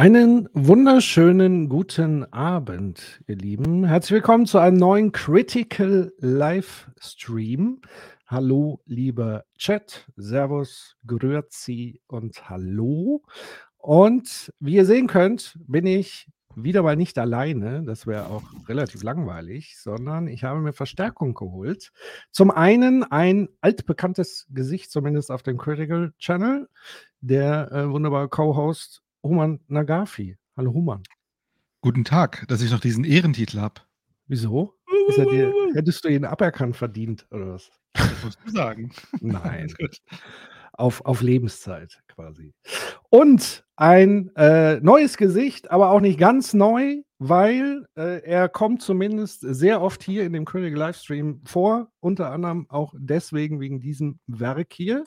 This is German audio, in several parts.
Einen wunderschönen guten Abend, ihr Lieben. Herzlich willkommen zu einem neuen Critical Livestream. Hallo, lieber Chat. Servus, Grüezi und Hallo. Und wie ihr sehen könnt, bin ich wieder mal nicht alleine. Das wäre auch relativ langweilig, sondern ich habe mir Verstärkung geholt. Zum einen ein altbekanntes Gesicht, zumindest auf dem Critical Channel, der äh, wunderbare Co-Host Human Nagafi. Hallo Human. Guten Tag, dass ich noch diesen Ehrentitel habe. Wieso? Dir, hättest du ihn aberkannt verdient oder was? Das musst du sagen. Nein. Auf, auf Lebenszeit quasi. Und ein äh, neues Gesicht, aber auch nicht ganz neu, weil äh, er kommt zumindest sehr oft hier in dem Critical Livestream vor, unter anderem auch deswegen wegen diesem Werk hier.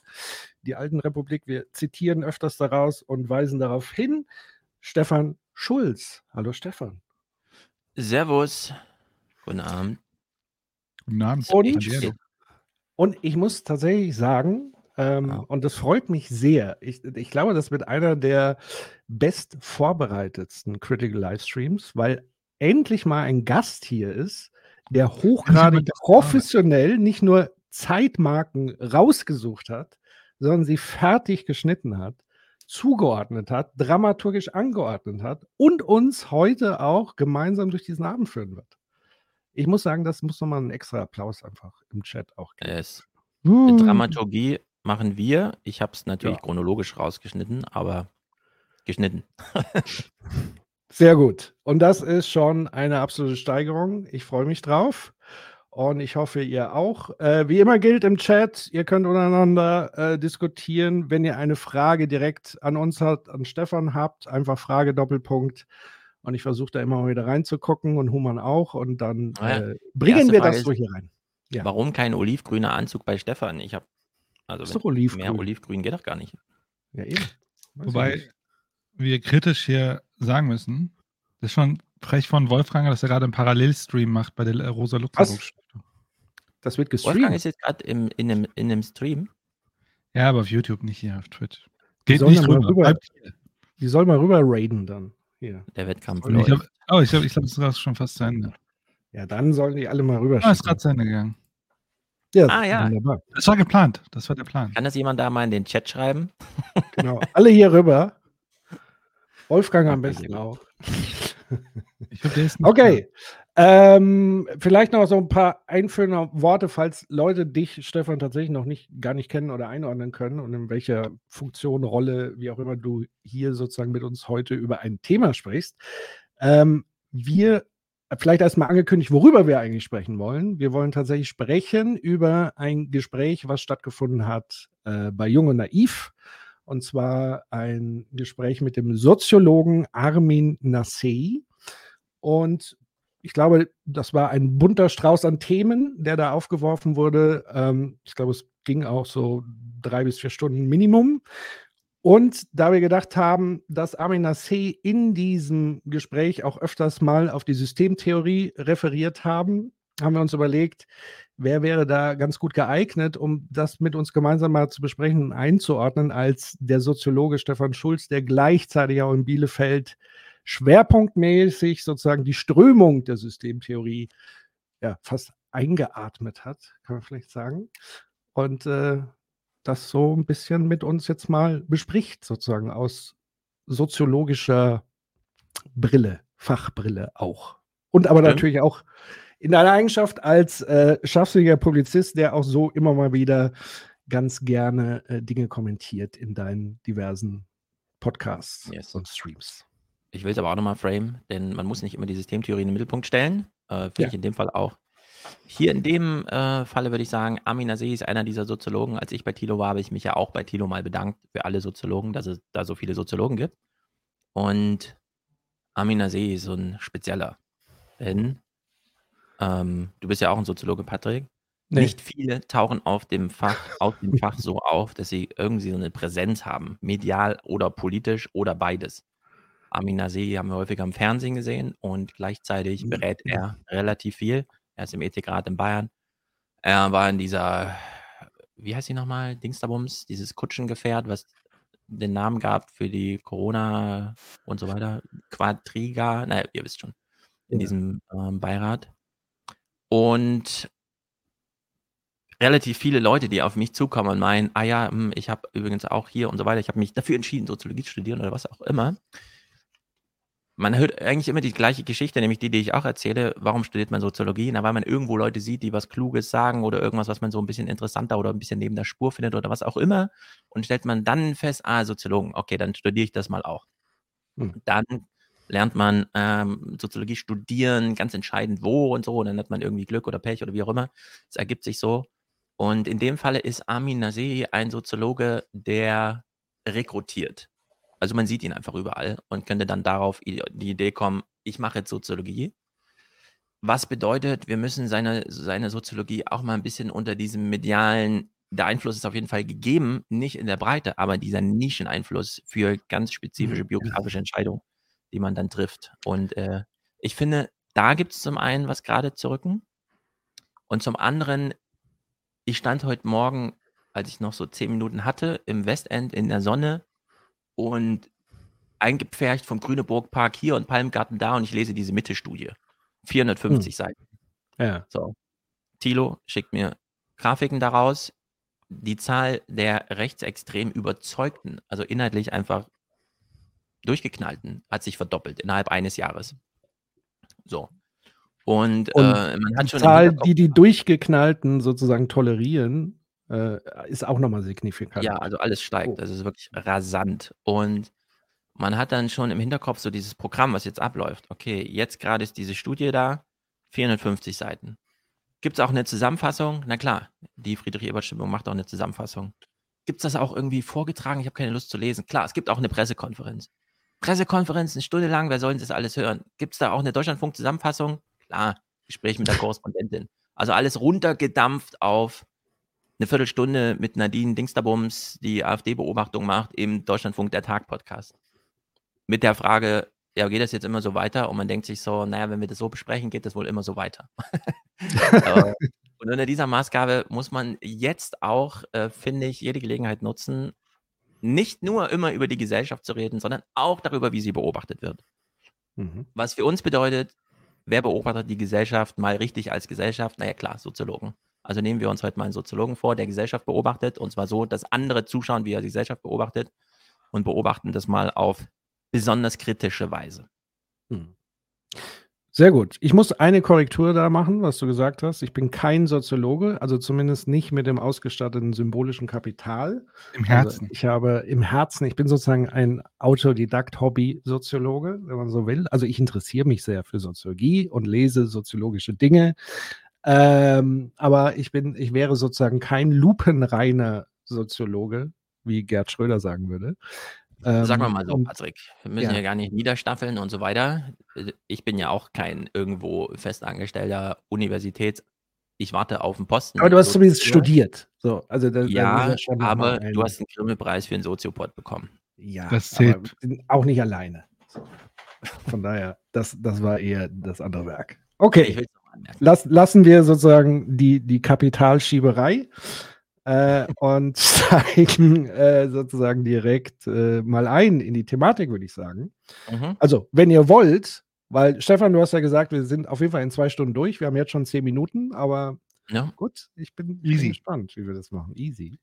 Die Alten Republik, wir zitieren öfters daraus und weisen darauf hin. Stefan Schulz. Hallo Stefan. Servus. Guten Abend. Guten Abend. Und-. Und ich muss tatsächlich sagen, ähm, Ja. und das freut mich sehr. Ich, ich glaube, das wird einer der best vorbereitetsten Critical Livestreams, weil endlich mal ein Gast hier ist, der hochgradig professionell nicht nur Zeitmarken rausgesucht hat, sondern sie fertig geschnitten hat, zugeordnet hat, dramaturgisch angeordnet hat und uns heute auch gemeinsam durch diesen Abend führen wird. Ich muss sagen, das muss nochmal einen extra Applaus einfach im Chat auch geben. Es, Hm. Dramaturgie machen wir. Ich habe es natürlich Ja. chronologisch rausgeschnitten, aber geschnitten. Sehr gut. Und das ist schon eine absolute Steigerung. Ich freue mich drauf. Und ich hoffe, ihr auch. Äh, wie immer gilt im Chat, ihr könnt untereinander äh, diskutieren. Wenn ihr eine Frage direkt an uns habt, an Stefan habt, einfach Frage Doppelpunkt. Und ich versuche da immer mal wieder reinzugucken und Human auch. Und dann Ah äh, bringen wir das so hier rein. Ja. Warum kein olivgrüner Anzug bei Stefan? Ich habe also Ist doch olivgrün. mehr olivgrün geht doch gar nicht. Ja, eben. Weiß Wobei nicht. wir kritisch hier sagen müssen, das ist schon frech von Wolfgang, dass er gerade einen Parallelstream macht bei der Rosa Luxemburg Was? Stiftung. Das wird Wolfgang gestreamt. ist jetzt gerade in einem, in einem Stream. Ja, aber auf YouTube, nicht hier auf Twitch. Geht nicht rüber. rüber. Die soll mal rüber raiden dann. Hier. Der Wettkampf ich glaub, oh, ich glaube, ich glaub, es ist schon fast zu Ende. Ja, dann sollen die alle mal rüber. Ah, ist gerade zu Ende gegangen. Ja, Ah, ja. wunderbar. Das war geplant. Das war der Plan. Kann das jemand da mal in den Chat schreiben? Genau. Alle hier rüber. Wolfgang am besten auch. Ich glaub, der ist nicht Okay. Ähm, vielleicht noch so ein paar einführende Worte, falls Leute dich, Stefan, tatsächlich noch nicht gar nicht kennen oder einordnen können und in welcher Funktion, Rolle, wie auch immer du hier sozusagen mit uns heute über ein Thema sprichst. Ähm, wir vielleicht erstmal angekündigt, worüber wir eigentlich sprechen wollen. Wir wollen tatsächlich sprechen über ein Gespräch, was stattgefunden hat äh, bei Jung und Naiv. Und zwar ein Gespräch mit dem Soziologen Armin Nassei. Und ich glaube, das war ein bunter Strauß an Themen, der da aufgeworfen wurde. Ähm, ich glaube, es ging auch so drei bis vier Stunden Minimum. Und da wir gedacht haben, dass Armin Nassé in diesem Gespräch auch öfters mal auf die Systemtheorie referiert haben, haben wir uns überlegt, wer wäre da ganz gut geeignet, um das mit uns gemeinsam mal zu besprechen und einzuordnen, als der Soziologe Stefan Schulz, der gleichzeitig auch in Bielefeld schwerpunktmäßig sozusagen die Strömung der Systemtheorie ja, fast eingeatmet hat, kann man vielleicht sagen. Und äh, das so ein bisschen mit uns jetzt mal bespricht, sozusagen aus soziologischer Brille, Fachbrille auch. Und aber Stimmt. natürlich auch in deiner Eigenschaft als äh, scharfsinniger Publizist, der auch so immer mal wieder ganz gerne äh, Dinge kommentiert in deinen diversen Podcasts Yes. und Streams. Ich will es aber auch nochmal frame, denn man muss nicht immer die Systemtheorie in den Mittelpunkt stellen. Äh, Finde Ja. ich in dem Fall auch. Hier in dem äh, Falle würde ich sagen, Amin Nasehi ist einer dieser Soziologen. Als ich bei Thilo war, habe ich mich ja auch bei Thilo mal bedankt für alle Soziologen, dass es da so viele Soziologen gibt. Und Amina See ist so ein spezieller. Denn ähm, du bist ja auch ein Soziologe, Patrick. Nee. Nicht viele tauchen auf dem Fach, aus dem Fach so auf, dass sie irgendwie so eine Präsenz haben, medial oder politisch oder beides. Amina See haben wir häufiger im Fernsehen gesehen und gleichzeitig berät er relativ viel. Er ist im Ethikrat in Bayern. Er war in dieser, wie heißt sie nochmal, Dingsterbums, dieses Kutschengefährt, was den Namen gab für die Corona und so weiter. Quadriga, naja, ihr wisst schon, in Ja. diesem ähm, Beirat. Und relativ viele Leute, die auf mich zukommen und meinen, ah ja, hm, ich habe übrigens auch hier und so weiter, ich habe mich dafür entschieden, Soziologie zu studieren oder was auch immer. Man hört eigentlich immer die gleiche Geschichte, nämlich die, die ich auch erzähle. Warum studiert man Soziologie? Na, weil man irgendwo Leute sieht, die was Kluges sagen oder irgendwas, was man so ein bisschen interessanter oder ein bisschen neben der Spur findet oder was auch immer. Und stellt man dann fest, ah, Soziologen, okay, dann studiere ich das mal auch. Hm. Dann lernt man ähm, Soziologie studieren, ganz entscheidend wo und so. Und dann hat man irgendwie Glück oder Pech oder wie auch immer. Es ergibt sich so. Und in dem Falle ist Armin Nasei ein Soziologe, der rekrutiert. Also man sieht ihn einfach überall und könnte dann darauf die Idee kommen, ich mache jetzt Soziologie. Was bedeutet, wir müssen seine, seine Soziologie auch mal ein bisschen unter diesem medialen, der Einfluss ist auf jeden Fall gegeben, nicht in der Breite, aber dieser Nischeneinfluss für ganz spezifische biografische Entscheidungen, die man dann trifft. Und äh, ich finde, da gibt es zum einen was gerade zu rücken und zum anderen, ich stand heute Morgen, als ich noch so zehn Minuten hatte, im Westend in der Sonne und eingepfercht vom Grüneburg-Park hier und Palmgarten da und ich lese diese Mitte-Studie. 450 Seiten. Ja. So. Thilo schickt mir Grafiken daraus. Die Zahl der rechtsextrem Überzeugten, also inhaltlich einfach durchgeknallten, hat sich verdoppelt innerhalb eines Jahres. So. Und, Und äh, man hat Die schon im Zahl, die die Durchgeknallten sozusagen tolerieren, äh, ist auch nochmal signifikant. Ja, also alles steigt. Oh. Das ist wirklich rasant. Und man hat dann schon im Hinterkopf so dieses Programm, was jetzt abläuft. Okay, jetzt gerade ist diese Studie da, 450 Seiten. Gibt es auch eine Zusammenfassung? Na klar, die Friedrich-Ebert-Stiftung macht auch eine Zusammenfassung. Gibt es das auch irgendwie vorgetragen? Ich habe keine Lust zu lesen. Klar, es gibt auch eine Pressekonferenz. Pressekonferenz, eine Stunde lang, wer soll denn das alles hören? Gibt es da auch eine Deutschlandfunk-Zusammenfassung? Klar, Gespräch mit der Korrespondentin. Also alles runtergedampft auf eine Viertelstunde mit Nadine Dingsterbums, die AfD-Beobachtung macht, im Deutschlandfunk der Tag-Podcast. Mit der Frage, ja, geht das jetzt immer so weiter? Und man denkt sich so, naja, wenn wir das so besprechen, geht das wohl immer so weiter. Äh, Und unter dieser Maßgabe muss man jetzt auch, äh, finde ich, jede Gelegenheit nutzen, nicht nur immer über die Gesellschaft zu reden, sondern auch darüber, wie sie beobachtet wird. Mhm. Was für uns bedeutet, wer beobachtet die Gesellschaft mal richtig als Gesellschaft? Naja, klar, Soziologen. Also nehmen wir uns heute mal einen Soziologen vor, der Gesellschaft beobachtet, und zwar so, dass andere zuschauen, wie er die Gesellschaft beobachtet und beobachten das mal auf besonders kritische Weise. Hm. Sehr gut. Ich muss eine Korrektur da machen, was du gesagt hast. Ich bin kein Soziologe, also zumindest nicht mit dem ausgestatteten symbolischen Kapital. Im Also Herzen. ich habe im Herzen, ich bin sozusagen ein Autodidakt-Hobby-Soziologe, wenn man so will. Also ich interessiere mich sehr für Soziologie und lese soziologische Dinge. Ähm, aber ich bin, ich wäre sozusagen kein lupenreiner Soziologe, wie Gerd Schröder sagen würde. Sagen wir Ähm, mal so, Patrick, wir müssen ja. ja. gar nicht niederstaffeln und so weiter. Ich bin ja auch kein irgendwo festangestellter Universitäts... Ich warte auf den Posten. Aber du hast zumindest Soziologe. studiert. So, also da, da Ja, aber du hast einen Grimme-Preis für einen Soziopod bekommen. Ja, Das aber zählt. auch nicht alleine. So. Von daher, das, das war eher das andere Werk. Ich Okay, will es noch anmerken. Lass, lassen wir sozusagen die, die Kapitalschieberei äh, und steigen äh, sozusagen direkt äh, mal ein in die Thematik, würde ich sagen. Mhm. Also, wenn ihr wollt, weil Stefan, du hast ja gesagt, wir sind auf jeden Fall in zwei Stunden durch. Wir haben jetzt schon zehn Minuten, aber Ja. gut, ich bin, ich bin Easy. gespannt, wie wir das machen. Easy.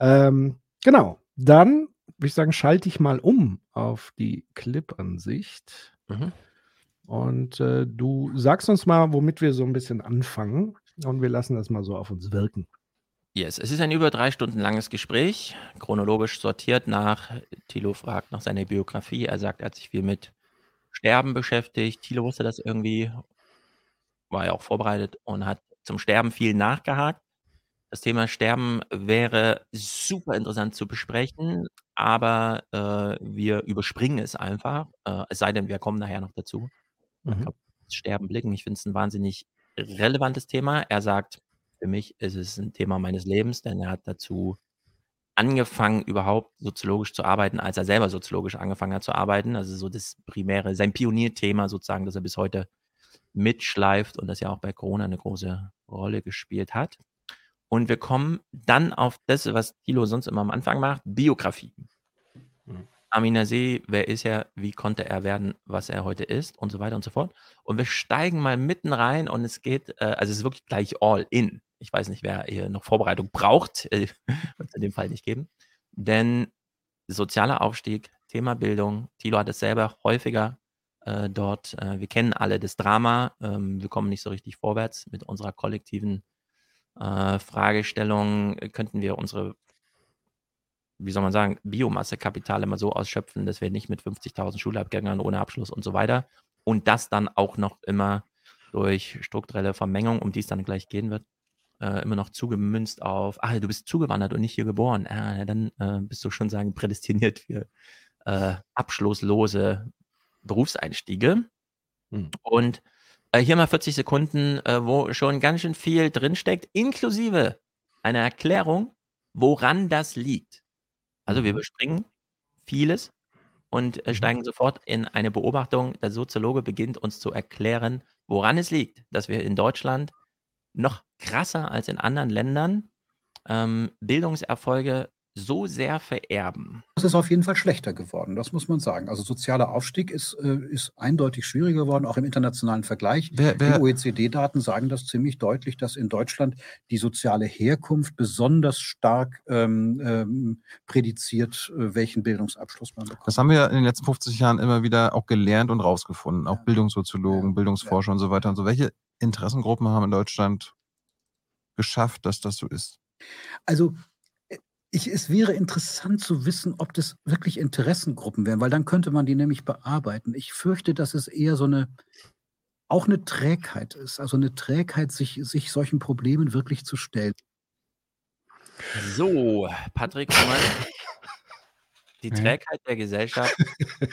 Ähm, genau, dann würde ich sagen, schalte ich mal um auf die Clip-Ansicht. Mhm. Und äh, du sagst uns mal, womit wir so ein bisschen anfangen. Und wir lassen das mal so auf uns wirken. Yes, es ist ein über drei Stunden langes Gespräch, chronologisch sortiert nach, Thilo fragt nach seiner Biografie, er sagt, er hat sich viel mit Sterben beschäftigt, Thilo wusste das irgendwie, war ja auch vorbereitet und hat zum Sterben viel nachgehakt. Das Thema Sterben wäre super interessant zu besprechen. aber äh, wir überspringen es einfach. Äh, es sei denn, wir kommen nachher noch dazu. Ich Mhm. glaube, Sterben blicken. Ich finde es ein wahnsinnig relevantes Thema. Er sagt, für mich ist es ein Thema meines Lebens, denn er hat dazu angefangen, überhaupt soziologisch zu arbeiten, als er selber soziologisch angefangen hat zu arbeiten. Also so das primäre, sein Pionierthema sozusagen, das er bis heute mitschleift und das ja auch bei Corona eine große Rolle gespielt hat. Und wir kommen dann auf das, was Thilo sonst immer am Anfang macht, Biografie. Mhm. Amin See, wer ist er, wie konnte er werden, was er heute ist und so weiter und so fort. Und wir steigen mal mitten rein und es geht, äh, also es ist wirklich gleich all in. Ich weiß nicht, wer hier noch Vorbereitung braucht, wird es in dem Fall nicht geben. Denn sozialer Aufstieg, Thema Bildung, Thilo hat es selber häufiger äh, dort. Äh, wir kennen alle das Drama, ähm, wir kommen nicht so richtig vorwärts mit unserer kollektiven äh, Fragestellung. Könnten wir unsere wie soll man sagen, Biomassekapital immer so ausschöpfen, dass wir nicht mit 50.000 Schulabgängern ohne Abschluss und so weiter und das dann auch noch immer durch strukturelle Vermengung, um die es dann gleich gehen wird, äh, immer noch zugemünzt auf, ah, du bist zugewandert und nicht hier geboren, ah, dann äh, bist du schon sagen prädestiniert für äh, abschlusslose Berufseinstiege. Hm. Und äh, hier mal 40 Sekunden, äh, wo schon ganz schön viel drinsteckt, inklusive einer Erklärung, woran das liegt. Also wir Mhm. überspringen vieles und äh, Mhm. steigen sofort in eine Beobachtung. Der Soziologe beginnt uns zu erklären, woran es liegt, dass wir in Deutschland noch krasser als in anderen Ländern ähm, Bildungserfolge so sehr vererben. Es ist auf jeden Fall schlechter geworden, das muss man sagen. Also sozialer Aufstieg ist, äh, ist eindeutig schwieriger geworden, auch im internationalen Vergleich. Wer, Die wer, OECD-Daten sagen das ziemlich deutlich, dass in Deutschland die soziale Herkunft besonders stark ähm, ähm, prädiziert, äh, welchen Bildungsabschluss man bekommt. das haben wir in den letzten 50 Jahren immer wieder auch gelernt und rausgefunden. Auch Ja. Bildungssoziologen, Ja. Bildungsforscher und so weiter und so. Welche Interessengruppen haben in Deutschland geschafft, dass das so ist? Also ich, es wäre interessant zu wissen, ob das wirklich Interessengruppen wären, weil dann könnte man die nämlich bearbeiten. Ich fürchte, dass es eher so eine, auch eine Trägheit ist, also eine Trägheit, sich, sich solchen Problemen wirklich zu stellen. So, Patrick. Die. Trägheit der Gesellschaft,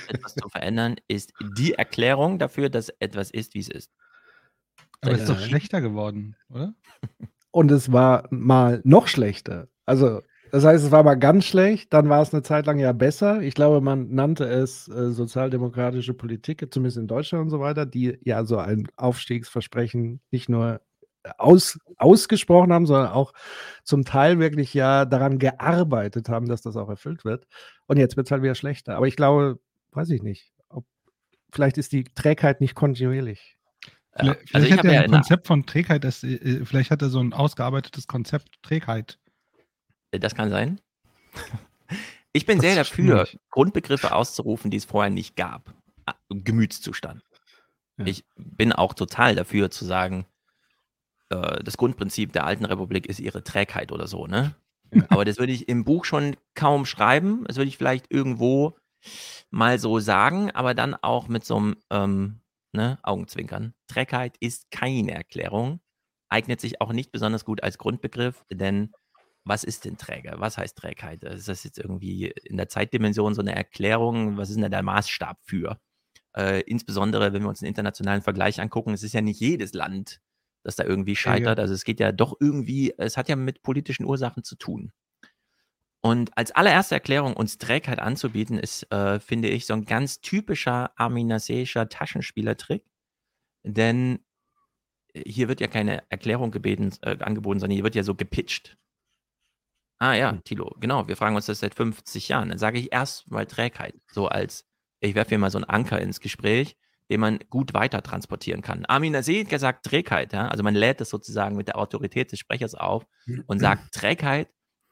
etwas zu verändern, ist die Erklärung dafür, dass etwas ist, wie es ist. Aber es ist doch schlechter geworden, oder? Und es war mal noch schlechter. Also, das heißt, es war mal ganz schlecht, dann war es eine Zeit lang ja besser. Ich glaube, man nannte es äh, sozialdemokratische Politik, zumindest in Deutschland und so weiter, die ja so ein Aufstiegsversprechen nicht nur aus, ausgesprochen haben, sondern auch zum Teil wirklich ja daran gearbeitet haben, dass das auch erfüllt wird. Und jetzt wird es halt wieder schlechter. Aber ich glaube, weiß ich nicht, ob, vielleicht ist die Trägheit nicht kontinuierlich. Vielleicht, also vielleicht ich hat er ja ein Konzept von Trägheit, das, äh, äh, vielleicht hat er so ein ausgearbeitetes Konzept Trägheit. Das kann sein. Ich bin Das sehr dafür, schwierig. Grundbegriffe auszurufen, die es vorher nicht gab. Gemütszustand. Ja. Ich bin auch total dafür zu sagen, äh, das Grundprinzip der alten Republik ist ihre Trägheit oder so, ne? Ja. Aber das würde ich im Buch schon kaum schreiben. Das würde ich vielleicht irgendwo mal so sagen, aber dann auch mit so einem ähm, ne, Augenzwinkern. Trägheit ist keine Erklärung, eignet sich auch nicht besonders gut als Grundbegriff, denn was ist denn träge? Was heißt Trägheit? Ist das jetzt irgendwie in der Zeitdimension so eine Erklärung? Was ist denn der Maßstab für? Äh, insbesondere, wenn wir uns einen internationalen Vergleich angucken, es ist ja nicht jedes Land, das da irgendwie scheitert. Also es geht ja doch irgendwie, es hat ja mit politischen Ursachen zu tun. Und als allererste Erklärung, uns Trägheit anzubieten, ist, äh, finde ich, so ein ganz typischer arminaseischer Taschenspielertrick. Denn hier wird ja keine Erklärung gebeten, äh, angeboten, sondern hier wird ja so gepitcht. Ah ja, Hm. Tilo, genau, wir fragen uns das seit 50 Jahren. Dann sage ich erstmal Trägheit, so als, ich werfe hier mal so einen Anker ins Gespräch, den man gut weiter transportieren kann. Armin hat gesagt Trägheit, ja? also man lädt das sozusagen mit der Autorität des Sprechers auf und sagt, Trägheit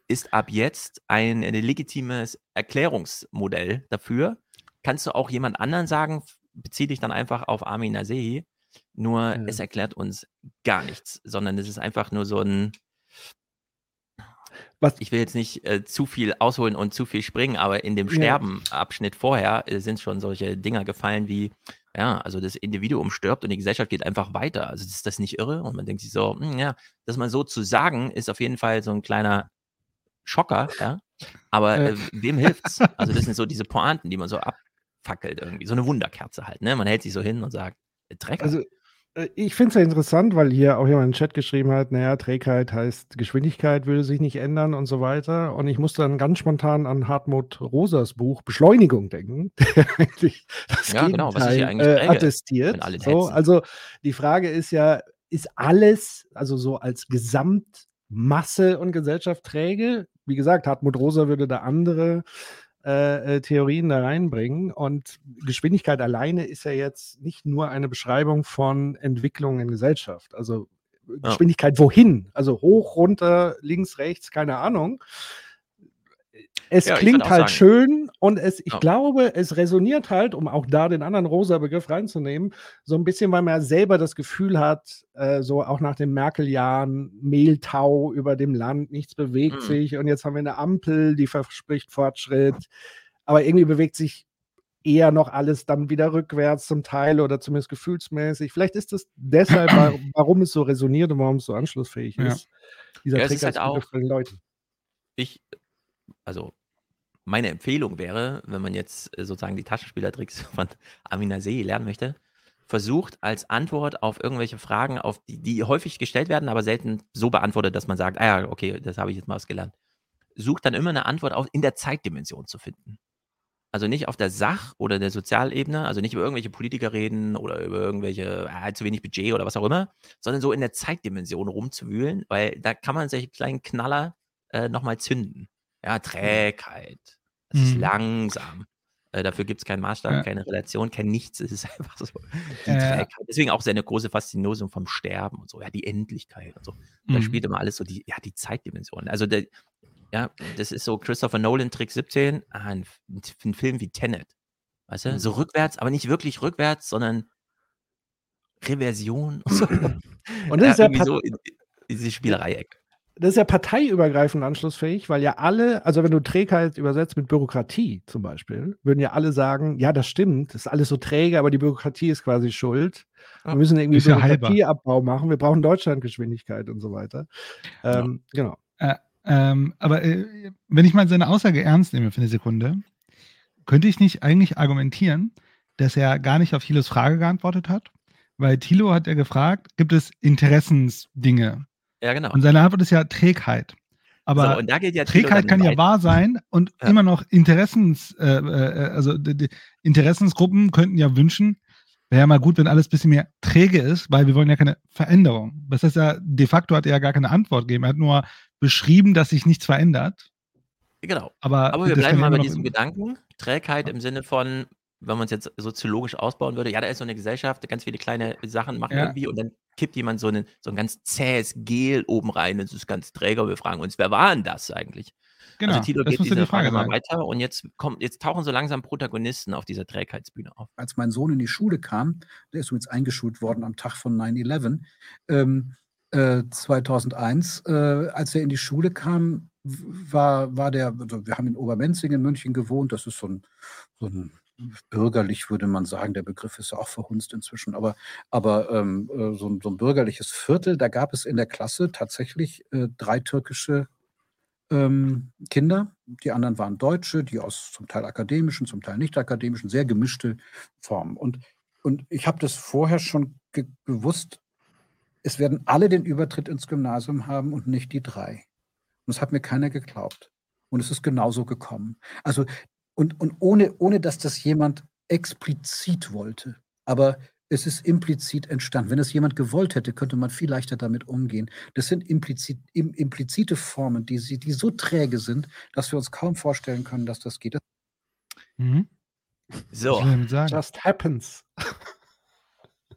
ist ab jetzt ein, ein legitimes Erklärungsmodell dafür. Kannst du auch jemand anderen sagen, bezieh dich dann einfach auf Armin Nasehi, nur Ja. es erklärt uns gar nichts, sondern es ist einfach nur so ein, Was- ich will jetzt nicht äh, zu viel ausholen und zu viel springen, aber in dem Ja. Sterben-Abschnitt vorher äh, sind schon solche Dinger gefallen wie, ja, also das Individuum stirbt und die Gesellschaft geht einfach weiter. Also ist das nicht irre? Und man denkt sich so, hm, ja, das mal so zu sagen, ist auf jeden Fall so ein kleiner Schocker, ja. Aber Äh. wem hilft's? Also das sind so diese Pointen, die man so abfackelt irgendwie. So eine Wunderkerze halt, ne? Man hält sich so hin und sagt, äh, Drecker. Also, äh, ich finde es ja interessant, weil hier auch jemand im Chat geschrieben hat, naja, Trägheit heißt Geschwindigkeit würde sich nicht ändern und so weiter. Und ich musste dann ganz spontan an Hartmut Rosas Buch Beschleunigung denken, der eigentlich das Ja, genau, was ist hier eigentlich äh, attestiert. So, also die Frage ist ja, ist alles, also so als Gesamtmasse und Gesellschaft träge? Wie gesagt, Hartmut Rosa würde da andere äh, äh, Theorien da reinbringen. Und Geschwindigkeit alleine ist ja jetzt nicht nur eine Beschreibung von Entwicklungen in Gesellschaft. Also Geschwindigkeit wohin? Also hoch, runter, links, rechts, keine Ahnung. Es Ja, klingt halt sagen. schön und es, ich Ja. glaube, es resoniert halt, um auch da den anderen Rosa-Begriff reinzunehmen, so ein bisschen, weil man ja selber das Gefühl hat, äh, so auch nach den Merkel-Jahren, Mehltau über dem Land, nichts bewegt Mhm. sich und jetzt haben wir eine Ampel, die verspricht Fortschritt, aber irgendwie bewegt sich eher noch alles dann wieder rückwärts zum Teil oder zumindest gefühlsmäßig. Vielleicht ist das deshalb, wa- warum es so resoniert und warum es so anschlussfähig Ja. ist. Dieser Ja, es ist halt auch- Leuten. ich, also meine Empfehlung wäre, wenn man jetzt äh, sozusagen die Taschenspielertricks von Amina See lernen möchte, versucht als Antwort auf irgendwelche Fragen, auf die, die häufig gestellt werden, aber selten so beantwortet, dass man sagt, ah ja, okay, das habe ich jetzt mal ausgelernt. Sucht dann immer eine Antwort auf, in der Zeitdimension zu finden. Also nicht auf der Sach- oder der Sozialebene, also nicht über irgendwelche Politiker reden oder über irgendwelche, ah, zu wenig Budget oder was auch immer, sondern so in der Zeitdimension rumzuwühlen, weil da kann man solche kleinen Knaller äh, nochmal zünden. Ja, Trägheit. Es ist Mhm. langsam. Äh, dafür gibt es keinen Maßstab, Ja. keine Relation, kein Nichts. Es ist einfach so. Die Äh. Trägheit. Deswegen auch seine große Faszination vom Sterben und so, ja, die Endlichkeit und so. Da Mhm. spielt immer alles so die, ja, die Zeitdimension. Also der, ja, das ist so Christopher Nolan Trick 17, ah, ein, ein Film wie Tenet. Weißt du? Mhm. So rückwärts, aber nicht wirklich rückwärts, sondern Reversion und so. Und das ist ja irgendwie pat- so in, in diese Spielerei-Ecke. Das ist ja parteiübergreifend anschlussfähig, weil ja alle, also wenn du Trägheit übersetzt mit Bürokratie zum Beispiel, würden ja alle sagen, ja, das stimmt, das ist alles so träge, aber die Bürokratie ist quasi schuld. Wir Ja. müssen irgendwie Ist ja. Bürokratieabbau machen, wir brauchen Deutschlandgeschwindigkeit und so weiter. Ähm, Genau. Ähm, aber äh, wenn ich mal seine Aussage ernst nehme für eine Sekunde, könnte ich nicht eigentlich argumentieren, dass er gar nicht auf Thilos Frage geantwortet hat? Weil Thilo hat ja gefragt, gibt es Interessensdinge? Ja, genau. Und seine Antwort ist ja Trägheit. Aber so, ja Trägheit kann ja wahr sein und Ja. immer noch Interessens, äh, äh, also die, die Interessensgruppen könnten ja wünschen, wäre ja mal gut, wenn alles ein bisschen mehr träge ist, weil wir wollen ja keine Veränderung. Das heißt ja, de facto hat er ja gar keine Antwort gegeben. Er hat nur beschrieben, dass sich nichts verändert. Genau. Aber, Aber wir bleiben mal bei diesem Gedanken. Trägheit im Sinne von, wenn man es jetzt soziologisch ausbauen würde, ja, da ist so eine Gesellschaft, ganz viele kleine Sachen machen Ja. irgendwie und dann kippt jemand so, einen, so ein ganz zähes Gel oben rein und es ist ganz träger. Wir fragen uns, wer war denn das eigentlich? Genau, also Tilo das geht diese die Frage Frage mal weiter und jetzt, kommt, jetzt tauchen so langsam Protagonisten auf dieser Trägheitsbühne auf. als mein Sohn in die Schule kam, der ist übrigens eingeschult worden am Tag von 9-11, ähm, äh, 2001, äh, als er in die Schule kam, war, war der, also wir haben in Obermenzing in München gewohnt, das ist so ein, so ein bürgerlich, würde man sagen, der Begriff ist ja auch verhunzt inzwischen, aber, aber ähm, äh, so, ein, so ein bürgerliches Viertel, da gab es in der Klasse tatsächlich äh, drei türkische ähm, Kinder. Die anderen waren Deutsche, die aus zum Teil akademischen, zum Teil nicht akademischen, sehr gemischte Formen. Und, und ich habe das vorher schon ge gewusst, es werden alle den Übertritt ins Gymnasium haben und nicht die drei. Und das hat mir keiner geglaubt. Und es ist genauso gekommen. Also, und, und ohne, ohne dass das jemand explizit wollte. Aber es ist implizit entstanden. Wenn es jemand gewollt hätte, könnte man viel leichter damit umgehen. Das sind implizit, im, implizite Formen, die, sie, die so träge sind, dass wir uns kaum vorstellen können, dass das geht. Mhm. So. Just happens.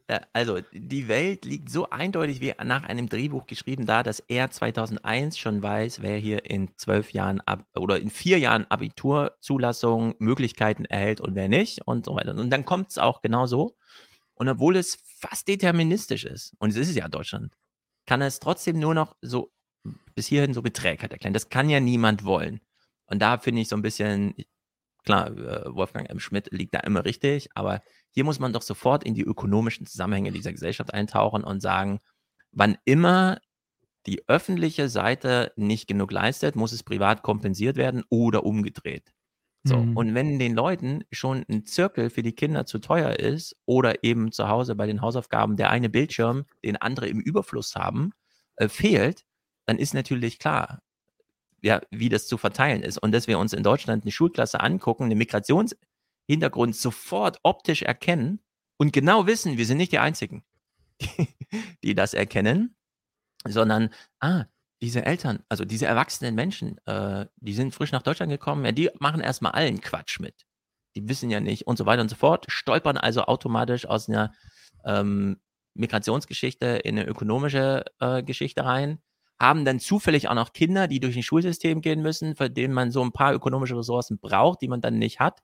Ja, also, die Welt liegt so eindeutig wie nach einem Drehbuch geschrieben da, dass er 2001 schon weiß, wer hier in zwölf Jahren ab, oder in vier Jahren Abiturzulassung Möglichkeiten erhält und wer nicht und so weiter. Und dann kommt es auch genau so. Und obwohl es fast deterministisch ist, und es ist es ja Deutschland, kann er es trotzdem nur noch so bis hierhin so mit Trägheit erklären. Das kann ja niemand wollen. Und da finde ich so ein bisschen, klar, äh, Wolfgang M. Schmidt liegt da immer richtig, aber hier muss man doch sofort in die ökonomischen Zusammenhänge dieser Gesellschaft eintauchen und sagen, wann immer die öffentliche Seite nicht genug leistet, muss es privat kompensiert werden oder umgedreht. So, Mhm. und wenn den Leuten schon ein Zirkel für die Kinder zu teuer ist oder eben zu Hause bei den Hausaufgaben der eine Bildschirm, den andere im Überfluss haben, äh, fehlt, dann ist natürlich klar, ja, wie das zu verteilen ist. Und dass wir uns in Deutschland eine Schulklasse angucken, einen Migrationshintergrund sofort optisch erkennen und genau wissen, wir sind nicht die Einzigen, die, die das erkennen, sondern, ah, diese Eltern, also diese erwachsenen Menschen, äh, die sind frisch nach Deutschland gekommen, ja, die machen erstmal allen Quatsch mit. Die wissen ja nicht und so weiter und so fort, stolpern also automatisch aus einer ähm, Migrationsgeschichte in eine ökonomische äh, Geschichte rein, haben dann zufällig auch noch Kinder, die durch ein Schulsystem gehen müssen, für denen man so ein paar ökonomische Ressourcen braucht, die man dann nicht hat.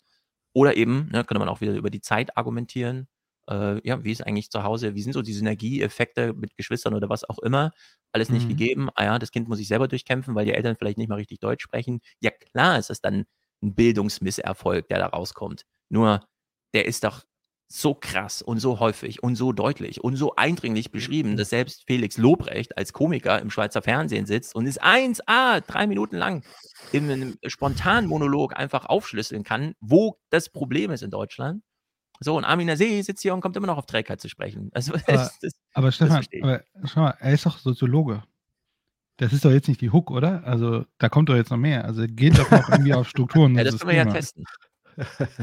Oder eben, ne, könnte man auch wieder über die Zeit argumentieren. Äh, ja, wie ist eigentlich zu Hause, wie sind so die Synergieeffekte mit Geschwistern oder was auch immer? Alles nicht Mhm. gegeben. Ah ja, das Kind muss sich selber durchkämpfen, weil die Eltern vielleicht nicht mal richtig Deutsch sprechen. Ja, klar ist das dann ein Bildungsmisserfolg, der da rauskommt. Nur, der ist doch so krass und so häufig und so deutlich und so eindringlich beschrieben, dass selbst Felix Lobrecht als Komiker im Schweizer Fernsehen sitzt und es 1a, drei Minuten lang in einem spontanen Monolog einfach aufschlüsseln kann, wo das Problem ist in Deutschland. So, und Armin See sitzt hier und kommt immer noch auf Trägheit zu sprechen. Also, Aber, das, das, aber Stefan, aber, schau mal, er ist doch Soziologe. Das ist doch jetzt nicht die Hook, oder? Also da kommt doch jetzt noch mehr. Also geht doch noch irgendwie auf Strukturen. ja, das können wir ja testen.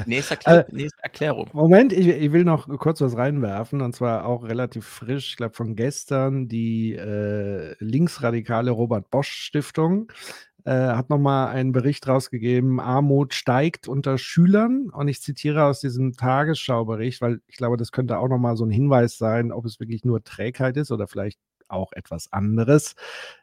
Nächste, Erklär Äh, nächste Erklärung. Moment, ich, ich will noch kurz was reinwerfen und zwar auch relativ frisch, ich glaube von gestern, die äh, linksradikale Robert Bosch Stiftung äh, hat nochmal einen Bericht rausgegeben, Armut steigt unter Schülern und ich zitiere aus diesem Tagesschaubericht, weil ich glaube, das könnte auch nochmal so ein Hinweis sein, ob es wirklich nur Trägheit ist oder vielleicht auch etwas anderes.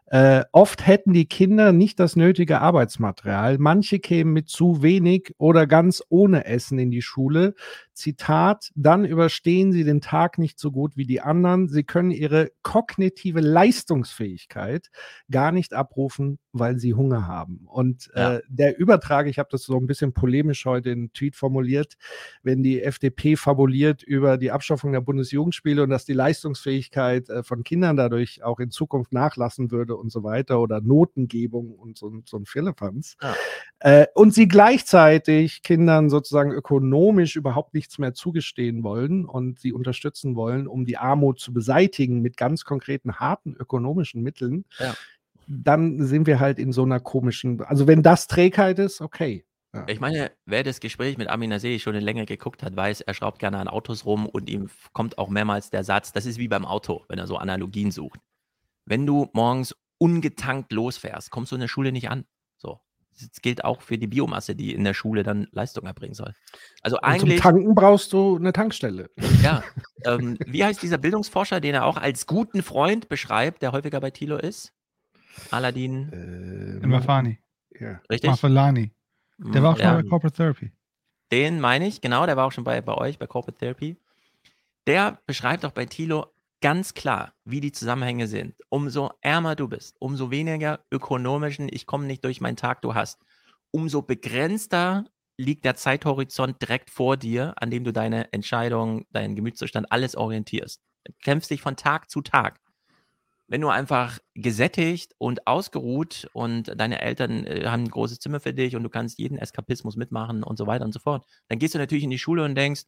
Äh, oft hätten die Kinder nicht das nötige Arbeitsmaterial. Manche kämen mit zu wenig oder ganz ohne Essen in die Schule. Zitat, dann überstehen sie den Tag nicht so gut wie die anderen. Sie können ihre kognitive Leistungsfähigkeit gar nicht abrufen, weil sie Hunger haben. Und Ja. äh, der Übertrag, ich habe das so ein bisschen polemisch heute in Tweet formuliert, wenn die FDP fabuliert über die Abschaffung der Bundesjugendspiele und dass die Leistungsfähigkeit äh, von Kindern dadurch auch in Zukunft nachlassen würde und so weiter oder Notengebung und so, so ein Firlefanz. Ja. Äh, und sie gleichzeitig Kindern sozusagen ökonomisch überhaupt nichts mehr zugestehen wollen und sie unterstützen wollen, um die Armut zu beseitigen mit ganz konkreten, harten ökonomischen Mitteln, Ja. dann sind wir halt in so einer komischen, also wenn das Trägheit ist, okay. Ja. Ich meine, wer das Gespräch mit Amin Nasei schon eine Länge geguckt hat, weiß, er schraubt gerne an Autos rum und ihm kommt auch mehrmals der Satz, das ist wie beim Auto, wenn er so Analogien sucht. Wenn du morgens ungetankt losfährst, kommst du in der Schule nicht an. Das gilt auch für die Biomasse, die in der Schule dann Leistung erbringen soll. Also Und zum eigentlich, Tanken brauchst du eine Tankstelle. ja. Ähm, wie heißt dieser Bildungsforscher, den er auch als guten Freund beschreibt, der häufiger bei Thilo ist? Aladdin, Äh, Mafani. ja. richtig? Mafalani. Der war auch schon Ja. bei Corporate Therapy. Den meine ich, genau, der war auch schon bei, bei euch, bei Corporate Therapy. Der beschreibt auch bei Thilo ganz klar, wie die Zusammenhänge sind. Umso ärmer du bist, umso weniger ökonomischen, ich komme nicht durch meinen Tag, du hast, umso begrenzter liegt der Zeithorizont direkt vor dir, an dem du deine Entscheidung, deinen Gemütszustand, alles orientierst. Du kämpfst dich von Tag zu Tag. Wenn du einfach gesättigt und ausgeruht und deine Eltern äh, haben ein großes Zimmer für dich und du kannst jeden Eskapismus mitmachen und so weiter und so fort, dann gehst du natürlich in die Schule und denkst,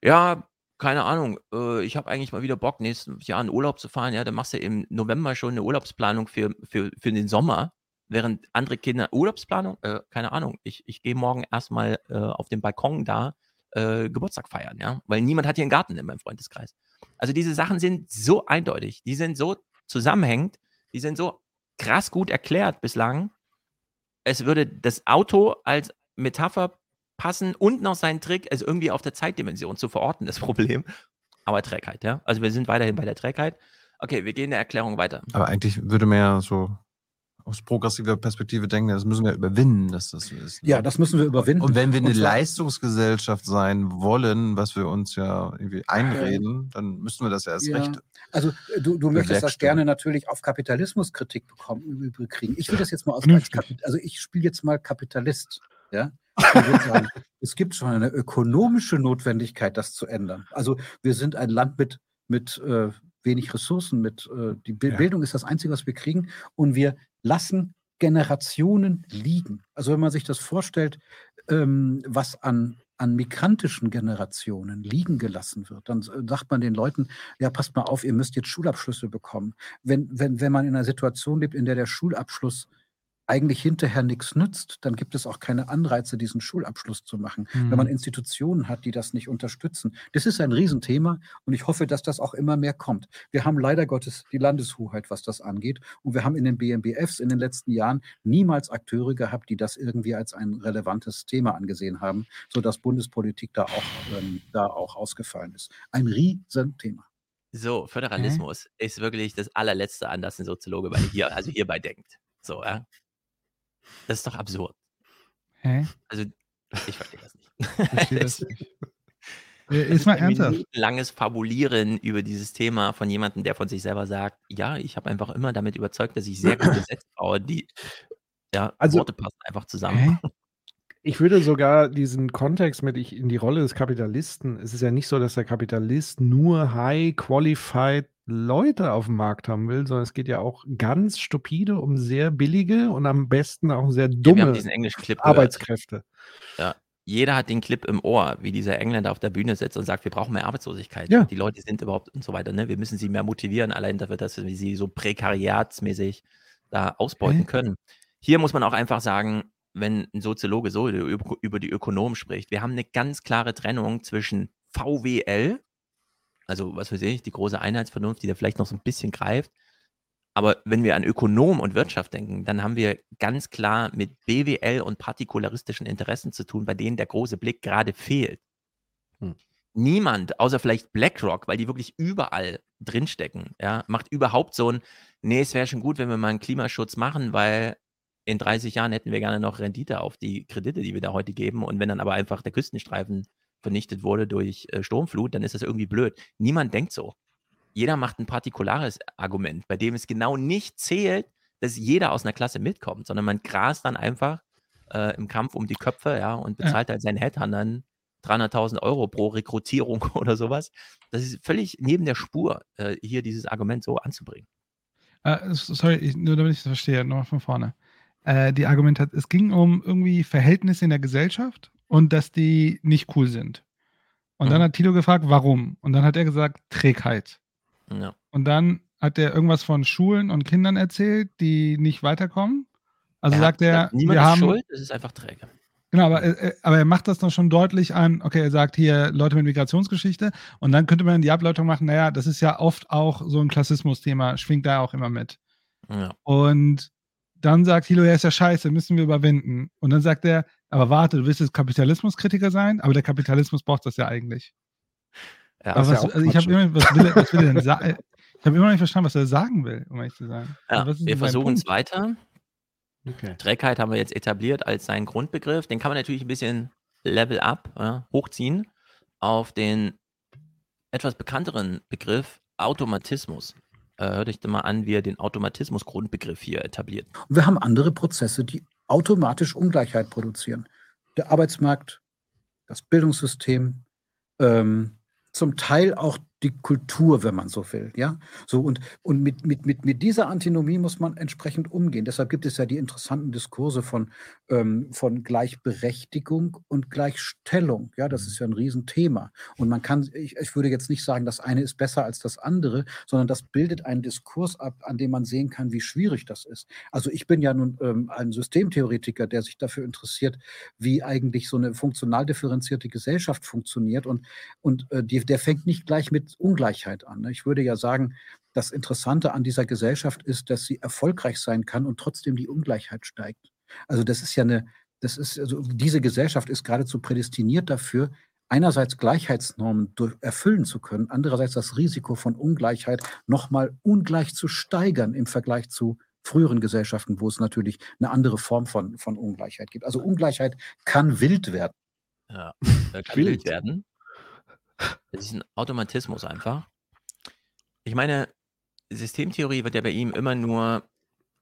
ja, keine Ahnung, äh, ich habe eigentlich mal wieder Bock, nächstes Jahr in Urlaub zu fahren. Ja, dann machst du im November schon eine Urlaubsplanung für, für, für den Sommer, während andere Kinder, Urlaubsplanung, äh, keine Ahnung, ich, ich gehe morgen erstmal äh, auf dem Balkon da äh, Geburtstag feiern, ja, weil niemand hat hier einen Garten in meinem Freundeskreis. Also diese Sachen sind so eindeutig, die sind so zusammenhängend, die sind so krass gut erklärt bislang. Es würde das Auto als Metapher passen und noch seinen Trick, es irgendwie auf der Zeitdimension zu verorten, das Problem. Aber Trägheit, ja. Also wir sind weiterhin bei der Trägheit. Okay, wir gehen in der Erklärung weiter. Aber eigentlich würde man ja so aus progressiver Perspektive denken, das müssen wir überwinden, dass das so ist. ne? Ja, das müssen wir überwinden. Und wenn wir eine Leistungsgesellschaft sein wollen, was wir uns ja irgendwie einreden, dann müssen wir das ja erst Ja. recht. Also äh, du, du möchtest das gerne natürlich auf Kapitalismuskritik bekommen, kriegen. Ich will das jetzt mal aus also ich spiele jetzt mal Kapitalist. Ja? Sagen, es gibt schon eine ökonomische Notwendigkeit, das zu ändern. Also wir sind ein Land mit, mit äh, wenig Ressourcen mit. Äh, die Bi Ja. Bildung ist das Einzige, was wir kriegen. Und wir lassen Generationen liegen. Also wenn man sich das vorstellt, ähm, was an, an migrantischen Generationen liegen gelassen wird, dann sagt man den Leuten, ja, passt mal auf, ihr müsst jetzt Schulabschlüsse bekommen. Wenn, wenn, wenn man in einer Situation lebt, in der der Schulabschluss eigentlich hinterher nichts nützt, dann gibt es auch keine Anreize, diesen Schulabschluss zu machen. Wenn man Mhm. Institutionen hat, die das nicht unterstützen. Das ist ein Riesenthema und ich hoffe, dass das auch immer mehr kommt. Wir haben leider Gottes die Landeshoheit, was das angeht. Und wir haben in den BMBFs in den letzten Jahren niemals Akteure gehabt, die das irgendwie als ein relevantes Thema angesehen haben, sodass Bundespolitik da auch, ähm, da auch ausgefallen ist. Ein Riesenthema. So, Föderalismus ist wirklich das allerletzte, an das ein Soziologe bei hier, also hierbei denkt. So, ja. Das ist doch absurd. Hä? Also, ich verstehe das nicht. Verstehe das nicht. Ist mal ein ernsthaft. Langes Fabulieren über dieses Thema von jemandem, der von sich selber sagt, ja, ich habe einfach immer damit überzeugt, dass ich sehr gute Sätze baue, die ja, Also- Worte passen einfach zusammen. Hä? Ich würde sogar diesen Kontext mit ich in die Rolle des Kapitalisten. Es ist ja nicht so, dass der Kapitalist nur high qualified Leute auf dem Markt haben will, sondern es geht ja auch ganz stupide um sehr billige und am besten auch sehr Ja, dumme gehört. Arbeitskräfte. Jeder hat den Clip im Ohr, wie dieser Engländer auf der Bühne sitzt und sagt, wir brauchen mehr Arbeitslosigkeit. Ja. Die Leute sind überhaupt und so weiter. Ne? Wir müssen sie mehr motivieren, allein dafür, dass wir sie so prekariatsmäßig da ausbeuten Hä? können. Hier muss man auch einfach sagen, wenn ein Soziologe so über die Ökonomen spricht, wir haben eine ganz klare Trennung zwischen VWL, also was weiß ich, die große Einheitsvernunft, die da vielleicht noch so ein bisschen greift. Aber wenn wir an Ökonom und Wirtschaft denken, dann haben wir ganz klar mit BWL und partikularistischen Interessen zu tun, bei denen der große Blick gerade fehlt. Hm. Niemand, außer vielleicht BlackRock, weil die wirklich überall drinstecken, ja, macht überhaupt so ein, nee, es wäre schon gut, wenn wir mal einen Klimaschutz machen, weil in 30 Jahren hätten wir gerne noch Rendite auf die Kredite, die wir da heute geben. Und wenn dann aber einfach der Küstenstreifen vernichtet wurde durch äh, Sturmflut, dann ist das irgendwie blöd. Niemand denkt so. Jeder macht ein partikulares Argument, bei dem es genau nicht zählt, dass jeder aus einer Klasse mitkommt, sondern man grast dann einfach äh, im Kampf um die Köpfe, ja, und Ja. bezahlt halt seinen Headhuntern 300.000 Euro pro Rekrutierung oder sowas. Das ist völlig neben der Spur, äh, hier dieses Argument so anzubringen. S- sorry, ich, nur damit ich das verstehe, nochmal von vorne. Äh, die Argumentation, es ging um irgendwie Verhältnisse in der Gesellschaft und dass die nicht cool sind. Und dann Mhm. hat Tilo gefragt, warum? Und dann hat er gesagt, Trägheit. Ja. Und dann hat er irgendwas von Schulen und Kindern erzählt, die nicht weiterkommen. Also Er sagt er, niemand wir ist haben, schuld, es ist einfach träge. Genau, aber, äh, aber er macht das dann schon deutlich an, okay, er sagt hier Leute mit Migrationsgeschichte und dann könnte man die Ableitung machen, naja, das ist ja oft auch so ein Klassismus-Thema, schwingt da auch immer mit. Ja. Und dann sagt Hilo, ja, ist ja scheiße, müssen wir überwinden. Und dann sagt er, aber warte, du willst jetzt Kapitalismuskritiker sein, aber der Kapitalismus braucht das ja eigentlich. Ja. Aber ja was, auch also ich habe immer, was will er, was will er denn sagen? Ich habe immer noch nicht verstanden, was er sagen will, um ehrlich zu sein. Ja, Also wir versuchen es weiter. Okay. Trägheit haben wir jetzt etabliert als seinen Grundbegriff. Den kann man natürlich ein bisschen Level up, ja, hochziehen auf den etwas bekannteren Begriff Automatismus. Äh, hört euch mal an, wie er den Automatismus-Grundbegriff hier etabliert. Und wir haben andere Prozesse, die automatisch Ungleichheit produzieren. Der Arbeitsmarkt, das Bildungssystem, ähm, zum Teil auch die Kultur, wenn man so will. Ja? So, und und mit, mit, mit, mit dieser Antinomie muss man entsprechend umgehen. Deshalb gibt es ja die interessanten Diskurse von, ähm, von Gleichberechtigung und Gleichstellung. Ja, das ist ja ein Riesenthema. Und man kann, ich, ich würde jetzt nicht sagen, das eine ist besser als das andere, sondern das bildet einen Diskurs ab, an dem man sehen kann, wie schwierig das ist. Also ich bin ja nun ähm, ein Systemtheoretiker, der sich dafür interessiert, wie eigentlich so eine funktional differenzierte Gesellschaft funktioniert. Und, und äh, die, der fängt nicht gleich mit Ungleichheit an. Ne? Ich würde ja sagen, das Interessante an dieser Gesellschaft ist, dass sie erfolgreich sein kann und trotzdem die Ungleichheit steigt. Also das ist ja eine, das ist, also diese Gesellschaft ist geradezu prädestiniert dafür, einerseits Gleichheitsnormen durch, erfüllen zu können, andererseits das Risiko von Ungleichheit nochmal ungleich zu steigern im Vergleich zu früheren Gesellschaften, wo es natürlich eine andere Form von, von Ungleichheit gibt. Also Ungleichheit kann wild werden. Ja, äh, kann wild werden. Das ist ein Automatismus einfach. Ich meine, Systemtheorie wird ja bei ihm immer nur,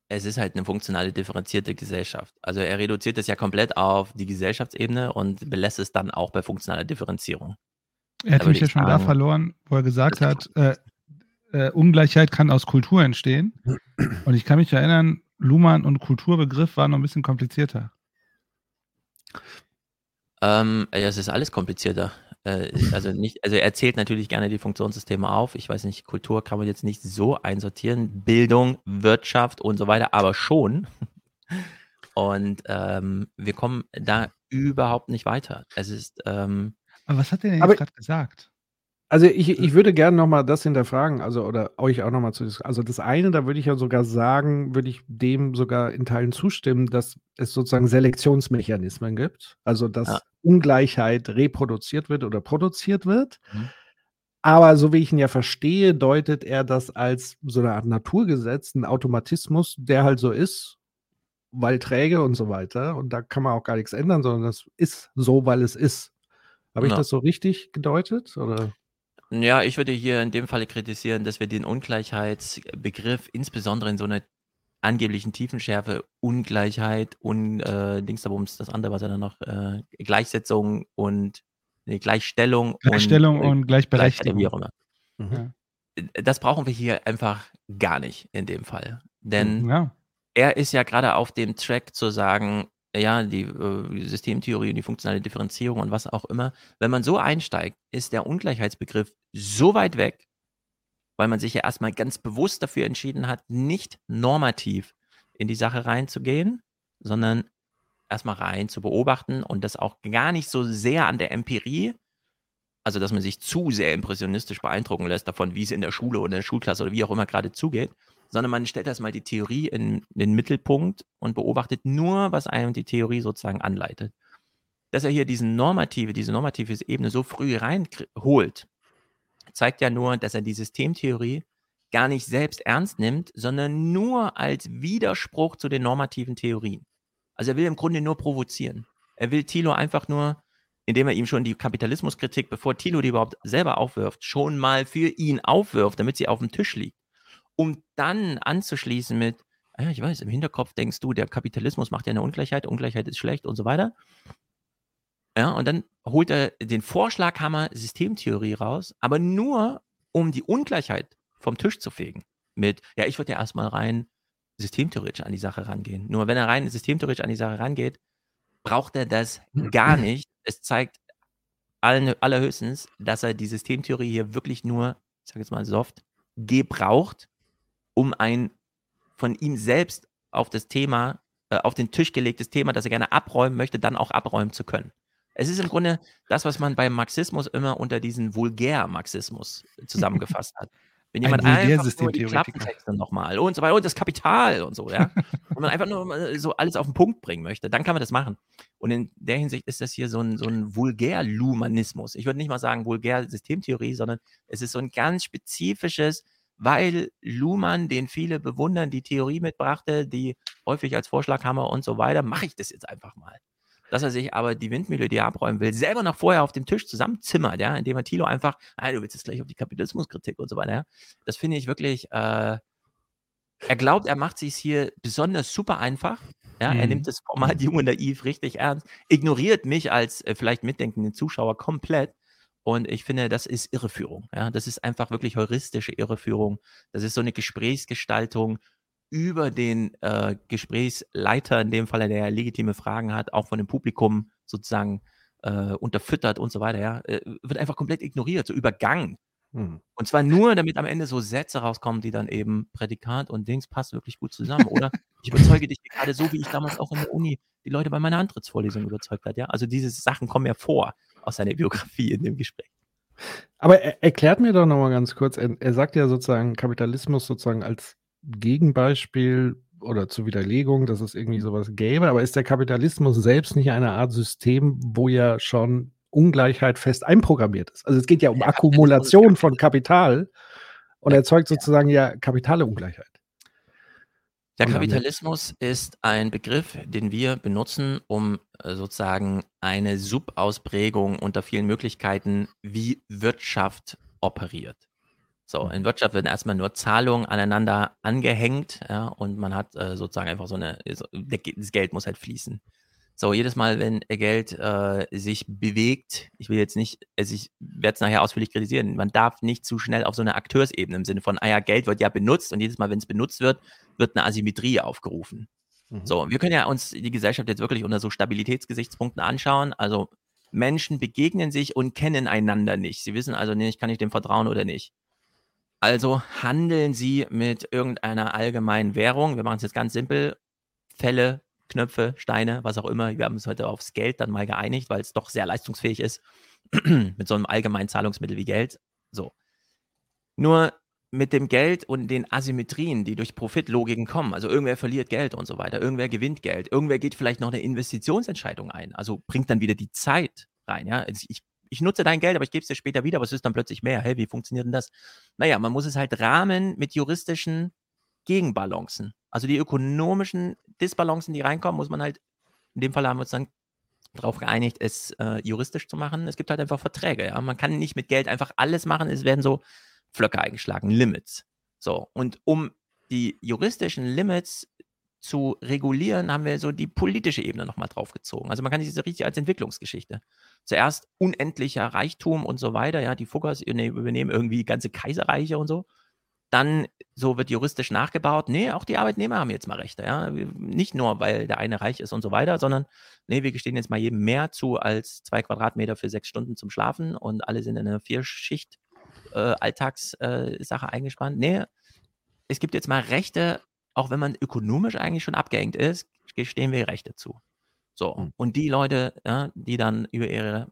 es ist halt eine funktionale differenzierte Gesellschaft. Also er reduziert das ja komplett auf die Gesellschaftsebene und belässt es dann auch bei funktionaler Differenzierung. Er hat mich ja schon da verloren, wo er gesagt hat, äh, äh, Ungleichheit kann aus Kultur entstehen. Und ich kann mich erinnern, Luhmann und Kulturbegriff waren noch ein bisschen komplizierter. Ähm, ja, es ist alles komplizierter. Äh, also nicht, also er zählt natürlich gerne die Funktionssysteme auf. Ich weiß nicht, Kultur kann man jetzt nicht so einsortieren. Bildung, Wirtschaft und so weiter, aber schon. Und ähm, wir kommen da überhaupt nicht weiter. Es ist. Ähm, aber was hat er denn jetzt gerade gesagt? Also ich, ich würde gerne nochmal das hinterfragen, also oder euch auch nochmal zu Also das eine, da würde ich ja sogar sagen, würde ich dem sogar in Teilen zustimmen, dass es sozusagen Selektionsmechanismen gibt. Also dass Ja. Ungleichheit reproduziert wird oder produziert wird. Mhm. Aber so wie ich ihn ja verstehe, deutet er das als so eine Art Naturgesetz, ein Automatismus, der halt so ist, weil träge und so weiter. Und da kann man auch gar nichts ändern, sondern das ist so, weil es ist. Habe ich Ja. das so richtig gedeutet? Oder? Ja, ich würde hier in dem Falle kritisieren, dass wir den Ungleichheitsbegriff insbesondere in so einer angeblichen Tiefenschärfe, Ungleichheit und äh, Dingsdabums, das andere, was er dann noch, äh, Gleichsetzung und nee, Gleichstellung, Gleichstellung und, äh, und Gleichberechtigung. auch immer. Mhm. Das brauchen wir hier einfach gar nicht in dem Fall. Denn Ja. er ist ja gerade auf dem Track zu sagen, ja, die äh, Systemtheorie und die funktionale Differenzierung und was auch immer. Wenn man so einsteigt, ist der Ungleichheitsbegriff so weit weg, weil man sich ja erstmal ganz bewusst dafür entschieden hat, nicht normativ in die Sache reinzugehen, sondern erstmal rein zu beobachten und das auch gar nicht so sehr an der Empirie, also dass man sich zu sehr impressionistisch beeindrucken lässt davon, wie es in der Schule oder in der Schulklasse oder wie auch immer gerade zugeht, sondern man stellt erstmal die Theorie in den Mittelpunkt und beobachtet nur, was einem die Theorie sozusagen anleitet. Dass er hier diesen normative, diese normative Ebene so früh reinholt, zeigt ja nur, dass er die Systemtheorie gar nicht selbst ernst nimmt, sondern nur als Widerspruch zu den normativen Theorien. Also er will im Grunde nur provozieren. Er will Thilo einfach nur, indem er ihm schon die Kapitalismuskritik, bevor Thilo die überhaupt selber aufwirft, schon mal für ihn aufwirft, damit sie auf dem Tisch liegt. Um dann anzuschließen mit, ah ja, ich weiß, im Hinterkopf denkst du, der Kapitalismus macht ja eine Ungleichheit, Ungleichheit ist schlecht und so weiter. Ja, und dann holt er den Vorschlaghammer Systemtheorie raus, aber nur, um die Ungleichheit vom Tisch zu fegen. Mit, ja, ich würde ja erstmal rein systemtheoretisch an die Sache rangehen. Nur wenn er rein systemtheoretisch an die Sache rangeht, braucht er das gar nicht. Es zeigt allen, allerhöchstens, dass er die Systemtheorie hier wirklich nur, ich sage jetzt mal soft, gebraucht, um ein von ihm selbst auf das Thema, äh, auf den Tisch gelegtes Thema, das er gerne abräumen möchte, dann auch abräumen zu können. Es ist im Grunde das, was man beim Marxismus immer unter diesen Vulgär-Marxismus zusammengefasst hat. Wenn Ein jemand einfach nur die. Klappentexte nochmal und so weiter und das Kapital und so, ja. und man einfach nur so alles auf den Punkt bringen möchte, dann kann man das machen. Und in der Hinsicht ist das hier so ein, so ein Vulgär-Luhmanismus. Ich würde nicht mal sagen Vulgär-Systemtheorie, sondern es ist so ein ganz spezifisches, weil Luhmann, den viele bewundern, die Theorie mitbrachte, die häufig als Vorschlaghammer und so weiter, mache ich das jetzt einfach mal. Dass er sich aber die Windmühle, die er abräumen will, selber noch vorher auf dem Tisch zusammenzimmert, ja, indem er Thilo einfach, ah, du willst jetzt gleich auf die Kapitalismuskritik und so weiter, ja. Das finde ich wirklich, äh, er glaubt, er macht sich hier besonders super einfach. Ja, er Mhm. nimmt das Format Jung und Naiv richtig ernst, ignoriert mich als äh, vielleicht mitdenkenden Zuschauer komplett. Und ich finde, das ist Irreführung. Ja, das ist einfach wirklich heuristische Irreführung. Das ist so eine Gesprächsgestaltung über den äh, Gesprächsleiter, in dem Fall, der ja legitime Fragen hat, auch von dem Publikum sozusagen äh, unterfüttert und so weiter. Ja, äh, wird einfach komplett ignoriert, so übergangen. Hm. Und zwar nur, damit am Ende so Sätze rauskommen, die dann eben Prädikat und Dings passt wirklich gut zusammen. Oder ich überzeuge dich gerade so, wie ich damals auch in der Uni die Leute bei meiner Antrittsvorlesung überzeugt hat. Ja, also diese Sachen kommen ja vor aus seiner Biografie in dem Gespräch. Aber er, erklärt mir doch nochmal ganz kurz, er, er sagt ja sozusagen Kapitalismus sozusagen als Gegenbeispiel oder zur Widerlegung, dass es irgendwie sowas gäbe, aber ist der Kapitalismus selbst nicht eine Art System, wo ja schon Ungleichheit fest einprogrammiert ist? Also es geht ja um Der Akkumulation von Kapital und erzeugt sozusagen ja kapitale Ungleichheit. Der Kapitalismus ist ein Begriff, den wir benutzen, um äh, sozusagen eine Subausprägung unter vielen Möglichkeiten, wie Wirtschaft operiert. So, in Wirtschaft werden erstmal nur Zahlungen aneinander angehängt, ja, und man hat äh, sozusagen einfach so eine, so, das Geld muss halt fließen. So, jedes Mal, wenn Geld äh, sich bewegt, ich will jetzt nicht, also ich werde es nachher ausführlich kritisieren, man darf nicht zu schnell auf so eine Akteursebene im Sinne von, ah ja, Geld wird ja benutzt und jedes Mal, wenn es benutzt wird, wird eine Asymmetrie aufgerufen. Mhm. So, wir können ja uns die Gesellschaft jetzt wirklich unter so Stabilitätsgesichtspunkten anschauen. Also Menschen begegnen sich und kennen einander nicht. Sie wissen also nicht, kann ich dem vertrauen oder nicht. Also handeln sie mit irgendeiner allgemeinen Währung. Wir machen es jetzt ganz simpel. Fälle, Knöpfe, Steine, was auch immer. Wir haben uns heute aufs Geld dann mal geeinigt, weil es doch sehr leistungsfähig ist mit so einem allgemeinen Zahlungsmittel wie Geld. So. Nur mit dem Geld und den Asymmetrien, die durch Profitlogiken kommen. Also irgendwer verliert Geld und so weiter, irgendwer gewinnt Geld, irgendwer geht vielleicht noch eine Investitionsentscheidung ein, also bringt dann wieder die Zeit rein. Ja? Also ich, ich nutze dein Geld, aber ich gebe es dir später wieder, aber es ist dann plötzlich mehr. Hey, wie funktioniert denn das? Naja, man muss es halt rahmen mit juristischen Gegenbalancen. Also die ökonomischen Disbalancen, die reinkommen, muss man halt, in dem Fall haben wir uns dann darauf geeinigt, es äh, juristisch zu machen. Es gibt halt einfach Verträge. Ja? Man kann nicht mit Geld einfach alles machen. Es werden so Flöcke eingeschlagen, Limits. So, und um die juristischen Limits zu regulieren, haben wir so die politische Ebene nochmal draufgezogen. Also man kann sich das richtig als Entwicklungsgeschichte. Zuerst unendlicher Reichtum und so weiter, ja, die Fuggers übernehmen irgendwie ganze Kaiserreiche und so. Dann so wird juristisch nachgebaut, nee, auch die Arbeitnehmer haben jetzt mal Rechte, ja. Nicht nur, weil der eine reich ist und so weiter, sondern nee, wir gestehen jetzt mal jedem mehr zu als zwei Quadratmeter für sechs Stunden zum Schlafen und alle sind in einer Vierschicht äh, Alltagssache äh, eingespannt. Nee, es gibt jetzt mal Rechte, auch wenn man ökonomisch eigentlich schon abgehängt ist, gestehen wir Rechte zu. So, mhm. und die Leute, ja, die dann über ihre,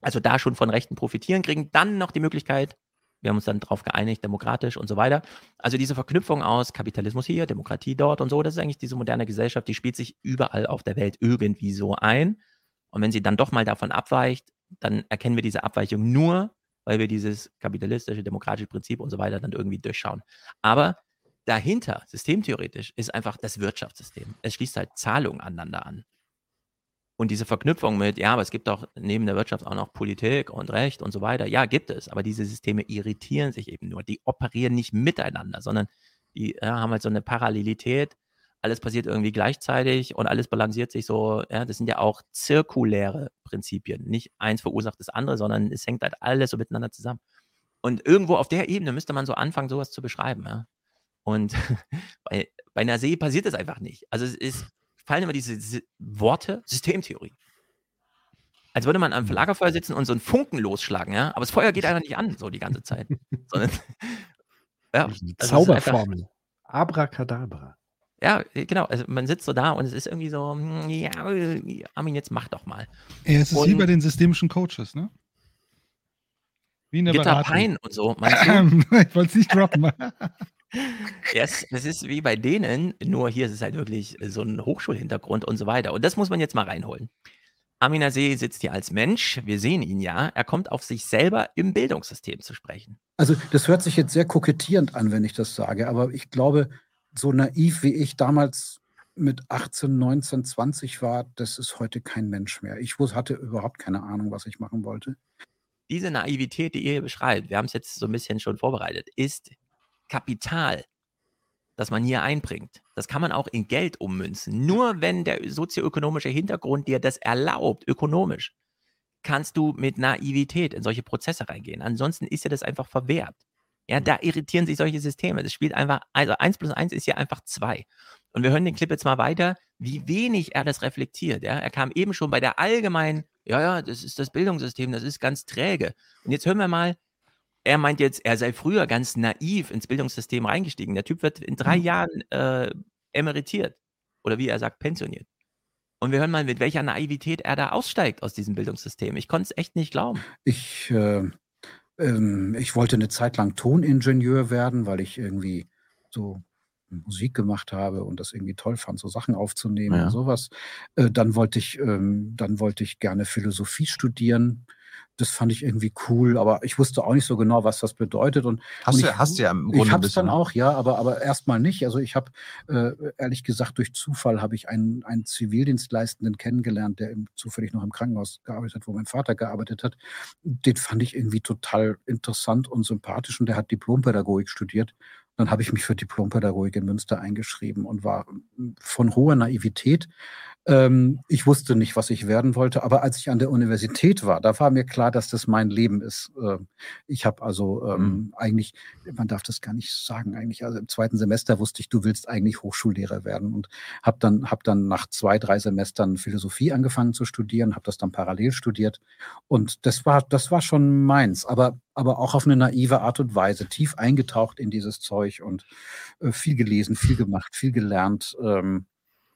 also da schon von Rechten profitieren, kriegen dann noch die Möglichkeit, wir haben uns dann darauf geeinigt, demokratisch und so weiter. Also diese Verknüpfung aus Kapitalismus hier, Demokratie dort und so, das ist eigentlich diese moderne Gesellschaft, die spielt sich überall auf der Welt irgendwie so ein. Und wenn sie dann doch mal davon abweicht, dann erkennen wir diese Abweichung nur, weil wir dieses kapitalistische, demokratische Prinzip und so weiter dann irgendwie durchschauen. Aber dahinter, systemtheoretisch, ist einfach das Wirtschaftssystem. Es schließt halt Zahlungen aneinander an. Und diese Verknüpfung mit, ja, aber es gibt auch neben der Wirtschaft auch noch Politik und Recht und so weiter. Ja, gibt es. Aber diese Systeme irritieren sich eben nur. Die operieren nicht miteinander, sondern die ja, haben halt so eine Parallelität alles passiert irgendwie gleichzeitig und alles balanciert sich so, ja, das sind ja auch zirkuläre Prinzipien. Nicht eins verursacht das andere, sondern es hängt halt alles so miteinander zusammen. Und irgendwo auf der Ebene müsste man so anfangen, sowas zu beschreiben, ja. Und bei, bei einer See passiert das einfach nicht. Also es ist, fallen immer diese Worte, Systemtheorie. Als würde man am mhm. Lagerfeuer sitzen und so einen Funken losschlagen, ja. Aber das Feuer geht einfach nicht an, so die ganze Zeit. Sondern, ja, also Zauberformel. Abracadabra. Ja, äh, genau. Also man sitzt so da und es ist irgendwie so, hm, ja, Armin, jetzt mach doch mal. Ja, es ist und wie bei den systemischen Coaches, ne? Wie in der Gitter Pine und so. ich wollte es nicht droppen. Yes, das ist wie bei denen, nur hier ist es halt wirklich so ein Hochschulhintergrund und so weiter. Und das muss man jetzt mal reinholen. Amina See sitzt hier als Mensch, wir sehen ihn ja, er kommt auf sich selber im Bildungssystem zu sprechen. Also das hört sich jetzt sehr kokettierend an, wenn ich das sage, aber ich glaube, so naiv wie ich damals mit 18, 19, 20 war, das ist heute kein Mensch mehr. Ich hatte überhaupt keine Ahnung, was ich machen wollte. Diese Naivität, die ihr hier beschreibt, wir haben es jetzt so ein bisschen schon vorbereitet, ist Kapital, das man hier einbringt. Das kann man auch in Geld ummünzen. Nur wenn der sozioökonomische Hintergrund dir das erlaubt, ökonomisch, kannst du mit Naivität in solche Prozesse reingehen. Ansonsten ist dir das einfach verwehrt. Ja, da irritieren sich solche Systeme. Das spielt einfach, also 1 plus 1 ist ja einfach 2. Und wir hören den Clip jetzt mal weiter, wie wenig er das reflektiert. Ja? Er kam eben schon bei der allgemeinen, ja, ja, das ist das Bildungssystem, das ist ganz träge. Und jetzt hören wir mal, er meint jetzt, er sei früher ganz naiv ins Bildungssystem reingestiegen. Der Typ wird in drei mhm. Jahren äh, emeritiert. Oder wie er sagt, pensioniert. Und wir hören mal, mit welcher Naivität er da aussteigt aus diesem Bildungssystem. Ich konnte es echt nicht glauben. Ich äh, ähm, ich wollte eine Zeit lang Toningenieur werden, weil ich irgendwie so Musik gemacht habe und das irgendwie toll fand, so Sachen aufzunehmen Ja. und sowas. Äh, dann wollte ich ähm, dann wollte ich gerne Philosophie studieren das fand ich irgendwie cool, aber ich wusste auch nicht so genau, was das bedeutet. Und, hast, und du, ich, hast du ja im Grunde Ich habe es dann auch, ja, aber, aber erstmal nicht. Also ich habe, äh, ehrlich gesagt, durch Zufall habe ich einen, einen Zivildienstleistenden kennengelernt, der im, zufällig noch im Krankenhaus gearbeitet hat, wo mein Vater gearbeitet hat. Den fand ich irgendwie total interessant und sympathisch und der hat Diplompädagogik studiert. Dann habe ich mich für Diplompädagogik in Münster eingeschrieben und war von hoher Naivität Ähm, ich wusste nicht, was ich werden wollte, aber als ich an der Universität war, da war mir klar, dass das mein Leben ist. Ähm, ich habe also ähm, Mhm. eigentlich, man darf das gar nicht sagen, eigentlich, also im zweiten Semester wusste ich, du willst eigentlich Hochschullehrer werden und habe dann, hab dann nach zwei, drei Semestern Philosophie angefangen zu studieren, habe das dann parallel studiert und das war, das war schon meins, aber, aber auch auf eine naive Art und Weise, tief eingetaucht in dieses Zeug und äh, viel gelesen, viel gemacht, viel gelernt. Ähm,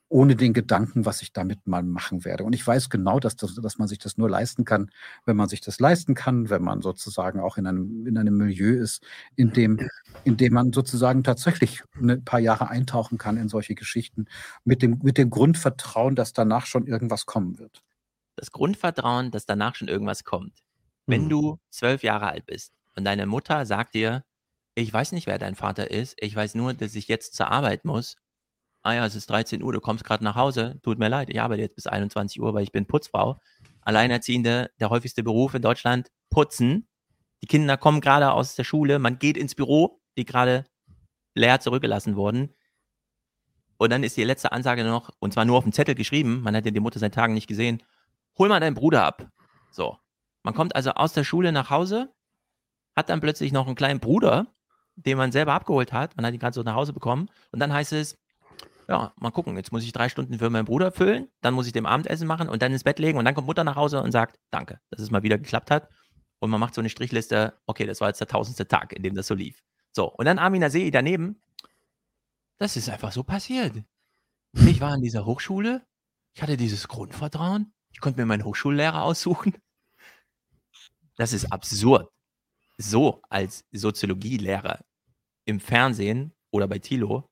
ohne den Gedanken, was ich damit mal machen werde. Und ich weiß genau, dass, das, dass man sich das nur leisten kann, wenn man sich das leisten kann, wenn man sozusagen auch in einem, in einem Milieu ist, in dem, in dem man sozusagen tatsächlich ein paar Jahre eintauchen kann in solche Geschichten, mit dem, mit dem Grundvertrauen, dass danach schon irgendwas kommen wird. Das Grundvertrauen, dass danach schon irgendwas kommt. Wenn Mhm. du zwölf Jahre alt bist und deine Mutter sagt dir, ich weiß nicht, wer dein Vater ist, ich weiß nur, dass ich jetzt zur Arbeit muss. Ah ja, es ist 13 Uhr, du kommst gerade nach Hause. Tut mir leid, ich arbeite jetzt bis 21 Uhr, weil ich bin Putzfrau. Alleinerziehende, der häufigste Beruf in Deutschland, putzen. Die Kinder kommen gerade aus der Schule, man geht ins Büro, die gerade leer zurückgelassen wurden. Und dann ist die letzte Ansage noch, und zwar nur auf dem Zettel geschrieben, man hat ja die Mutter seit Tagen nicht gesehen, hol mal deinen Bruder ab. So. Man kommt also aus der Schule nach Hause, hat dann plötzlich noch einen kleinen Bruder, den man selber abgeholt hat. Man hat ihn gerade so nach Hause bekommen. Und dann heißt es, ja, mal gucken, jetzt muss ich drei Stunden für meinen Bruder füllen, dann muss ich dem Abendessen machen und dann ins Bett legen und dann kommt Mutter nach Hause und sagt, danke, dass es mal wieder geklappt hat. Und man macht so eine Strichliste, okay, das war jetzt der tausendste Tag, in dem das so lief. So, und dann Armin Asei daneben, das ist einfach so passiert. Ich war an dieser Hochschule, ich hatte dieses Grundvertrauen, ich konnte mir meinen Hochschullehrer aussuchen. Das ist absurd. So als Soziologielehrer im Fernsehen oder bei Thilo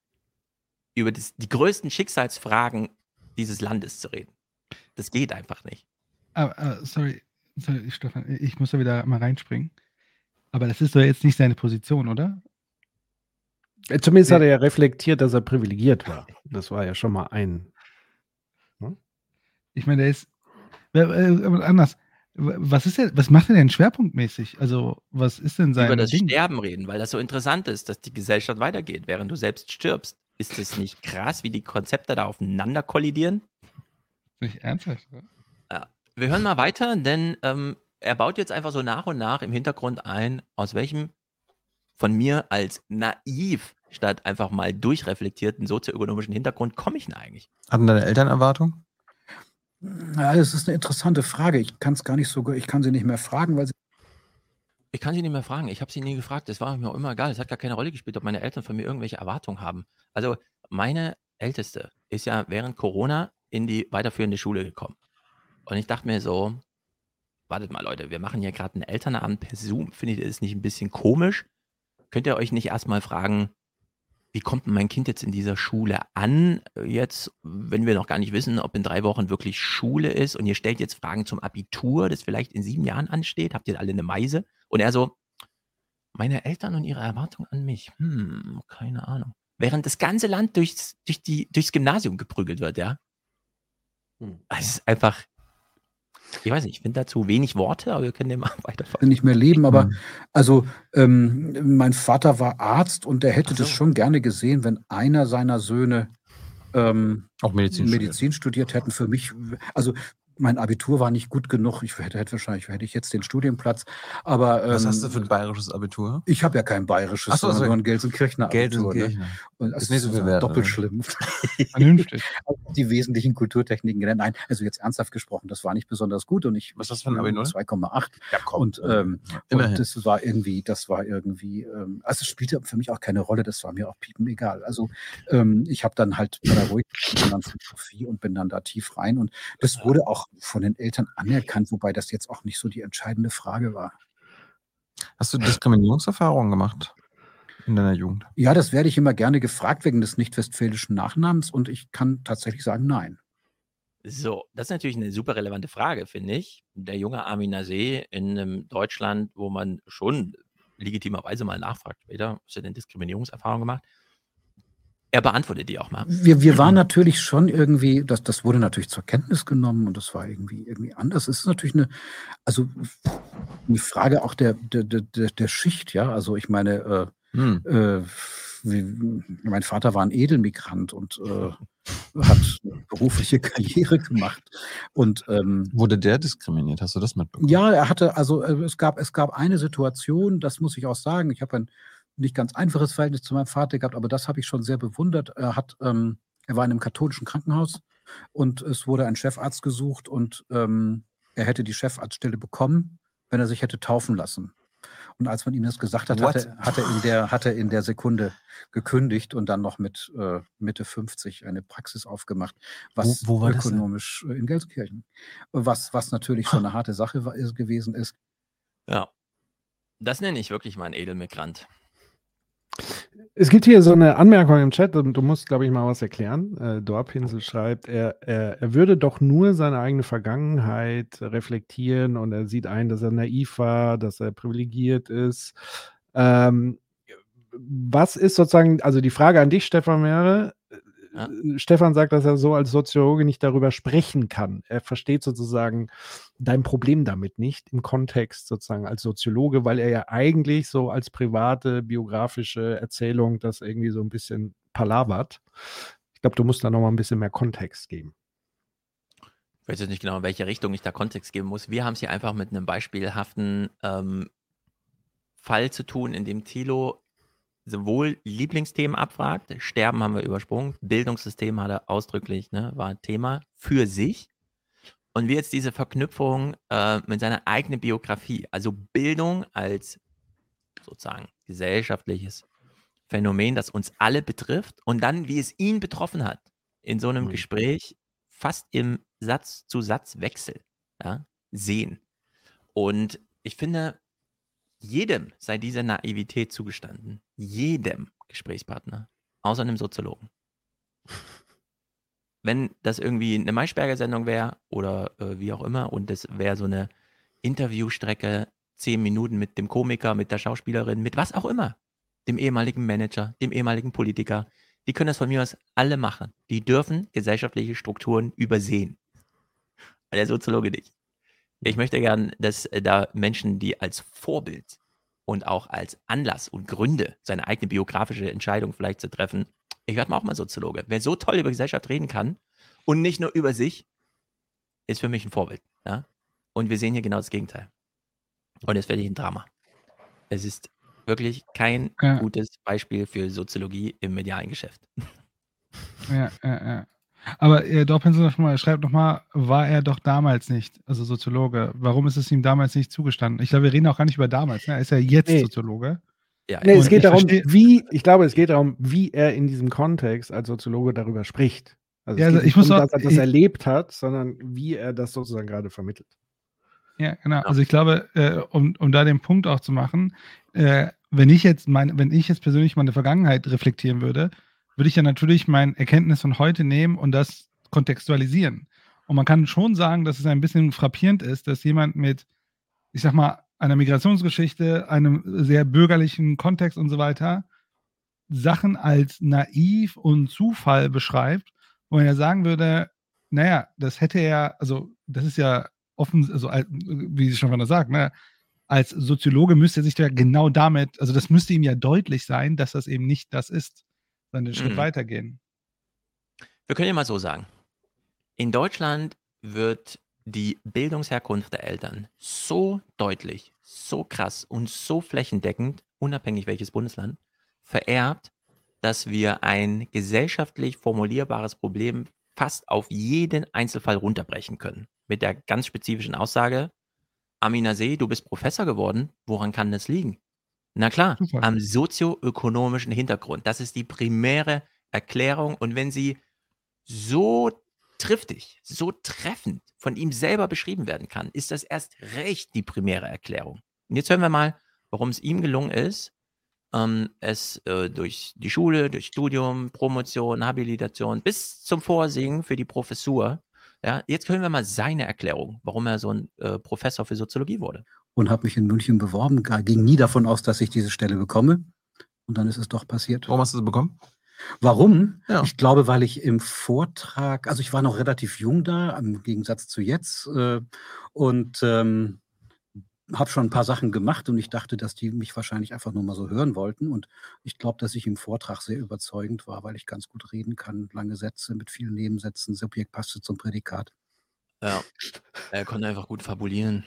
über das, die größten Schicksalsfragen dieses Landes zu reden. Das geht einfach nicht. Aber, äh, sorry, sorry, Stefan, ich muss da wieder mal reinspringen. Aber das ist doch jetzt nicht seine Position, oder? Äh, Zumindest hat er ja reflektiert, dass er privilegiert war. Das war ja schon mal ein. Ich meine, der ist äh, anders. Was ist der, was macht er denn schwerpunktmäßig? Also, was ist denn sein über das Ding? Sterben reden, weil das so interessant ist, dass die Gesellschaft weitergeht, während du selbst stirbst. Ist es nicht krass, wie die Konzepte da aufeinander kollidieren? Nicht ernsthaft? oder? Wir hören mal weiter, denn ähm, er baut jetzt einfach so nach und nach im Hintergrund ein, aus welchem von mir als naiv statt einfach mal durchreflektierten sozioökonomischen Hintergrund komme ich denn eigentlich? Hatten deine Eltern Erwartungen? Ja, das ist eine interessante Frage. Ich kann es gar nicht so, ich kann sie nicht mehr fragen, weil sie Ich kann sie nicht mehr fragen. Ich habe sie nie gefragt. Das war mir auch immer egal. Es hat gar keine Rolle gespielt, ob meine Eltern von mir irgendwelche Erwartungen haben. Also meine Älteste ist ja während Corona in die weiterführende Schule gekommen. Und ich dachte mir so, wartet mal Leute, wir machen hier gerade einen Elternabend per Zoom. Findet ihr das nicht ein bisschen komisch? Könnt ihr euch nicht erstmal fragen, wie kommt mein Kind jetzt in dieser Schule an? Jetzt, wenn wir noch gar nicht wissen, ob in drei Wochen wirklich Schule ist und ihr stellt jetzt Fragen zum Abitur, das vielleicht in sieben Jahren ansteht, habt ihr alle eine Meise? Und er so, meine Eltern und ihre Erwartungen an mich, hm, keine Ahnung. Während das ganze Land durchs, durch die, durchs Gymnasium geprügelt wird, ja. Hm. Es ist einfach, ich weiß nicht, ich finde dazu wenig Worte, aber wir können dem mal weiterfahren. nicht mehr leben, aber Mhm. also ähm, mein Vater war Arzt und er hätte so. das schon gerne gesehen, wenn einer seiner Söhne ähm, Auch Medizin. studiert. Medizin studiert hätten. Für mich, also mein Abitur war nicht gut genug. Ich hätte, hätte wahrscheinlich hätte ich jetzt den Studienplatz. Aber Was ähm, hast du für ein bayerisches Abitur? ich habe ja kein bayerisches, Ach so, sondern sorry. nur ein Gelsenkirchener Abitur. Ne? Und das Ist nicht so viel wert, doppelt oder? schlimm. Vernünftig. die wesentlichen Kulturtechniken gelernt. Nein, also jetzt ernsthaft gesprochen, das war nicht besonders gut und ich Was hast du für ein Abi, null? 2,8 Ja, komm. und, ähm, Immerhin. und das war irgendwie, das war irgendwie, ähm, also es spielte für mich auch keine Rolle, das war mir auch piepen egal. Also ähm, ich habe dann halt Pädagogik und dann Philosophie und bin dann da tief rein und das wurde auch von den Eltern anerkannt, wobei das jetzt auch nicht so die entscheidende Frage war. Hast du Diskriminierungserfahrungen gemacht in deiner Jugend? Ja, das werde ich immer gerne gefragt wegen des nicht-westfälischen Nachnamens und ich kann tatsächlich sagen, nein. So, das ist natürlich eine super relevante Frage, finde ich. Der junge Armin Nasee in einem Deutschland, wo man schon legitimerweise mal nachfragt später, hast du denn Diskriminierungserfahrung gemacht? Er beantwortet die auch mal. Wir, wir waren natürlich schon irgendwie, das, das wurde natürlich zur Kenntnis genommen und das war irgendwie, irgendwie anders. Es ist natürlich eine, also eine Frage auch der, der, der, der Schicht, ja. Also ich meine, Hm. äh, äh, wie, mein Vater war ein Edelmigrant und äh, hat berufliche Karriere gemacht. Und ähm, Wurde der diskriminiert? Hast du das mitbekommen? ja, er hatte, also äh, es gab, es gab eine Situation, das muss ich auch sagen, ich habe ein nicht ganz einfaches Verhältnis zu meinem Vater gehabt, aber das habe ich schon sehr bewundert. Er hat, ähm, er war in einem katholischen Krankenhaus und es wurde ein Chefarzt gesucht und ähm, er hätte die Chefarztstelle bekommen, wenn er sich hätte taufen lassen. Und als man ihm das gesagt hat, hat What? er, hat, er in der, hat er in der Sekunde gekündigt und dann noch mit äh, Mitte 50 eine Praxis aufgemacht, was wo war das denn? ökonomisch äh, in Gelsenkirchen, was, was natürlich schon eine harte Sache war, ist, gewesen ist. Ja. Das nenne ich wirklich mal einen Edelmigrant. Es gibt hier so eine Anmerkung im Chat, du musst, glaube ich, mal was erklären. Äh, Dorpinsel schreibt, er, er, er würde doch nur seine eigene Vergangenheit reflektieren und er sieht ein, dass er naiv war, dass er privilegiert ist. Ähm, was ist sozusagen, also die Frage an dich, Stefan, wäre, Ja. äh, Stefan sagt, dass er so als Soziologe nicht darüber sprechen kann. Er versteht sozusagen dein Problem damit nicht im Kontext sozusagen als Soziologe, weil er ja eigentlich so als private biografische Erzählung das irgendwie so ein bisschen palavert. Ich glaube, du musst da noch mal ein bisschen mehr Kontext geben. Ich weiß jetzt nicht genau, in welche Richtung ich da Kontext geben muss. Wir haben es hier einfach mit einem beispielhaften ähm, Fall zu tun, in dem Thilo sowohl Lieblingsthemen abfragt, Sterben haben wir übersprungen, Bildungssystem hat er ausdrücklich, ne, war ein Thema für sich. Und wir jetzt diese Verknüpfung äh, mit seiner eigenen Biografie, also Bildung als sozusagen gesellschaftliches Phänomen, das uns alle betrifft und dann, wie es ihn betroffen hat, in so einem Mhm. Gespräch fast im Satz-zu-Satz-Wechsel ja, sehen. Und ich finde, jedem sei diese Naivität zugestanden. Jedem Gesprächspartner, außer einem Soziologen. Wenn das irgendwie eine Maischberger-Sendung wäre oder äh, wie auch immer und das wäre so eine Interviewstrecke, zehn Minuten mit dem Komiker, mit der Schauspielerin, mit was auch immer, dem ehemaligen Manager, dem ehemaligen Politiker, die können das von mir aus alle machen. Die dürfen gesellschaftliche Strukturen übersehen. Der Soziologe nicht. Ich möchte gern, dass äh, da Menschen, die als Vorbild und auch als Anlass und Gründe, seine eigene biografische Entscheidung vielleicht zu treffen, ich werde mal auch mal Soziologe. Wer so toll über Gesellschaft reden kann und nicht nur über sich, ist für mich ein Vorbild. Ja? Und wir sehen hier genau das Gegenteil. Und es werde ich ein Drama. Es ist wirklich kein Ja. gutes Beispiel für Soziologie im medialen Geschäft. Ja, ja, ja. Aber äh, mal, schreibt nochmal, war er doch damals nicht, also Soziologe. Warum ist es ihm damals nicht zugestanden? Ich glaube, wir reden auch gar nicht über damals. Ne? Er ist ja jetzt Nee. Soziologe. Ja, Nee, es geht ich darum, verstehe- wie, ich glaube, es geht darum, wie er in diesem Kontext als Soziologe darüber spricht. Also Ja, es also geht ich nicht muss darum, auch- dass er das ich- erlebt hat, sondern wie er das sozusagen gerade vermittelt. Ja, genau. Also ich glaube, äh, um, um da den Punkt auch zu machen, äh, wenn ich jetzt mein, wenn ich jetzt persönlich meine Vergangenheit reflektieren würde, würde ich ja natürlich mein Erkenntnis von heute nehmen und das kontextualisieren. Und man kann schon sagen, dass es ein bisschen frappierend ist, dass jemand mit, ich sag mal, einer Migrationsgeschichte, einem sehr bürgerlichen Kontext und so weiter, Sachen als naiv und Zufall beschreibt, wo er sagen würde, naja, das hätte er, also das ist ja offen, also al- wie Sie schon gerade sagt, ne, als Soziologe müsste er sich ja genau damit, also das müsste ihm ja deutlich sein, dass das eben nicht das ist, sondern den Schritt Mhm. weitergehen. Wir können ja mal so sagen. In Deutschland wird die Bildungsherkunft der Eltern so deutlich, so krass und so flächendeckend, unabhängig welches Bundesland, vererbt, dass wir ein gesellschaftlich formulierbares Problem fast auf jeden Einzelfall runterbrechen können. Mit der ganz spezifischen Aussage, Amina See, du bist Professor geworden, woran kann das liegen? Na klar, Zufall. am sozioökonomischen Hintergrund. Das ist die primäre Erklärung. Und wenn sie so triftig, so treffend von ihm selber beschrieben werden kann, ist das erst recht die primäre Erklärung. Und jetzt hören wir mal, warum es ihm gelungen ist, ähm, es äh, durch die Schule, durch Studium, Promotion, Habilitation bis zum Vorsingen für die Professur. Ja, jetzt hören wir mal seine Erklärung, warum er so ein äh, Professor für Soziologie wurde. Und habe mich in München beworben, ging nie davon aus, dass ich diese Stelle bekomme. Und dann ist es doch passiert. Warum hast du sie bekommen? Warum? Ja. Ich glaube, weil ich im Vortrag, also ich war noch relativ jung da, im Gegensatz zu jetzt. Äh, und ähm, habe schon ein paar Sachen gemacht und ich dachte, dass die mich wahrscheinlich einfach nur mal so hören wollten. Und ich glaube, dass ich im Vortrag sehr überzeugend war, weil ich ganz gut reden kann, lange Sätze mit vielen Nebensätzen, Subjekt passte zum Prädikat. Ja. Er konnte einfach gut fabulieren.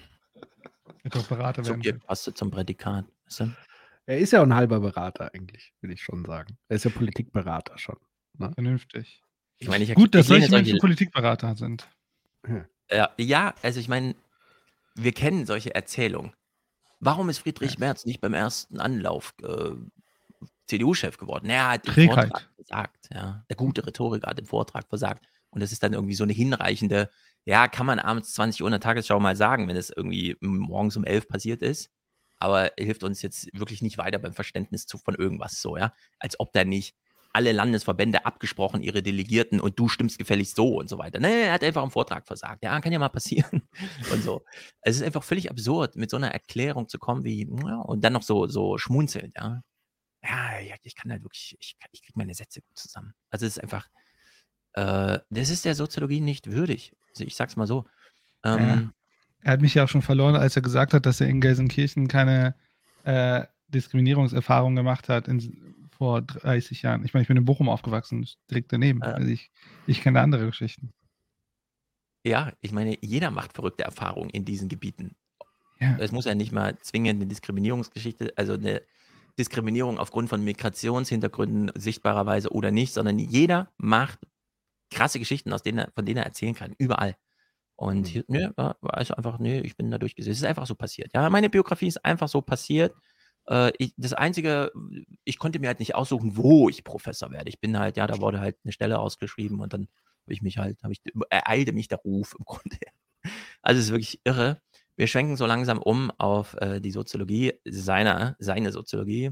Auch Berater werden Subjekt passte zum Prädikat. Weißt du? Er ist ja auch ein halber Berater eigentlich, will ich schon sagen. Er ist ja Politikberater schon. Ne? Vernünftig. Ich meine, ich Gut, dass solche Menschen solche- Politikberater sind. Ja, ja, also ich meine, wir kennen solche Erzählungen. Warum ist Friedrich Merz nicht beim ersten Anlauf äh, CDU-Chef geworden? Er hat den Trägheit. Vortrag versagt. Ja. Der gute Rhetoriker hat den Vortrag versagt. Und das ist dann irgendwie so eine hinreichende, ja, kann man abends 20 Uhr in der Tagesschau mal sagen, wenn es irgendwie morgens um 11 passiert ist. Aber hilft uns jetzt wirklich nicht weiter beim Verständnis zu, von irgendwas so, ja. Als ob da nicht alle Landesverbände abgesprochen, ihre Delegierten und du stimmst gefälligst so und so weiter. Nee, er hat einfach im Vortrag versagt. Ja, kann ja mal passieren. Und so. Es ist einfach völlig absurd, mit so einer Erklärung zu kommen wie, ja, und dann noch so, so schmunzelnd, ja. Ja, ich kann halt wirklich, ich, ich kriege meine Sätze gut zusammen. Also es ist einfach, äh, das ist der Soziologie nicht würdig. Also ich sag's mal so. Ähm, Er hat mich ja auch schon verloren, als er gesagt hat, dass er in Gelsenkirchen keine äh, Diskriminierungserfahrung gemacht hat in, vor 30 Jahren. Ich meine, ich bin in Bochum aufgewachsen, direkt daneben. Ja. Also ich, ich kenne andere Geschichten. Ja, ich meine, jeder macht verrückte Erfahrungen in diesen Gebieten. Ja. Es muss ja nicht mal zwingend eine Diskriminierungsgeschichte, also eine Diskriminierung aufgrund von Migrationshintergründen sichtbarerweise oder nicht, sondern jeder macht krasse Geschichten, aus denen er, von denen er erzählen kann, überall. Und hier, nö, war, war also einfach, nö, ich bin da durchgesetzt. Es ist einfach so passiert. Ja, meine Biografie ist einfach so passiert. Äh, ich, das Einzige, ich konnte mir halt nicht aussuchen, wo ich Professor werde. Ich bin halt, ja, da wurde halt eine Stelle ausgeschrieben und dann habe ich mich halt, habe ich, ereilte mich der Ruf im Grunde. Also es ist wirklich irre. Wir schwenken so langsam um auf äh, die Soziologie seiner, seine Soziologie.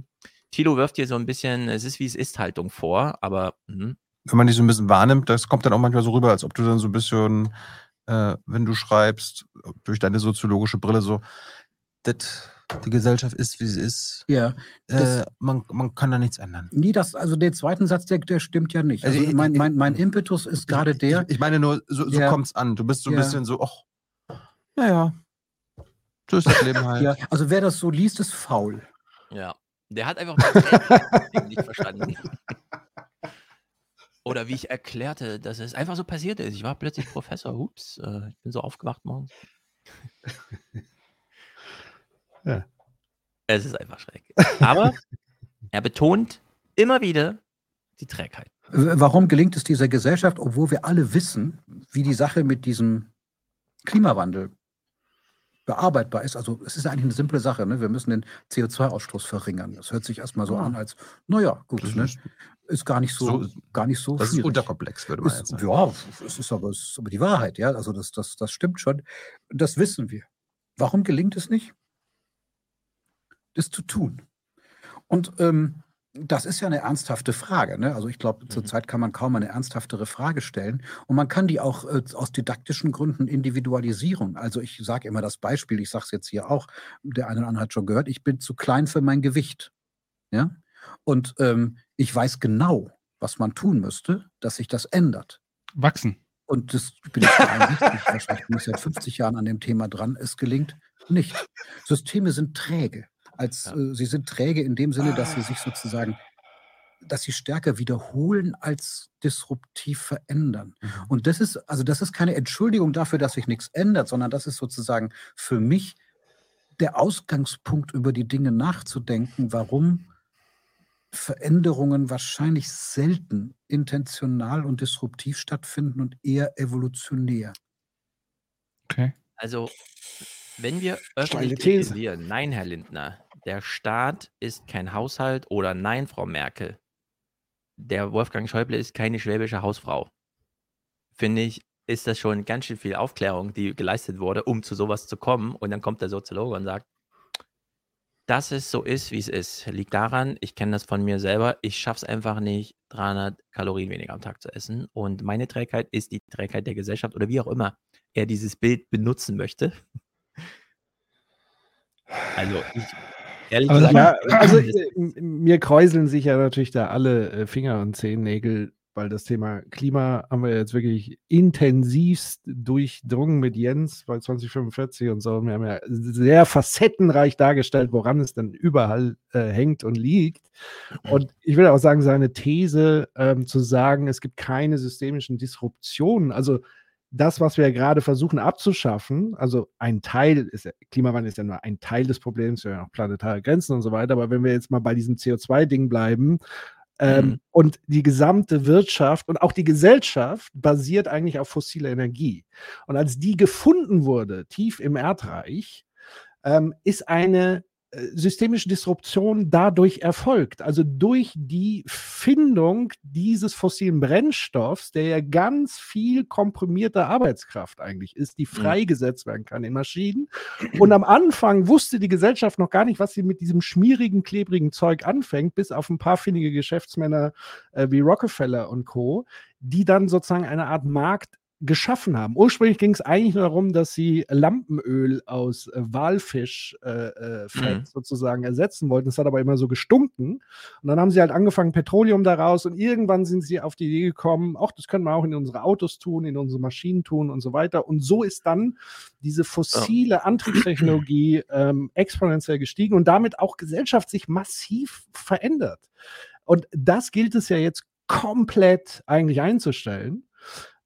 Thilo wirft hier so ein bisschen, es ist wie es ist Haltung vor, aber hm, Wenn man die so ein bisschen wahrnimmt, das kommt dann auch manchmal so rüber, als ob du dann so ein bisschen, äh, wenn du schreibst, durch deine soziologische Brille so, das, die Gesellschaft ist, wie sie ist. Ja, das- Äh, man, man kann da nichts ändern. nie das, also der zweiten Satz, der, der stimmt ja nicht. Also Also mein, mein, mein Impetus ist gerade der, Ich, ich meine nur, so, so Ja. kommt's an. Du bist so ein Ja. bisschen so, ach, naja, so ist das Leben halt. ja, also wer das so liest, ist faul. ja. Der hat einfach nicht verstanden. Oder wie ich erklärte, dass es einfach so passiert ist. Ich war plötzlich Professor. Ups, äh, ich bin so aufgewacht morgens. Ja. Es ist einfach schräg. Aber er betont immer wieder die Trägheit. Warum gelingt es dieser Gesellschaft, obwohl wir alle wissen, wie die Sache mit diesem Klimawandel bearbeitbar ist? Also es ist eigentlich eine simple Sache. Ne? Wir müssen den CO2-Ausstoß verringern. Das hört sich erstmal so Ah. an, als, naja, gut, ne? Ist- ist gar nicht so, so- gar nicht so Das ist schwierig. unterkomplex, würde man Ist, sagen. ja, es ist aber, es ist aber die Wahrheit, ja. Also das, das, das stimmt schon. Das wissen wir. Warum gelingt es nicht? Das zu tun. Und ähm, das ist ja eine ernsthafte Frage. Ne? Also ich glaube, Mhm. zurzeit kann man kaum eine ernsthaftere Frage stellen. Und man kann die auch äh, aus didaktischen Gründen individualisieren. Also ich sage immer das Beispiel, ich sage es jetzt hier auch, der eine oder andere hat schon gehört, ich bin zu klein für mein Gewicht. Ja? Und ähm, ich weiß genau, was man tun müsste, dass sich das ändert. Wachsen. Und das bin ich 63, wahrscheinlich bin ich seit 50 Jahren an dem Thema dran. Es gelingt nicht. Systeme sind träge. Als, Ja. äh, sie sind träge in dem Sinne, dass sie sich sozusagen, dass sie stärker wiederholen als disruptiv verändern. Mhm. Und das ist, also das ist keine Entschuldigung dafür, dass sich nichts ändert, sondern das ist sozusagen für mich der Ausgangspunkt, über die Dinge nachzudenken, warum Veränderungen wahrscheinlich selten intentional und disruptiv stattfinden und eher evolutionär. Okay. Also, wenn wir öffentlich kritisieren, nein, Herr Lindner, der Staat ist kein Haushalt oder nein, Frau Merkel, der Wolfgang Schäuble ist keine schwäbische Hausfrau, finde ich, ist das schon ganz schön viel Aufklärung, die geleistet wurde, um zu sowas zu kommen. Und dann kommt der Soziologe und sagt, dass es so ist, wie es ist, liegt daran, ich kenne das von mir selber, ich schaffe es einfach nicht, 300 Kalorien weniger am Tag zu essen. Und meine Trägheit ist die Trägheit der Gesellschaft oder wie auch immer er dieses Bild benutzen möchte. Also, ich, ehrlich Aber gesagt, sag Ja, also mir kräuseln sich ja natürlich da alle äh, Finger und Zehennägel weil das Thema Klima haben wir jetzt wirklich intensivst durchdrungen mit Jens bei 2045 und so. Wir haben ja sehr facettenreich dargestellt, woran es denn überall äh, hängt und liegt. Und ich will auch sagen, seine These ähm, zu sagen, es gibt keine systemischen Disruptionen, also das, was wir gerade versuchen abzuschaffen, also ein Teil, ist, Klimawandel ist ja nur ein Teil des Problems, wir haben auch planetare Grenzen und so weiter, aber wenn wir jetzt mal bei diesem CO2-Ding bleiben, ähm, mhm. und die gesamte Wirtschaft und auch die Gesellschaft basiert eigentlich auf fossiler Energie. Und als die gefunden wurde, tief im Erdreich, ähm, ist eine systemische Disruption dadurch erfolgt. Also durch die Findung dieses fossilen Brennstoffs, der ja ganz viel komprimierte Arbeitskraft eigentlich ist, die mhm. freigesetzt werden kann in Maschinen. Und am Anfang wusste die Gesellschaft noch gar nicht, was sie mit diesem schmierigen, klebrigen Zeug anfängt, bis auf ein paar findige Geschäftsmänner äh, wie Rockefeller und Co., die dann sozusagen eine Art Markt geschaffen haben. Ursprünglich ging es eigentlich nur darum, dass sie Lampenöl aus äh, Walfischfett äh, äh, mhm. sozusagen ersetzen wollten. Das hat aber immer so gestunken. Und dann haben sie halt angefangen, Petroleum daraus und irgendwann sind sie auf die Idee gekommen, auch das können wir auch in unsere Autos tun, in unsere Maschinen tun und so weiter. Und so ist dann diese fossile Antriebstechnologie ähm, exponentiell gestiegen und damit auch Gesellschaft sich massiv verändert. Und das gilt es ja jetzt komplett eigentlich einzustellen.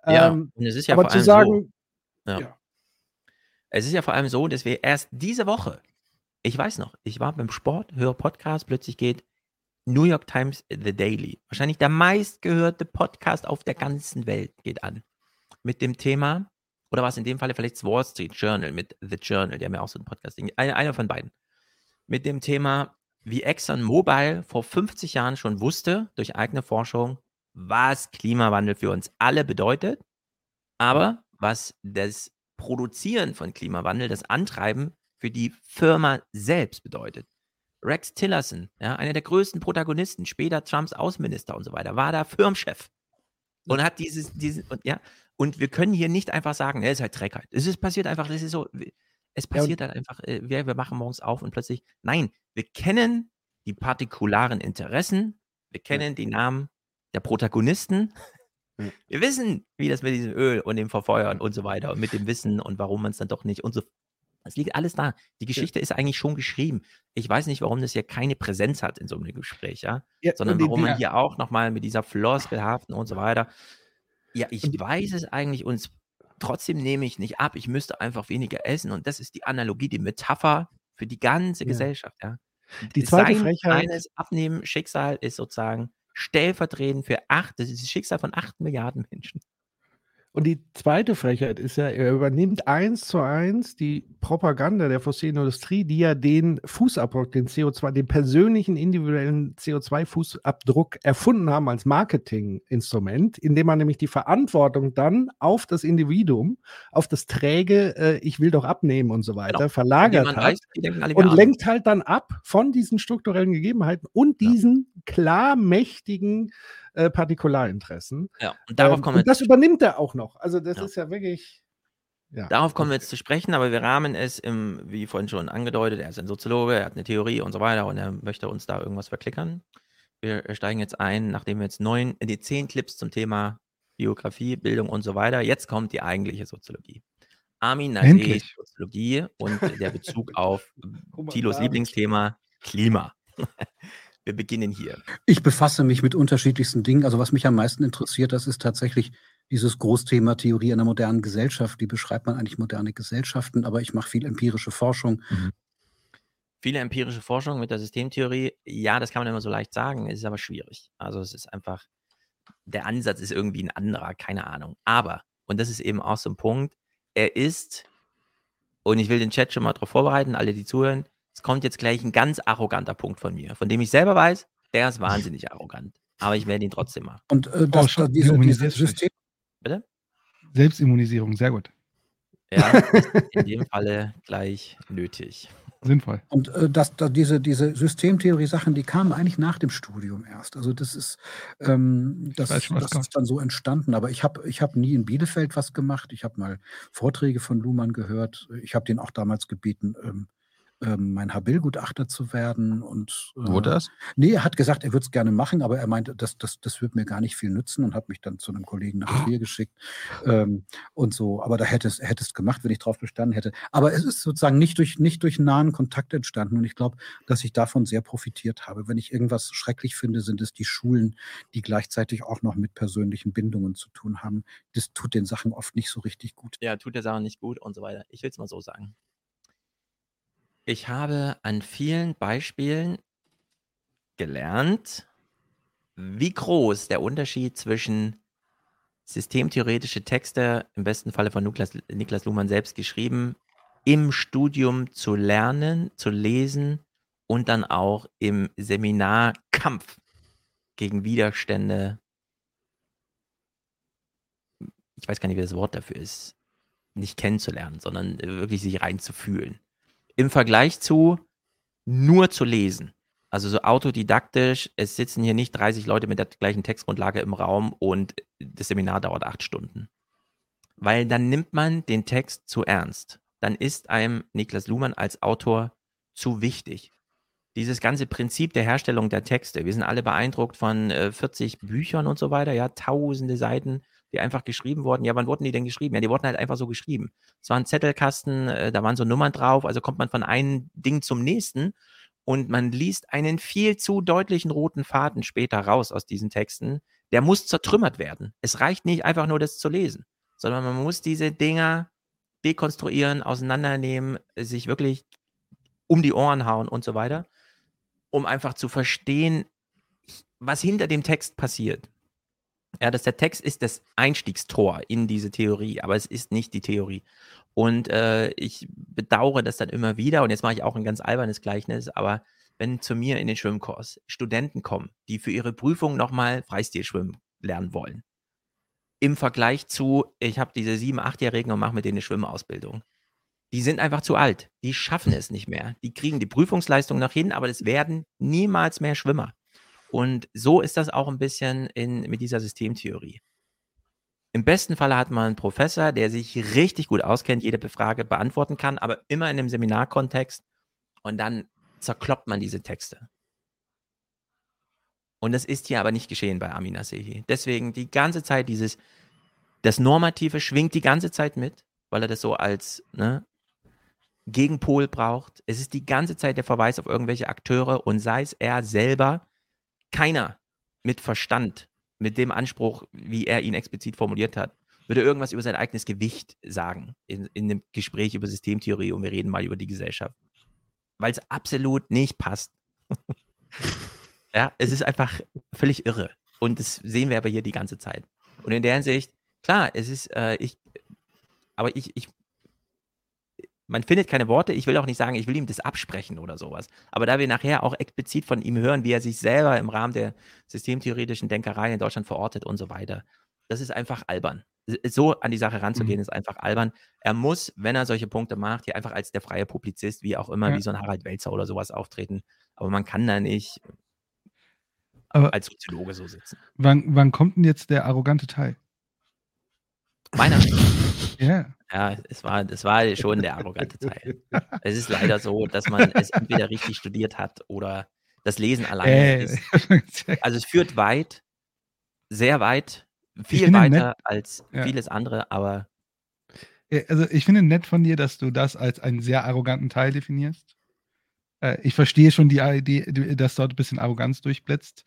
Ja, ähm, und es ist ja aber vor zu allem sagen, so. Ja. ja. Es ist ja vor allem so, dass wir erst diese Woche, ich weiß noch, ich war beim Sport, höre Podcast, plötzlich geht New York Times The Daily, wahrscheinlich der meistgehörte Podcast auf der ganzen Welt, geht an. Mit dem Thema, oder was in dem Falle vielleicht das Wall Street Journal mit The Journal, die haben ja auch so ein Podcast, einer, einer von beiden. Mit dem Thema, wie ExxonMobil vor 50 Jahren schon wusste, durch eigene Forschung, was Klimawandel für uns alle bedeutet, aber was das Produzieren von Klimawandel, das Antreiben für die Firma selbst bedeutet. Rex Tillerson, ja, einer der größten Protagonisten, später Trumps Außenminister und so weiter, war da Firmenchef und hat dieses, dieses und ja, und wir können hier nicht einfach sagen, es ist halt Dreckheit. Es ist passiert einfach, das ist so, es passiert ja, halt einfach, äh, wir, wir machen morgens auf und plötzlich, nein, wir kennen die partikularen Interessen, wir kennen ja. die Namen der Protagonisten. Wir wissen, wie das mit diesem Öl und dem Verfeuern und so weiter und mit dem Wissen und warum man es dann doch nicht und so. Es liegt alles da. Die Geschichte ja. ist eigentlich schon geschrieben. Ich weiß nicht, warum das hier keine Präsenz hat in so einem Gespräch, ja. ja Sondern warum man hier auch nochmal mit dieser Floskel haften und so weiter. Ja, ich weiß es eigentlich und trotzdem nehme ich nicht ab. Ich müsste einfach weniger essen und das ist die Analogie, die Metapher für die ganze ja. Gesellschaft, ja. Die zweite Sein Frechheit. Abnehmen, Schicksal ist sozusagen stellvertretend für acht, das ist das Schicksal von acht Milliarden Menschen. Und die zweite Frechheit ist ja, er übernimmt eins zu eins die Propaganda der fossilen Industrie, die ja den Fußabdruck, den CO2, den persönlichen individuellen CO2-Fußabdruck erfunden haben als Marketinginstrument, indem man nämlich die Verantwortung dann auf das Individuum, auf das träge, äh, ich will doch abnehmen und so weiter, genau. verlagert hat weiß, und lenkt halt dann ab von diesen strukturellen Gegebenheiten und diesen ja. klar mächtigen äh, Partikularinteressen. Ja, und darauf ähm, kommen wir und das übernimmt er auch noch. Also das ja. ist ja wirklich. Ja. Darauf kommen wir jetzt zu sprechen, aber wir rahmen es im, wie vorhin schon angedeutet, er ist ein Soziologe, er hat eine Theorie und so weiter und er möchte uns da irgendwas verklickern. Wir steigen jetzt ein, nachdem wir jetzt neun, die zehn Clips zum Thema Biografie, Bildung und so weiter. Jetzt kommt die eigentliche Soziologie. Armin Nadees Soziologie und der Bezug auf Tilos Lieblingsthema Klima. Wir beginnen hier. Ich befasse mich mit unterschiedlichsten Dingen. Also was mich am meisten interessiert, das ist tatsächlich dieses Großthema Theorie einer modernen Gesellschaft. Wie beschreibt man eigentlich moderne Gesellschaften? Aber ich mache viel empirische Forschung. Mhm. Viele empirische Forschung mit der Systemtheorie, ja, das kann man immer so leicht sagen, es ist aber schwierig. Also es ist einfach, der Ansatz ist irgendwie ein anderer, keine Ahnung. Aber, und das ist eben auch so ein Punkt, er ist, und ich will den Chat schon mal darauf vorbereiten, alle, die zuhören, es kommt jetzt gleich ein ganz arroganter Punkt von mir, von dem ich selber weiß, der ist wahnsinnig arrogant. Aber ich werde ihn trotzdem machen. Und äh, das, oh, diese, dieses System. Bitte? Selbstimmunisierung, sehr gut. Ja, in dem Falle gleich nötig. Sinnvoll. Und äh, das, das, diese, diese Systemtheorie-Sachen, die kamen eigentlich nach dem Studium erst. Also das ist, ähm, das, schon, das ist dann so entstanden. Aber ich habe ich hab nie in Bielefeld was gemacht. Ich habe mal Vorträge von Luhmann gehört. Ich habe den auch damals gebeten, ähm, ähm, mein Habil-Gutachter zu werden. Und, Wo äh, das? Nee, er hat gesagt, er würde es gerne machen, aber er meinte, das, das, das wird mir gar nicht viel nützen und hat mich dann zu einem Kollegen nach Trier geschickt ähm, und so. Aber da hätte es, er hätte es gemacht, wenn ich drauf bestanden hätte. Aber es ist sozusagen nicht durch, nicht durch nahen Kontakt entstanden und ich glaube, dass ich davon sehr profitiert habe. Wenn ich irgendwas schrecklich finde, sind es die Schulen, die gleichzeitig auch noch mit persönlichen Bindungen zu tun haben. Das tut den Sachen oft nicht so richtig gut. Ja, tut der Sache nicht gut und so weiter. Ich will es mal so sagen. Ich habe an vielen Beispielen gelernt, wie groß der Unterschied zwischen systemtheoretische Texte, im besten Falle von Niklas, Niklas Luhmann selbst geschrieben, im Studium zu lernen, zu lesen und dann auch im Seminarkampf gegen Widerstände. Ich weiß gar nicht, wie das Wort dafür ist. Nicht kennenzulernen, sondern wirklich sich reinzufühlen. Im Vergleich zu nur zu lesen. Also so autodidaktisch, es sitzen hier nicht 30 Leute mit der gleichen Textgrundlage im Raum und das Seminar dauert acht Stunden. Weil dann nimmt man den Text zu ernst. Dann ist einem Niklas Luhmann als Autor zu wichtig. Dieses ganze Prinzip der Herstellung der Texte, wir sind alle beeindruckt von äh, 40 Büchern und so weiter, ja, tausende Seiten, die einfach geschrieben wurden. Ja, wann wurden die denn geschrieben? Ja, die wurden halt einfach so geschrieben. Es war ein Zettelkasten, äh, da waren so Nummern drauf, also kommt man von einem Ding zum nächsten und man liest einen viel zu deutlichen roten Faden später raus aus diesen Texten. Der muss zertrümmert werden. Es reicht nicht einfach nur das zu lesen, sondern man muss diese Dinger dekonstruieren, auseinandernehmen, sich wirklich um die Ohren hauen und so weiter, um einfach zu verstehen, was hinter dem Text passiert. Ja, dass der Text ist das Einstiegstor in diese Theorie, aber es ist nicht die Theorie. Und äh, ich bedauere das dann immer wieder, und jetzt mache ich auch ein ganz albernes Gleichnis, aber wenn zu mir in den Schwimmkurs Studenten kommen, die für ihre Prüfung nochmal Freistilschwimmen lernen wollen, im Vergleich zu, ich habe diese sieben, achtjährigen und mache mit denen eine Schwimmausbildung. Die sind einfach zu alt. Die schaffen es nicht mehr. Die kriegen die Prüfungsleistung noch hin, aber es werden niemals mehr Schwimmer. Und so ist das auch ein bisschen in, mit dieser Systemtheorie. Im besten Falle hat man einen Professor, der sich richtig gut auskennt, jede Frage beantworten kann, aber immer in einem Seminarkontext. Und dann zerkloppt man diese Texte. Und das ist hier aber nicht geschehen bei Amina Sehi. Deswegen die ganze Zeit dieses, das Normative schwingt die ganze Zeit mit, weil er das so als ne, Gegenpol braucht. Es ist die ganze Zeit der Verweis auf irgendwelche Akteure und sei es er selber, keiner mit Verstand, mit dem Anspruch, wie er ihn explizit formuliert hat, würde irgendwas über sein eigenes Gewicht sagen in, in einem Gespräch über Systemtheorie und wir reden mal über die Gesellschaft. Weil es absolut nicht passt. ja, es ist einfach völlig irre. Und das sehen wir aber hier die ganze Zeit. Und in der Hinsicht, klar, es ist, äh, ich, aber ich, ich man findet keine Worte. Ich will auch nicht sagen, ich will ihm das absprechen oder sowas. Aber da wir nachher auch explizit von ihm hören, wie er sich selber im Rahmen der systemtheoretischen Denkerei in Deutschland verortet und so weiter, das ist einfach albern. So an die Sache ranzugehen, mhm. ist einfach albern. Er muss, wenn er solche Punkte macht, hier einfach als der freie Publizist, wie auch immer, ja. wie so ein Harald Welzer oder sowas auftreten. Aber man kann da nicht Aber als Soziologe so sitzen. Wann, wann kommt denn jetzt der arrogante Teil? Meiner. Ja. Ja, es war, es war schon der arrogante Teil. es ist leider so, dass man es entweder richtig studiert hat oder das Lesen alleine Äh, ist. Also es führt weit, sehr weit, viel weiter nett- als Ja. vieles andere, aber Ja, Also ich finde nett von dir, dass du das als einen sehr arroganten Teil definierst. Äh, ich verstehe schon die Idee, dass dort ein bisschen Arroganz durchblitzt.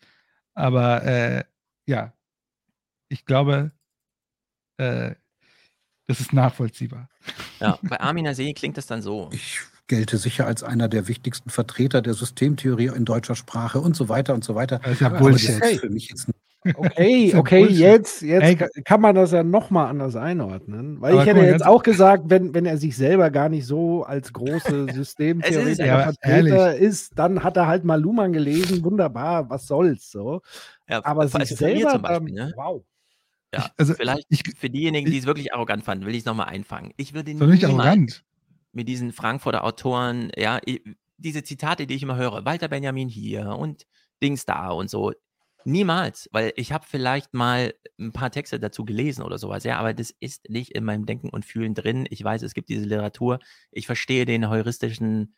Aber äh, ja, ich glaube, äh, das ist nachvollziehbar. ja, bei Armin See klingt es dann so. Ich gelte sicher als einer der wichtigsten Vertreter der Systemtheorie in deutscher Sprache und so weiter und so weiter. Das ist ja Aber Bullshit. das ist für mich jetzt Okay, ja okay, Bullshit. jetzt, jetzt Ey. kann man das ja nochmal anders einordnen. Weil Aber ich hätte mal, jetzt auch gesagt, wenn, wenn er sich selber gar nicht so als große ja, Systemtheoretiker aber Vertreter ist, dann hat er halt mal Luhmann gelesen, wunderbar, was soll's so. Ja, Aber also sich mir selber, zum Beispiel, ähm, ne? wow. Ja, also vielleicht ich- für diejenigen, die ich- es wirklich arrogant fanden, will ich es nochmal einfangen. Ich würde nicht arrogant. mit diesen Frankfurter Autoren, ja, diese Zitate, die ich immer höre, Walter Benjamin hier und Dings da und so, niemals, weil ich habe vielleicht mal ein paar Texte dazu gelesen oder sowas, ja, aber das ist nicht in meinem Denken und Fühlen drin. Ich weiß, es gibt diese Literatur, ich verstehe den heuristischen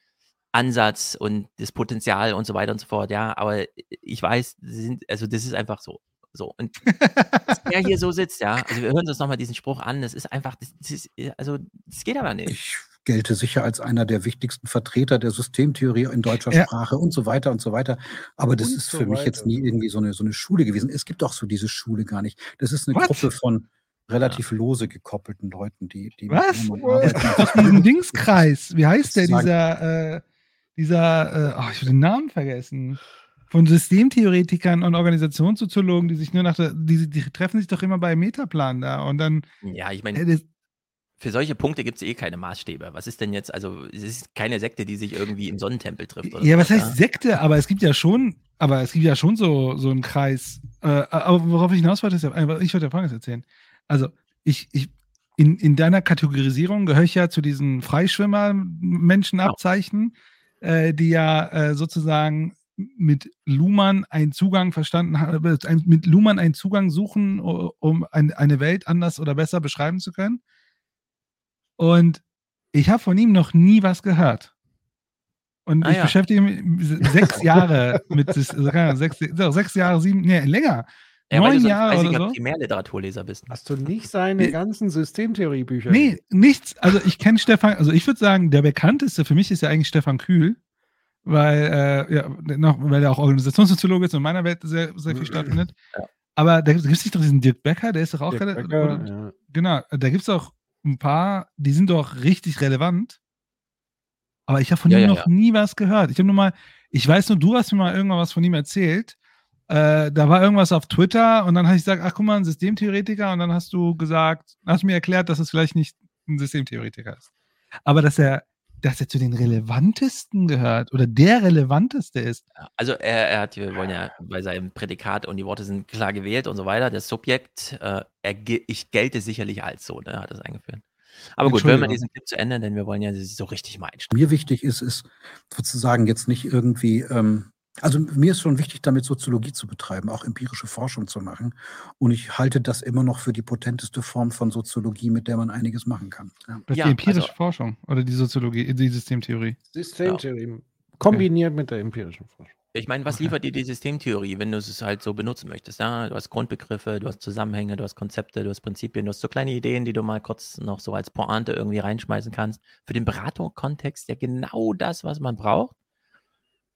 Ansatz und das Potenzial und so weiter und so fort, ja, aber ich weiß, sind, also das ist einfach so. So, und dass er hier so sitzt, ja, also wir hören uns nochmal diesen Spruch an, das ist einfach, das, das ist, also das geht aber nicht. Ich gelte sicher als einer der wichtigsten Vertreter der Systemtheorie in deutscher Ja. Sprache und so weiter und so weiter. Aber das Und ist so für mich jetzt nie irgendwie so eine, so eine Schule gewesen. Es gibt auch so diese Schule gar nicht. Das ist eine What? Gruppe von relativ lose gekoppelten Leuten, die, die Was? Aus diesem Dingskreis. Wie heißt der, dieser, äh, dieser, äh, oh, ich habe den Namen vergessen. Von Systemtheoretikern und Organisationssoziologen, die sich nur nach der, die, die treffen sich doch immer bei Metaplan da und dann, Ja, ich meine, äh, für solche Punkte gibt es eh keine Maßstäbe. Was ist denn jetzt, also es ist keine Sekte, die sich irgendwie im Sonnentempel trifft. Oder ja, was sowas, heißt Sekte? Aber es gibt ja schon, aber es gibt ja schon so, so einen Kreis. Äh, aber worauf ich hinaus wollte, ist, ja- äh, ich wollte ja Folgendes erzählen. Also, ich, ich, in, in deiner Kategorisierung gehöre ich ja zu diesen Freischwimmer-Menschenabzeichen, äh, die ja äh, sozusagen mit Luhmann einen Zugang verstanden haben, äh, mit Luhmann einen Zugang suchen, um ein, eine Welt anders oder besser beschreiben zu können. Und ich habe von ihm noch nie was gehört. Und Ah, ich ja. beschäftige mich sechs Jahre mit also Ahnung, sechs, sechs Jahre, sieben, nee, länger. Ja, weil du neun so ein Jahre oder so. Primärliteraturleser bist. Hast du nicht seine Nee. ganzen Systemtheoriebücher? Nee, nichts. Also ich kenne Stefan, also ich würde sagen, der bekannteste für mich ist ja eigentlich Stefan Kühl, weil, äh, ja, noch, weil er auch Organisationssoziologe ist und in meiner Welt sehr, sehr viel stattfindet. Ja. Aber da gibt es nicht doch diesen Dirk Becker, der ist doch auch Dirk relativ. Becker, ja. Genau, da gibt es auch ein paar, die sind doch richtig relevant. Aber ich habe von Ja, ihm ja, noch ja. nie was gehört. Ich habe nur mal, ich weiß nur, du hast mir mal irgendwann was von ihm erzählt. Äh, da war irgendwas auf Twitter und dann habe ich gesagt, ach guck mal, ein Systemtheoretiker und dann hast du gesagt, hast mir erklärt, dass es vielleicht nicht ein Systemtheoretiker ist. Aber dass er, dass er zu den relevantesten gehört oder der relevanteste ist. Also er, er hat, wir wollen ja bei seinem Prädikat und die Worte sind klar gewählt und so weiter. Das Subjekt, äh, er, ich gelte sicherlich als so, ne, hat das eingeführt. Aber gut, hören wir diesen Clip zu Ende, denn wir wollen ja so richtig mal einsteigen. Mir wichtig ist, ist sozusagen jetzt nicht irgendwie, ähm, also mir ist schon wichtig, damit Soziologie zu betreiben, auch empirische Forschung zu machen. Und ich halte das immer noch für die potenteste Form von Soziologie, mit der man einiges machen kann. Ja. Das ist Ja, die empirische also- Forschung oder die Soziologie, die Systemtheorie. Systemtheorie. Kombiniert mit der empirischen Forschung. Ich meine, was Okay. liefert dir die Systemtheorie, wenn du es halt so benutzen möchtest? Ja? Du hast Grundbegriffe, du hast Zusammenhänge, du hast Konzepte, du hast Prinzipien, du hast so kleine Ideen, die du mal kurz noch so als Pointe irgendwie reinschmeißen kannst. Für den Beratungskontext ja genau das, was man braucht.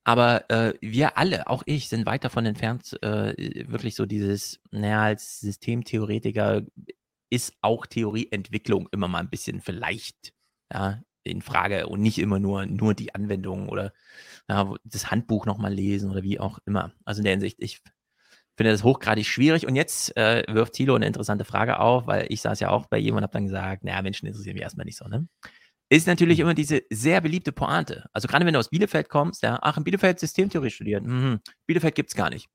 Aber äh, wir alle, auch ich, sind weit davon entfernt, äh, wirklich so dieses, naja, als Systemtheoretiker ist auch Theorieentwicklung immer mal ein bisschen vielleicht ja, in Frage und nicht immer nur, nur die Anwendung oder ja, das Handbuch nochmal lesen oder wie auch immer. Also in der Hinsicht, ich finde das hochgradig schwierig. Und jetzt äh, wirft Thilo eine interessante Frage auf, weil ich saß ja auch bei jemandem und habe dann gesagt, naja, Menschen interessieren mich erstmal nicht so, ne? Ist natürlich immer diese sehr beliebte Pointe. Also gerade wenn du aus Bielefeld kommst, ja, ach, in Bielefeld Systemtheorie studiert. Mhm. Bielefeld gibt's gar nicht.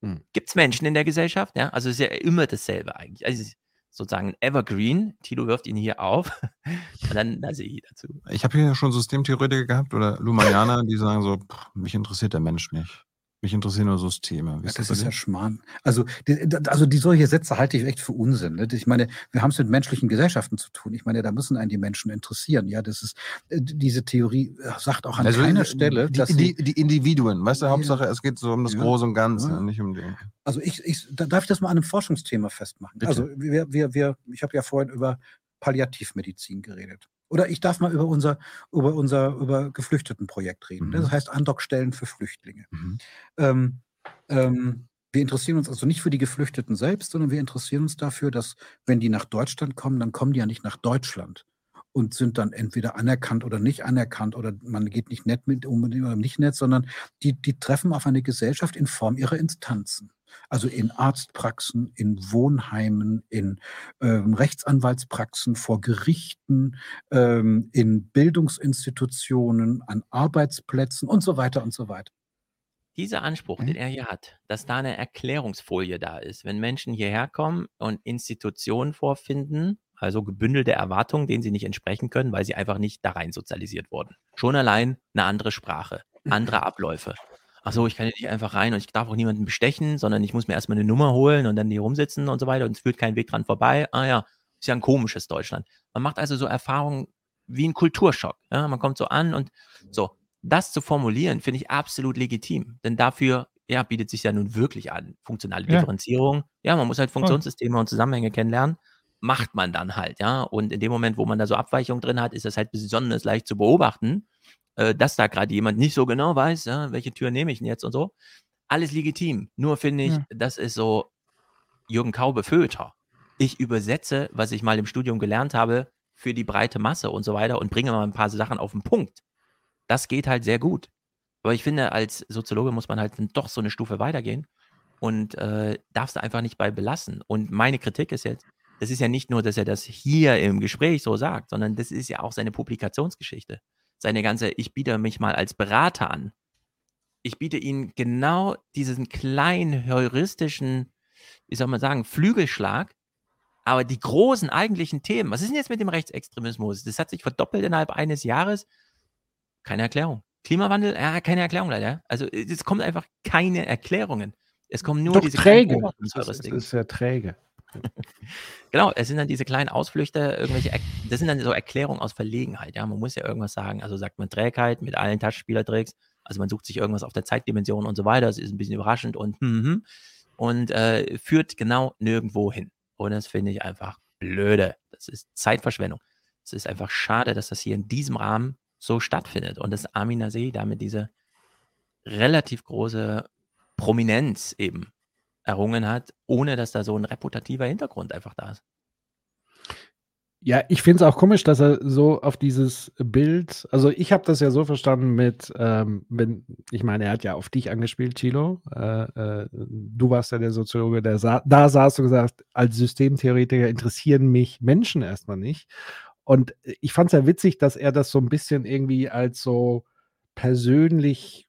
Hm. Gibt es Menschen in der Gesellschaft? Ja, also es ist ja immer dasselbe eigentlich. Also es ist sozusagen Evergreen. Tilo wirft ihn hier auf. Und dann, da sehe ich dazu. Ich habe hier schon Systemtheoretiker gehabt oder Lumanianer, die sagen so, pff, mich interessiert der Mensch nicht. Mich interessieren nur Systeme. Wie Ja, das ist ja Schmarrn. Also die, also die solche Sätze halte ich echt für Unsinn. Ne? Ich meine, wir haben es mit menschlichen Gesellschaften zu tun. Ich meine, da müssen einen die Menschen interessieren. Ja, das ist äh, diese Theorie äh, sagt auch an Also, keiner äh, Stelle, die, dass die, die Individuen, weißt du. Hauptsache es geht so um das Ja. Große und Ganze, Ja. nicht um die. also ich, ich da darf ich das mal an einem Forschungsthema festmachen. Bitte. Also wir, wir, wir, ich habe ja vorhin über Palliativmedizin geredet. Oder ich darf mal über unser, über unser über Geflüchtetenprojekt reden. Mhm. Das heißt Andockstellen für Flüchtlinge. Mhm. Ähm, ähm, wir interessieren uns also nicht für die Geflüchteten selbst, sondern wir interessieren uns dafür, dass, wenn die nach Deutschland kommen, dann kommen die ja nicht nach Deutschland und sind dann entweder anerkannt oder nicht anerkannt oder man geht nicht nett mit unbedingt oder nicht nett, sondern die, die treffen auf eine Gesellschaft in Form ihrer Instanzen. Also in Arztpraxen, in Wohnheimen, in ähm, Rechtsanwaltspraxen, vor Gerichten, ähm, in Bildungsinstitutionen, an Arbeitsplätzen und so weiter und so weiter. Dieser Anspruch, Mhm. den er hier hat, dass da eine Erklärungsfolie da ist, wenn Menschen hierher kommen und Institutionen vorfinden, also gebündelte Erwartungen, denen sie nicht entsprechen können, weil sie einfach nicht da rein sozialisiert wurden. Schon allein eine andere Sprache, andere Abläufe. Ach so, ich kann hier nicht einfach rein und ich darf auch niemanden bestechen, sondern ich muss mir erstmal eine Nummer holen und dann hier rumsitzen und so weiter und es führt kein Weg dran vorbei. Ah ja, ist ja ein komisches Deutschland. Man macht also so Erfahrungen wie ein Kulturschock. Ja? Man kommt so an und so. das zu formulieren, finde ich absolut legitim. Denn dafür ja, bietet sich ja nun wirklich an. Funktionale Ja. Differenzierung. Ja, man muss halt Funktionssysteme und Zusammenhänge kennenlernen. Macht man dann halt, ja. Und in dem Moment, wo man da so Abweichungen drin hat, ist das halt besonders leicht zu beobachten, äh, dass da gerade jemand nicht so genau weiß, ja, welche Tür nehme ich denn jetzt und so. Alles legitim. Nur finde ich, Ja. das ist so Jürgen Kaube Föter. Ich übersetze, was ich mal im Studium gelernt habe, für die breite Masse und so weiter und bringe mal ein paar Sachen auf den Punkt. Das geht halt sehr gut. Aber ich finde, als Soziologe muss man halt doch so eine Stufe weitergehen und äh, darfst du einfach nicht bei belassen. Und meine Kritik ist jetzt, das ist ja nicht nur, dass er das hier im Gespräch so sagt, sondern das ist ja auch seine Publikationsgeschichte. Seine ganze, ich biete mich mal als Berater an. Ich biete ihnen genau diesen kleinen heuristischen, wie soll man sagen, Flügelschlag, aber die großen eigentlichen Themen, was ist denn jetzt mit dem Rechtsextremismus? Das hat sich verdoppelt innerhalb eines Jahres. Keine Erklärung. Klimawandel, ja, keine Erklärung leider. Also es kommen einfach keine Erklärungen. Es kommen nur Doch diese träge. Das ist, ist ja träge. Genau, es sind dann diese kleinen Ausflüchte, irgendwelche, das sind dann so Erklärungen aus Verlegenheit, ja, man muss ja irgendwas sagen, also sagt man Trägheit mit allen Taschenspielertricks, also man sucht sich irgendwas auf der Zeitdimension und so weiter, das ist ein bisschen überraschend und hm, hm, und äh, führt genau nirgendwo hin. Und das finde ich einfach blöde, das ist Zeitverschwendung, es ist einfach schade, dass das hier in diesem Rahmen so stattfindet und dass Amina See damit diese relativ große Prominenz eben errungen hat, ohne dass da so ein reputativer Hintergrund einfach da ist. Ja, ich finde es auch komisch, dass er so auf dieses Bild, also ich habe das ja so verstanden mit, ähm, wenn, ich meine, er hat ja auf dich angespielt, Chilo. Äh, äh, du warst ja der Soziologe, der sa da saß und gesagt, als Systemtheoretiker interessieren mich Menschen erstmal nicht. Und ich fand es ja witzig, dass er das so ein bisschen irgendwie als so persönlich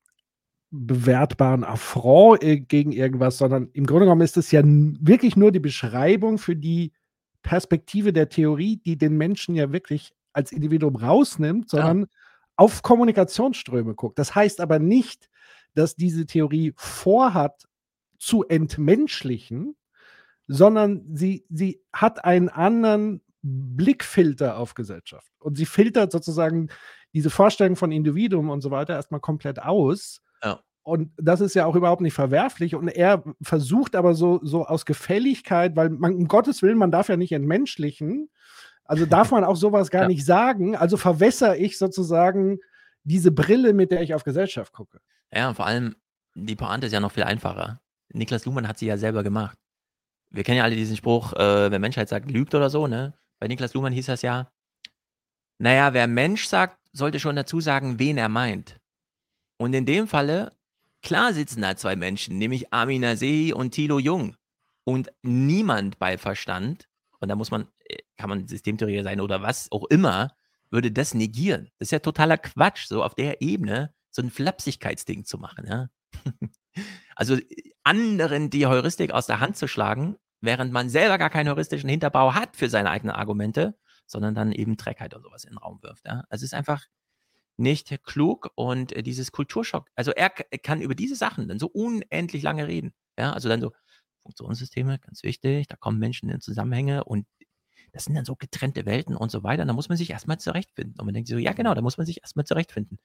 bewertbaren Affront äh, gegen irgendwas, sondern im Grunde genommen ist es ja wirklich nur die Beschreibung für die Perspektive der Theorie, die den Menschen ja wirklich als Individuum rausnimmt, sondern auf Kommunikationsströme guckt. Das heißt aber nicht, dass diese Theorie vorhat zu entmenschlichen, sondern sie, sie hat einen anderen Blickfilter auf Gesellschaft. Und sie filtert sozusagen diese Vorstellung von Individuum und so weiter erstmal komplett aus. Und das ist ja auch überhaupt nicht verwerflich. Und er versucht aber so, so aus Gefälligkeit, weil man, um Gottes Willen, man darf ja nicht entmenschlichen. Also darf man auch sowas gar Ja. nicht sagen. Also verwässer ich sozusagen diese Brille, mit der ich auf Gesellschaft gucke. Ja, und vor allem, die Pointe ist ja noch viel einfacher. Niklas Luhmann hat sie ja selber gemacht. Wir kennen ja alle diesen Spruch, äh, wer Menschheit sagt, lügt oder so, ne? Bei Niklas Luhmann hieß das ja, naja, wer Mensch sagt, sollte schon dazu sagen, wen er meint. Und in dem Falle, klar sitzen da zwei Menschen, nämlich Amina Sehi und Thilo Jung. Und niemand bei Verstand, und da muss man, äh, kann man Systemtheorie sein oder was auch immer, würde das negieren. Das ist ja totaler Quatsch, so auf der Ebene so ein Flapsigkeitsding zu machen, ja. Also äh, anderen die Heuristik aus der Hand zu schlagen, während man selber gar keinen heuristischen Hinterbau hat für seine eigenen Argumente, sondern dann eben Trägheit oder sowas in den Raum wirft. Ja? Also es ist einfach nicht klug und äh, dieses Kulturschock, also er k- kann über diese Sachen dann so unendlich lange reden. Ja, also dann so Funktionssysteme, ganz wichtig, da kommen Menschen in Zusammenhänge und das sind dann so getrennte Welten und so weiter. Und da muss man sich erstmal zurechtfinden. Und man denkt so, ja, genau, da muss man sich erstmal zurechtfinden.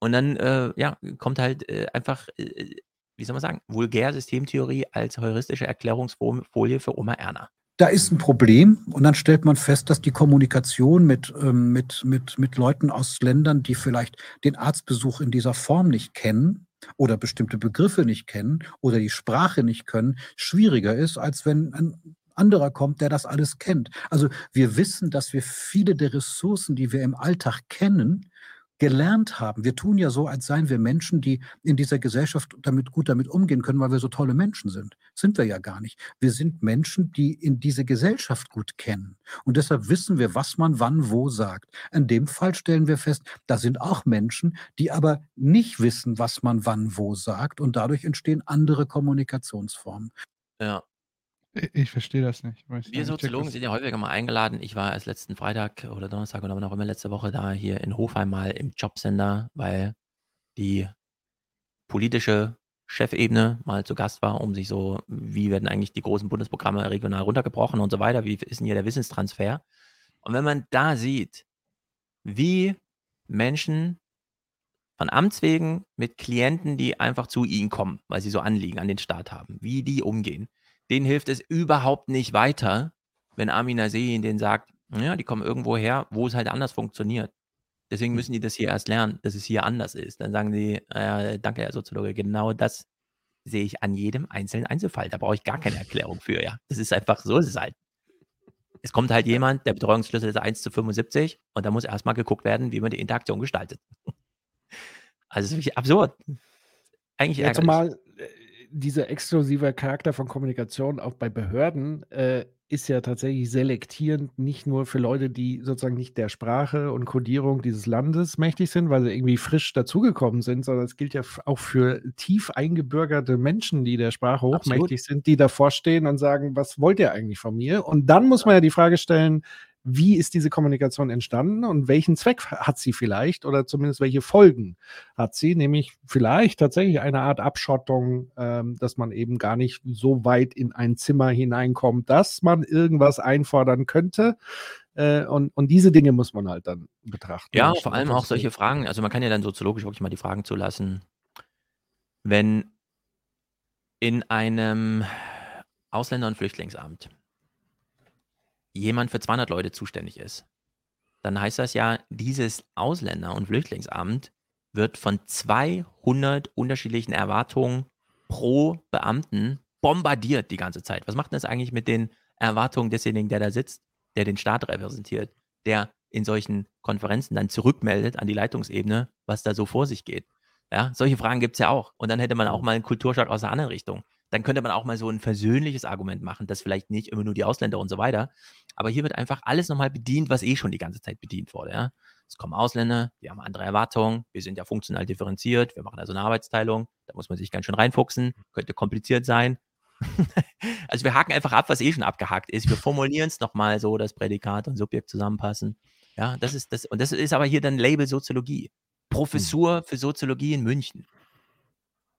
Und dann, äh, ja, kommt halt äh, einfach, äh, wie soll man sagen, vulgär Systemtheorie als heuristische Erklärungsfolie für Oma Erna. Da ist ein Problem und dann stellt man fest, dass die Kommunikation mit, ähm, mit, mit, mit Leuten aus Ländern, die vielleicht den Arztbesuch in dieser Form nicht kennen oder bestimmte Begriffe nicht kennen oder die Sprache nicht können, schwieriger ist, als wenn ein anderer kommt, der das alles kennt. Also wir wissen, dass wir viele der Ressourcen, die wir im Alltag kennen, gelernt haben. Wir tun ja so, als seien wir Menschen, die in dieser Gesellschaft damit gut damit umgehen können, weil wir so tolle Menschen sind. Sind wir ja gar nicht. Wir sind Menschen, die in diese Gesellschaft gut kennen. Und deshalb wissen wir, was man wann wo sagt. In dem Fall stellen wir fest, da sind auch Menschen, die aber nicht wissen, was man wann wo sagt. Und dadurch entstehen andere Kommunikationsformen. Ja. Ich, verstehe das nicht. Wir Soziologen sind ja häufiger mal eingeladen. Ich war erst letzten Freitag oder Donnerstag oder wann auch immer letzte Woche da hier in Hofheim mal im Jobcenter, weil die politische Chefebene mal zu Gast war, um sich so, wie werden eigentlich die großen Bundesprogramme regional runtergebrochen und so weiter, wie ist denn hier der Wissenstransfer? Und wenn man da sieht, wie Menschen von Amts wegen mit Klienten, die einfach zu ihnen kommen, weil sie so Anliegen an den Staat haben, wie die umgehen. Denen hilft es überhaupt nicht weiter, wenn Armin Asehin denen sagt, ja, die kommen irgendwo her, wo es halt anders funktioniert. Deswegen müssen die das hier erst lernen, dass es hier anders ist. Dann sagen die, äh, danke, Herr Soziologe, genau das sehe ich an jedem einzelnen Einzelfall. Da brauche ich gar keine Erklärung für, ja. Das ist einfach, so ist es halt. Es kommt halt jemand, der Betreuungsschlüssel ist 1 zu 75 und da muss erstmal geguckt werden, wie man die Interaktion gestaltet. Also, es ist wirklich absurd. Eigentlich Jetzt ärgerlich. mal, äh, dieser exklusive Charakter von Kommunikation auch bei Behörden äh, ist ja tatsächlich selektierend nicht nur für Leute, die sozusagen nicht der Sprache und Kodierung dieses Landes mächtig sind, weil sie irgendwie frisch dazugekommen sind, sondern es gilt ja auch für tief eingebürgerte Menschen, die der Sprache Absolut. hochmächtig sind, die davor stehen und sagen, was wollt ihr eigentlich von mir? Und dann muss man ja die Frage stellen, wie ist diese Kommunikation entstanden und welchen Zweck hat sie vielleicht oder zumindest welche Folgen hat sie, nämlich vielleicht tatsächlich eine Art Abschottung, ähm, dass man eben gar nicht so weit in ein Zimmer hineinkommt, dass man irgendwas einfordern könnte. Äh, und, und diese Dinge muss man halt dann betrachten. Ja, vor allem auch solche Fragen. Also man kann ja dann soziologisch wirklich mal die Fragen zulassen, wenn in einem Ausländer- und Flüchtlingsamt jemand für 200 Leute zuständig ist, dann heißt das ja, dieses Ausländer- und Flüchtlingsamt wird von 200 unterschiedlichen Erwartungen pro Beamten bombardiert die ganze Zeit. Was macht denn das eigentlich mit den Erwartungen desjenigen, der da sitzt, der den Staat repräsentiert, der in solchen Konferenzen dann zurückmeldet an die Leitungsebene, was da so vor sich geht? Ja, solche Fragen gibt es ja auch. Und dann hätte man auch mal einen Kulturschock aus der anderen Richtung. Dann könnte man auch mal so ein versöhnliches Argument machen, dass vielleicht nicht immer nur die Ausländer und so weiter. Aber hier wird einfach alles nochmal bedient, was eh schon die ganze Zeit bedient wurde. Ja? Es kommen Ausländer, wir haben andere Erwartungen, wir sind ja funktional differenziert, wir machen also eine Arbeitsteilung, da muss man sich ganz schön reinfuchsen, könnte kompliziert sein. also wir haken einfach ab, was eh schon abgehakt ist. Wir formulieren es nochmal so, dass Prädikat und Subjekt zusammenpassen. Ja, das ist das, und das ist aber hier dann Label Soziologie. Professur für Soziologie in München.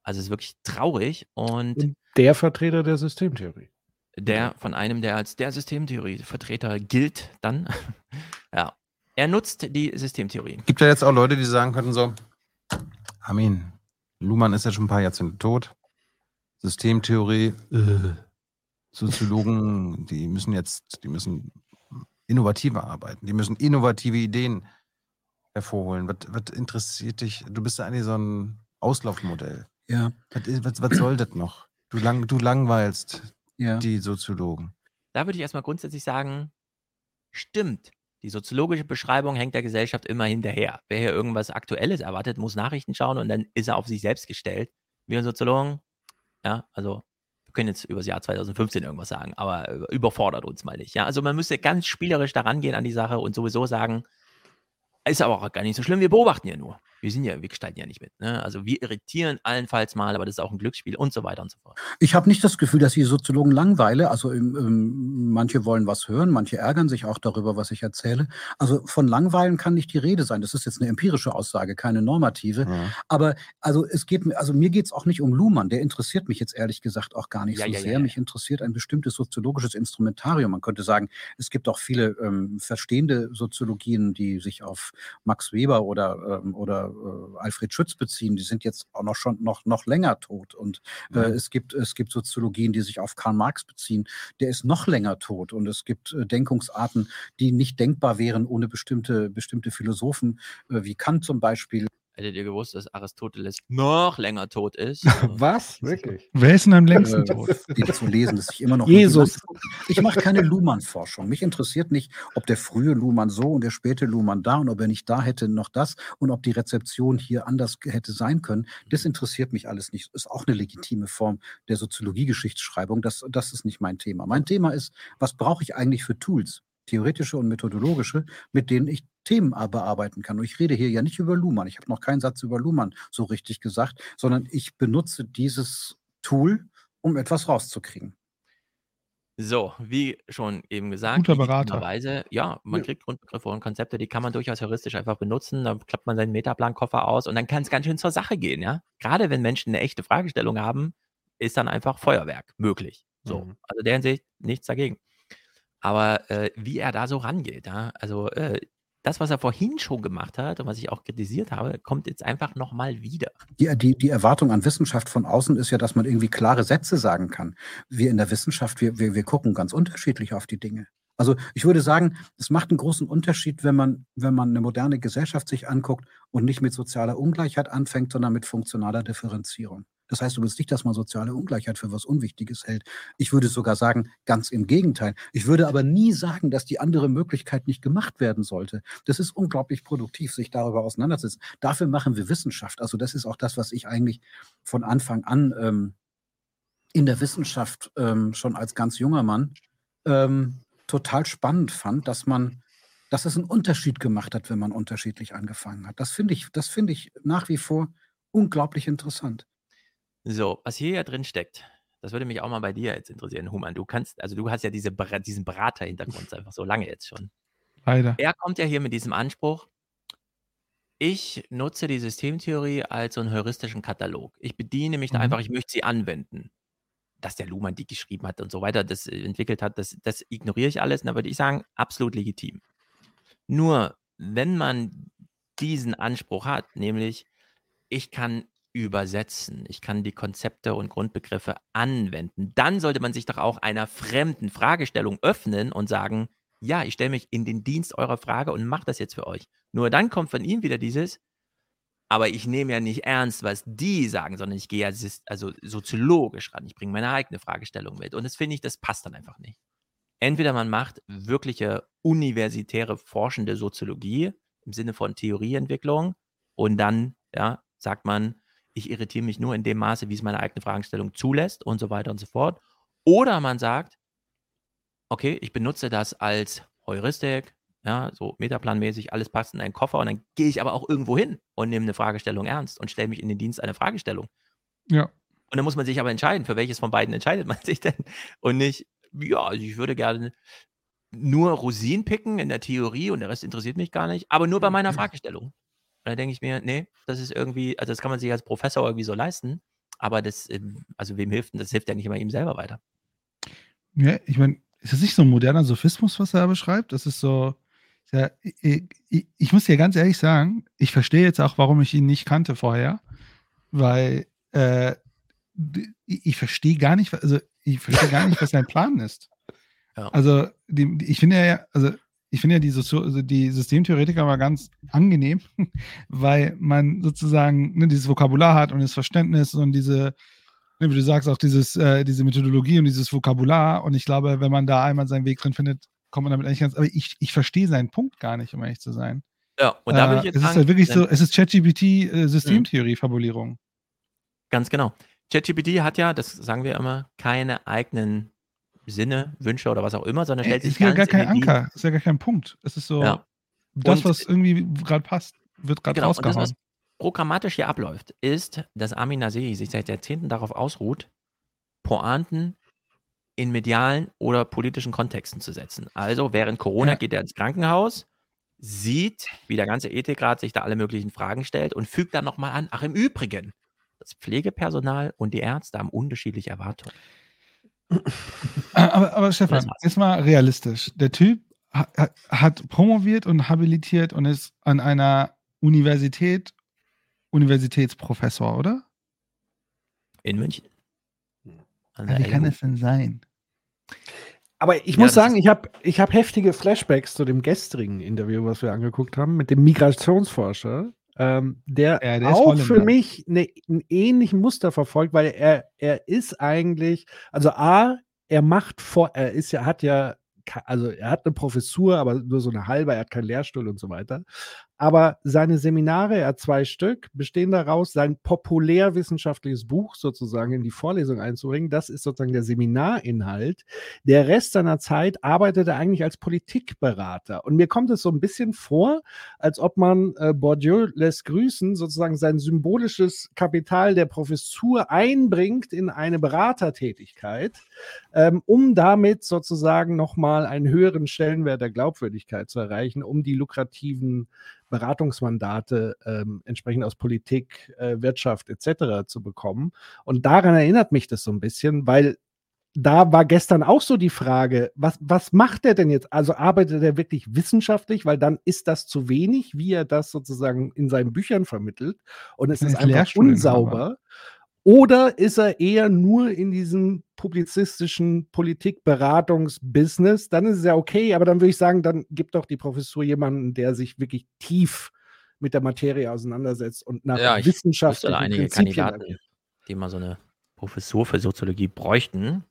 Also es ist wirklich traurig und Und der Vertreter der Systemtheorie. der von einem, der als der Systemtheorie-Vertreter gilt, dann, ja, er nutzt die Systemtheorie. Gibt ja jetzt auch Leute, die sagen könnten so, Armin, Luhmann ist ja schon ein paar Jahrzehnte tot. Systemtheorie, äh, Soziologen, die müssen jetzt, die müssen innovativer arbeiten, die müssen innovative Ideen hervorholen. Was, was interessiert dich? Du bist ja eigentlich so ein Auslaufmodell. Ja, Was, was, was soll das noch? Du, lang, du langweilst ja. die Soziologen. Da würde ich erstmal grundsätzlich sagen, stimmt. Die soziologische Beschreibung hängt der Gesellschaft immer hinterher. Wer hier irgendwas Aktuelles erwartet, muss Nachrichten schauen und dann ist er auf sich selbst gestellt. Wir Soziologen, ja, also wir können jetzt über das Jahr 2015 irgendwas sagen, aber überfordert uns mal nicht. Ja, also man müsste ganz spielerisch daran gehen an die Sache und sowieso sagen, ist aber auch gar nicht so schlimm, wir beobachten ja nur. Wir sind ja, wir gestalten ja nicht mit. Ne? Also wir irritieren allenfalls mal, aber das ist auch ein Glücksspiel und so weiter und so fort. Ich habe nicht das Gefühl, dass ich Soziologen langweile. Also ähm, ähm, manche wollen was hören, manche ärgern sich auch darüber, was ich erzähle. Also von Langweilen kann nicht die Rede sein. Das ist jetzt eine empirische Aussage, keine normative. Ja. Aber also es geht mir, also mir geht es auch nicht um Luhmann. Der interessiert mich jetzt ehrlich gesagt auch gar nicht Ja, so ja, sehr. Mich interessiert ein bestimmtes soziologisches Instrumentarium. Man könnte sagen, es gibt auch viele ähm, verstehende Soziologien, die sich auf Max Weber oder, ähm, oder äh, Alfred Schütz beziehen. Die sind jetzt auch noch schon noch, noch länger tot. Und äh, es, gibt, es gibt Soziologien, die sich auf Karl Marx beziehen. Der ist noch länger tot. Und es gibt äh, Denkungsarten, die nicht denkbar wären ohne bestimmte, bestimmte Philosophen, äh, wie Kant zum Beispiel. Hättet ihr gewusst, dass Aristoteles noch länger tot ist? Was? Wirklich? Wer ist denn am längsten äh, tot? die zu lesen, dass ich immer noch Jesus. Ich mache keine Luhmann-Forschung. Mich interessiert nicht, ob der frühe Luhmann so und der späte Luhmann da und ob er nicht da hätte noch das und ob die Rezeption hier anders hätte sein können. Das interessiert mich alles nicht. Ist auch eine legitime Form der Soziologie-Geschichtsschreibung. Das, das ist nicht mein Thema. Mein Thema ist, was brauche ich eigentlich für Tools? Theoretische und methodologische, mit denen ich Themen bearbeiten kann. Und ich rede hier ja nicht über Luhmann. Ich habe noch keinen Satz über Luhmann so richtig gesagt, sondern ich benutze dieses Tool, um etwas rauszukriegen. So, wie schon eben gesagt, Guter Berater. ja, man Ja. kriegt Grundbegriffe und Konzepte, die kann man durchaus heuristisch einfach benutzen. Dann klappt man seinen Metaplan-Koffer aus und dann kann es ganz schön zur Sache gehen, ja. Gerade wenn Menschen eine echte Fragestellung haben, ist dann einfach Feuerwerk möglich. So, Mhm. also der Hinsicht nichts dagegen. Aber äh, wie er da so rangeht, ja, also äh, das, was er vorhin schon gemacht hat und was ich auch kritisiert habe, kommt jetzt einfach nochmal wieder. Die, die, die Erwartung an Wissenschaft von außen ist ja, dass man irgendwie klare Sätze sagen kann. Wir in der Wissenschaft, wir, wir, wir gucken ganz unterschiedlich auf die Dinge. Also ich würde sagen, es macht einen großen Unterschied, wenn man, wenn man eine moderne Gesellschaft sich anguckt und nicht mit sozialer Ungleichheit anfängt, sondern mit funktionaler Differenzierung. Das heißt übrigens nicht, dass man soziale Ungleichheit für was Unwichtiges hält. Ich würde sogar sagen, ganz im Gegenteil. Ich würde aber nie sagen, dass die andere Möglichkeit nicht gemacht werden sollte. Das ist unglaublich produktiv, sich darüber auseinanderzusetzen. Dafür machen wir Wissenschaft. Also das ist auch das, was ich eigentlich von Anfang an ähm, in der Wissenschaft ähm, schon als ganz junger Mann ähm, total spannend fand, dass man, dass es einen Unterschied gemacht hat, wenn man unterschiedlich angefangen hat. Das finde ich, das finde ich nach wie vor unglaublich interessant. So, was hier ja drin steckt, das würde mich auch mal bei dir jetzt interessieren, Human. Du kannst, also du hast ja diese, diesen Berater-Hintergrund einfach so lange jetzt schon. Leider. Er kommt ja hier mit diesem Anspruch, ich nutze die Systemtheorie als so einen heuristischen Katalog. Ich bediene mich da Mhm. einfach, ich möchte sie anwenden. Dass der Luhmann die geschrieben hat und so weiter, das äh, entwickelt hat, das, das ignoriere ich alles. Und da würde ich sagen, absolut legitim. Nur, wenn man diesen Anspruch hat, nämlich, ich kann übersetzen, ich kann die Konzepte und Grundbegriffe anwenden, dann sollte man sich doch auch einer fremden Fragestellung öffnen und sagen, ja, ich stelle mich in den Dienst eurer Frage und mache das jetzt für euch. Nur dann kommt von ihm wieder dieses, aber ich nehme ja nicht ernst, was die sagen, sondern ich gehe ja also soziologisch ran. Ich bringe meine eigene Fragestellung mit. Und das finde ich, das passt dann einfach nicht. Entweder man macht wirkliche universitäre forschende Soziologie im Sinne von Theorieentwicklung und dann ja, sagt man, ich irritiere mich nur in dem Maße, wie es meine eigene Fragestellung zulässt und so weiter und so fort. Oder man sagt, okay, ich benutze das als Heuristik, ja, so metaplanmäßig, alles passt in einen Koffer und dann gehe ich aber auch irgendwo hin und nehme eine Fragestellung ernst und stelle mich in den Dienst einer Fragestellung. Ja. Und dann muss man sich aber entscheiden, für welches von beiden entscheidet man sich denn und nicht, ja, also ich würde gerne nur Rosinen picken in der Theorie und der Rest interessiert mich gar nicht, aber nur bei meiner Fragestellung. Und da denke ich mir, nee, das ist irgendwie, also das kann man sich als Professor irgendwie so leisten, aber das, ähm, also wem hilft denn, das hilft ja nicht immer ihm selber weiter. Ja, ich meine, ist das nicht so ein moderner Sophismus, was er beschreibt? Das ist so. Ja, ich, ich, ich muss dir ganz ehrlich sagen, ich verstehe jetzt auch, warum ich ihn nicht kannte vorher, weil äh, ich verstehe gar nicht, also ich verstehe gar nicht, was sein Plan ist. Ja. Also die, die- ich finde ja, also ich finde ja die, Sozio also die Systemtheoretiker mal ganz angenehm, weil man sozusagen ne, dieses Vokabular hat und das Verständnis und diese, ne, wie du sagst, auch dieses, äh, diese Methodologie und dieses Vokabular. Und ich glaube, wenn man da einmal seinen Weg drin findet, kommt man damit eigentlich ganz. Aber ich, ich verstehe seinen Punkt gar nicht, um ehrlich zu sein. Ja, und da würde ich Äh, jetzt es ist halt wirklich so, es ist ChatGPT äh. Ganz genau. ChatGPT hat ja, das sagen wir immer, keine eigenen Sinne, Wünsche oder was auch immer, sondern Ey, stellt Es sich ist ja gar in kein Anker, es ist ja gar kein Punkt. Es ist so, Ja. das, was irgendwie gerade passt, wird gerade Genau, und das, rausgehauen. was programmatisch hier abläuft, ist, dass Amin Nasei sich seit Jahrzehnten darauf ausruht, Pointen in medialen oder politischen Kontexten zu setzen. Also während Corona Ja. geht er ins Krankenhaus, sieht, wie der ganze Ethikrat sich da alle möglichen Fragen stellt und fügt dann nochmal an, ach im Übrigen, das Pflegepersonal und die Ärzte haben unterschiedliche Erwartungen. Aber, aber Stefan, jetzt mal realistisch. Der Typ ha- ha- hat promoviert und habilitiert und ist an einer Universität Universitätsprofessor, oder? In München. Der wie kann das denn sein? Aber ich Ja, muss sagen, ich habe ich hab heftige Flashbacks zu dem gestrigen Interview, was wir angeguckt haben, mit dem Migrationsforscher, ähm, der, Ja, der auch für mich ne, einen ähnlichen Muster verfolgt, weil er, er ist eigentlich, also A, er macht vor, er ist ja, hat ja, also er hat eine Professur, aber nur so eine halbe, er hat keinen Lehrstuhl und so weiter. Aber seine Seminare, er hat zwei Stück, bestehen daraus, sein populärwissenschaftliches Buch sozusagen in die Vorlesung einzubringen. Das ist sozusagen der Seminarinhalt. Der Rest seiner Zeit arbeitet er eigentlich als Politikberater. Und mir kommt es so ein bisschen vor, als ob man äh, Bourdieu lässt grüßen, sozusagen sein symbolisches Kapital der Professur einbringt in eine Beratertätigkeit, ähm, um damit sozusagen nochmal einen höheren Stellenwert der Glaubwürdigkeit zu erreichen, um die lukrativen Beratungsmandate ähm, entsprechend aus Politik, äh, Wirtschaft etc. zu bekommen. Und daran erinnert mich das so ein bisschen, weil da war gestern auch so die Frage, was, was macht er denn jetzt? Also arbeitet er wirklich wissenschaftlich, weil dann ist das zu wenig, wie er das sozusagen in seinen Büchern vermittelt und es ist einfach unsauber. Oder ist er eher nur in diesem publizistischen Politikberatungsbusiness? Dann ist es ja okay, aber dann würde ich sagen, dann gibt doch die Professur jemanden, der sich wirklich tief mit der Materie auseinandersetzt und nach Ja, ich Wissenschaft da einige Kandidaten, die mal so eine Professur für Soziologie bräuchten.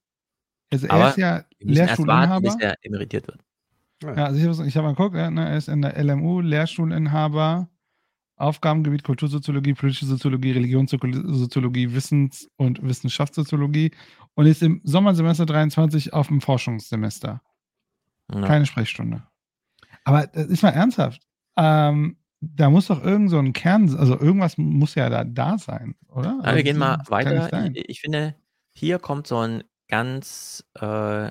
Also er Aber ist ja erst warten, bis Lehrstuhlinhaber. er emeritiert wird. Ja, also ich habe ich hab mal geguckt, ja, er ist in der LMU Lehrstuhlinhaber, Aufgabengebiet Kultursoziologie, politische Soziologie, Religionssoziologie, Wissens- und Wissenschaftssoziologie und ist im Sommersemester 23 auf dem Forschungssemester. Ja. Keine Sprechstunde. Aber das ist mal ernsthaft. Ähm, da muss doch irgend so ein Kern, also irgendwas muss ja da, da sein, oder? Also wir gehen mal weiter. Ich, ich finde, hier kommt so ein ganz äh,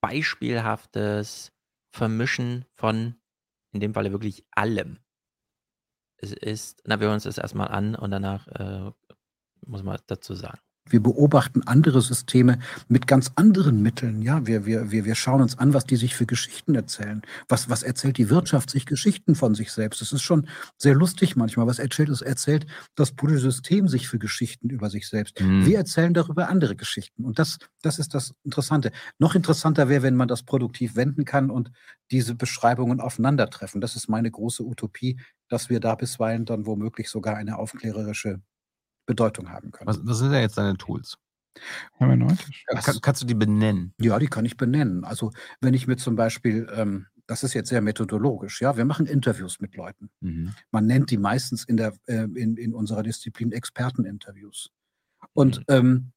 beispielhaftes Vermischen von, in dem Falle wirklich allem. Ist, na, wir hören uns das erstmal an und danach äh, muss man dazu sagen. Wir beobachten andere Systeme mit ganz anderen Mitteln. Ja, wir, wir, wir, wir schauen uns an, was die sich für Geschichten erzählen. Was, was erzählt die Wirtschaft sich Geschichten von sich selbst? Das ist schon sehr lustig manchmal. Was erzählt, es erzählt das politische System sich für Geschichten über sich selbst. Mhm. Wir erzählen darüber andere Geschichten. Und das, das ist das Interessante. Noch interessanter wäre, wenn man das produktiv wenden kann und diese Beschreibungen aufeinandertreffen. Das ist meine große Utopie, dass wir da bisweilen dann womöglich sogar eine aufklärerische Bedeutung haben können. Was, was sind denn jetzt deine Tools? Hermeneutisch. Kann, kannst du die benennen? Ja, die kann ich benennen. Also wenn ich mir zum Beispiel, ähm, das ist jetzt sehr methodologisch, ja, wir machen Interviews mit Leuten. Mhm. Man nennt die meistens in, der, äh, in, in unserer Disziplin Experteninterviews. Und ähm,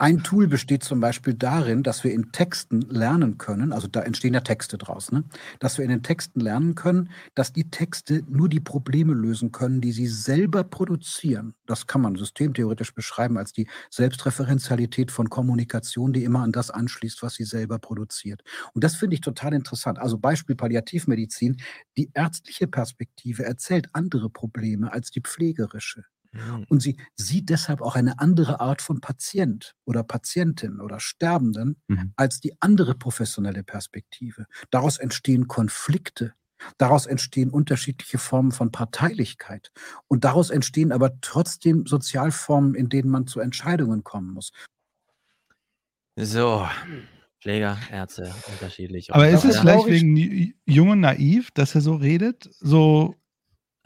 ein Tool besteht zum Beispiel darin, dass wir in Texten lernen können, also da entstehen ja Texte draus, ne? dass wir in den Texten lernen können, dass die Texte nur die Probleme lösen können, die sie selber produzieren. Das kann man systemtheoretisch beschreiben als die Selbstreferenzialität von Kommunikation, die immer an das anschließt, was sie selber produziert. Und das finde ich total interessant. Also Beispiel Palliativmedizin, die ärztliche Perspektive erzählt andere Probleme als die pflegerische. Mhm. Und sie sieht deshalb auch eine andere Art von Patient oder Patientin oder Sterbenden Mhm. als die andere professionelle Perspektive. Daraus entstehen Konflikte. Daraus entstehen unterschiedliche Formen von Parteilichkeit. Und daraus entstehen aber trotzdem Sozialformen, in denen man zu Entscheidungen kommen muss. So, Pfleger, Ärzte, unterschiedlich. Aber ist es vielleicht wegen Ju- Jung und naiv, dass er so redet? So,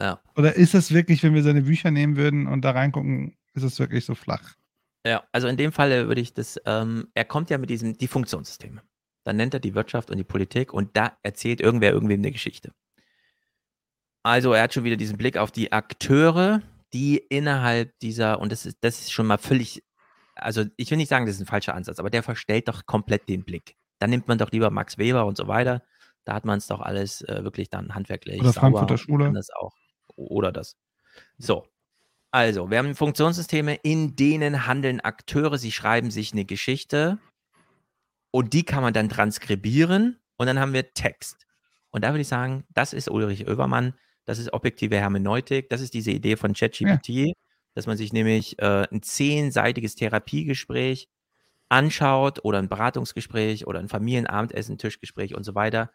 Ja. oder ist es wirklich, wenn wir seine Bücher nehmen würden und da reingucken, ist es wirklich so flach? Ja, also in dem Fall würde ich das, ähm, er kommt ja mit diesem, die Funktionssysteme. Dann nennt er die Wirtschaft und die Politik und da erzählt irgendwer irgendwem eine Geschichte. Also er hat schon wieder diesen Blick auf die Akteure, die innerhalb dieser, und das ist, das ist schon mal völlig, also ich will nicht sagen, das ist ein falscher Ansatz, aber der verstellt doch komplett den Blick. Dann nimmt man doch lieber Max Weber und so weiter. Da hat man es doch alles äh, wirklich dann handwerklich. Oder Frankfurter Schule. Das auch. Oder das. So. Also, wir haben Funktionssysteme, in denen handeln Akteure, sie schreiben sich eine Geschichte und die kann man dann transkribieren und dann haben wir Text. Und da würde ich sagen, das ist Ulrich Oebermann, das ist objektive Hermeneutik, das ist diese Idee von ChatGPT, dass man sich nämlich äh, ein zehnseitiges Therapiegespräch anschaut oder ein Beratungsgespräch oder ein Familienabendessen, Tischgespräch und so weiter.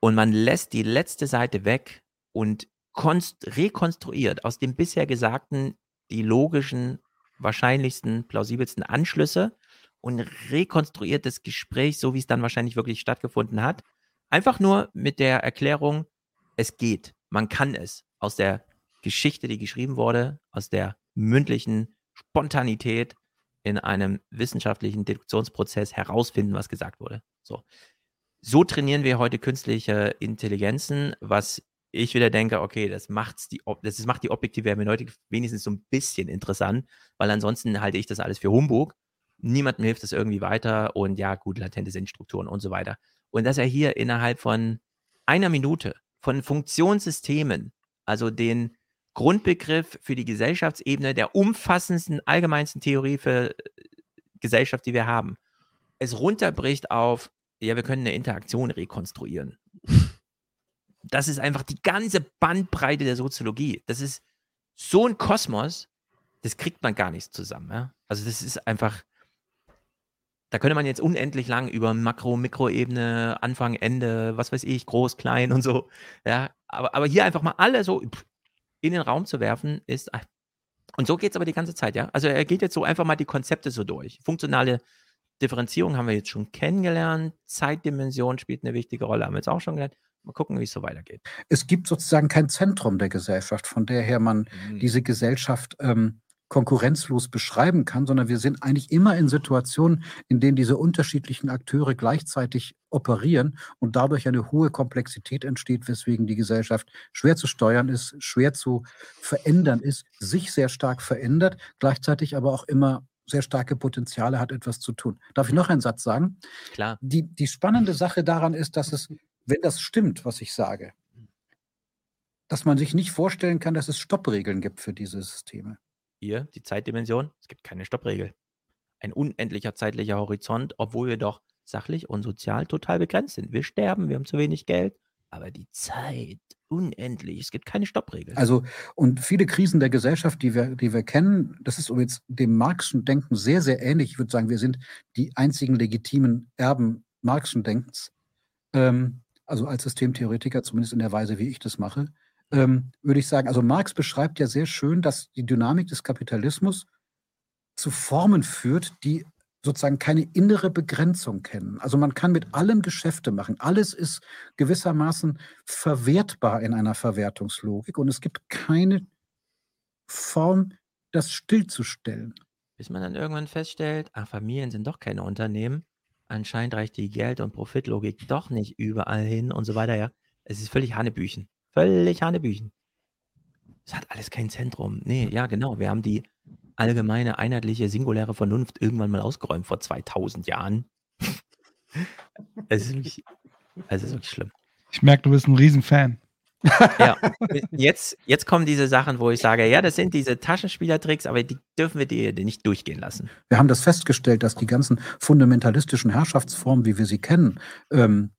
Und man lässt die letzte Seite weg und rekonstruiert aus dem bisher Gesagten die logischen, wahrscheinlichsten, plausibelsten Anschlüsse und rekonstruiert das Gespräch, so wie es dann wahrscheinlich wirklich stattgefunden hat. Einfach nur mit der Erklärung, es geht, man kann es aus der Geschichte, die geschrieben wurde, aus der mündlichen Spontanität in einem wissenschaftlichen Deduktionsprozess herausfinden, was gesagt wurde. So. So trainieren wir heute künstliche Intelligenzen, was ich wieder denke, okay, das, macht's die, das macht die objektive Hermeneutik wenigstens so ein bisschen interessant, weil ansonsten halte ich das alles für Humbug. Niemandem hilft das irgendwie weiter und ja, gut, latente Sinnstrukturen und so weiter. Und dass er hier innerhalb von einer Minute von Funktionssystemen, also den Grundbegriff für die Gesellschaftsebene der umfassendsten, allgemeinsten Theorie für äh, Gesellschaft, die wir haben, es runterbricht auf, ja, wir können eine Interaktion rekonstruieren. Das ist einfach die ganze Bandbreite der Soziologie. Das ist so ein Kosmos, das kriegt man gar nicht zusammen. Ja? Also das ist einfach, da könnte man jetzt unendlich lang über Makro-, Mikroebene, Anfang, Ende, was weiß ich, groß, klein und so. Ja, aber, aber hier einfach mal alle so in den Raum zu werfen, ist. Und so geht es aber die ganze Zeit, ja. Also er geht jetzt so einfach mal die Konzepte so durch. Funktionale Differenzierung haben wir jetzt schon kennengelernt. Zeitdimension spielt eine wichtige Rolle, haben wir jetzt auch schon gelernt. Mal gucken, wie es so weitergeht. Es gibt sozusagen kein Zentrum der Gesellschaft, von der her man Mhm. diese Gesellschaft ähm, konkurrenzlos beschreiben kann, sondern wir sind eigentlich immer in Situationen, in denen diese unterschiedlichen Akteure gleichzeitig operieren und dadurch eine hohe Komplexität entsteht, weswegen die Gesellschaft schwer zu steuern ist, schwer zu verändern ist, sich sehr stark verändert, gleichzeitig aber auch immer sehr starke Potenziale hat, etwas zu tun. Darf ich noch einen Satz sagen? Klar. Die, die spannende Sache daran ist, dass es, wenn das stimmt, was ich sage, dass man sich nicht vorstellen kann, dass es Stoppregeln gibt für diese Systeme. Hier, die Zeitdimension, es gibt keine Stoppregel. Ein unendlicher zeitlicher Horizont, obwohl wir doch sachlich und sozial total begrenzt sind. Wir sterben, wir haben zu wenig Geld, aber die Zeit unendlich. Es gibt keine Stoppregel. Also, und viele Krisen der Gesellschaft, die wir, die wir kennen, das ist jetzt dem Marxischen Denken sehr, sehr ähnlich. Ich würde sagen, wir sind die einzigen legitimen Erben Marxischen Denkens. Ähm, also als Systemtheoretiker, zumindest in der Weise, wie ich das mache, ähm, würde ich sagen, also Marx beschreibt ja sehr schön, dass die Dynamik des Kapitalismus zu Formen führt, die sozusagen keine innere Begrenzung kennen. Also man kann mit allem Geschäfte machen. Alles ist gewissermaßen verwertbar in einer Verwertungslogik und es gibt keine Form, das stillzustellen. Bis man dann irgendwann feststellt, ach, Familien sind doch keine Unternehmen. Anscheinend reicht die Geld- und Profitlogik doch nicht überall hin und so weiter, ja. Es ist völlig Hanebüchen. Völlig Hanebüchen. Es hat alles kein Zentrum. Nee, ja, genau. Wir haben die allgemeine, einheitliche, singuläre Vernunft irgendwann mal ausgeräumt vor 2000 Jahren. es, ist wirklich, es ist wirklich schlimm. Ich merke, du bist ein Riesenfan. Ja, jetzt, jetzt kommen diese Sachen, wo ich sage, ja, das sind diese Taschenspielertricks, aber die dürfen wir dir nicht durchgehen lassen. Wir haben das festgestellt, dass die ganzen fundamentalistischen Herrschaftsformen, wie wir sie kennen, ähm,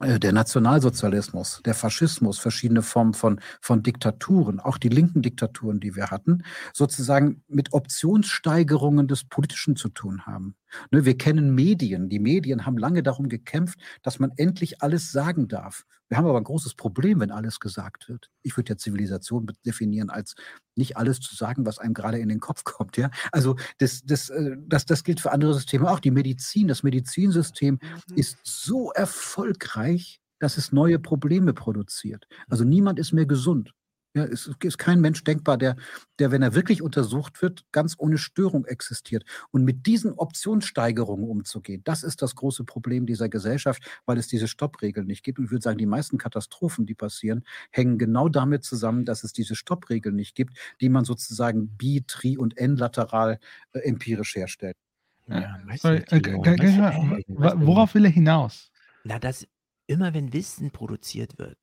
äh, der Nationalsozialismus, der Faschismus, verschiedene Formen von, von Diktaturen, auch die linken Diktaturen, die wir hatten, sozusagen mit Optionssteigerungen des Politischen zu tun haben. Ne, wir kennen Medien. Die Medien haben lange darum gekämpft, dass man endlich alles sagen darf. Wir haben aber ein großes Problem, wenn alles gesagt wird. Ich würde ja Zivilisation definieren als nicht alles zu sagen, was einem gerade in den Kopf kommt. Ja? Also das, das, äh, das, das gilt für andere Systeme auch. Die Medizin, das Medizinsystem ist so erfolgreich, dass es neue Probleme produziert. Also niemand ist mehr gesund. Ja, es ist kein Mensch denkbar, der, der, wenn er wirklich untersucht wird, ganz ohne Störung existiert. Und mit diesen Optionssteigerungen umzugehen, das ist das große Problem dieser Gesellschaft, weil es diese Stoppregeln nicht gibt. Und ich würde sagen, die meisten Katastrophen, die passieren, hängen genau damit zusammen, dass es diese Stoppregeln nicht gibt, die man sozusagen bi-, tri- und n-lateral äh, empirisch herstellt. Ja, äh, worauf will er hinaus? Na, dass immer wenn Wissen produziert wird,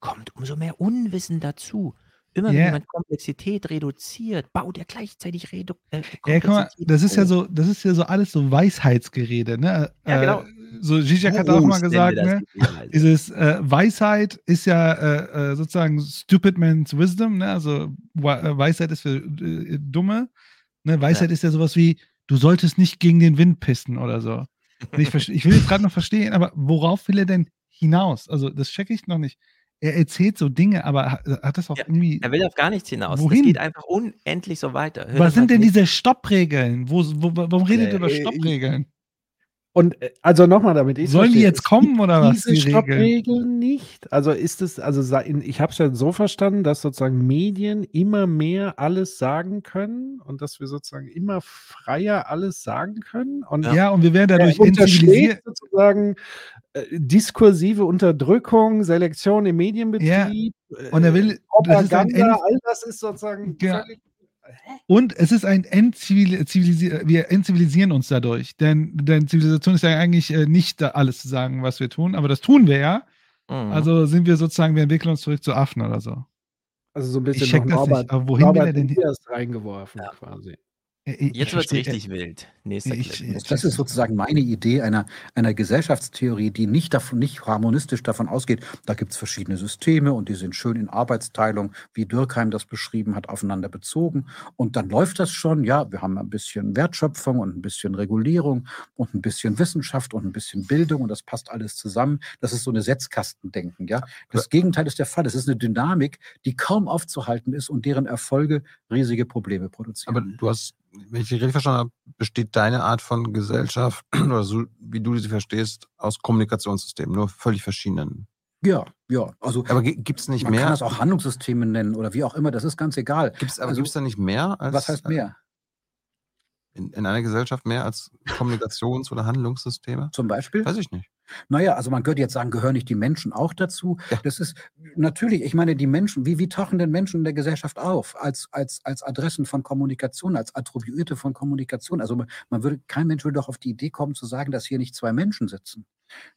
kommt umso mehr Unwissen dazu. Immer wenn Ja. jemand Komplexität reduziert, baut er gleichzeitig Redu äh, Ja, guck mal, das ist ja so, das ist ja so alles so Weisheitsgerede, ne? Ja, genau. Äh, so Zizek hat auch mal gesagt, ne? das üblicherweise. Dieses äh, Weisheit ist ja äh, äh, sozusagen Stupid Man's Wisdom, ne? Also Weisheit ist für Dumme. Ne? Weisheit ist ja sowas wie, du solltest nicht gegen den Wind pissen oder so. Ich, ich will jetzt gerade noch verstehen, aber worauf will er denn hinaus? Also, das checke ich noch nicht. Er erzählt so Dinge, aber hat, hat das auch Ja, irgendwie. Er will auf gar nichts hinaus. Wohin? Es geht einfach unendlich so weiter. Hör Was sind denn nicht- diese Stoppregeln? Wo, wo, warum redet ihr über Äh, Stoppregeln? Und äh, also nochmal, damit ich Sollen die verstehe, jetzt es kommen oder was, Diese die Regeln? Stoppregeln nicht. Also ist es, also ich habe es ja so verstanden, dass sozusagen Medien immer mehr alles sagen können und dass wir sozusagen immer freier alles sagen können. Und Ja, und wir werden er dadurch unterschlägt entsivilisiert. sozusagen äh, diskursive Unterdrückung, Selektion im Medienbetrieb, Und er will- äh, das Propaganda, End- all das ist sozusagen Ja. völlig Und es ist ein Entzivil Zivilisi wir entzivilisieren uns dadurch. Denn, denn Zivilisation ist ja eigentlich äh, nicht da alles zu sagen, was wir tun, aber das tun wir ja. Mhm. Also sind wir sozusagen, wir entwickeln uns zurück zu Affen oder so. Also so ein Ich bisschen check noch das nicht, Norbert, aber wohin er Norbert denn? Elias reingeworfen quasi. Äh, ich Jetzt wird es verstehe- richtig wild. Nächster Ich- Clip. ich- Das ist sozusagen meine Idee einer, einer Gesellschaftstheorie, die nicht, davon, nicht harmonistisch davon ausgeht, da gibt es verschiedene Systeme und die sind schön in Arbeitsteilung, wie Dürkheim das beschrieben hat, aufeinander bezogen. Und dann läuft das schon, ja, wir haben ein bisschen Wertschöpfung und ein bisschen Regulierung und ein bisschen Wissenschaft und ein bisschen Bildung und das passt alles zusammen. Das ist so eine Setzkastendenken, ja. Das Gegenteil ist der Fall. Es ist eine Dynamik, die kaum aufzuhalten ist und deren Erfolge riesige Probleme produzieren. Aber du hast, wenn ich dich richtig verstanden habe, besteht deine Art von Gesellschaft oder so, wie du sie verstehst, aus Kommunikationssystemen, nur völlig verschiedenen. ja, ja. Also Aber gibt es nicht man kann mehr? das auch Handlungssysteme nennen oder wie auch immer, das ist ganz egal. Gibt's, aber Also- gibt es da nicht mehr als Was heißt mehr? In, in einer Gesellschaft mehr als Kommunikations- oder Handlungssysteme? Zum Beispiel? Weiß ich nicht. Naja, also man könnte jetzt sagen, gehören nicht die Menschen auch dazu? Ja. Das ist natürlich, ich meine, die Menschen, wie, wie tauchen denn Menschen in der Gesellschaft auf? Als, als, als Adressen von Kommunikation, als Attribuite von Kommunikation. Also man, man würde, kein Mensch würde doch auf die Idee kommen zu sagen, dass hier nicht zwei Menschen sitzen.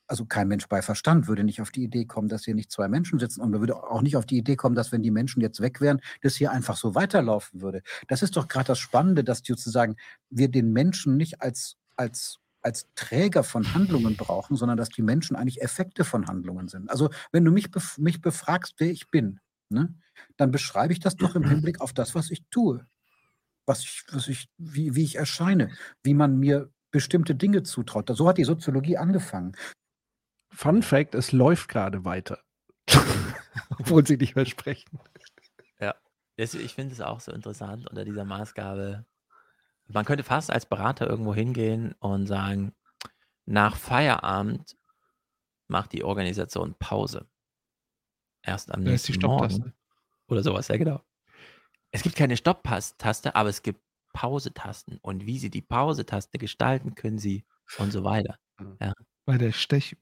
Also kein Mensch bei Verstand würde nicht auf die Idee kommen, dass hier nicht zwei Menschen sitzen. Und man würde auch nicht auf die Idee kommen, dass wenn die Menschen jetzt weg wären, das hier einfach so weiterlaufen würde. Das ist doch gerade das Spannende, dass sozusagen wir den Menschen nicht als, als als Träger von Handlungen brauchen, sondern dass die Menschen eigentlich Effekte von Handlungen sind. Also wenn du mich, bef mich befragst, wer ich bin, ne, dann beschreibe ich das doch im Hinblick auf das, was ich tue, was ich, was ich, wie, wie ich erscheine, wie man mir bestimmte Dinge zutraut. So hat die Soziologie angefangen. Fun Fact: Es läuft gerade weiter. Obwohl sie nicht mehr sprechen. Das, ich finde es auch so interessant unter dieser Maßgabe. Man könnte fast als Berater irgendwo hingehen und sagen, nach Feierabend macht die Organisation Pause. Erst am Da ist die nächsten. Morgen. Oder sowas, ja genau. Es gibt keine Stopp-Taste, aber es gibt Pause-Tasten. Und wie sie die Pause-Taste gestalten, können sie und so weiter. Bei der Stech.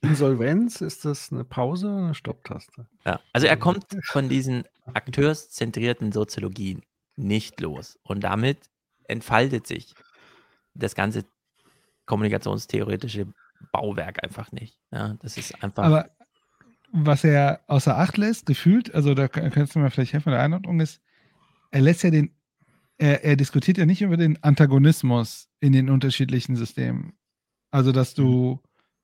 Insolvenz, ist das eine Pause oder eine Stopptaste? Ja. Also er kommt von diesen akteurszentrierten Soziologien nicht los. Und damit entfaltet sich das ganze kommunikationstheoretische Bauwerk einfach nicht. Ja, das ist einfach. Aber was er außer Acht lässt, gefühlt, also da k- kannst du mir vielleicht helfen mit der Einordnung, ist, er lässt ja den, er, er diskutiert ja nicht über den Antagonismus in den unterschiedlichen Systemen. Also, dass du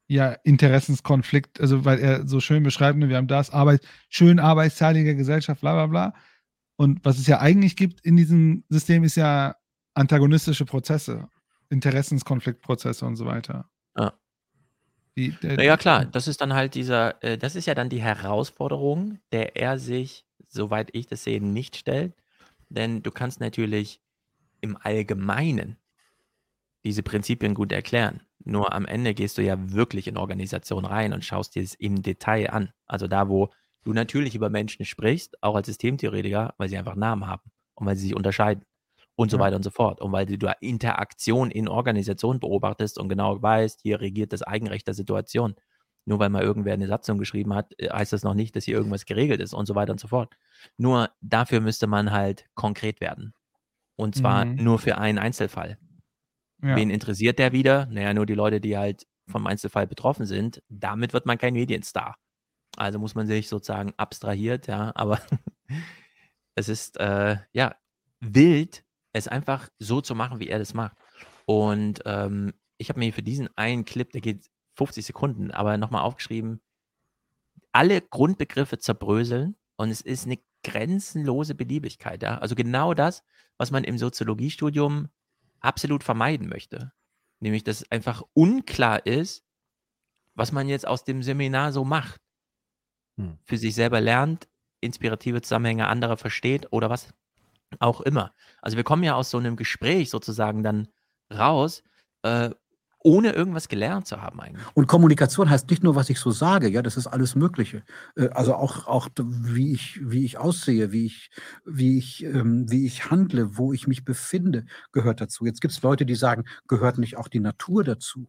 ja Interessenskonflikt, also weil er so schön beschreibt, ne, wir haben das, Arbeit, schön arbeitsteilige Gesellschaft, bla bla bla. Und was es ja eigentlich gibt in diesem System, ist ja antagonistische Prozesse, Interessenskonfliktprozesse und so weiter. Ja. Die, der, naja, klar, das ist dann halt dieser, äh, das ist ja dann die Herausforderung, der er sich, soweit ich das sehe, nicht stellt. Denn du kannst natürlich im Allgemeinen diese Prinzipien gut erklären. Nur am Ende gehst du ja wirklich in Organisation rein und schaust dir es im Detail an. Also da, wo du natürlich über Menschen sprichst, auch als Systemtheoretiker, weil sie einfach Namen haben und weil sie sich unterscheiden und so Ja. weiter und so fort. Und weil du da Interaktion in Organisation beobachtest und genau weißt, hier regiert das Eigenrecht der Situation. Nur weil mal irgendwer eine Satzung geschrieben hat, äh, heißt das noch nicht, dass hier irgendwas geregelt ist und so weiter und so fort. Nur dafür müsste man halt konkret werden. Und zwar Mhm. nur für einen Einzelfall. ja. Wen interessiert der wieder? Naja, nur die Leute, die halt vom Einzelfall betroffen sind. Damit wird man kein Medienstar. Also muss man sich sozusagen abstrahiert, ja, aber es ist äh, ja wild, es einfach so zu machen, wie er das macht. Und ähm, ich habe mir für diesen einen Clip, der geht 50 Sekunden, aber nochmal aufgeschrieben, alle Grundbegriffe zerbröseln und es ist eine grenzenlose Beliebigkeit. Ja? Also genau das, was man im Soziologiestudium absolut vermeiden möchte. Nämlich, dass es einfach unklar ist, was man jetzt aus dem Seminar so macht. Hm. Für sich selber lernt, inspirative Zusammenhänge anderer versteht oder was auch immer. Also wir kommen ja aus so einem Gespräch sozusagen dann raus, äh, ohne irgendwas gelernt zu haben eigentlich. Und Kommunikation heißt nicht nur, was ich so sage, ja, das ist alles Mögliche. Äh, Also auch, auch wie ich, wie ich aussehe, wie ich, wie ich, ähm, wie ich handle, wo ich mich befinde, gehört dazu. Jetzt gibt es Leute, die sagen, gehört nicht auch die Natur dazu?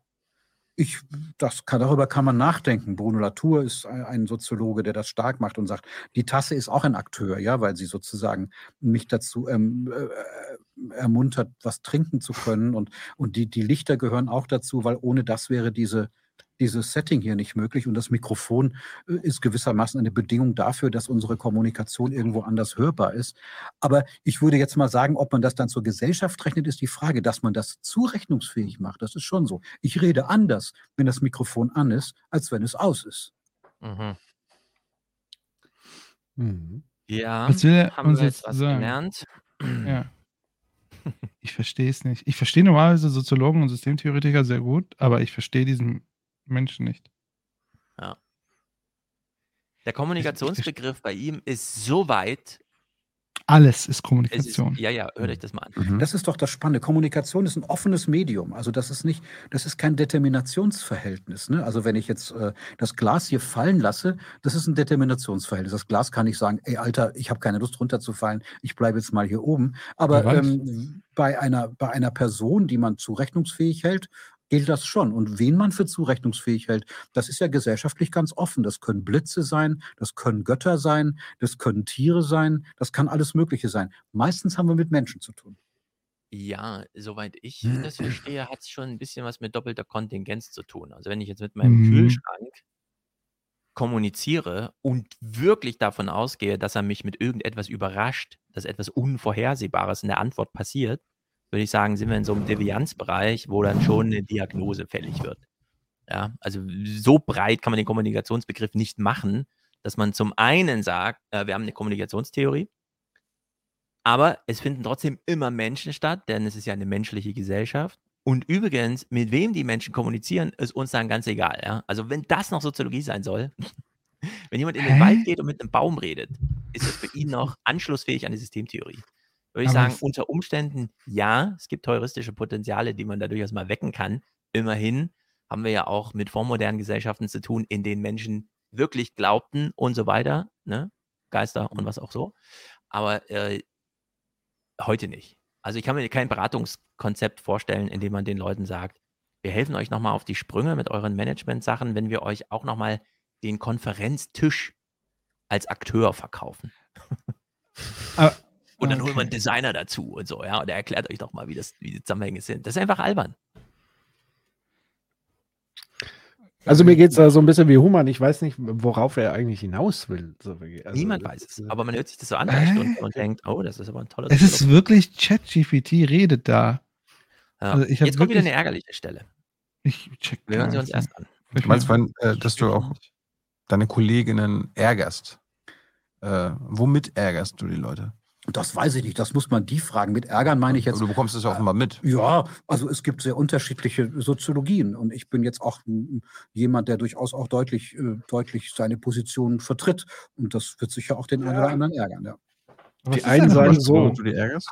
Ich, das kann, darüber kann man nachdenken. Bruno Latour ist ein, Soziologe, der das stark macht und sagt, die Tasse ist auch ein Akteur, ja, weil sie sozusagen mich dazu ähm, äh, ermuntert, was trinken zu können. Und, und die, die Lichter gehören auch dazu, weil ohne das wäre diese, dieses Setting hier nicht möglich und das Mikrofon äh, ist gewissermaßen eine Bedingung dafür, dass unsere Kommunikation irgendwo anders hörbar ist. Aber ich würde jetzt mal sagen, ob man das dann zur Gesellschaft rechnet, ist die Frage, dass man das zurechnungsfähig macht. Das ist schon so. Ich rede anders, wenn das Mikrofon an ist, als wenn es aus ist. Mhm. Mhm. Ja, Was will er haben uns wir jetzt jetzt was sagen? gelernt. Ja. Ich verstehe es nicht. Ich verstehe normalerweise Soziologen und Systemtheoretiker sehr gut, aber ich verstehe diesen Menschen nicht. Der Kommunikationsbegriff bei ihm ist so weit. Alles ist Es ist, Kommunikation. ja, ja, hört euch das mal an. Mhm. Das ist doch das Spannende. Kommunikation ist ein offenes Medium. Also das ist nicht, das ist kein Determinationsverhältnis. Ne? Also wenn ich jetzt äh, das Glas hier fallen lasse, das ist ein Determinationsverhältnis. Das Glas kann nicht sagen, ey Alter, ich habe keine Lust runterzufallen, ich bleibe jetzt mal hier oben. Aber ähm, bei, einer, bei einer Person, die man zurechnungsfähig hält, gilt das schon. Und wen man für zurechnungsfähig hält, das ist ja gesellschaftlich ganz offen. Das können Blitze sein, das können Götter sein, das können Tiere sein, das kann alles Mögliche sein. Meistens haben wir mit Menschen zu tun. Ja, soweit ich Hm. das verstehe, hat es schon ein bisschen was mit doppelter Kontingenz zu tun. Also wenn ich jetzt mit meinem Mhm. Kühlschrank kommuniziere und wirklich davon ausgehe, dass er mich mit irgendetwas überrascht, dass etwas Unvorhersehbares in der Antwort passiert, würde ich sagen, sind wir in so einem Devianzbereich, wo dann schon eine Diagnose fällig wird. Ja, also so breit kann man den Kommunikationsbegriff nicht machen, dass man zum einen sagt, äh, wir haben eine Kommunikationstheorie, aber es finden trotzdem immer Menschen statt, denn es ist ja eine menschliche Gesellschaft. Und übrigens, mit wem die Menschen kommunizieren, ist uns dann ganz egal. Ja? Also wenn das noch Soziologie sein soll, wenn jemand in den? Wald geht und mit einem Baum redet, ist das für ihn noch anschlussfähig an die Systemtheorie. Würde ich Aber sagen, unter Umständen ja, es gibt heuristische Potenziale, die man da durchaus mal wecken kann. Immerhin haben wir ja auch mit vormodernen Gesellschaften zu tun, in denen Menschen wirklich glaubten und so weiter, ne? Geister und was auch so. Aber äh, heute nicht. Also ich kann mir kein Beratungskonzept vorstellen, in dem man den Leuten sagt, wir helfen euch nochmal auf die Sprünge mit euren Management-Sachen, wenn wir euch auch nochmal den Konferenztisch als Akteur verkaufen. Ah, Und dann holen wir einen okay. Designer dazu und so, ja, und er erklärt euch doch mal, wie, das, wie die Zusammenhänge sind. Das ist einfach albern. Also mir geht es da so ein bisschen wie Human. Ich weiß nicht, worauf er eigentlich hinaus will. Also, Niemand weiß es. äh, Aber man hört sich das so an Äh? Stunden und denkt, oh, das ist aber ein tolles Es ist wirklich ChatGPT redet da. ja. also Jetzt kommt wieder eine ärgerliche Stelle. Ich check Wir hören sie uns erst an. Ich Du meinst vorhin, äh, dass du auch deine Kolleginnen ärgerst. Äh, womit ärgerst du die Leute? Das weiß ich nicht, das muss man die fragen. Mit Ärgern meine ich jetzt. Du bekommst es ja offenbar mit. Ja, also es gibt sehr unterschiedliche Soziologien und ich bin jetzt auch jemand, der durchaus auch deutlich, äh, deutlich seine Position vertritt und das wird sicher auch den einen oder anderen ärgern. Ja. Die einen sagen so, du die ärgerst?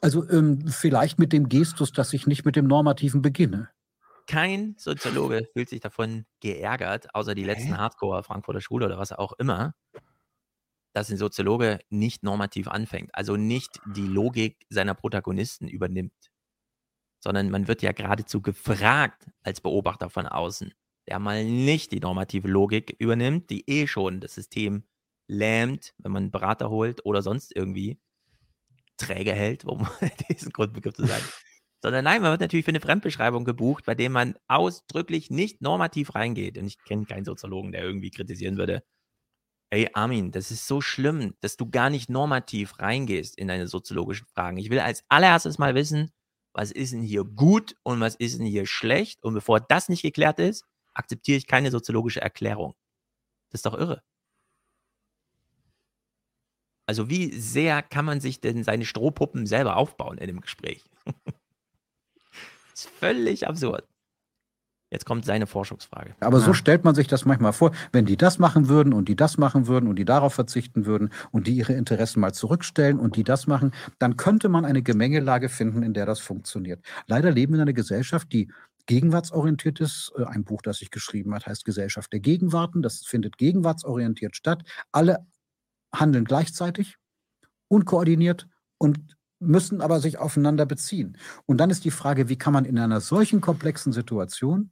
Also ähm, vielleicht mit dem Gestus, dass ich nicht mit dem Normativen beginne. Kein Soziologe fühlt sich davon geärgert, außer die letzten Hardcore Frankfurter Schule oder was auch immer, dass ein Soziologe nicht normativ anfängt, also nicht die Logik seiner Protagonisten übernimmt, sondern man wird ja geradezu gefragt als Beobachter von außen, der mal nicht die normative Logik übernimmt, die eh schon das System lähmt, wenn man einen Berater holt oder sonst irgendwie träge hält, um diesen Grundbegriff zu sagen. Sondern nein, man wird natürlich für eine Fremdbeschreibung gebucht, bei dem man ausdrücklich nicht normativ reingeht. Und ich kenne keinen Soziologen, der irgendwie kritisieren würde, ey Armin, das ist so schlimm, dass du gar nicht normativ reingehst in deine soziologischen Fragen. Ich will als allererstes mal wissen, was ist denn hier gut und was ist denn hier schlecht? Und bevor das nicht geklärt ist, akzeptiere ich keine soziologische Erklärung. Das ist doch irre. Also wie sehr kann man sich denn seine Strohpuppen selber aufbauen in dem Gespräch? ist völlig absurd. Jetzt kommt seine Forschungsfrage. Aber so stellt man sich das manchmal vor, wenn die das machen würden und die das machen würden und die darauf verzichten würden und die ihre Interessen mal zurückstellen und die das machen, dann könnte man eine Gemengelage finden, in der das funktioniert. Leider leben wir in einer Gesellschaft, die gegenwartsorientiert ist. Äh, Ein Buch, das ich geschrieben habe, heißt Gesellschaft der Gegenwarten. Das findet gegenwartsorientiert statt. Alle handeln gleichzeitig, unkoordiniert und müssen aber sich aufeinander beziehen. Und dann ist die Frage, wie kann man in einer solchen komplexen Situation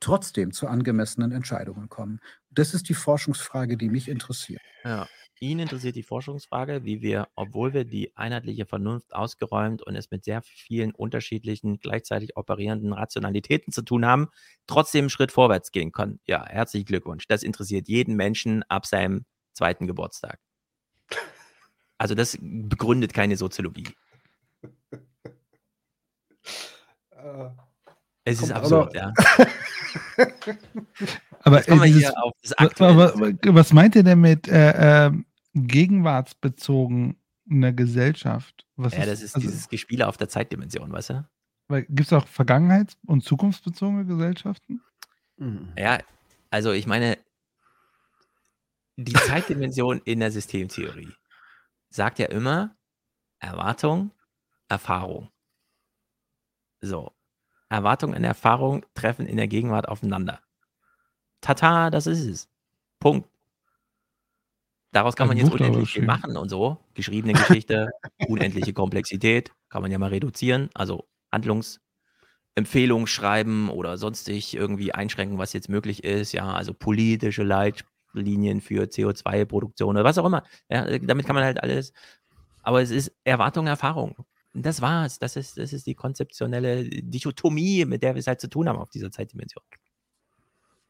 trotzdem zu angemessenen Entscheidungen kommen? Das ist die Forschungsfrage, die mich interessiert. Ja. ihn interessiert die Forschungsfrage, wie wir, obwohl wir die einheitliche Vernunft ausgeräumt und es mit sehr vielen unterschiedlichen, gleichzeitig operierenden Rationalitäten zu tun haben, trotzdem einen Schritt vorwärts gehen können. Ja, herzlichen Glückwunsch. Das interessiert jeden Menschen ab seinem zweiten Geburtstag. Also das begründet keine Soziologie. Es ist absurd, aber- ja. Aber Jetzt kommen äh, wir dieses, hier auf das wa- aktuelle. wa- was meint ihr denn mit äh, ähm, gegenwartsbezogener Gesellschaft? Was Ja, das ist also, dieses Gespiele auf der Zeitdimension, weißt du? Gibt es auch vergangenheits- und zukunftsbezogene Gesellschaften? Ja, also ich meine, die Zeitdimension in der Systemtheorie sagt ja immer Erwartung, Erfahrung. So. Erwartung und Erfahrung treffen in der Gegenwart aufeinander. Tata, das ist es. Punkt. Daraus kann Ein man jetzt Buch unendlich viel machen und so. Geschriebene Geschichte, unendliche Komplexität, kann man ja mal reduzieren. Also Handlungsempfehlungen schreiben oder sonstig irgendwie einschränken, was jetzt möglich ist. Ja, also politische Leitlinien für CO2-Produktion oder was auch immer. Ja, damit kann man halt alles. Aber es ist Erwartung, Erfahrung. Das war's. Das ist, das ist die konzeptionelle Dichotomie, mit der wir es halt zu tun haben auf dieser Zeitdimension.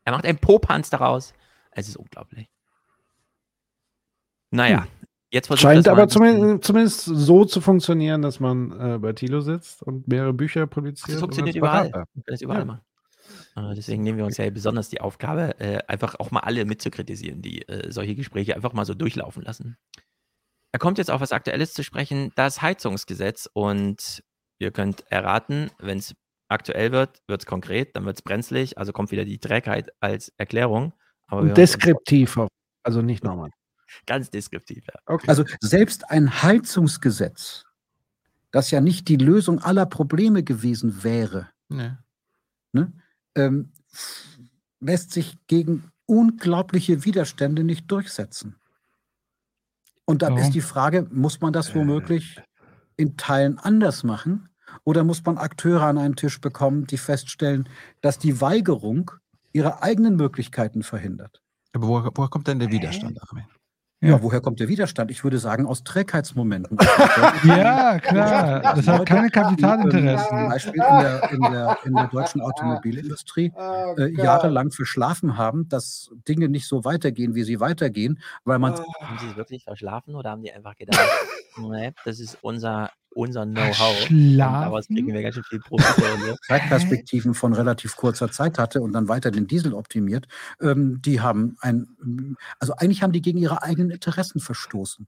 Er macht einen Popanz daraus. Es ist unglaublich. Naja, jetzt versucht Scheint mal aber zumindest, zumindest so zu funktionieren, dass man äh, bei Tilo sitzt und mehrere Bücher produziert. Das funktioniert überall. Berater. Man kann das überall Ja. machen. Äh, deswegen nehmen wir uns ja besonders die Aufgabe, äh, einfach auch mal alle mitzukritisieren, die äh, solche Gespräche einfach mal so durchlaufen lassen. Er kommt jetzt auf was Aktuelles zu sprechen, das Heizungsgesetz. Und ihr könnt erraten, wenn es aktuell wird, wird es konkret, dann wird es brenzlig, also kommt wieder die Trägheit als Erklärung. Aber deskriptiv, also nicht nochmal. ganz deskriptiv, ja. Okay. Also selbst ein Heizungsgesetz, das ja nicht die Lösung aller Probleme gewesen wäre, Nee. ähm, lässt sich gegen unglaubliche Widerstände nicht durchsetzen. Und dann Warum? ist die Frage, muss man das womöglich in Teilen anders machen? Oder muss man Akteure an einen Tisch bekommen, die feststellen, dass die Weigerung ihre eigenen Möglichkeiten verhindert? Aber woher, woher kommt denn der Widerstand, Armin? Ja. Ja. woher kommt der Widerstand? Ich würde sagen, aus Trägheitsmomenten. Ja, klar. Das hat keine ähm, Zum Kapitalinteressen. Beispiel in der, in der, in der deutschen Automobilindustrie Oh äh, jahrelang verschlafen haben, dass Dinge nicht so weitergehen, wie sie weitergehen, weil man Haben sie es wirklich verschlafen oder haben die einfach gedacht, nee, das ist unser, unser Know-how. und Daraus kriegen wir ganz schön viel Profit. so. Zeitperspektiven von relativ kurzer Zeit hatte und dann weiter den Diesel optimiert, ähm, die haben ein, also eigentlich haben die gegen ihre eigenen Interessen verstoßen.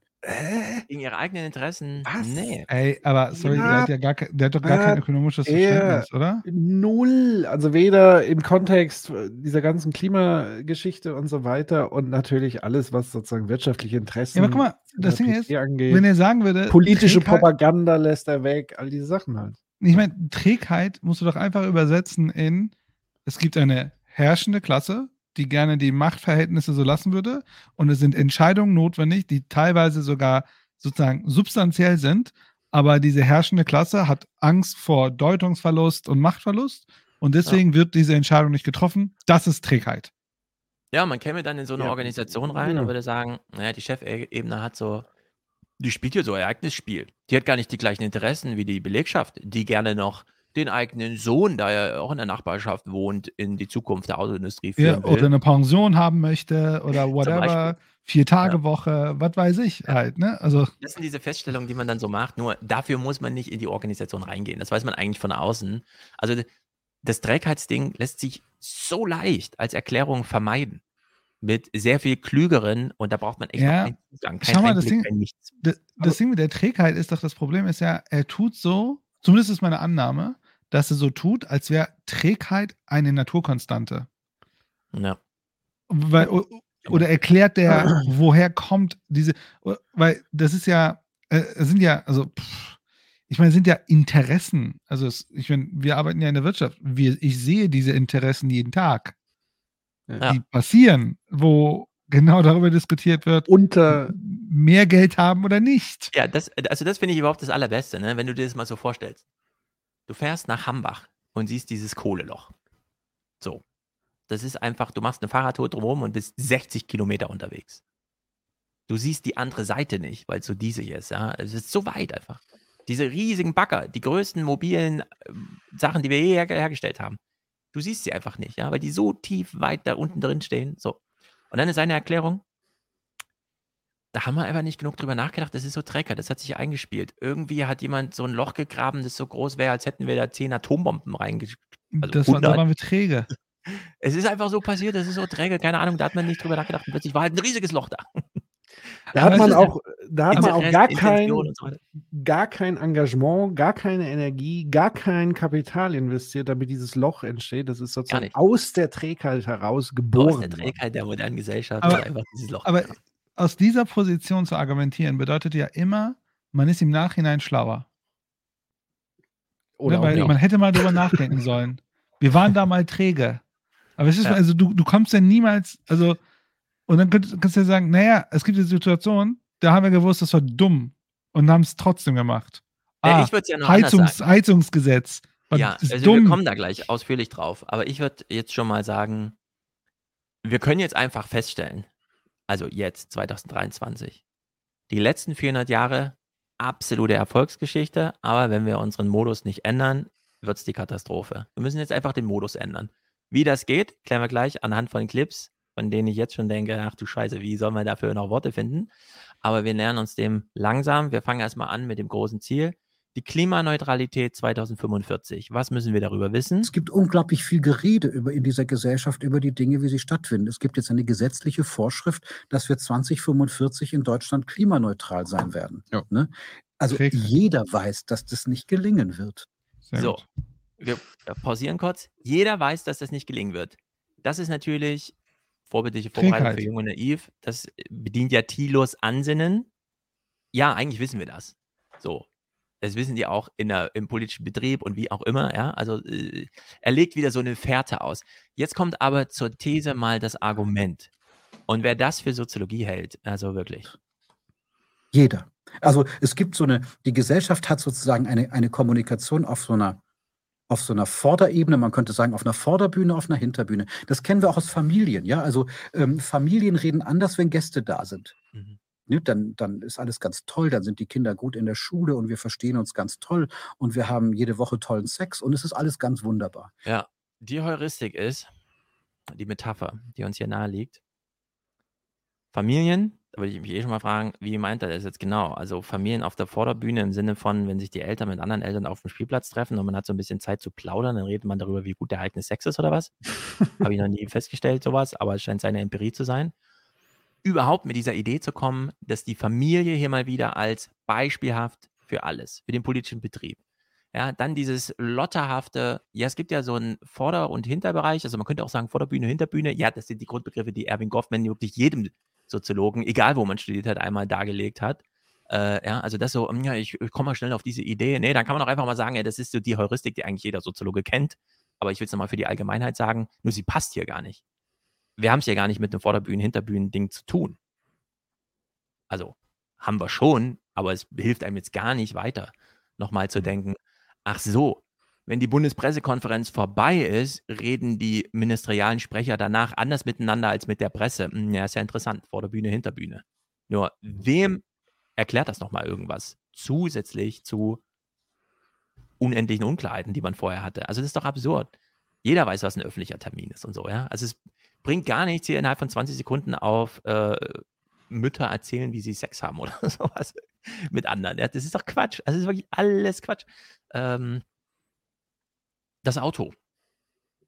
Gegen ihre eigenen Interessen? Was? Nee. Ey, aber sorry, Ja. der hat ja gar, der hat doch gar kein Äh, ökonomisches eher- Verständnis, oder? Null, also weder im Kontext dieser ganzen Klimageschichte und so weiter und natürlich alles, was sozusagen wirtschaftliche Interessen Ja, aber guck mal, das Ding ist, angeht. wenn er sagen würde, politische Trägheit- Propaganda lässt er weg, all diese Sachen halt. Ich meine, Trägheit musst du doch einfach übersetzen in, es gibt eine herrschende Klasse, die gerne die Machtverhältnisse so lassen würde und es sind Entscheidungen notwendig, die teilweise sogar sozusagen substanziell sind, aber diese herrschende Klasse hat Angst vor Deutungsverlust und Machtverlust und deswegen wird diese Entscheidung nicht getroffen. Das ist Trägheit. Ja, man käme dann in so eine Ja. Organisation rein Ja. und würde sagen, naja, die Chefebene hat so, die spielt hier so Ereignisspiel. Die hat gar nicht die gleichen Interessen wie die Belegschaft, die gerne noch den eigenen Sohn, da er auch in der Nachbarschaft wohnt, in die Zukunft der Autoindustrie Ja, führen will. oder eine Pension haben möchte oder whatever, Beispiel. vier Tage Woche, was weiß ich halt, ne? Also Das sind diese Feststellungen, die man dann so macht. Nur dafür muss man nicht in die Organisation reingehen. Das weiß man eigentlich von außen. Also das Trägheitsding lässt sich so leicht als Erklärung vermeiden. Mit sehr viel klügeren und da braucht man echt Ja. noch keinen Zugang, kein Schau mal, das Ding- Nichts. das, das Ding mit der Trägheit ist doch, das Problem ist ja, er tut so, zumindest ist meine Annahme, dass er so tut, als wäre Trägheit eine Naturkonstante. Ja. Weil, o- oder erklärt der, woher kommt diese, weil das ist ja, äh, es sind ja, also, pff, ich meine, es sind ja Interessen. Also, es, ich meine, wir arbeiten ja in der Wirtschaft. Wir, ich sehe diese Interessen jeden Tag, Ja. die passieren, wo genau darüber diskutiert wird, Unter mehr Geld haben oder nicht. Ja, das, also das finde ich überhaupt das Allerbeste, ne? wenn du dir das mal so vorstellst. Du fährst nach Hambach und siehst dieses Kohleloch. So. Das ist einfach, du machst eine Fahrradtour drumherum und bist 60 Kilometer unterwegs. Du siehst die andere Seite nicht, weil es so diese hier ist. Ja? Es ist so weit einfach. Diese riesigen Bagger, die größten mobilen äh, Sachen, die wir je her hergestellt haben. Du siehst sie einfach nicht, ja, weil die so tief weit da unten drin stehen. So. Und dann ist eine Erklärung, da haben wir einfach nicht genug drüber nachgedacht. Das ist so Trecker, das hat sich eingespielt. Irgendwie hat jemand so ein Loch gegraben, das so groß wäre, als hätten wir da zehn Atombomben reingeschickt. Also das war, da 100. waren wir träge. Es ist einfach so passiert, das ist so träge, keine Ahnung, da hat man nicht drüber nachgedacht. Und plötzlich war halt ein riesiges Loch da. Da hat Aber man auch, da hat man auch gar kein, so gar kein Engagement, gar keine Energie, gar kein Kapital investiert, damit dieses Loch entsteht. Das ist sozusagen nicht. aus der Trägheit heraus Aus geboren. der worden. Trägheit der modernen Gesellschaft Aber- einfach dieses Loch. Aber aus dieser Position zu argumentieren, bedeutet ja immer, man ist im Nachhinein schlauer. Oder ne? auch Weil man hätte mal drüber nachdenken sollen. Wir waren da mal träge. Aber es ist, Ja. also du, du kommst ja niemals, also, und dann könntest, kannst du ja sagen, naja, es gibt eine Situation, da haben wir gewusst, das war dumm und haben es trotzdem gemacht. Ah, ich würde es ja noch. Heizungs, Heizungsgesetz. Ja, also dumm. wir kommen da gleich ausführlich drauf. Aber ich würde jetzt schon mal sagen, wir können jetzt einfach feststellen, also jetzt, 2023, die letzten 400 Jahre absolute Erfolgsgeschichte, aber wenn wir unseren Modus nicht ändern, wird es die Katastrophe. Wir müssen jetzt einfach den Modus ändern. Wie das geht, klären wir gleich anhand von Clips, von denen ich jetzt schon denke, ach du Scheiße, wie sollen wir dafür noch Worte finden? Aber wir nähern uns dem langsam. Wir fangen erstmal an mit dem großen Ziel. Die Klimaneutralität 2045. Was müssen wir darüber wissen? Es gibt unglaublich viel Gerede über, in dieser Gesellschaft über die Dinge, wie sie stattfinden. Es gibt jetzt eine gesetzliche Vorschrift, dass wir 2045 in Deutschland klimaneutral sein werden. Ja. Ne? Also Trägheit. jeder weiß, dass das nicht gelingen wird. Sehr so, gut. wir pausieren kurz. Jeder weiß, dass das nicht gelingen wird. Das ist natürlich vorbildliche Vorbereitung Trägheit. für Jung und Naiv. Das bedient ja Thilos Ansinnen. Ja, eigentlich wissen wir das. So. Das wissen die auch in der, im politischen Betrieb und wie auch immer. Ja, also äh, er legt wieder so eine Fährte aus. Jetzt kommt aber zur These mal das Argument. Und wer das für Soziologie hält, also wirklich. Jeder. Also es gibt so eine, die Gesellschaft hat sozusagen eine, eine Kommunikation auf so einer auf so einer Vorderebene, man könnte sagen, auf einer Vorderbühne, auf einer Hinterbühne. Das kennen wir auch aus Familien, ja. Also ähm, Familien reden anders, wenn Gäste da sind. Mhm. Ne, dann, dann ist alles ganz toll, dann sind die Kinder gut in der Schule und wir verstehen uns ganz toll und wir haben jede Woche tollen Sex und es ist alles ganz wunderbar. Ja, die Heuristik ist, die Metapher, die uns hier nahe liegt. Familien, da würde ich mich eh schon mal fragen, wie meint er das jetzt genau? Also Familien auf der Vorderbühne im Sinne von, wenn sich die Eltern mit anderen Eltern auf dem Spielplatz treffen und man hat so ein bisschen Zeit zu plaudern, dann redet man darüber, wie gut der eigene Sex ist oder was? Habe ich noch nie festgestellt, sowas, aber es scheint seine Empirie zu sein. Überhaupt mit dieser Idee zu kommen, dass die Familie hier mal wieder als beispielhaft für alles, für den politischen Betrieb. Ja, dann dieses lotterhafte, ja, es gibt ja so einen Vorder- und Hinterbereich, also man könnte auch sagen Vorderbühne, Hinterbühne. Ja, das sind die Grundbegriffe, die Erwin Goffman wirklich jedem Soziologen, egal wo man studiert hat, einmal dargelegt hat. Äh, ja, also das so, hm, ja, ich, ich komme mal schnell auf diese Idee. Nee, dann kann man auch einfach mal sagen, ja, das ist so die Heuristik, die eigentlich jeder Soziologe kennt. Aber ich will es nochmal für die Allgemeinheit sagen, nur sie passt hier gar nicht. Wir haben es ja gar nicht mit einem Vorderbühnen-, Hinterbühnen-Ding zu tun. Also haben wir schon, aber es hilft einem jetzt gar nicht weiter, nochmal zu denken, ach so, wenn die Bundespressekonferenz vorbei ist, reden die ministerialen Sprecher danach anders miteinander als mit der Presse. Hm, Ja, ist ja interessant, Vorderbühne, Hinterbühne. Nur, wem erklärt das nochmal irgendwas? Zusätzlich zu unendlichen Unklarheiten, die man vorher hatte. Also das ist doch absurd. Jeder weiß, was ein öffentlicher Termin ist und so, ja. Also es bringt gar nichts, hier innerhalb von 20 Sekunden auf äh, Mütter erzählen, wie sie Sex haben oder sowas mit anderen. Ja, das ist doch Quatsch. Also das ist wirklich alles Quatsch. Ähm, das Auto.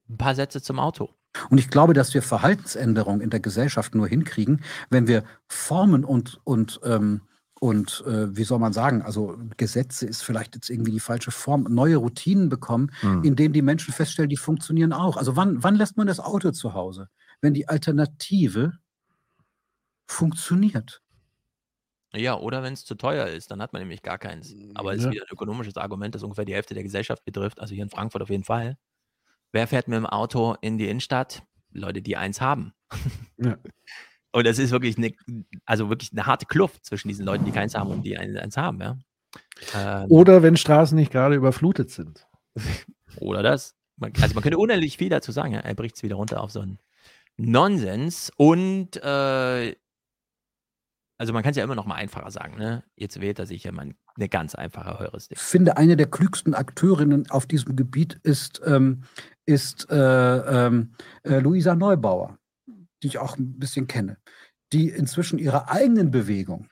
Ein paar Sätze zum Auto. Und ich glaube, dass wir Verhaltensänderungen in der Gesellschaft nur hinkriegen, wenn wir Formen und, und, ähm, und äh, wie soll man sagen, also Gesetze ist vielleicht jetzt irgendwie die falsche Form, neue Routinen bekommen, Hm. in denen die Menschen feststellen, die funktionieren auch. Also wann, wann lässt man das Auto zu Hause? Wenn die Alternative funktioniert. Ja, oder wenn es zu teuer ist, dann hat man nämlich gar keins. Aber es ist Ja. wieder ein ökonomisches Argument, das ungefähr die Hälfte der Gesellschaft betrifft. Also hier in Frankfurt auf jeden Fall. Wer fährt mit dem Auto in die Innenstadt? Leute, die eins haben. Ja. Und das ist wirklich eine, also wirklich eine harte Kluft zwischen diesen Leuten, die keins haben und die ein- eins haben, ja. Ähm, Oder wenn Straßen nicht gerade überflutet sind. Oder das. Man, also man könnte unendlich viel dazu sagen. Ja? Er bricht es wieder runter auf so einen Nonsens. Und äh, also man kann es ja immer noch mal einfacher sagen, ne? Jetzt wählt er sich ja mal eine ganz einfache Heuristik. Ich finde, eine der klügsten Akteurinnen auf diesem Gebiet ist, ähm, ist äh, ähm, äh, Luisa Neubauer, die ich auch ein bisschen kenne, die inzwischen ihre eigenen Bewegung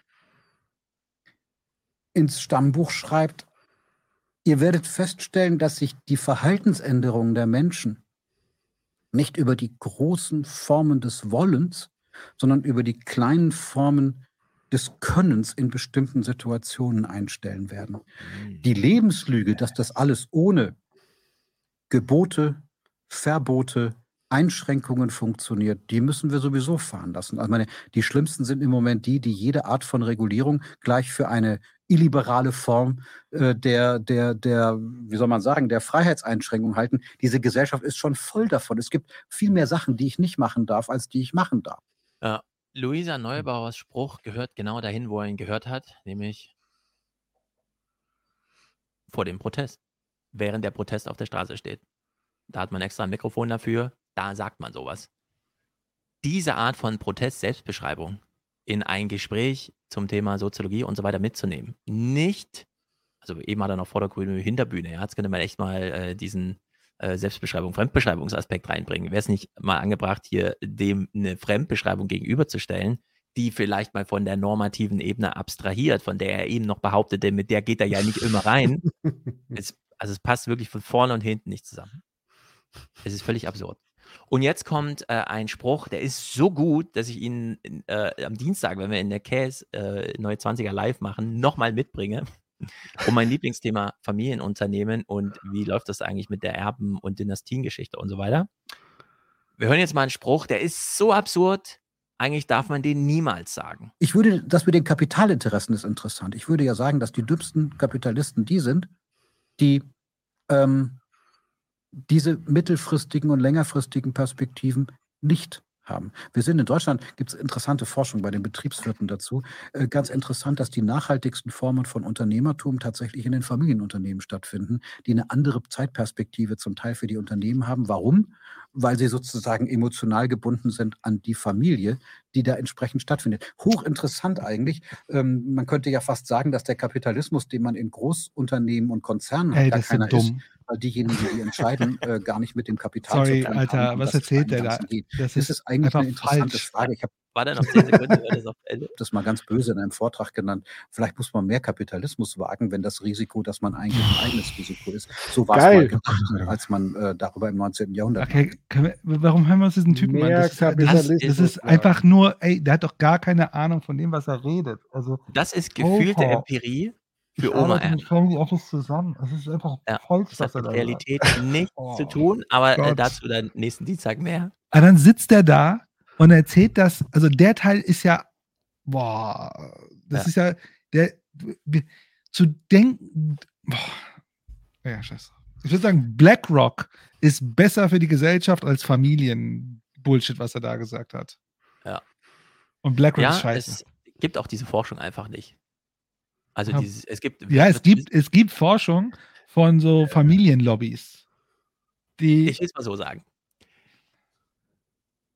ins Stammbuch schreibt. Ihr werdet feststellen, dass sich die Verhaltensänderungen der Menschen nicht über die großen Formen des Wollens, sondern über die kleinen Formen des Könnens in bestimmten Situationen einstellen werden. Die Lebenslüge, dass das alles ohne Gebote, Verbote, Einschränkungen funktioniert, die müssen wir sowieso fahren lassen. Also meine, die schlimmsten sind im Moment die, die jede Art von Regulierung gleich für eine illiberale Form äh, der, der, der, wie soll man sagen, der Freiheitseinschränkung halten. Diese Gesellschaft ist schon voll davon. Es gibt viel mehr Sachen, die ich nicht machen darf, als die ich machen darf. Ja, Luisa Neubauers Spruch gehört genau dahin, wo er ihn gehört hat, nämlich vor dem Protest, während der Protest auf der Straße steht. Da hat man extra ein Mikrofon dafür, da sagt man sowas. Diese Art von Protest-Selbstbeschreibung in ein Gespräch zum Thema Soziologie und so weiter mitzunehmen. Nicht, also eben hat er noch Vordergrüne Hinterbühne, ja, jetzt könnte man echt mal äh, diesen äh, Selbstbeschreibung, Fremdbeschreibungsaspekt reinbringen. Wäre es nicht mal angebracht, hier dem eine Fremdbeschreibung gegenüberzustellen, die vielleicht mal von der normativen Ebene abstrahiert, von der er eben noch behauptete, mit der geht er ja nicht immer rein. es, also es passt wirklich von vorne und hinten nicht zusammen. Es ist völlig absurd. Und jetzt kommt äh, ein Spruch, der ist so gut, dass ich ihn äh, am Dienstag, wenn wir in der Case äh, Neue 20er live machen, nochmal mitbringe. Um mein Lieblingsthema Familienunternehmen und wie läuft das eigentlich mit der Erben- und Dynastiengeschichte und so weiter. Wir hören jetzt mal einen Spruch, der ist so absurd, eigentlich darf man den niemals sagen. Ich würde, das mit den Kapitalinteressen ist interessant. Ich würde ja sagen, dass die dümmsten Kapitalisten die sind, die ähm, diese mittelfristigen und längerfristigen Perspektiven nicht haben. Wir sind in Deutschland, gibt es interessante Forschung bei den Betriebswirten dazu. Äh, ganz interessant, dass die nachhaltigsten Formen von Unternehmertum tatsächlich in den Familienunternehmen stattfinden, die eine andere Zeitperspektive zum Teil für die Unternehmen haben. Warum? Weil sie sozusagen emotional gebunden sind an die Familie, die da entsprechend stattfindet. Hochinteressant eigentlich. Ähm, man könnte ja fast sagen, dass der Kapitalismus, den man in Großunternehmen und Konzernen hat, Ey, gar das ist keiner dumm. Ist, weil diejenigen, die entscheiden, äh, gar nicht mit dem Kapital Sorry, zu tun Alter, haben. und was dass es erzählt der da? Ganzen geht. Das Das ist ist eigentlich einfach eine interessante falsch. Frage. Ich habe War da noch 10 Sekunden, war das auf Ende? das mal ganz böse in einem Vortrag genannt. Vielleicht muss man mehr Kapitalismus wagen, wenn das Risiko, dass man eigentlich ein eigenes Risiko ist. So war es mal gedacht, als man äh, darüber im 19. Jahrhundert Okay, wir, warum hören wir uns diesen Typen an? Mehr Das, ist- das, ist, Kapitalismus, das ist ja. einfach nur, ey, der hat doch gar keine Ahnung von dem, was er redet. Also, Das ist gefühlte Opa. Empirie ich für Oma Ernst. mit Family Office zusammen. Es ist einfach Ja, falsch, Das hat mit. Realität nichts Oh, zu tun, aber äh, dazu dann nächsten Dienstag mehr. Aber dann sitzt er da und erzählt das, also der Teil ist ja, boah, das Ja. ist ja, der, zu denken, boah, ja, scheiße. Ich würde sagen, BlackRock ist besser für die Gesellschaft als Familien-Bullshit, was er da gesagt hat. Ja. Und BlackRock Ja, ist scheiße. es gibt auch diese Forschung einfach nicht. Also Ja. dieses, es gibt. Ja, es gibt, es gibt Forschung von so Familienlobbys. Die, Ich will es mal so sagen.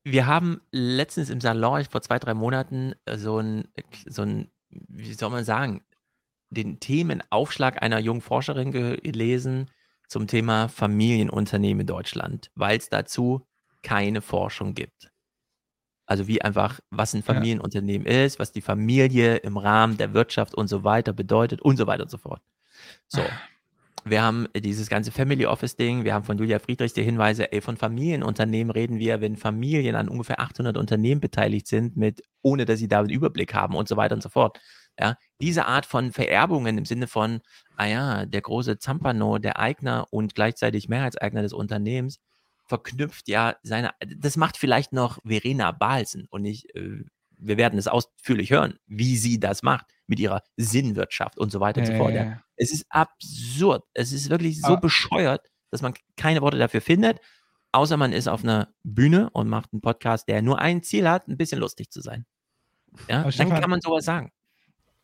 Wir haben letztens im Salon, vor zwei, drei Monaten, äh, so ein, so ein, wie soll man sagen, den Themenaufschlag einer jungen Forscherin gelesen zum Thema Familienunternehmen in Deutschland, weil es dazu keine Forschung gibt. Also wie einfach, was ein Familienunternehmen ist, was die Familie im Rahmen der Wirtschaft und so weiter bedeutet und so weiter und so fort. So. Wir haben dieses ganze Family Office Ding, wir haben von Julia Friedrichs die Hinweise, ey, von Familienunternehmen reden wir, wenn Familien an ungefähr 800 Unternehmen beteiligt sind, mit, ohne dass sie da einen Überblick haben und so weiter und so fort. Ja, diese Art von Vererbungen im Sinne von, ah ja, der große Zampano, der Eigner und gleichzeitig Mehrheitseigner des Unternehmens, verknüpft ja seine, das macht vielleicht noch Verena Balsen und ich, äh, wir werden es ausführlich hören, wie sie das macht mit ihrer Sinnwirtschaft und so weiter und so fort. Ja. Es ist absurd. Es ist wirklich so Aber- bescheuert, dass man keine Worte dafür findet, außer man ist auf einer Bühne und macht einen Podcast, der nur ein Ziel hat, ein bisschen lustig zu sein. Ja, Aber dann Stefan- kann man sowas sagen.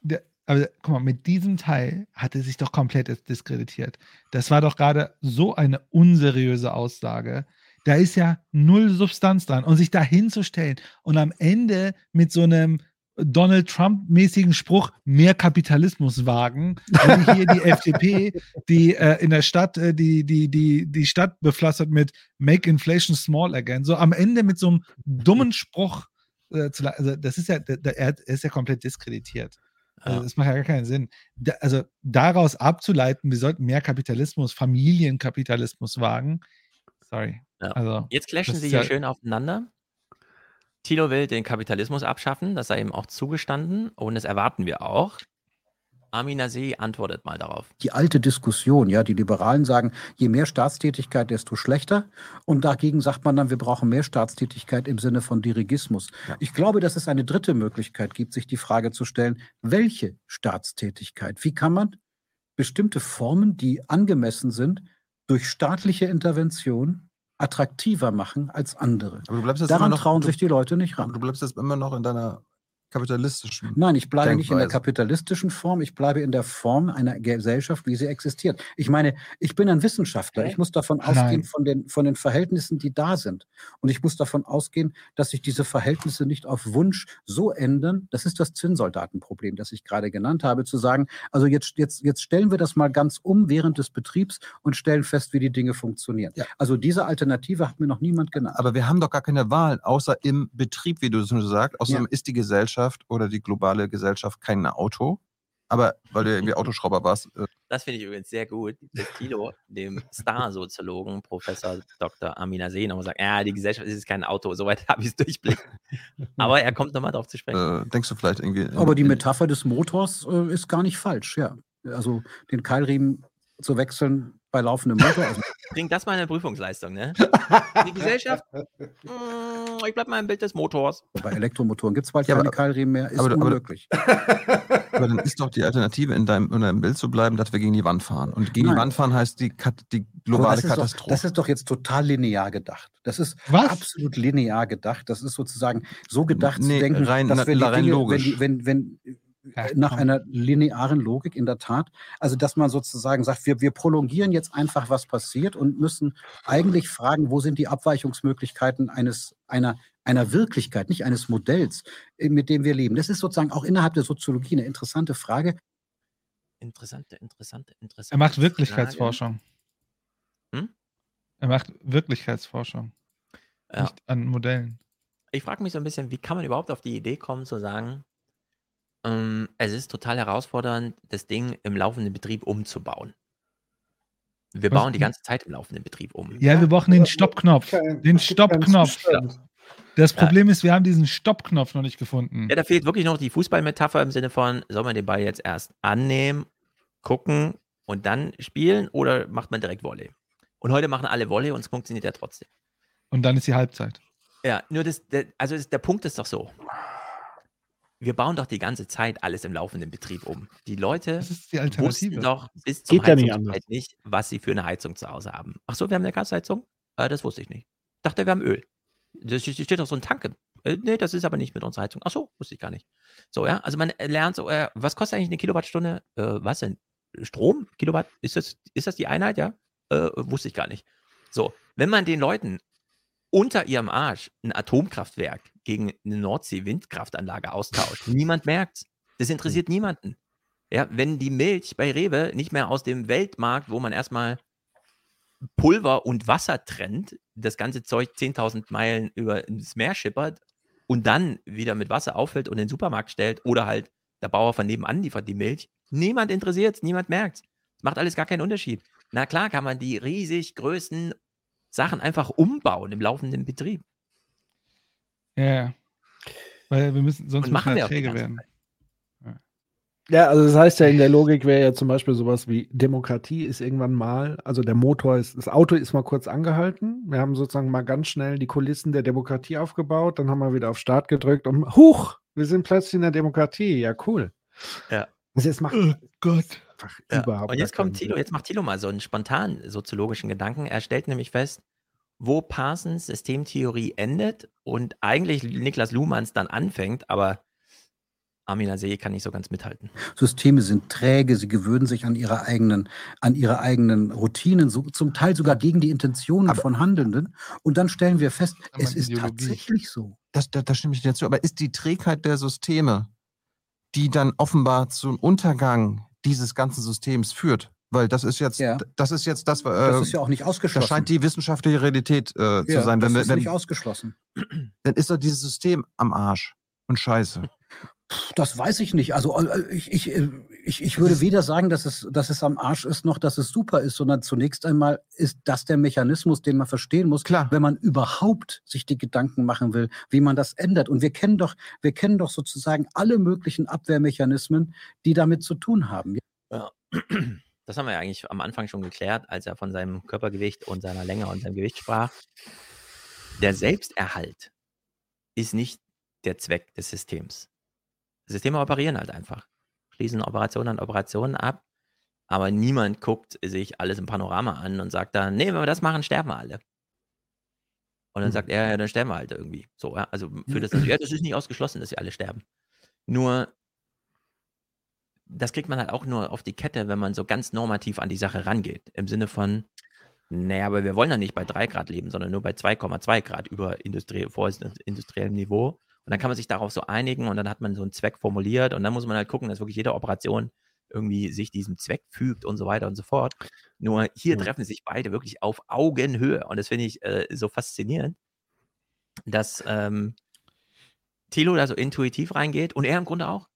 der, aber guck mal, mit diesem Teil hat er sich doch komplett dis- diskreditiert. Das war doch gerade so eine unseriöse Aussage. Da ist ja null Substanz dran. Und sich da hinzustellen und am Ende mit so einem Donald Trump-mäßigen Spruch mehr Kapitalismus wagen, wenn hier die FDP, die äh, in der Stadt, äh, die, die, die, die Stadt bepflastert mit Make Inflation Small Again, so am Ende mit so einem dummen Spruch, äh, zu, also das ist ja, der, er ist ja komplett diskreditiert. Also das macht ja gar keinen Sinn. Da, also daraus abzuleiten, wir sollten mehr Kapitalismus, Familienkapitalismus wagen. Sorry. Ja. Also, Jetzt clashen das sie ist hier ja- schön aufeinander. Tilo will den Kapitalismus abschaffen, das sei ihm auch zugestanden und das erwarten wir auch. Amina See antwortet mal darauf. die alte Diskussion, ja, die Liberalen sagen, je mehr Staatstätigkeit, desto schlechter. Und dagegen sagt man dann, wir brauchen mehr Staatstätigkeit im Sinne von Dirigismus. Ich glaube, dass es eine dritte Möglichkeit gibt, sich die Frage zu stellen, welche Staatstätigkeit? Wie kann man bestimmte Formen, die angemessen sind, durch staatliche Intervention attraktiver machen als andere? Aber du bleibst jetzt Daran immer noch, trauen du, sich die Leute nicht ran. du bleibst jetzt immer noch in deiner kapitalistischen. Nein, ich bleibe nicht in der Denkweise. kapitalistischen Form, ich bleibe in der Form einer Gesellschaft, wie sie existiert. Ich meine, ich bin ein Wissenschaftler, ich muss davon Nein. ausgehen von den, von den Verhältnissen, die da sind. Und ich muss davon ausgehen, dass sich diese Verhältnisse nicht auf Wunsch so ändern. Das ist das Zinnsoldatenproblem, das ich gerade genannt habe, zu sagen, also jetzt, jetzt, jetzt stellen wir das mal ganz um während des Betriebs und stellen fest, wie die Dinge funktionieren. Ja. Also diese Alternative hat mir noch niemand genannt. Aber wir haben doch gar keine Wahl, außer im Betrieb, wie du es schon sagst. Außerdem Ja. ist die Gesellschaft oder die globale Gesellschaft kein Auto. Aber weil du irgendwie Autoschrauber warst, äh, Das finde ich übrigens sehr gut, Tilo dem Star-Soziologen Professor Dr. Amina nochmal sagt, ja, die Gesellschaft ist kein Auto, soweit habe ich es durchblickt. Aber er kommt nochmal drauf zu sprechen. äh, denkst du vielleicht irgendwie. in- Aber die Metapher des Motors äh, ist gar nicht falsch, ja. Also den Keilriemen zu wechseln bei laufendem Motor. Also, Bringt das mal eine Prüfungsleistung, ne? Die Gesellschaft, mm, ich bleib mal im Bild des Motors. bei Elektromotoren gibt es bald Ja, keine aber- Keilriemen mehr, ist aber- aber- unmöglich. Aber dann ist doch die Alternative, in deinem, in deinem Bild zu bleiben, dass wir gegen die Wand fahren. Und gegen Nein. die Wand fahren heißt die, Kat die Aber globale das, ist doch, Katastrophe. das ist doch jetzt total linear gedacht. Das ist Was? absolut linear gedacht. Das ist sozusagen so gedacht Nee, zu denken, rein- dass wenn die rein Dinge, logisch. wenn, die, wenn, wenn Ja, äh, nach einer linearen Logik in der Tat, also dass man sozusagen sagt, wir, wir prolongieren jetzt einfach, was passiert und müssen eigentlich fragen, wo sind die Abweichungsmöglichkeiten eines, einer, einer Wirklichkeit, nicht eines Modells, äh, mit dem wir leben. Das ist sozusagen auch innerhalb der Soziologie eine interessante Frage. Interessante, interessante, interessante. Er macht. Wirklichkeitsforschung. Hm? Er macht Wirklichkeitsforschung. Ja. Nicht an Modellen. Ich frage mich so ein bisschen, wie kann man überhaupt auf die Idee kommen, zu sagen, ähm, es ist total herausfordernd, das Ding im laufenden Betrieb umzubauen. Wir Was? bauen die ganze Zeit im laufenden Betrieb um. Ja, wir brauchen den Stoppknopf. Den Stoppknopf. Das Ja. Problem ist, wir haben diesen Stoppknopf noch nicht gefunden. Ja, da fehlt wirklich noch die Fußballmetapher im Sinne von, soll man den Ball jetzt erst annehmen, gucken und dann spielen oder macht man direkt Volley? Und heute machen alle Volley und es funktioniert ja trotzdem. Und dann ist die Halbzeit. Ja, nur das, der, also das, der Punkt ist doch so. Wir bauen doch die ganze Zeit alles im laufenden Betrieb um. Die Leute Das die wussten doch bis zum Geht ja nicht Heizungszeit anders. nicht, was sie für eine Heizung zu Hause haben. Ach so, wir haben eine Gasheizung? Äh, das wusste ich nicht. Dachte, wir haben Öl. Da steht doch so ein Tank. im- Äh, nee, das ist aber nicht mit unserer Heizung. Ach so, wusste ich gar nicht. So, ja, also man lernt so, äh, was kostet eigentlich eine Kilowattstunde? Äh, was denn? Strom? Kilowatt? Ist das, ist das die Einheit, ja? Äh, wusste ich gar nicht. So, wenn man den Leuten unter ihrem Arsch ein Atomkraftwerk gegen eine Nordsee-Windkraftanlage austauscht, niemand merkt's. Das interessiert niemanden. Ja, wenn die Milch bei Rewe nicht mehr aus dem Weltmarkt, wo man erstmal Pulver und Wasser trennt, das ganze Zeug 10.000 Meilen über das Meer schippert und dann wieder mit Wasser auffüllt und in den Supermarkt stellt oder halt der Bauer von nebenan liefert die Milch, niemand interessiert niemand merkt Es macht alles gar keinen Unterschied. Na klar kann man die riesig größten Sachen einfach umbauen im laufenden Betrieb. Ja, ja. Weil wir müssen, sonst müssen wir träge werden. Ja, also das heißt ja in der Logik wäre ja zum Beispiel sowas wie Demokratie ist irgendwann mal, also der Motor ist, das Auto ist mal kurz angehalten. Wir haben sozusagen mal ganz schnell die Kulissen der Demokratie aufgebaut, dann haben wir wieder auf Start gedrückt und huch, wir sind plötzlich in der Demokratie. Ja, cool. Ja. Also es macht Oh Gott. einfach Ja. überhaupt Und jetzt kommt Tilo, jetzt macht Tilo mal so einen spontanen soziologischen Gedanken. Er stellt nämlich fest, wo Parsons Systemtheorie endet und eigentlich Niklas Luhmanns dann anfängt, aber Amina See kann nicht so ganz mithalten. Systeme sind träge, sie gewöhnen sich an ihre eigenen, an ihre eigenen Routinen, so, zum Teil sogar gegen die Intentionen Aber- von Handelnden. Und dann stellen wir fest, es ist Ideologie. tatsächlich so. Das, da, da stimme ich dir zu. Aber ist die Trägheit der Systeme, die dann offenbar zum Untergang dieses ganzen Systems führt? Weil das ist jetzt, Ja. das ist jetzt das, äh, Das ist ja auch nicht das ausgeschlossen. scheint die wissenschaftliche Realität äh, zu ja, sein. das Wenn, wir- ist wenn, nicht ausgeschlossen. dann ist doch dieses System am Arsch und scheiße. Das weiß ich nicht. Also äh, ich, ich, äh, ich, ich würde weder sagen, dass es, dass es am Arsch ist, noch dass es super ist, sondern zunächst einmal ist das der Mechanismus, den man verstehen muss, Klar. wenn man überhaupt sich die Gedanken machen will, wie man das ändert. Und wir kennen doch, wir kennen doch sozusagen alle möglichen Abwehrmechanismen, die damit zu tun haben. Das haben wir ja eigentlich am Anfang schon geklärt, als er von seinem Körpergewicht und seiner Länge und seinem Gewicht sprach. Der Selbsterhalt ist nicht der Zweck des Systems. Systeme operieren halt einfach. Schließen Operationen an Operationen ab, aber niemand guckt sich alles im Panorama an und sagt dann, nee, wenn wir das machen, sterben wir alle. Und dann Hm. sagt er, ja, dann sterben wir halt irgendwie. So, ja, also für das, ja, das ist nicht ausgeschlossen, dass wir alle sterben. Nur, das kriegt man halt auch nur auf die Kette, wenn man so ganz normativ an die Sache rangeht. Im Sinne von, naja, aber wir wollen ja nicht bei 3 Grad leben, sondern nur bei 2,2 Grad über Industrie, vor industriellem Niveau. Und dann kann man sich darauf so einigen und dann hat man so einen Zweck formuliert und dann muss man halt gucken, dass wirklich jede Operation irgendwie sich diesem Zweck fügt und so weiter und so fort. Nur hier Mhm. treffen sich beide wirklich auf Augenhöhe und das finde ich äh, so faszinierend, dass ähm, Thilo da so intuitiv reingeht und er im Grunde auch.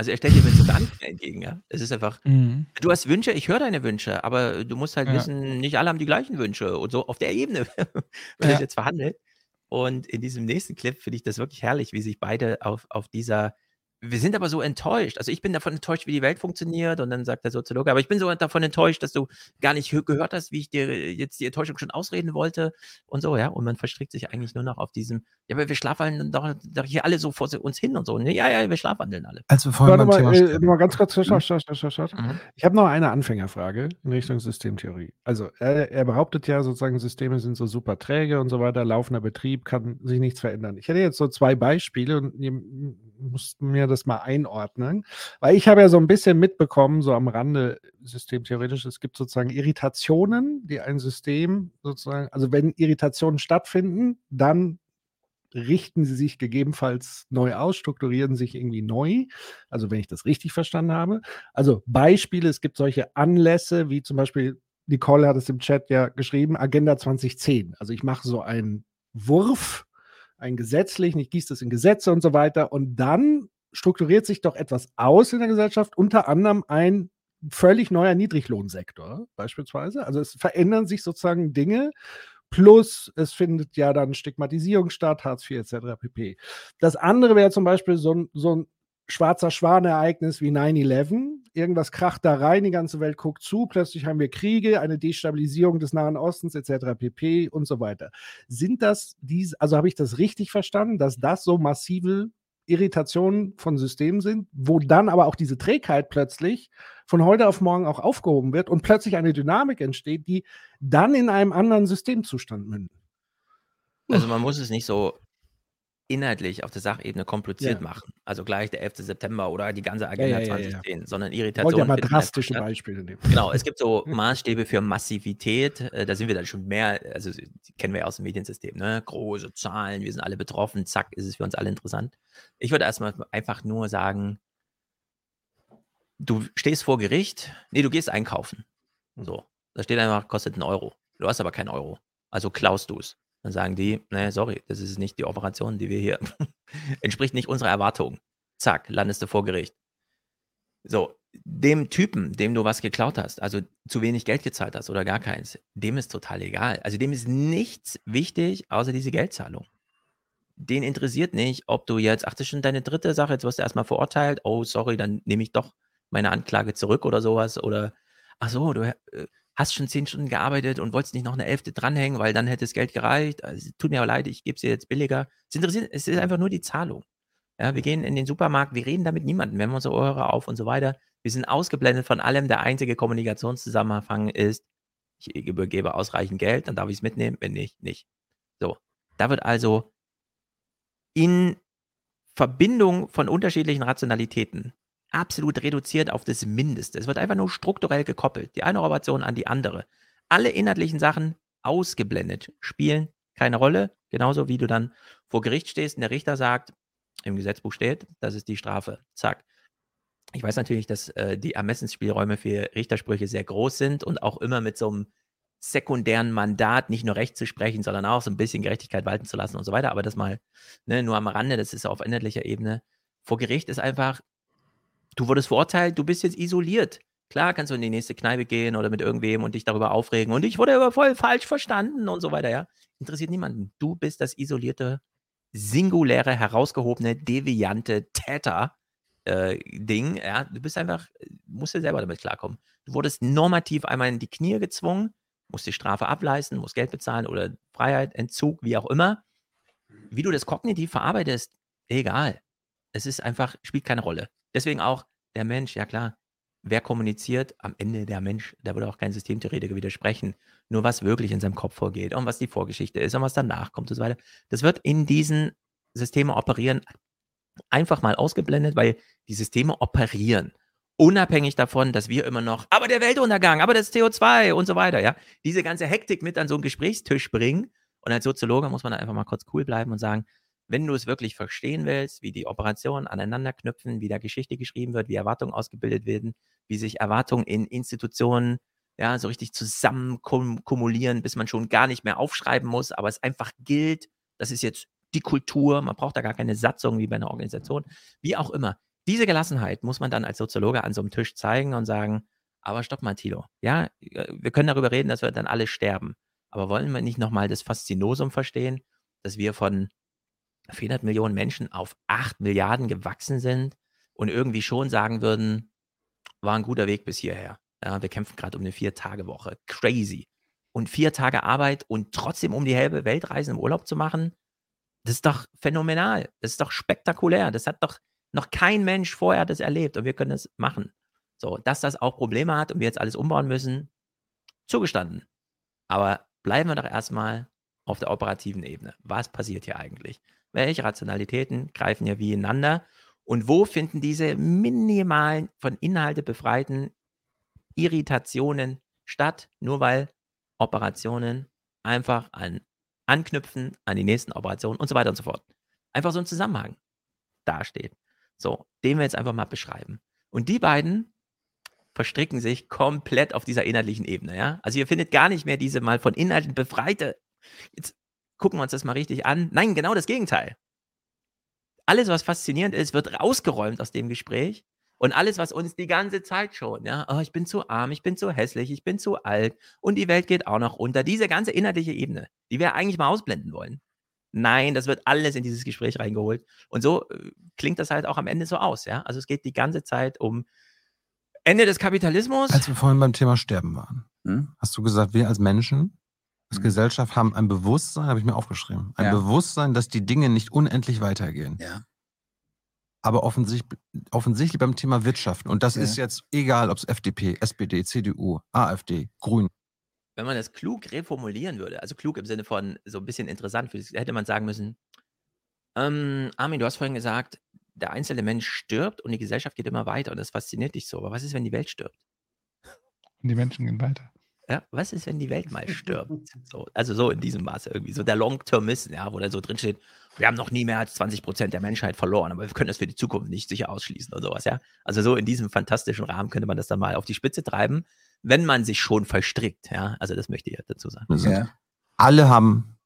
Also er stellt dir mit so gar nichts mehr entgegen, ja. Es ist einfach, Mhm. du hast Wünsche, ich höre deine Wünsche, aber du musst halt Ja. wissen, nicht alle haben die gleichen Wünsche und so auf der Ebene wird das Ja. jetzt verhandelt. Und in diesem nächsten Clip finde ich das wirklich herrlich, wie sich beide auf, auf dieser wir sind aber so enttäuscht. Also ich bin davon enttäuscht, wie die Welt funktioniert. Und dann sagt der Soziologe, aber ich bin so davon enttäuscht, dass du gar nicht hö- gehört hast, wie ich dir jetzt die Enttäuschung schon ausreden wollte und so, ja. Und man verstrickt sich eigentlich nur noch auf diesem, ja, aber wir schlafandeln doch, doch hier alle so vor uns hin und so. Nee, ja, ja, wir schlafandeln alle. Als wir vorhin Warte mal, Thema äh, mal ganz kurz. Stopp, stopp, stopp, stopp, stopp. Mhm. Ich habe noch eine Anfängerfrage in Richtung Systemtheorie. Also er, er behauptet ja sozusagen, Systeme sind so super träge und so weiter, laufender Betrieb, kann sich nichts verändern. Ich hätte jetzt so zwei Beispiele und ihr müsst mir das mal einordnen, weil ich habe ja so ein bisschen mitbekommen, so am Rande systemtheoretisch, es gibt sozusagen Irritationen, die ein System sozusagen, also wenn Irritationen stattfinden, dann richten sie sich gegebenenfalls neu aus, strukturieren sich irgendwie neu. Also wenn ich das richtig verstanden habe. Also Beispiele, es gibt solche Anlässe, wie zum Beispiel, Nicole hat es im Chat ja geschrieben, Agenda 2010. Also ich mache so einen Wurf, einen gesetzlichen, ich gieße das in Gesetze und so weiter. Und dann strukturiert sich doch etwas aus in der Gesellschaft, unter anderem ein völlig neuer Niedriglohnsektor beispielsweise. Also es verändern sich sozusagen Dinge, Plus, es findet ja dann Stigmatisierung statt, Hartz IV etc. pp. Das andere wäre zum Beispiel so ein, so ein schwarzer Schwan-Ereignis wie 9-11. Irgendwas kracht da rein, die ganze Welt guckt zu, plötzlich haben wir Kriege, eine Destabilisierung des Nahen Ostens etc. pp. und so weiter. Sind das diese, also habe ich das richtig verstanden, dass das so massive Irritationen von Systemen sind, wo dann aber auch diese Trägheit plötzlich von heute auf morgen auch aufgehoben wird und plötzlich eine Dynamik entsteht, die dann in einem anderen Systemzustand mündet. Also man muss es nicht so inhaltlich auf der Sachebene kompliziert Ja. machen. Also gleich der 11. September oder die ganze Agenda ja, ja, ja. 2010, sondern Ich wollte mal drastische. Beispiele nehmen. Genau, es gibt so Maßstäbe für Massivität. äh, Da sind wir dann schon mehr, also die kennen wir ja aus dem Mediensystem, ne? Große Zahlen, wir sind alle betroffen, zack, ist es für uns alle interessant. Ich würde erstmal einfach nur sagen, du stehst vor Gericht, nee, du gehst einkaufen. So, da steht einfach, kostet einen Euro. Du hast aber keinen Euro. Also klaust du es. Dann sagen die, nee, sorry, das ist nicht die Operation, die wir hier, entspricht nicht unserer Erwartung. Zack, landest du vor Gericht. So, dem Typen, dem du was geklaut hast, also zu wenig Geld gezahlt hast oder gar keins, dem ist total egal. Also dem ist nichts wichtig, außer diese Geldzahlung. Den interessiert nicht, ob du jetzt, ach, das ist schon deine dritte Sache, jetzt wirst du erstmal verurteilt, oh, sorry, dann nehme ich doch meine Anklage zurück oder sowas. Oder, ach so, du äh, hast schon zehn Stunden gearbeitet und wolltest nicht noch eine Elfte dranhängen, weil dann hätte das Geld gereicht. Also, tut mir leid, ich gebe es dir jetzt billiger. Es interessiert, es ist einfach nur die Zahlung. Ja, wir gehen in den Supermarkt, wir reden da mit niemandem, wir haben unsere Ohren auf und so weiter. Wir sind ausgeblendet von allem. Der einzige Kommunikationszusammenhang ist, ich übergebe ausreichend Geld, dann darf ich es mitnehmen, wenn nicht, nicht. So. Da wird also in Verbindung von unterschiedlichen Rationalitäten absolut reduziert auf das Mindeste. Es wird einfach nur strukturell gekoppelt, die eine Operation an die andere. Alle inhaltlichen Sachen ausgeblendet, spielen keine Rolle, genauso wie du dann vor Gericht stehst und der Richter sagt, im Gesetzbuch steht, das ist die Strafe. Zack. Ich weiß natürlich, dass äh, die Ermessensspielräume für Richtersprüche sehr groß sind und auch immer mit so einem sekundären Mandat nicht nur Recht zu sprechen, sondern auch so ein bisschen Gerechtigkeit walten zu lassen und so weiter. Aber das mal ne, nur am Rande, das ist auf inhaltlicher Ebene. Vor Gericht ist einfach, du wurdest verurteilt, du bist jetzt isoliert. Klar kannst du in die nächste Kneipe gehen oder mit irgendwem und dich darüber aufregen und ich wurde aber voll falsch verstanden und so weiter, ja. Interessiert niemanden. Du bist das isolierte, singuläre, herausgehobene, deviante Täter. Äh, ja, du bist einfach, musst dir selber damit klarkommen. Du wurdest normativ einmal in die Knie gezwungen, musst die Strafe ableisten, musst Geld bezahlen oder Freiheit, Entzug, wie auch immer. Wie du das kognitiv verarbeitest, egal. Es ist einfach, spielt keine Rolle. Deswegen auch der Mensch, ja klar, wer kommuniziert, am Ende der Mensch, da würde auch kein Systemtheoretiker widersprechen. Nur was wirklich in seinem Kopf vorgeht und was die Vorgeschichte ist und was danach kommt und so weiter. Das wird in diesen Systemen operieren einfach mal ausgeblendet, weil die Systeme operieren. Unabhängig davon, dass wir immer noch, aber der Weltuntergang, aber das CO2 und so weiter, ja. Diese ganze Hektik mit an so einen Gesprächstisch bringen. Und als Soziologe muss man einfach mal kurz cool bleiben und sagen, wenn du es wirklich verstehen willst, wie die Operationen aneinander knüpfen, wie da Geschichte geschrieben wird, wie Erwartungen ausgebildet werden, wie sich Erwartungen in Institutionen ja, so richtig zusammen kumulieren, bis man schon gar nicht mehr aufschreiben muss, aber es einfach gilt, das ist jetzt die Kultur, man braucht da gar keine Satzung wie bei einer Organisation, wie auch immer. Diese Gelassenheit muss man dann als Soziologe an so einem Tisch zeigen und sagen, aber stopp mal, Tilo. Ja, äh, wir können darüber reden, dass wir dann alle sterben. Aber wollen wir nicht nochmal das Faszinosum verstehen, dass wir von 400 Millionen Menschen auf 8 Milliarden gewachsen sind und irgendwie schon sagen würden, war ein guter Weg bis hierher. Ja, wir kämpfen gerade um eine Vier-Tage-Woche. Crazy. Und vier Tage Arbeit und trotzdem um die halbe Welt reisen im Urlaub zu machen, das ist doch phänomenal. Das ist doch spektakulär. Das hat doch noch kein Mensch vorher das erlebt und wir können das machen. So, dass das auch Probleme hat und wir jetzt alles umbauen müssen, zugestanden. Aber bleiben wir doch erstmal auf der operativen Ebene. Was passiert hier eigentlich? Welche Rationalitäten greifen hier wie ineinander? Und wo finden diese minimalen, von Inhalte befreiten Irritationen statt, nur weil Operationen einfach an anknüpfen an die nächsten Operationen und so weiter und so fort. Einfach so ein Zusammenhang dasteht. So, den wir jetzt einfach mal beschreiben. Und die beiden verstricken sich komplett auf dieser inhaltlichen Ebene, ja? Also ihr findet gar nicht mehr diese mal von Inhalten befreite. Jetzt gucken wir uns das mal richtig an. Nein, genau das Gegenteil. Alles, was faszinierend ist, wird rausgeräumt aus dem Gespräch und alles, was uns die ganze Zeit schon, ja, oh, ich bin zu arm, ich bin zu hässlich, ich bin zu alt und die Welt geht auch noch unter. Diese ganze inhaltliche Ebene, die wir eigentlich mal ausblenden wollen. Nein, das wird alles in dieses Gespräch reingeholt. Und so äh, klingt das halt auch am Ende so aus, ja. Also es geht die ganze Zeit um Ende des Kapitalismus. Als wir vorhin beim Thema Sterben waren, hm? hast du gesagt, wir als Menschen, als hm. Gesellschaft haben ein Bewusstsein, habe ich mir aufgeschrieben, ein ja. Bewusstsein, dass die Dinge nicht unendlich weitergehen. Ja aber offensichtlich, offensichtlich beim Thema Wirtschaften. Und das ja. ist jetzt egal, ob es FDP, SPD, CDU, AfD, Grün. Wenn man das klug reformulieren würde, also klug im Sinne von so ein bisschen interessant, hätte man sagen müssen, ähm, Armin, du hast vorhin gesagt, der einzelne Mensch stirbt und die Gesellschaft geht immer weiter und das fasziniert dich so. Aber was ist, wenn die Welt stirbt? Und die Menschen gehen weiter. Ja, was ist, wenn die Welt mal stirbt? So, also so in diesem Maße irgendwie. So der Long-Termist, ja, wo da so drin steht, wir haben noch nie mehr als 20 Prozent der Menschheit verloren, aber wir können das für die Zukunft nicht sicher ausschließen oder sowas, ja. Also so in diesem fantastischen Rahmen könnte man das dann mal auf die Spitze treiben, wenn man sich schon verstrickt, ja. Also das möchte ich ja dazu sagen. Ja. Alle haben,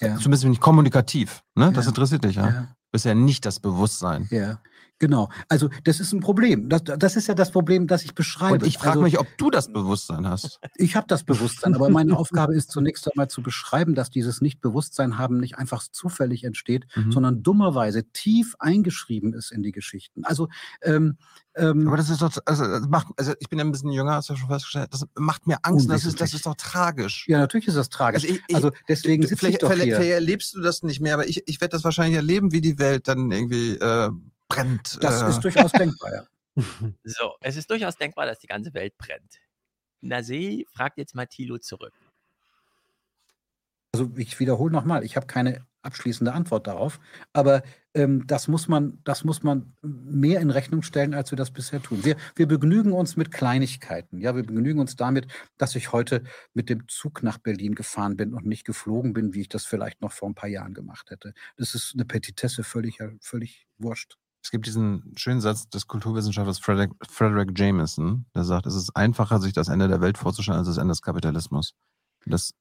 ja. zumindest nicht kommunikativ, ne? Das interessiert dich, ja. ja. Bisher nicht das Bewusstsein. Ja. Genau. Also das ist ein Problem. Das, das ist ja das Problem, das ich beschreibe. Und ich frage also, mich, ob du das Bewusstsein hast. Ich habe das Bewusstsein, aber meine Aufgabe ist zunächst einmal zu beschreiben, dass dieses Nicht-Bewusstsein haben nicht einfach zufällig entsteht, mhm. sondern dummerweise tief eingeschrieben ist in die Geschichten. Also ähm, ähm, aber das ist doch, also, das macht, also ich bin ja ein bisschen jünger, hast du ja schon festgestellt, das macht mir Angst, das ist, das ist doch tragisch. Ja, natürlich ist das tragisch. Also, ich, ich, also deswegen sitze ich doch hier. Vielleicht erlebst du das nicht mehr, aber ich, ich werde das wahrscheinlich erleben, wie die Welt dann irgendwie äh, brennt. Das äh. ist durchaus denkbar, ja. So, es ist durchaus denkbar, dass die ganze Welt brennt. Nase fragt jetzt mal Thilo zurück. Also ich wiederhole nochmal, ich habe keine abschließende Antwort darauf, aber ähm, das, muss man, das muss man mehr in Rechnung stellen, als wir das bisher tun. Wir, wir begnügen uns mit Kleinigkeiten. Ja, wir begnügen uns damit, dass ich heute mit dem Zug nach Berlin gefahren bin und nicht geflogen bin, wie ich das vielleicht noch vor ein paar Jahren gemacht hätte. Das ist eine Petitesse, völlig, völlig wurscht. Es gibt diesen schönen Satz des Kulturwissenschaftlers Frederick, Frederick Jameson, der sagt, es ist einfacher, sich das Ende der Welt vorzustellen, als das Ende des Kapitalismus. Das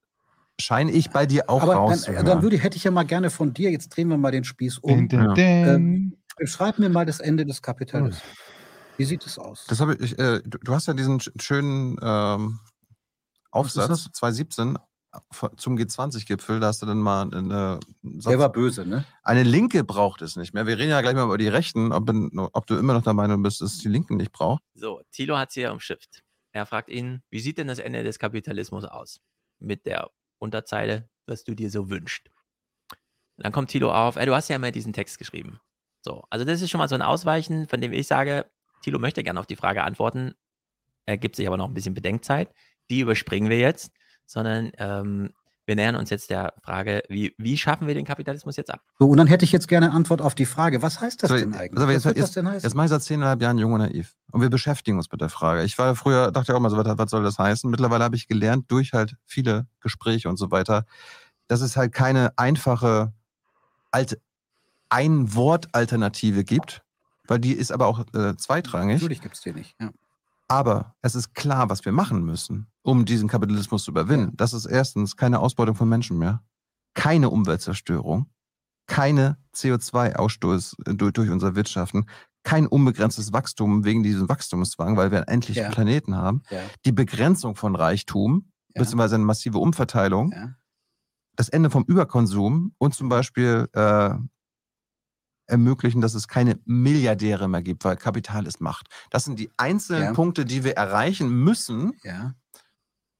scheine ich bei dir auch Aber dann, rauszuhören. dann würde, hätte ich ja mal gerne von dir, jetzt drehen wir mal den Spieß um. Din, din. Ähm, schreib mir mal das Ende des Kapitalismus. Wie sieht es aus? Das habe ich, äh, du, du hast ja diesen sch- schönen ähm, Aufsatz das? 2017 von- zum G20-Gipfel, da hast du dann mal eine, Der war böse, ne? eine Linke braucht es nicht mehr. Wir reden ja gleich mal über die Rechten, ob, ob du immer noch der Meinung bist, dass es die Linken nicht braucht. So, Thilo hat es hier umschifft. Er fragt ihn, wie sieht denn das Ende des Kapitalismus aus? Mit der Unterzeile, was du dir so wünschst. Dann kommt Thilo auf, ey, du hast ja immer diesen Text geschrieben. So, also das ist schon mal so ein Ausweichen, von dem ich sage, Thilo möchte gerne auf die Frage antworten. Er gibt sich aber noch ein bisschen Bedenkzeit. Die überspringen wir jetzt, sondern ähm, wir nähern uns jetzt der Frage, wie, wie schaffen wir den Kapitalismus jetzt ab? So, und dann hätte ich jetzt gerne Antwort auf die Frage, was heißt das So, denn eigentlich? also was jetzt, jetzt, denn heißen? jetzt mache ich seit zehneinhalb Jahren jung und naiv. Und wir beschäftigen uns mit der Frage. Ich war früher, dachte ja auch mal so, was, was soll das heißen? Mittlerweile habe ich gelernt, durch halt viele Gespräche und so weiter, dass es halt keine einfache alte Ein-Wort-Alternative gibt, weil die ist aber auch äh, zweitrangig. Natürlich gibt es die nicht. Ja. Aber es ist klar, was wir machen müssen, um diesen Kapitalismus zu überwinden. Das ist erstens keine Ausbeutung von Menschen mehr, keine Umweltzerstörung, keine CO2-Ausstoß äh, durch, durch unser Wirtschaften, kein unbegrenztes Wachstum wegen diesem Wachstumszwang, weil wir einen endlichen Ja. Planeten haben, Ja. die Begrenzung von Reichtum, Ja. beziehungsweise eine massive Umverteilung, das Ende vom Überkonsum und zum Beispiel äh, ermöglichen, dass es keine Milliardäre mehr gibt, weil Kapital ist Macht. Das sind die einzelnen Ja. Punkte, die wir erreichen müssen. ja.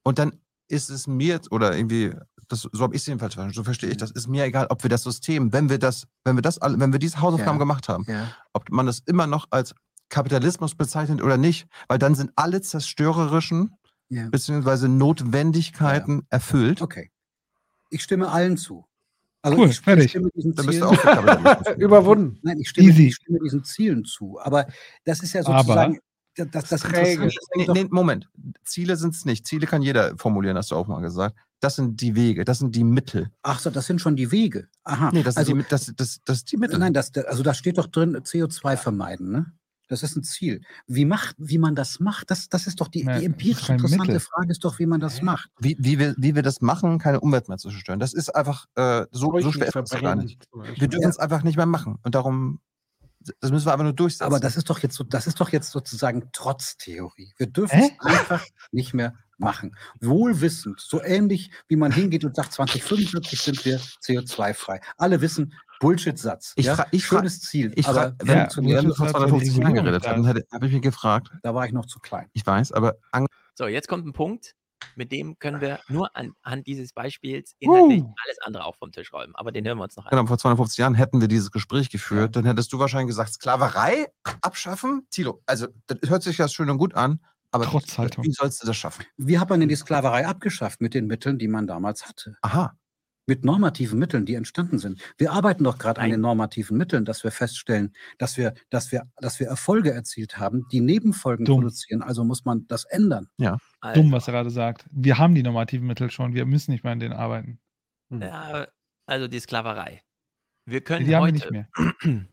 Und dann ist es mir oder irgendwie, das, so habe ich es jedenfalls verstanden, so verstehe ich das, ist mir egal, ob wir das System, wenn wir das, wenn wir das, wenn wir diese Hausaufgaben Ja. gemacht haben, ob man das immer noch als Kapitalismus bezeichnet oder nicht, weil dann sind alle zerstörerischen beziehungsweise Notwendigkeiten erfüllt. Okay. Ich stimme allen zu. Also Cool, ich, fertig. ich stimme diesen Dann bist Zielen, du auch. Überwunden. Nein, ich stimme, Easy. ich stimme diesen Zielen zu. Aber das ist ja Aber- sozusagen das, das, das Träge. Nee, nee, Moment. Ziele sind es nicht. Ziele kann jeder formulieren, hast du auch mal gesagt. Das sind die Wege, das sind die Mittel. Ach so, das sind schon die Wege. Aha. Nee, das, also, sind, die, das, das, das ist die Mittel. Nein, das, also da steht doch drin, CO2 vermeiden, ne? Das ist ein Ziel. Wie, macht, wie man das macht, das, das ist doch die, Ja, die empirisch interessante Mittel. Frage, ist doch, wie man das macht. wie, wie, wir, wie wir das machen, keine Umwelt mehr zu zerstören. Das ist einfach, äh, so, so schwer ist das gar nicht. Wir dürfen es einfach nicht mehr machen. Und darum, das müssen wir aber nur durchsetzen. Aber das ist doch jetzt so, das ist doch jetzt sozusagen Trotztheorie. Wir dürfen es einfach nicht mehr machen. Wohlwissend, so ähnlich wie man hingeht und sagt, 2045 sind wir CO2-frei. Alle wissen, Bullshit-Satz. Ich ja? ich Schönes Ziel. ich aber frage, wenn, Ja, wenn wir vor das hat 250 Jahren geredet haben, hätte- habe ich mich gefragt, da war ich noch zu klein. ich weiß, aber So, jetzt kommt ein Punkt, mit dem können wir nur anhand dieses Beispiels inhaltlich Uh. alles andere auch vom Tisch räumen. Aber den hören wir uns noch an. genau, vor 250 Jahren hätten wir dieses Gespräch geführt, dann hättest du wahrscheinlich gesagt, Sklaverei abschaffen? Tilo, also das hört sich ja schön und gut an, aber Trotzhaltung. wie sollst du das schaffen? Wie hat man denn die Sklaverei abgeschafft mit den Mitteln, die man damals hatte? Aha. Mit normativen Mitteln, die entstanden sind. Wir arbeiten doch gerade an den normativen Mitteln, dass wir feststellen, dass wir, dass wir, dass wir Erfolge erzielt haben, die Nebenfolgen Dumm. produzieren. Also muss man das ändern. Also, Dumm, was er gerade sagt. Wir haben die normativen Mittel schon. Wir müssen nicht mehr an denen arbeiten. Ja, also die Sklaverei. Wir können Die haben wir heute. nicht mehr.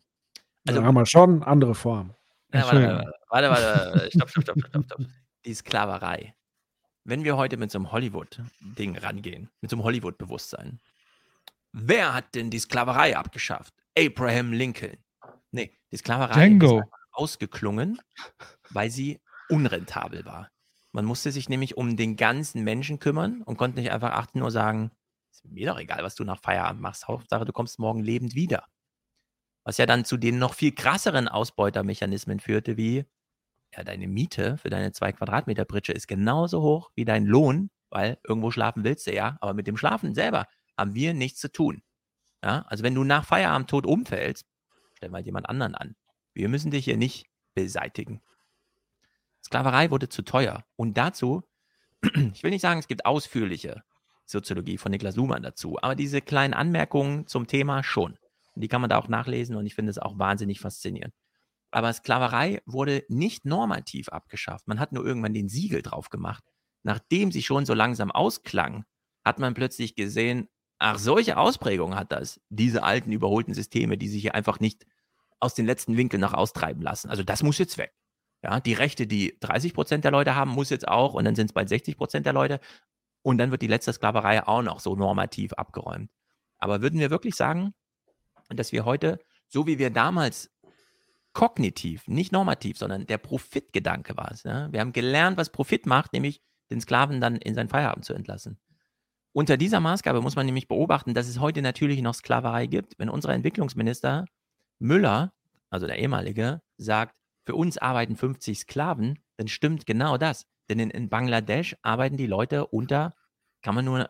Also- Also haben wir schon andere Formen. Ja, warte, warte, warte, warte, stopp, stopp, stopp, stopp, stopp. Die Sklaverei. Wenn wir heute mit so einem Hollywood-Ding rangehen, mit so einem Hollywood-Bewusstsein. Wer hat denn die Sklaverei abgeschafft? Abraham Lincoln. Nee, die Sklaverei Django. ist ausgeklungen, weil sie unrentabel war. Man musste sich nämlich um den ganzen Menschen kümmern und konnte nicht einfach 18 Uhr sagen, ist mir doch egal, was du nach Feierabend machst. Hauptsache, du kommst morgen lebend wieder. Was ja dann zu den noch viel krasseren Ausbeutermechanismen führte, wie ja, deine Miete für deine zwei Quadratmeter Pritsche ist genauso hoch wie dein Lohn, weil irgendwo schlafen willst du ja, aber mit dem Schlafen selber haben wir nichts zu tun. Ja, also wenn du nach Feierabend tot umfällst, stell mal jemand anderen an. Wir müssen dich hier nicht beseitigen. Sklaverei wurde zu teuer. Und dazu, ich will nicht sagen, es gibt ausführliche Soziologie von Niklas Luhmann dazu, aber diese kleinen Anmerkungen zum Thema schon. Die kann man da auch nachlesen und ich finde es auch wahnsinnig faszinierend. Aber Sklaverei wurde nicht normativ abgeschafft. Man hat nur irgendwann den Siegel drauf gemacht. Nachdem sie schon so langsam ausklang, hat man plötzlich gesehen, ach, solche Ausprägungen hat das. Diese alten, überholten Systeme, die sich hier einfach nicht aus den letzten Winkeln nach austreiben lassen. Also das muss jetzt weg. Ja, die Rechte, die 30 Prozent der Leute haben, muss jetzt auch und dann sind es bald 60 Prozent der Leute und dann wird die letzte Sklaverei auch noch so normativ abgeräumt. Aber würden wir wirklich sagen, dass wir heute, so wie wir damals kognitiv, nicht normativ, sondern der Profitgedanke war es. Ja? Wir haben gelernt, was Profit macht, nämlich den Sklaven dann in seinen Feierabend zu entlassen. Unter dieser Maßgabe muss man nämlich beobachten, dass es heute natürlich noch Sklaverei gibt. Wenn unser Entwicklungsminister Müller, also der ehemalige, sagt, für uns arbeiten 50 Sklaven, dann stimmt genau das. Denn in, in Bangladesch arbeiten die Leute unter, kann man nur,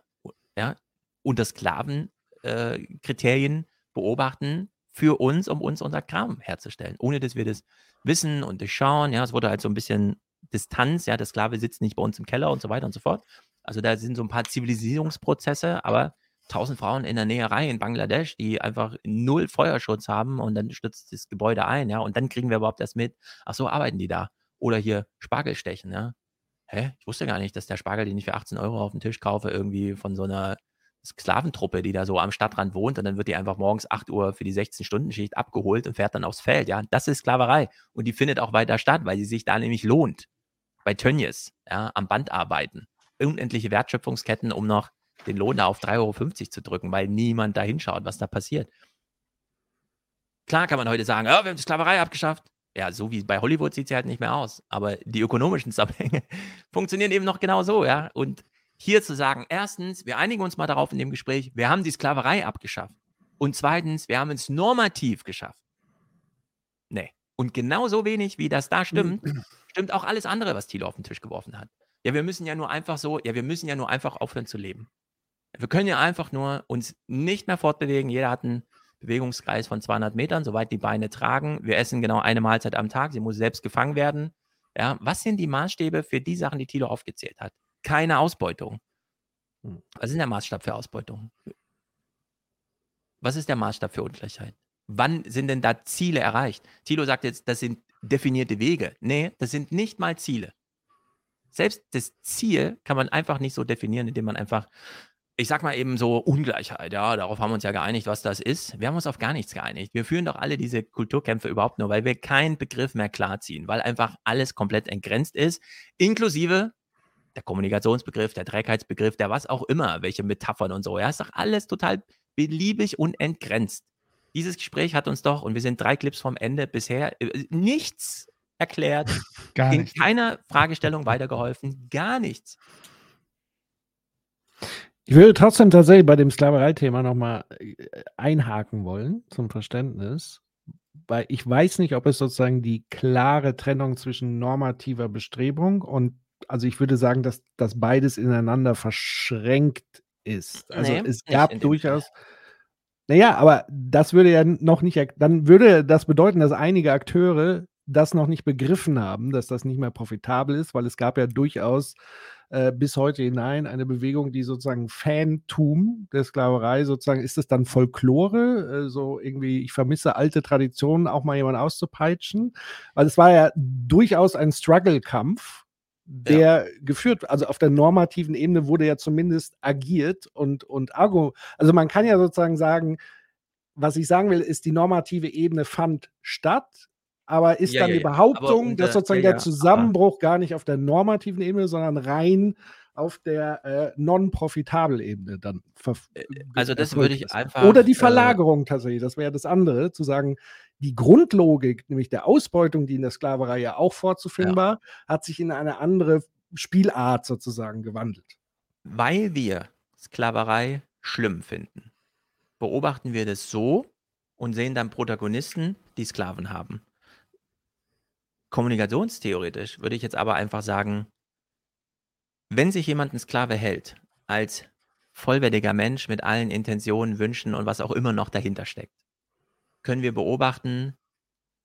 ja, unter Sklavenkriterien äh, beobachten für uns, um uns unser Kram herzustellen, ohne dass wir das wissen und durchschauen. Ja, es wurde halt so ein bisschen Distanz, ja, der Sklave sitzt nicht bei uns im Keller und so weiter und so fort. Also da sind so ein paar Zivilisierungsprozesse, aber tausend Frauen in der Näherei in Bangladesch, die einfach null Feuerschutz haben und dann stürzt das Gebäude ein, ja, und dann kriegen wir überhaupt erst mit, ach so, arbeiten die da. Oder hier Spargel stechen, ja. Hä? Ich wusste gar nicht, dass der Spargel, den ich für 18 Euro auf den Tisch kaufe, irgendwie von so einer Sklaventruppe, die da so am Stadtrand wohnt und dann wird die einfach morgens 8 Uhr für die 16-Stunden-Schicht abgeholt und fährt dann aufs Feld, ja. Das ist Sklaverei. Und die findet auch weiter statt, weil sie sich da nämlich lohnt. Bei Tönnies, ja, am Band arbeiten. Unendliche Wertschöpfungsketten, um noch den Lohn da auf 3,50 Euro zu drücken, weil niemand da hinschaut, was da passiert. Klar kann man heute sagen, oh, wir haben die Sklaverei abgeschafft. Ja, so wie bei Hollywood sieht sie halt nicht mehr aus. Aber die ökonomischen Zusammenhänge funktionieren eben noch genau so, ja. Und hier zu sagen, erstens, wir einigen uns mal darauf in dem Gespräch, wir haben die Sklaverei abgeschafft. Und zweitens, wir haben es normativ geschafft. Nee. Und genauso wenig, wie das da stimmt, stimmt auch alles andere, was Thilo auf den Tisch geworfen hat. Ja, wir müssen ja nur einfach so, ja, wir müssen ja nur einfach aufhören zu leben. Wir können ja einfach nur uns nicht mehr fortbewegen. Jeder hat einen Bewegungskreis von 200 Metern, soweit die Beine tragen. Wir essen genau eine Mahlzeit am Tag. Sie muss selbst gefangen werden. Ja, was sind die Maßstäbe für die Sachen, die Thilo aufgezählt hat? Keine Ausbeutung. Hm. Was ist der Maßstab für Ausbeutung? Was ist der Maßstab für Ungleichheit? Wann sind denn da Ziele erreicht? Thilo sagt jetzt, das sind definierte Wege. Nee, das sind nicht mal Ziele. Selbst das Ziel kann man einfach nicht so definieren, indem man einfach ich sag mal eben so Ungleichheit, ja, darauf haben wir uns ja geeinigt, was das ist. Wir haben uns auf gar nichts geeinigt. Wir führen doch alle diese Kulturkämpfe überhaupt nur, weil wir keinen Begriff mehr klarziehen, weil einfach alles komplett entgrenzt ist, inklusive der Kommunikationsbegriff, der Trägheitsbegriff, der was auch immer, welche Metaphern und so. Ja, ist doch alles total beliebig und entgrenzt. Dieses Gespräch hat uns doch, und wir sind drei Clips vom Ende bisher, äh, nichts erklärt, Gar in nichts. keiner Fragestellung weitergeholfen, gar nichts. Ich würde trotzdem tatsächlich bei dem Sklavereithema nochmal äh, einhaken wollen zum Verständnis, weil ich weiß nicht, ob es sozusagen die klare Trennung zwischen normativer Bestrebung und, also ich würde sagen, dass das beides ineinander verschränkt ist. Also Nee, es gab durchaus, naja, aber das würde ja noch nicht, dann würde das bedeuten, dass einige Akteure das noch nicht begriffen haben, dass das nicht mehr profitabel ist, weil es gab ja durchaus äh, bis heute hinein eine Bewegung, die sozusagen Fantum der Sklaverei sozusagen, ist es dann Folklore, äh, so irgendwie, ich vermisse alte Traditionen, auch mal jemanden auszupeitschen, weil es war ja durchaus ein Struggle-Kampf, der geführt, also auf der normativen Ebene wurde ja zumindest agiert und, und argu, also man kann ja sozusagen sagen, was ich sagen will, ist, die normative Ebene fand statt, aber ist Ja, dann ja, die ja. Behauptung, unter- dass sozusagen ja, der ja, Zusammenbruch gar nicht auf der normativen Ebene, sondern rein auf der äh, non-profitabel Ebene dann verf- also das würde ich einfach, Oder die äh, Verlagerung tatsächlich, das wäre das andere, zu sagen, die Grundlogik, nämlich der Ausbeutung, die in der Sklaverei ja auch vorzufinden war, hat sich in eine andere Spielart sozusagen gewandelt. Weil wir Sklaverei schlimm finden, beobachten wir das so und sehen dann Protagonisten, die Sklaven haben. Kommunikationstheoretisch würde ich jetzt aber einfach sagen, wenn sich jemand ein Sklave hält, als vollwertiger Mensch mit allen Intentionen, Wünschen und was auch immer noch dahinter steckt, können wir beobachten,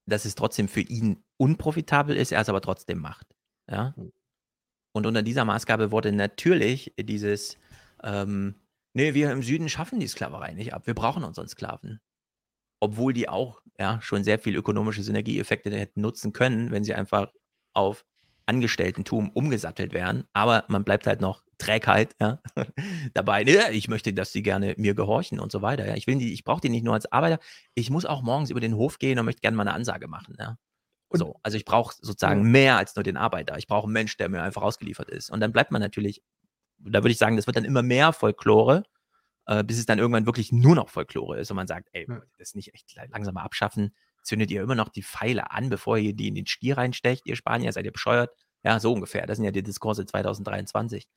dass es trotzdem für ihn unprofitabel ist, er es aber trotzdem macht. Ja? Und unter dieser Maßgabe wurde natürlich dieses, ähm, nee, wir im Süden schaffen die Sklaverei nicht ab, wir brauchen unseren Sklaven. obwohl die auch ja, schon sehr viel ökonomische Synergieeffekte hätten nutzen können, wenn sie einfach auf Angestelltentum umgesattelt wären. Aber man bleibt halt noch Trägheit ja, dabei. Ja, ich möchte, dass sie gerne mir gehorchen und so weiter. Ja. Ich, will die, ich brauche die nicht nur als Arbeiter. Ich muss auch morgens über den Hof gehen und möchte gerne mal eine Ansage machen. Ja. So, also ich brauche sozusagen mehr als nur den Arbeiter. Ich brauche einen Mensch, der mir einfach ausgeliefert ist. Und dann bleibt man natürlich, da würde ich sagen, das wird dann immer mehr Folklore, äh, bis es dann irgendwann wirklich nur noch Folklore ist und man sagt, ey, das nicht echt la- langsam mal abschaffen. Zündet ihr immer noch die Pfeile an, bevor ihr die in den Stier reinstecht, ihr Spanier, seid ihr bescheuert? Ja, so ungefähr. Das sind ja die Diskurse 2023.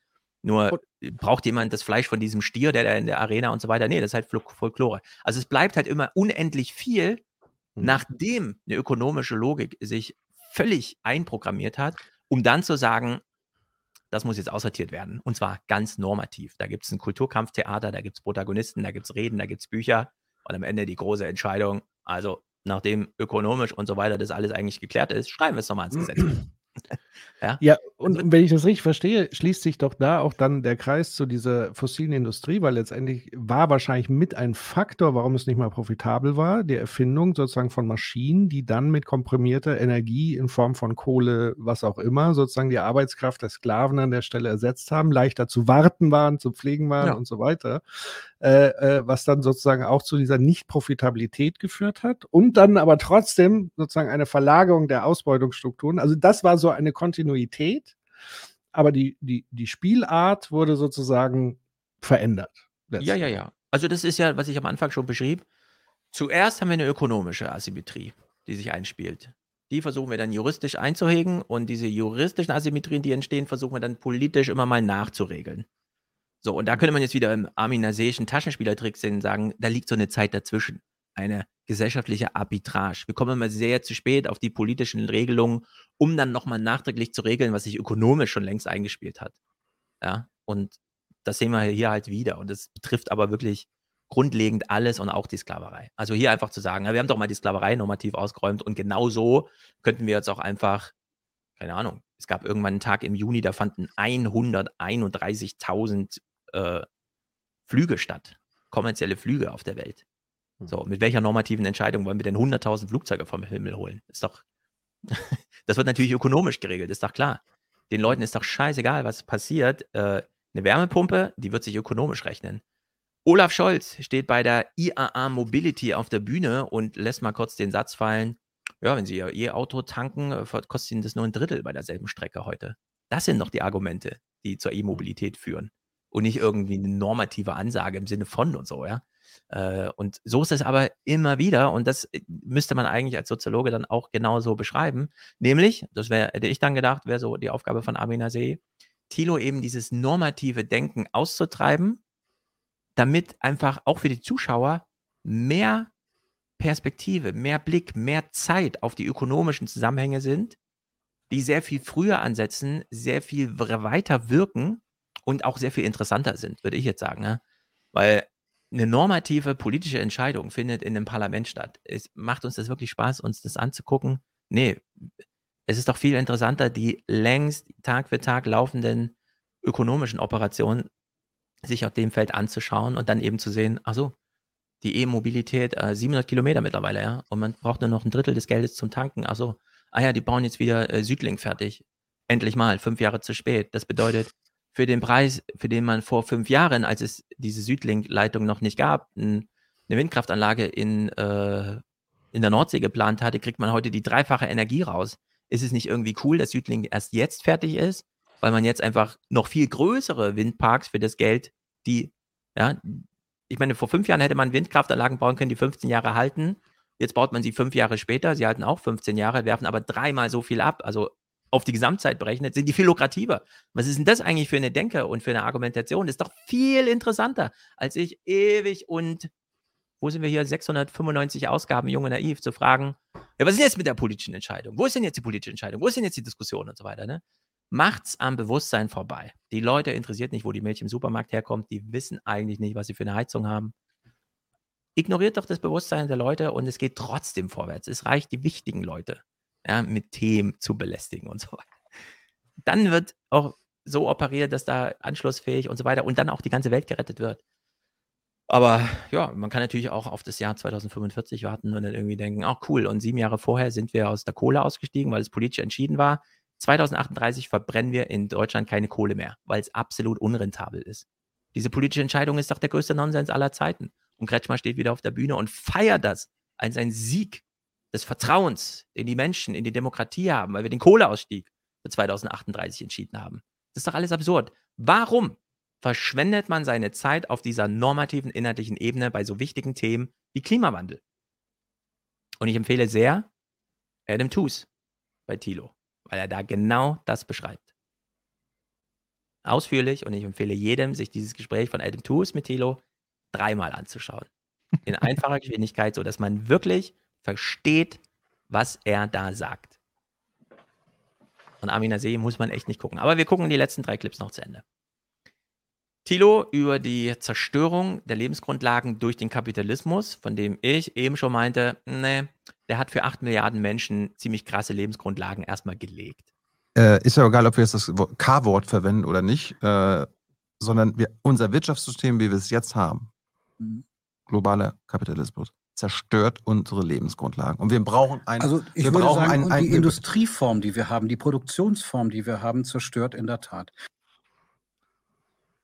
Nur äh, braucht jemand das Fleisch von diesem Stier, der da in der Arena und so weiter? Nee, das ist halt Fol- Folklore. Also es bleibt halt immer unendlich viel, Mhm. nachdem eine ökonomische Logik sich völlig einprogrammiert hat, um dann zu sagen, das muss jetzt aussortiert werden. Und zwar ganz normativ. Da gibt es ein Kulturkampftheater, da gibt es Protagonisten, da gibt es Reden, da gibt es Bücher und am Ende die große Entscheidung. Also, nachdem ökonomisch und so weiter das alles eigentlich geklärt ist, schreiben wir es nochmal ins Gesetz. ja? Ja, und wenn ich das richtig verstehe, schließt sich doch da auch dann der Kreis zu dieser fossilen Industrie, weil letztendlich war wahrscheinlich mit ein Faktor, warum es nicht mal profitabel war, die Erfindung sozusagen von Maschinen, die dann mit komprimierter Energie in Form von Kohle, was auch immer, sozusagen die Arbeitskraft der Sklaven an der Stelle ersetzt haben, leichter zu warten waren, zu pflegen waren Ja. und so weiter, äh, äh, was dann sozusagen auch zu dieser Nicht-Profitabilität geführt hat und dann aber trotzdem sozusagen eine Verlagerung der Ausbeutungsstrukturen. Also das war so eine Kontinuität, aber die, die, die Spielart wurde sozusagen verändert. Ja, ja, ja. Also das ist ja, was ich am Anfang schon beschrieb. Zuerst haben wir eine ökonomische Asymmetrie, die sich einspielt. Die versuchen wir dann juristisch einzuhegen und diese juristischen Asymmetrien, die entstehen, versuchen wir dann politisch immer mal nachzuregeln. So, und da könnte man jetzt wieder im arminaseischen Taschenspielertrick sehen sagen, da liegt so eine Zeit dazwischen. Eine gesellschaftliche Arbitrage. Wir kommen immer sehr zu spät auf die politischen Regelungen, um dann nochmal nachträglich zu regeln, was sich ökonomisch schon längst eingespielt hat. Ja, und das sehen wir hier halt wieder. Und das betrifft aber wirklich grundlegend alles und auch die Sklaverei. Also hier einfach zu sagen, ja, wir haben doch mal die Sklaverei normativ ausgeräumt und genau so könnten wir jetzt auch einfach, keine Ahnung, es gab irgendwann einen Tag im Juni, da fanden 131.000 äh, Flüge statt, kommerzielle Flüge auf der Welt. So, mit welcher normativen Entscheidung wollen wir denn 100.000 Flugzeuge vom Himmel holen? Ist doch, das wird natürlich ökonomisch geregelt, ist doch klar. Den Leuten ist doch scheißegal, was passiert. Äh, eine Wärmepumpe, die wird sich ökonomisch rechnen. Olaf Scholz steht bei der IAA Mobility auf der Bühne und lässt mal kurz den Satz fallen, ja, wenn Sie Ihr E-Auto tanken, äh, kostet Ihnen das nur ein Drittel bei derselben Strecke heute. Das sind doch die Argumente, die zur E-Mobilität führen. Und nicht irgendwie eine normative Ansage im Sinne von und so, ja. Äh, und so ist es aber immer wieder, und das äh, müsste man eigentlich als Soziologe dann auch genauso beschreiben, nämlich, das wäre, hätte ich dann gedacht, wäre so die Aufgabe von Amin See, Thilo eben dieses normative Denken auszutreiben, damit einfach auch für die Zuschauer mehr Perspektive, mehr Blick, mehr Zeit auf die ökonomischen Zusammenhänge sind, die sehr viel früher ansetzen, sehr viel weiter wirken und auch sehr viel interessanter sind, würde ich jetzt sagen. Ne? Weil eine normative politische Entscheidung findet in einem Parlament statt. Es macht uns das wirklich Spaß, uns das anzugucken? Nee, es ist doch viel interessanter, die längst Tag für Tag laufenden ökonomischen Operationen sich auf dem Feld anzuschauen und dann eben zu sehen, ach so, die E-Mobilität, äh, 700 Kilometer mittlerweile, ja, und man braucht nur noch ein Drittel des Geldes zum Tanken. Ach so, ah ja, die bauen jetzt wieder äh, Südlink fertig. Endlich mal, fünf Jahre zu spät. Das bedeutet, für den Preis, für den man vor fünf Jahren, als es diese Südlink-Leitung noch nicht gab, ein, eine Windkraftanlage in, äh, in der Nordsee geplant hatte, kriegt man heute die dreifache Energie raus. Ist es nicht irgendwie cool, dass Südlink erst jetzt fertig ist, weil man jetzt einfach noch viel größere Windparks für das Geld, die, ja, ich meine, vor fünf Jahren hätte man Windkraftanlagen bauen können, die 15 Jahre halten. Jetzt baut man sie fünf Jahre später, sie halten auch 15 Jahre, werfen aber dreimal so viel ab. Also auf die Gesamtzeit berechnet, sind die viel lukrativer. Was ist denn das eigentlich für eine Denke und für eine Argumentation? Das ist doch viel interessanter, als ich ewig und wo sind wir hier, 695 Ausgaben, junge naiv, zu fragen, ja, was ist jetzt mit der politischen Entscheidung? Wo ist denn jetzt die politische Entscheidung? Wo ist denn jetzt die Diskussion und so weiter? Ne? Macht's am Bewusstsein vorbei. Die Leute interessiert nicht, wo die Milch im Supermarkt herkommt. Die wissen eigentlich nicht, was sie für eine Heizung haben. Ignoriert doch das Bewusstsein der Leute und es geht trotzdem vorwärts. Es reicht, die wichtigen Leute ja, mit Themen zu belästigen und so weiter. Dann wird auch so operiert, dass da anschlussfähig und so weiter und dann auch die ganze Welt gerettet wird. Aber ja, man kann natürlich auch auf das Jahr 2045 warten und dann irgendwie denken, ach cool, und sieben Jahre vorher sind wir aus der Kohle ausgestiegen, weil es politisch entschieden war. 2038 verbrennen wir in Deutschland keine Kohle mehr, weil es absolut unrentabel ist. Diese politische Entscheidung ist doch der größte Nonsens aller Zeiten. Und Kretschmer steht wieder auf der Bühne und feiert das als ein Sieg des Vertrauens, den die Menschen in die Demokratie haben, weil wir den Kohleausstieg für 2038 entschieden haben. Das ist doch alles absurd. Warum verschwendet man seine Zeit auf dieser normativen inhaltlichen Ebene bei so wichtigen Themen wie Klimawandel. Und ich empfehle sehr Adam Tooze bei Thilo, weil er da genau das beschreibt. Ausführlich und ich empfehle jedem, sich dieses Gespräch von Adam Tooze mit Thilo dreimal anzuschauen. In einfacher Geschwindigkeit, sodass man wirklich versteht, was er da sagt. Von Amina See muss man echt nicht gucken. Aber wir gucken die letzten drei Clips noch zu Ende. Thilo über die Zerstörung der Lebensgrundlagen durch den Kapitalismus, von dem ich eben schon meinte, nee, der hat für 8 Milliarden Menschen ziemlich krasse Lebensgrundlagen erstmal gelegt. Äh, ist ja egal, ob wir jetzt das K-Wort verwenden oder nicht, äh, sondern wir, unser Wirtschaftssystem, wie wir es jetzt haben, mhm. Globaler Kapitalismus, zerstört unsere Lebensgrundlagen. Und wir brauchen ein, also ich wir würde brauchen sagen, ein, ein, die Industrieform, die wir haben, die Produktionsform, die wir haben, zerstört in der Tat.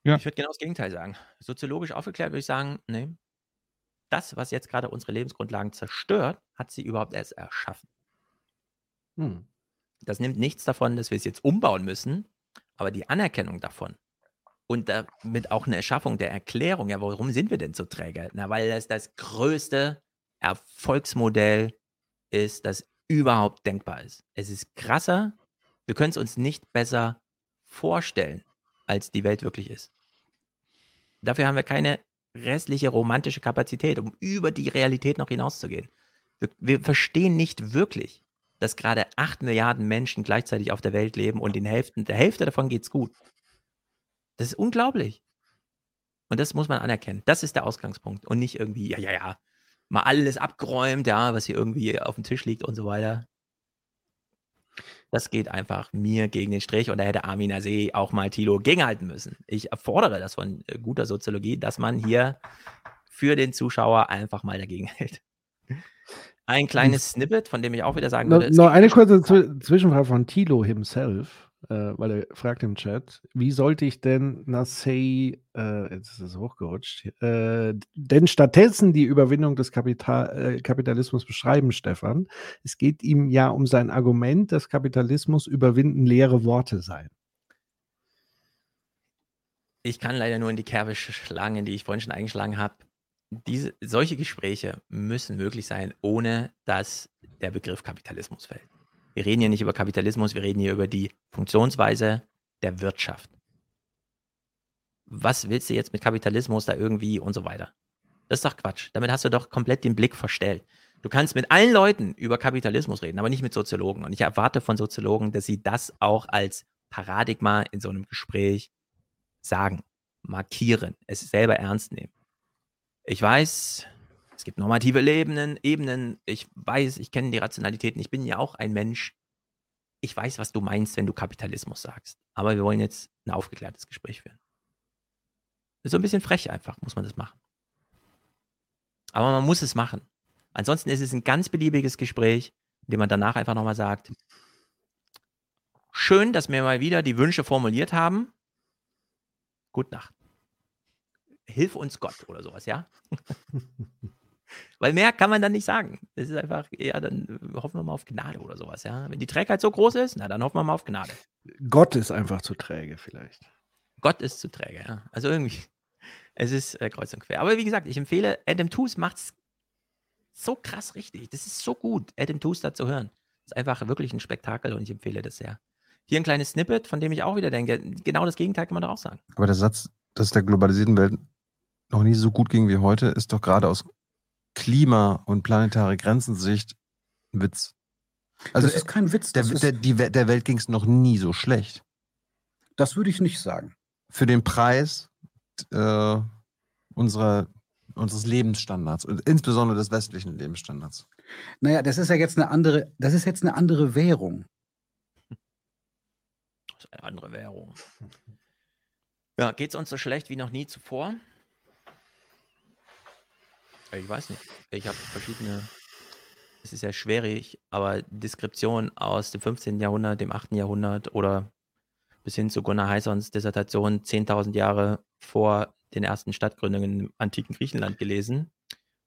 Ja. Ich würde genau das Gegenteil sagen. Soziologisch aufgeklärt würde ich sagen, nee, das, was jetzt gerade unsere Lebensgrundlagen zerstört, hat sie überhaupt erst erschaffen. Hm. Das nimmt nichts davon, dass wir es jetzt umbauen müssen, aber die Anerkennung davon und damit auch eine Erschaffung der Erklärung, ja, warum sind wir denn so träge? Na, weil das das größte Erfolgsmodell ist, das überhaupt denkbar ist. Es ist krasser, wir können es uns nicht besser vorstellen, als die Welt wirklich ist. Dafür haben wir keine restliche romantische Kapazität, um über die Realität noch hinauszugehen. Wir, wir verstehen nicht wirklich, dass gerade 8 Milliarden Menschen gleichzeitig auf der Welt leben und den Hälften, der Hälfte davon geht es gut. Das ist unglaublich. Und das muss man anerkennen. Das ist der Ausgangspunkt. Und nicht irgendwie, ja, ja, ja, mal alles abgeräumt, ja, was hier irgendwie auf dem Tisch liegt und so weiter. Das geht einfach mir gegen den Strich und da hätte Armin Asee auch mal Thilo gegenhalten müssen. Ich fordere das von äh, guter Soziologie, dass man hier für den Zuschauer einfach mal dagegen hält. Ein kleines Snippet, von dem ich auch wieder sagen würde. Noch, noch eine kurze Zwischenfrage von Thilo himself äh, weil er fragt im Chat, wie sollte ich denn Nasei, äh, jetzt ist es hochgerutscht, äh, denn stattdessen die Überwindung des Kapital, äh, Kapitalismus beschreiben, Stefan? Es geht ihm ja um sein Argument, dass Kapitalismus überwinden leere Worte seien. Ich kann leider nur in die Kerbe schlagen, die ich vorhin schon eingeschlagen habe. Diese, solche Gespräche müssen möglich sein, ohne dass der Begriff Kapitalismus fällt. Wir reden hier nicht über Kapitalismus, wir reden hier über die Funktionsweise der Wirtschaft. Was willst du jetzt mit Kapitalismus da irgendwie und so weiter? Das ist doch Quatsch. Damit hast du doch komplett den Blick verstellt. Du kannst mit allen Leuten über Kapitalismus reden, aber nicht mit Soziologen. Und ich erwarte von Soziologen, dass sie das auch als Paradigma in so einem Gespräch sagen, markieren, es selber ernst nehmen. Ich weiß, es gibt normative Ebenen, Ebenen. Ich weiß, ich kenne die Rationalitäten. Ich bin ja auch ein Mensch. Ich weiß, was du meinst, wenn du Kapitalismus sagst. Aber wir wollen jetzt ein aufgeklärtes Gespräch führen. Ist so ein bisschen frech einfach, muss man das machen. Aber man muss es machen. Ansonsten ist es ein ganz beliebiges Gespräch, in dem man danach einfach nochmal sagt, schön, dass wir mal wieder die Wünsche formuliert haben. Gute Nacht. Hilf uns Gott oder sowas, ja? Weil mehr kann man dann nicht sagen. Das ist einfach, ja, dann hoffen wir mal auf Gnade oder sowas, ja. Wenn die Trägheit so groß ist, na, dann hoffen wir mal auf Gnade. Gott ist einfach zu träge, vielleicht. Gott ist zu träge, ja. Also irgendwie, es ist äh, kreuz und quer. Aber wie gesagt, ich empfehle, Adam Tooze macht es so krass richtig. Das ist so gut, Adam Tooze da zu hören. Das ist einfach wirklich ein Spektakel und ich empfehle das sehr. Hier ein kleines Snippet, von dem ich auch wieder denke, genau das Gegenteil kann man doch auch sagen. Aber der Satz, dass der globalisierten Welt noch nie so gut ging wie heute, ist doch gerade aus Klima- und planetare Grenzensicht ein Witz. Also das ist kein Witz. Der, der, die, der Welt ging es noch nie so schlecht. Das würde ich nicht sagen. Für den Preis äh, unserer, unseres Lebensstandards, insbesondere des westlichen Lebensstandards. Naja, das ist ja jetzt eine andere, das ist jetzt eine andere Währung. Das ist eine andere Währung. Ja, geht es uns so schlecht wie noch nie zuvor? Ich weiß nicht. Ich habe verschiedene. Es ist ja schwierig, aber Deskription aus dem 15. Jahrhundert, dem 8. Jahrhundert oder bis hin zu Gunnar Heissons Dissertation 10.000 Jahre vor den ersten Stadtgründungen im antiken Griechenland gelesen.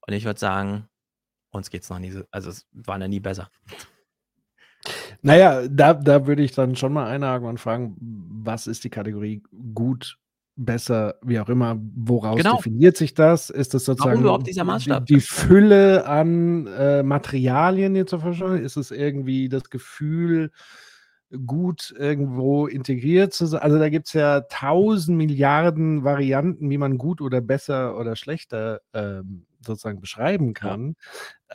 Und ich würde sagen, uns geht es noch nie so, also es war noch nie besser. Naja, da, da würde ich dann schon mal einhaken und fragen, was ist die Kategorie gut, besser, wie auch immer, woraus Genau. definiert sich das? Ist das sozusagen überhaupt dieser Maßstab? Die, die Fülle an äh, Materialien, die zur Verfügung? Ist es irgendwie das Gefühl, gut irgendwo integriert zu sein? Also da gibt es ja tausend Milliarden Varianten, wie man gut oder besser oder schlechter ähm, sozusagen beschreiben kann.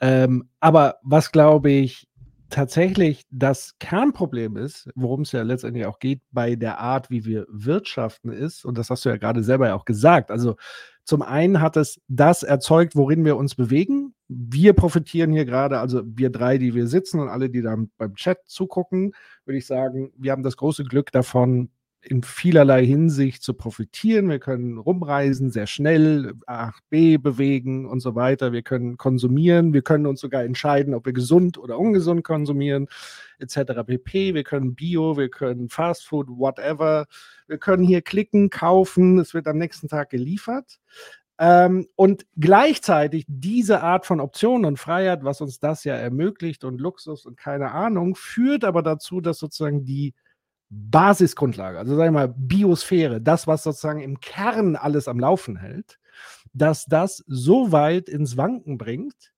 Ähm, aber was glaube ich tatsächlich das Kernproblem ist, worum es ja letztendlich auch geht bei der Art, wie wir wirtschaften, ist, und das hast du ja gerade selber ja auch gesagt, also zum einen hat es das erzeugt, worin wir uns bewegen. Wir profitieren hier gerade, also wir drei, die wir sitzen und alle, die da beim Chat zugucken, würde ich sagen, wir haben das große Glück davon, in vielerlei Hinsicht zu profitieren. Wir können rumreisen, sehr schnell, A, B bewegen und so weiter. Wir können konsumieren. Wir können uns sogar entscheiden, ob wir gesund oder ungesund konsumieren, etc. pp. Wir können Bio, wir können Fast Food, whatever. Wir können hier klicken, kaufen. Es wird am nächsten Tag geliefert. Ähm, und gleichzeitig diese Art von Optionen und Freiheit, was uns das ja ermöglicht und Luxus und keine Ahnung, führt aber dazu, dass sozusagen die Basisgrundlage, also sagen wir mal Biosphäre, das, was sozusagen im Kern alles am Laufen hält, dass das so weit ins Wanken bringt,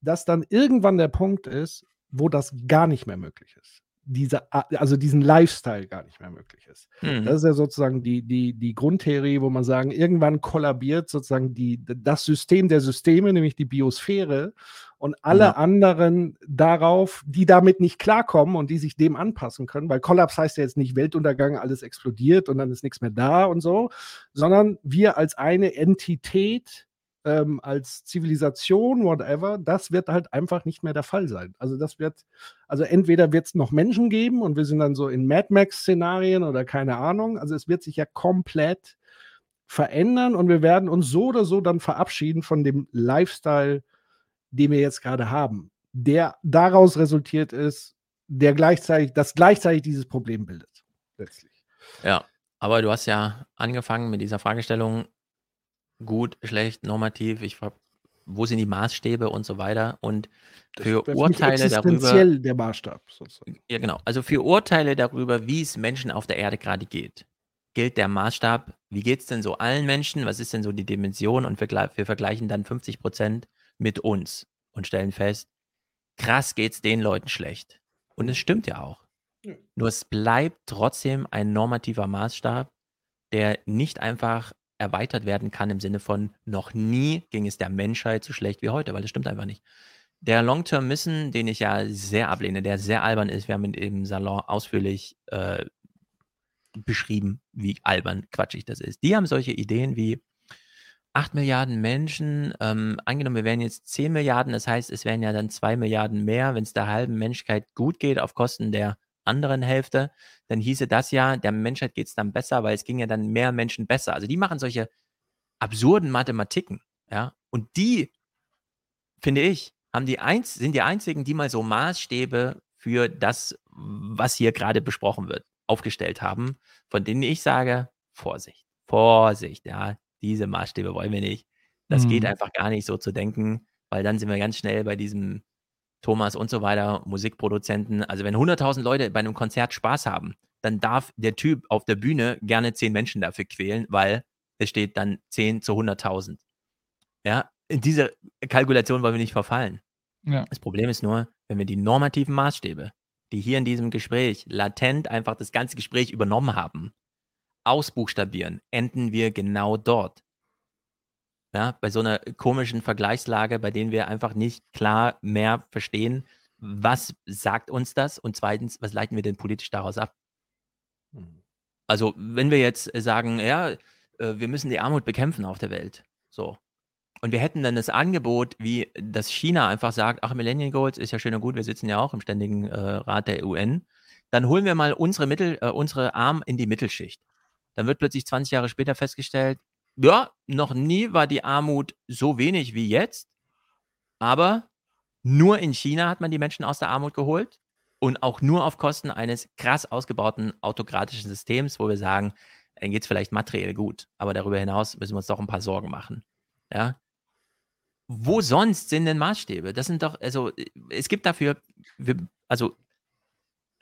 dass dann irgendwann der Punkt ist, wo das gar nicht mehr möglich ist. Diese, also diesen Lifestyle gar nicht mehr möglich ist. Mhm. Das ist ja sozusagen die, die, die Grundtheorie, wo man sagen, irgendwann kollabiert sozusagen die, das System der Systeme, nämlich die Biosphäre, und alle Ja. anderen darauf, die damit nicht klarkommen und die sich dem anpassen können, weil Kollaps heißt ja jetzt nicht Weltuntergang, alles explodiert und dann ist nichts mehr da und so, sondern wir als eine Entität, ähm, als Zivilisation, whatever, das wird halt einfach nicht mehr der Fall sein. Also das wird, also entweder wird es noch Menschen geben und wir sind dann so in Mad Max-Szenarien oder keine Ahnung. Also es wird sich ja komplett verändern und wir werden uns so oder so dann verabschieden von dem Lifestyle, den wir jetzt gerade haben, der daraus resultiert ist, der gleichzeitig, das gleichzeitig dieses Problem bildet. Letztlich. Ja, aber du hast ja angefangen mit dieser Fragestellung, gut, schlecht, normativ, ich wo sind die Maßstäbe und so weiter und für mich Urteile darüber, der Maßstab. Sozusagen. ja genau, also für Urteile darüber, wie es Menschen auf der Erde gerade geht, gilt der Maßstab, wie geht es denn so allen Menschen, was ist denn so die Dimension und wir, wir vergleichen dann 50 Prozent mit uns und stellen fest, krass geht es den Leuten schlecht. Und es stimmt ja auch. Ja. Nur es bleibt trotzdem ein normativer Maßstab, der nicht einfach erweitert werden kann im Sinne von noch nie ging es der Menschheit so schlecht wie heute, weil das stimmt einfach nicht. Der Long-Term Mission, den ich ja sehr ablehne, der sehr albern ist, wir haben ihn im Salon ausführlich äh, beschrieben, wie albern quatschig das ist. Die haben solche Ideen wie 8 Milliarden Menschen, ähm, angenommen, wir wären jetzt 10 Milliarden, das heißt, es wären ja dann 2 Milliarden mehr, wenn es der halben Menschheit gut geht auf Kosten der anderen Hälfte, dann hieße das ja, der Menschheit geht es dann besser, weil es ging ja dann mehr Menschen besser. Also die machen solche absurden Mathematiken, ja, und die, finde ich, haben die eins, sind die einzigen, die mal so Maßstäbe für das, was hier gerade besprochen wird, aufgestellt haben, von denen ich sage, Vorsicht, Vorsicht, ja, diese Maßstäbe wollen wir nicht. Das geht Mhm. einfach gar nicht so zu denken, weil dann sind wir ganz schnell bei diesem Thomas und so weiter, Musikproduzenten. Also wenn 100.000 Leute bei einem Konzert Spaß haben, dann darf der Typ auf der Bühne gerne 10 Menschen dafür quälen, weil es steht dann 10 zu 100.000. Ja, in diese Kalkulation wollen wir nicht verfallen. Ja. Das Problem ist nur, wenn wir die normativen Maßstäbe, die hier in diesem Gespräch latent einfach das ganze Gespräch übernommen haben, ausbuchstabieren, enden wir genau dort. Ja, bei so einer komischen Vergleichslage, bei denen wir einfach nicht klar mehr verstehen, was sagt uns das und zweitens, was leiten wir denn politisch daraus ab? Also, wenn wir jetzt sagen, ja, äh, wir müssen die Armut bekämpfen auf der Welt, so. Und wir hätten dann das Angebot, wie das China einfach sagt, ach, Millennium Goals ist ja schön und gut, wir sitzen ja auch im ständigen äh, Rat der UN. Dann holen wir mal unsere Mittel, äh, unsere Armen in die Mittelschicht. Dann wird plötzlich 20 Jahre später festgestellt, ja, noch nie war die Armut so wenig wie jetzt. Aber nur in China hat man die Menschen aus der Armut geholt und auch nur auf Kosten eines krass ausgebauten autokratischen Systems, wo wir sagen, dann geht es vielleicht materiell gut, aber darüber hinaus müssen wir uns doch ein paar Sorgen machen. Ja. Wo sonst sind denn Maßstäbe? Das sind doch, also es gibt dafür, wir, also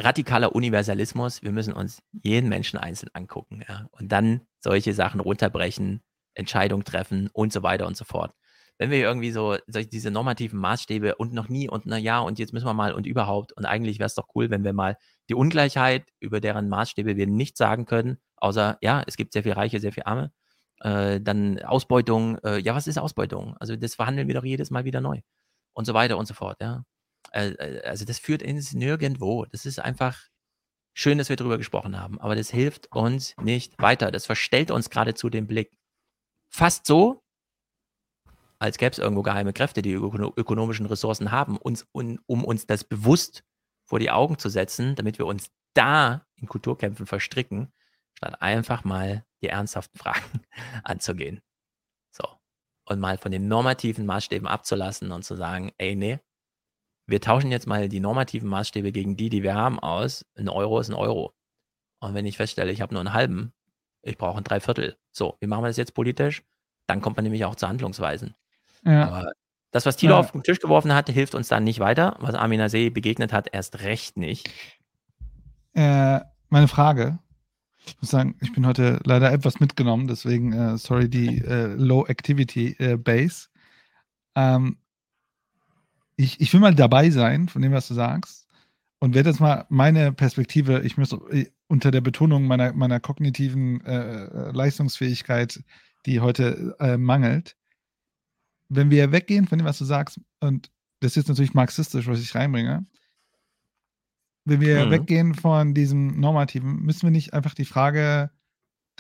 radikaler Universalismus, wir müssen uns jeden Menschen einzeln angucken, ja, und dann solche Sachen runterbrechen, Entscheidungen treffen und so weiter und so fort. Wenn wir irgendwie so diese normativen Maßstäbe und noch nie und na ja und jetzt müssen wir mal und überhaupt und eigentlich wäre es doch cool, wenn wir mal die Ungleichheit, über deren Maßstäbe wir nichts sagen können, außer ja, es gibt sehr viel Reiche, sehr viel Arme, äh, dann Ausbeutung, äh, ja, was ist Ausbeutung? Also das verhandeln wir doch jedes Mal wieder neu und so weiter und so fort, ja. Äh, äh, also das führt ins Nirgendwo. Das ist einfach schön, dass wir darüber gesprochen haben, aber das hilft uns nicht weiter. Das verstellt uns geradezu den Blick. Fast so, als gäbe es irgendwo geheime Kräfte, die ökono ökonomischen Ressourcen haben, uns, un, um uns das bewusst vor die Augen zu setzen, damit wir uns da in Kulturkämpfen verstricken, statt einfach mal die ernsthaften Fragen anzugehen. So. Und mal von den normativen Maßstäben abzulassen und zu sagen, ey, nee, wir tauschen jetzt mal die normativen Maßstäbe gegen die, die wir haben, aus. Ein Euro ist ein Euro. Und wenn ich feststelle, ich habe nur einen halben, ich brauche ein Dreiviertel. So, wie machen wir das jetzt politisch? Dann kommt man nämlich auch zu Handlungsweisen. Ja. Aber das, was Thilo ja. auf den Tisch geworfen hat, hilft uns dann nicht weiter. Was Amina See begegnet hat, erst recht nicht. Äh, meine Frage. Ich muss sagen, ich bin heute leider etwas mitgenommen, deswegen, äh, sorry, die äh, Low Activity äh, Base. Ähm, ich, ich will mal dabei sein, von dem, was du sagst, und werde jetzt mal meine Perspektive, ich muss äh, unter der Betonung meiner, meiner kognitiven äh, äh, Leistungsfähigkeit, die heute äh, mangelt, wenn wir weggehen von dem, was du sagst, und das ist jetzt natürlich marxistisch, was ich reinbringe, wenn wir mhm. weggehen von diesem Normativen, müssen wir nicht einfach die Frage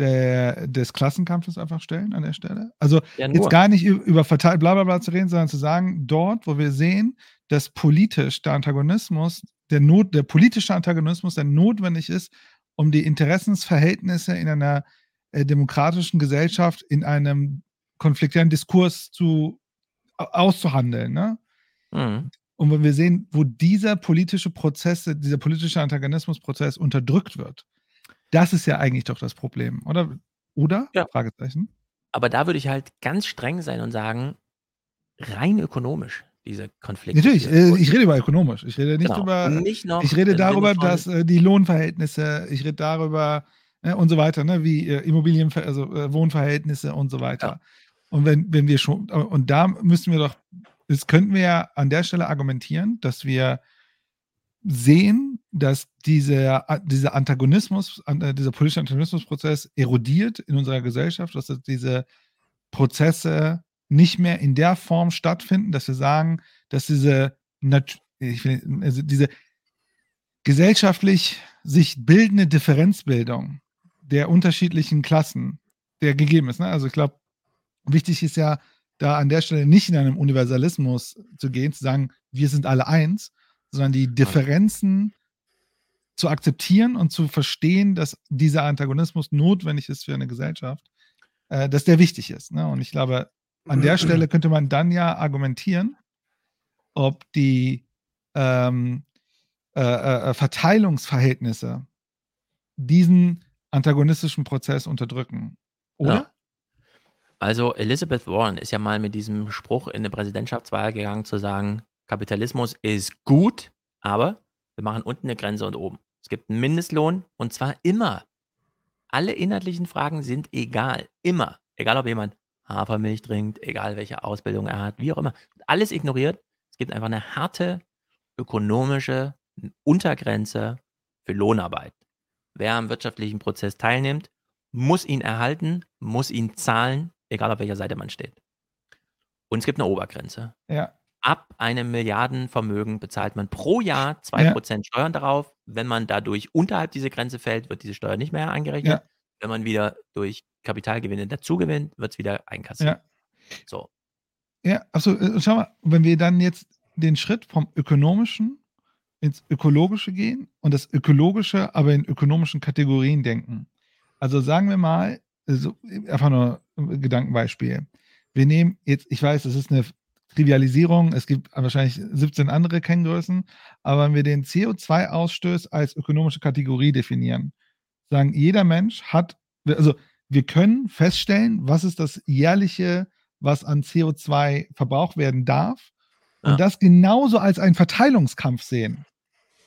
der, des Klassenkampfes einfach stellen an der Stelle. Also ja, jetzt gar nicht über verteilt bla bla bla zu reden, sondern zu sagen, dort, wo wir sehen, dass politisch der Antagonismus, der Not, der politische Antagonismus, der notwendig ist, um die Interessensverhältnisse in einer äh, demokratischen Gesellschaft in einem konfliktären Diskurs zu auszuhandeln. Ne? Mhm. Und wenn wir sehen, wo dieser politische Prozess, dieser politische Antagonismusprozess unterdrückt wird, das ist ja eigentlich doch das Problem, oder? Oder? Ja. Fragezeichen. Aber da würde ich halt ganz streng sein und sagen, rein ökonomisch, diese Konflikte. Natürlich, äh, ich rede über ökonomisch. Ich rede nicht genau. über. Nicht noch ich rede darüber, dass äh, die Lohnverhältnisse, ich rede darüber äh, und so weiter, ne, wie äh, Immobilien, also äh, Wohnverhältnisse und so weiter. Ja. Und wenn, wenn wir schon, und da müssen wir doch, das könnten wir ja an der Stelle argumentieren, dass wir sehen, dass dieser, dieser Antagonismus, äh, dieser politische Antagonismusprozess erodiert in unserer Gesellschaft, dass diese Prozesse nicht mehr in der Form stattfinden, dass wir sagen, dass diese, also diese gesellschaftlich sich bildende Differenzbildung der unterschiedlichen Klassen, der gegeben ist. Ne? Also ich glaube, wichtig ist ja, da an der Stelle nicht in einem Universalismus zu gehen, zu sagen, wir sind alle eins, sondern die Differenzen zu akzeptieren und zu verstehen, dass dieser Antagonismus notwendig ist für eine Gesellschaft, äh, dass der wichtig ist. Ne? Und ich glaube, an der Stelle könnte man dann ja argumentieren, ob die ähm, äh, äh, Verteilungsverhältnisse diesen antagonistischen Prozess unterdrücken. Oder? Ja. Also Elizabeth Warren ist ja mal mit diesem Spruch in eine Präsidentschaftswahl gegangen, zu sagen, Kapitalismus ist gut, aber wir machen unten eine Grenze und oben. Es gibt einen Mindestlohn und zwar immer. Alle inhaltlichen Fragen sind egal. Immer. Egal, ob jemand Hafermilch trinkt, egal welche Ausbildung er hat, wie auch immer. Alles ignoriert. Es gibt einfach eine harte ökonomische Untergrenze für Lohnarbeit. Wer am wirtschaftlichen Prozess teilnimmt, muss ihn erhalten, muss ihn zahlen, egal auf welcher Seite man steht. Und es gibt eine Obergrenze. Ja ab einem Milliardenvermögen bezahlt man pro Jahr 2% ja. Steuern darauf. Wenn man dadurch unterhalb dieser Grenze fällt, wird diese Steuer nicht mehr angerechnet. Ja. Wenn man wieder durch Kapitalgewinne dazugewinnt, wird es wieder einkassiert. Ja. So. Ja, also schau mal, wenn wir dann jetzt den Schritt vom ökonomischen ins ökologische gehen und das ökologische aber in ökonomischen Kategorien denken. Also sagen wir mal, also einfach nur ein Gedankenbeispiel. Wir nehmen jetzt, ich weiß, das ist eine Trivialisierung. Es gibt wahrscheinlich 17 andere Kenngrößen. Aber wenn wir den CO2-Ausstoß als ökonomische Kategorie definieren, sagen, jeder Mensch hat, also wir können feststellen, was ist das jährliche, was an CO2 verbraucht werden darf und Ja. das genauso als einen Verteilungskampf sehen.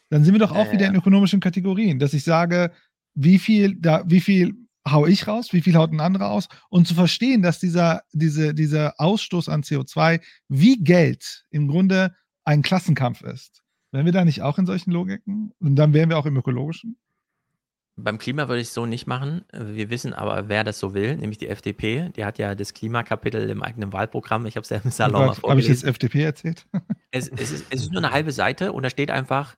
Dann sind wir doch auch Ja, wieder in ökonomischen Kategorien, dass ich sage, wie viel, da, wie viel hau ich raus, wie viel haut ein anderer aus und zu verstehen, dass dieser, diese, dieser Ausstoß an CO2 wie Geld im Grunde ein Klassenkampf ist. Wären wir da nicht auch in solchen Logiken? Und dann wären wir auch im ökologischen? Beim Klima würde ich es so nicht machen. Wir wissen aber, wer das so will, nämlich die FDP. Die hat ja das Klimakapitel im eigenen Wahlprogramm. Ich habe es ja im Salon mal Habe ich jetzt vorgelesen. FDP erzählt? Es, es, ist, es ist nur eine halbe Seite und da steht einfach,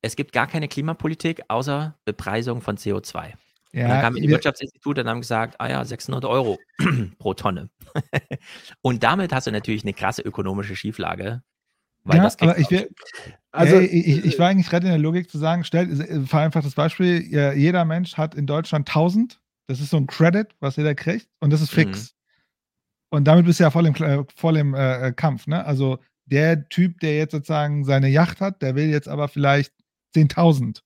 es gibt gar keine Klimapolitik außer Bepreisung von CO2. Und dann kamen die wir- Wirtschaftsinstitute und haben gesagt, ah ja, 600 Euro pro Tonne. und damit hast du natürlich eine krasse ökonomische Schieflage. Weil ja, das aber ich, will, Also, also, ich, ich, ich war eigentlich gerade in der Logik zu sagen, stell, äh, vereinfacht das Beispiel, ja, jeder Mensch hat in Deutschland 1000, das ist so ein Credit, was jeder kriegt, und das ist fix. Und damit bist du ja voll im, voll im äh, äh, Kampf. Ne? Also der Typ, der jetzt sozusagen seine Yacht hat, der will jetzt aber vielleicht 10.000.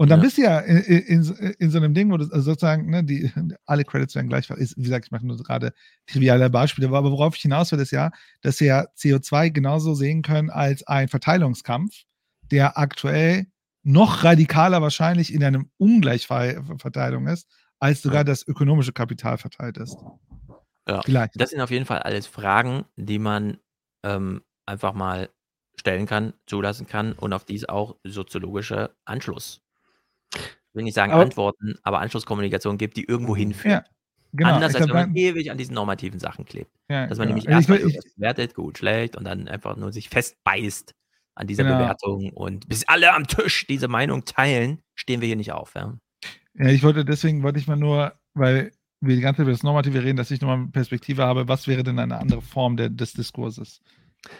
Und dann Ja. bist du ja in, in, in, so- in so einem Ding, wo du also sozusagen, ne, die, alle Credits werden gleich, ist, wie gesagt, ich mache nur gerade triviale Beispiele, aber worauf ich hinaus will, ist ja, dass wir ja CO2 genauso sehen können als ein Verteilungskampf, der aktuell noch radikaler wahrscheinlich in einer Ungleichverteilung ist, als sogar das ökonomische Kapital verteilt ist. Ja. Vielleicht. Das sind auf jeden Fall alles Fragen, die man ähm, einfach mal stellen kann, zulassen kann und auf die es auch soziologische Anschluss, ich will nicht sagen Aber- Antworten, aber Anschlusskommunikation gibt, die irgendwo hinführt. Ja, genau. Anders als wenn man dann- ewig an diesen normativen Sachen klebt. ja, Dass man genau. nämlich Also erstmal bewertet, gut, schlecht und dann einfach nur sich festbeißt an dieser Genau. Bewertung und bis alle am Tisch diese Meinung teilen, stehen wir hier nicht auf. Ja? Ja, ich wollte, deswegen wollte ich mal nur, weil wir die ganze Zeit über das Normative reden, dass ich nochmal eine Perspektive habe, was wäre denn eine andere Form der, des Diskurses?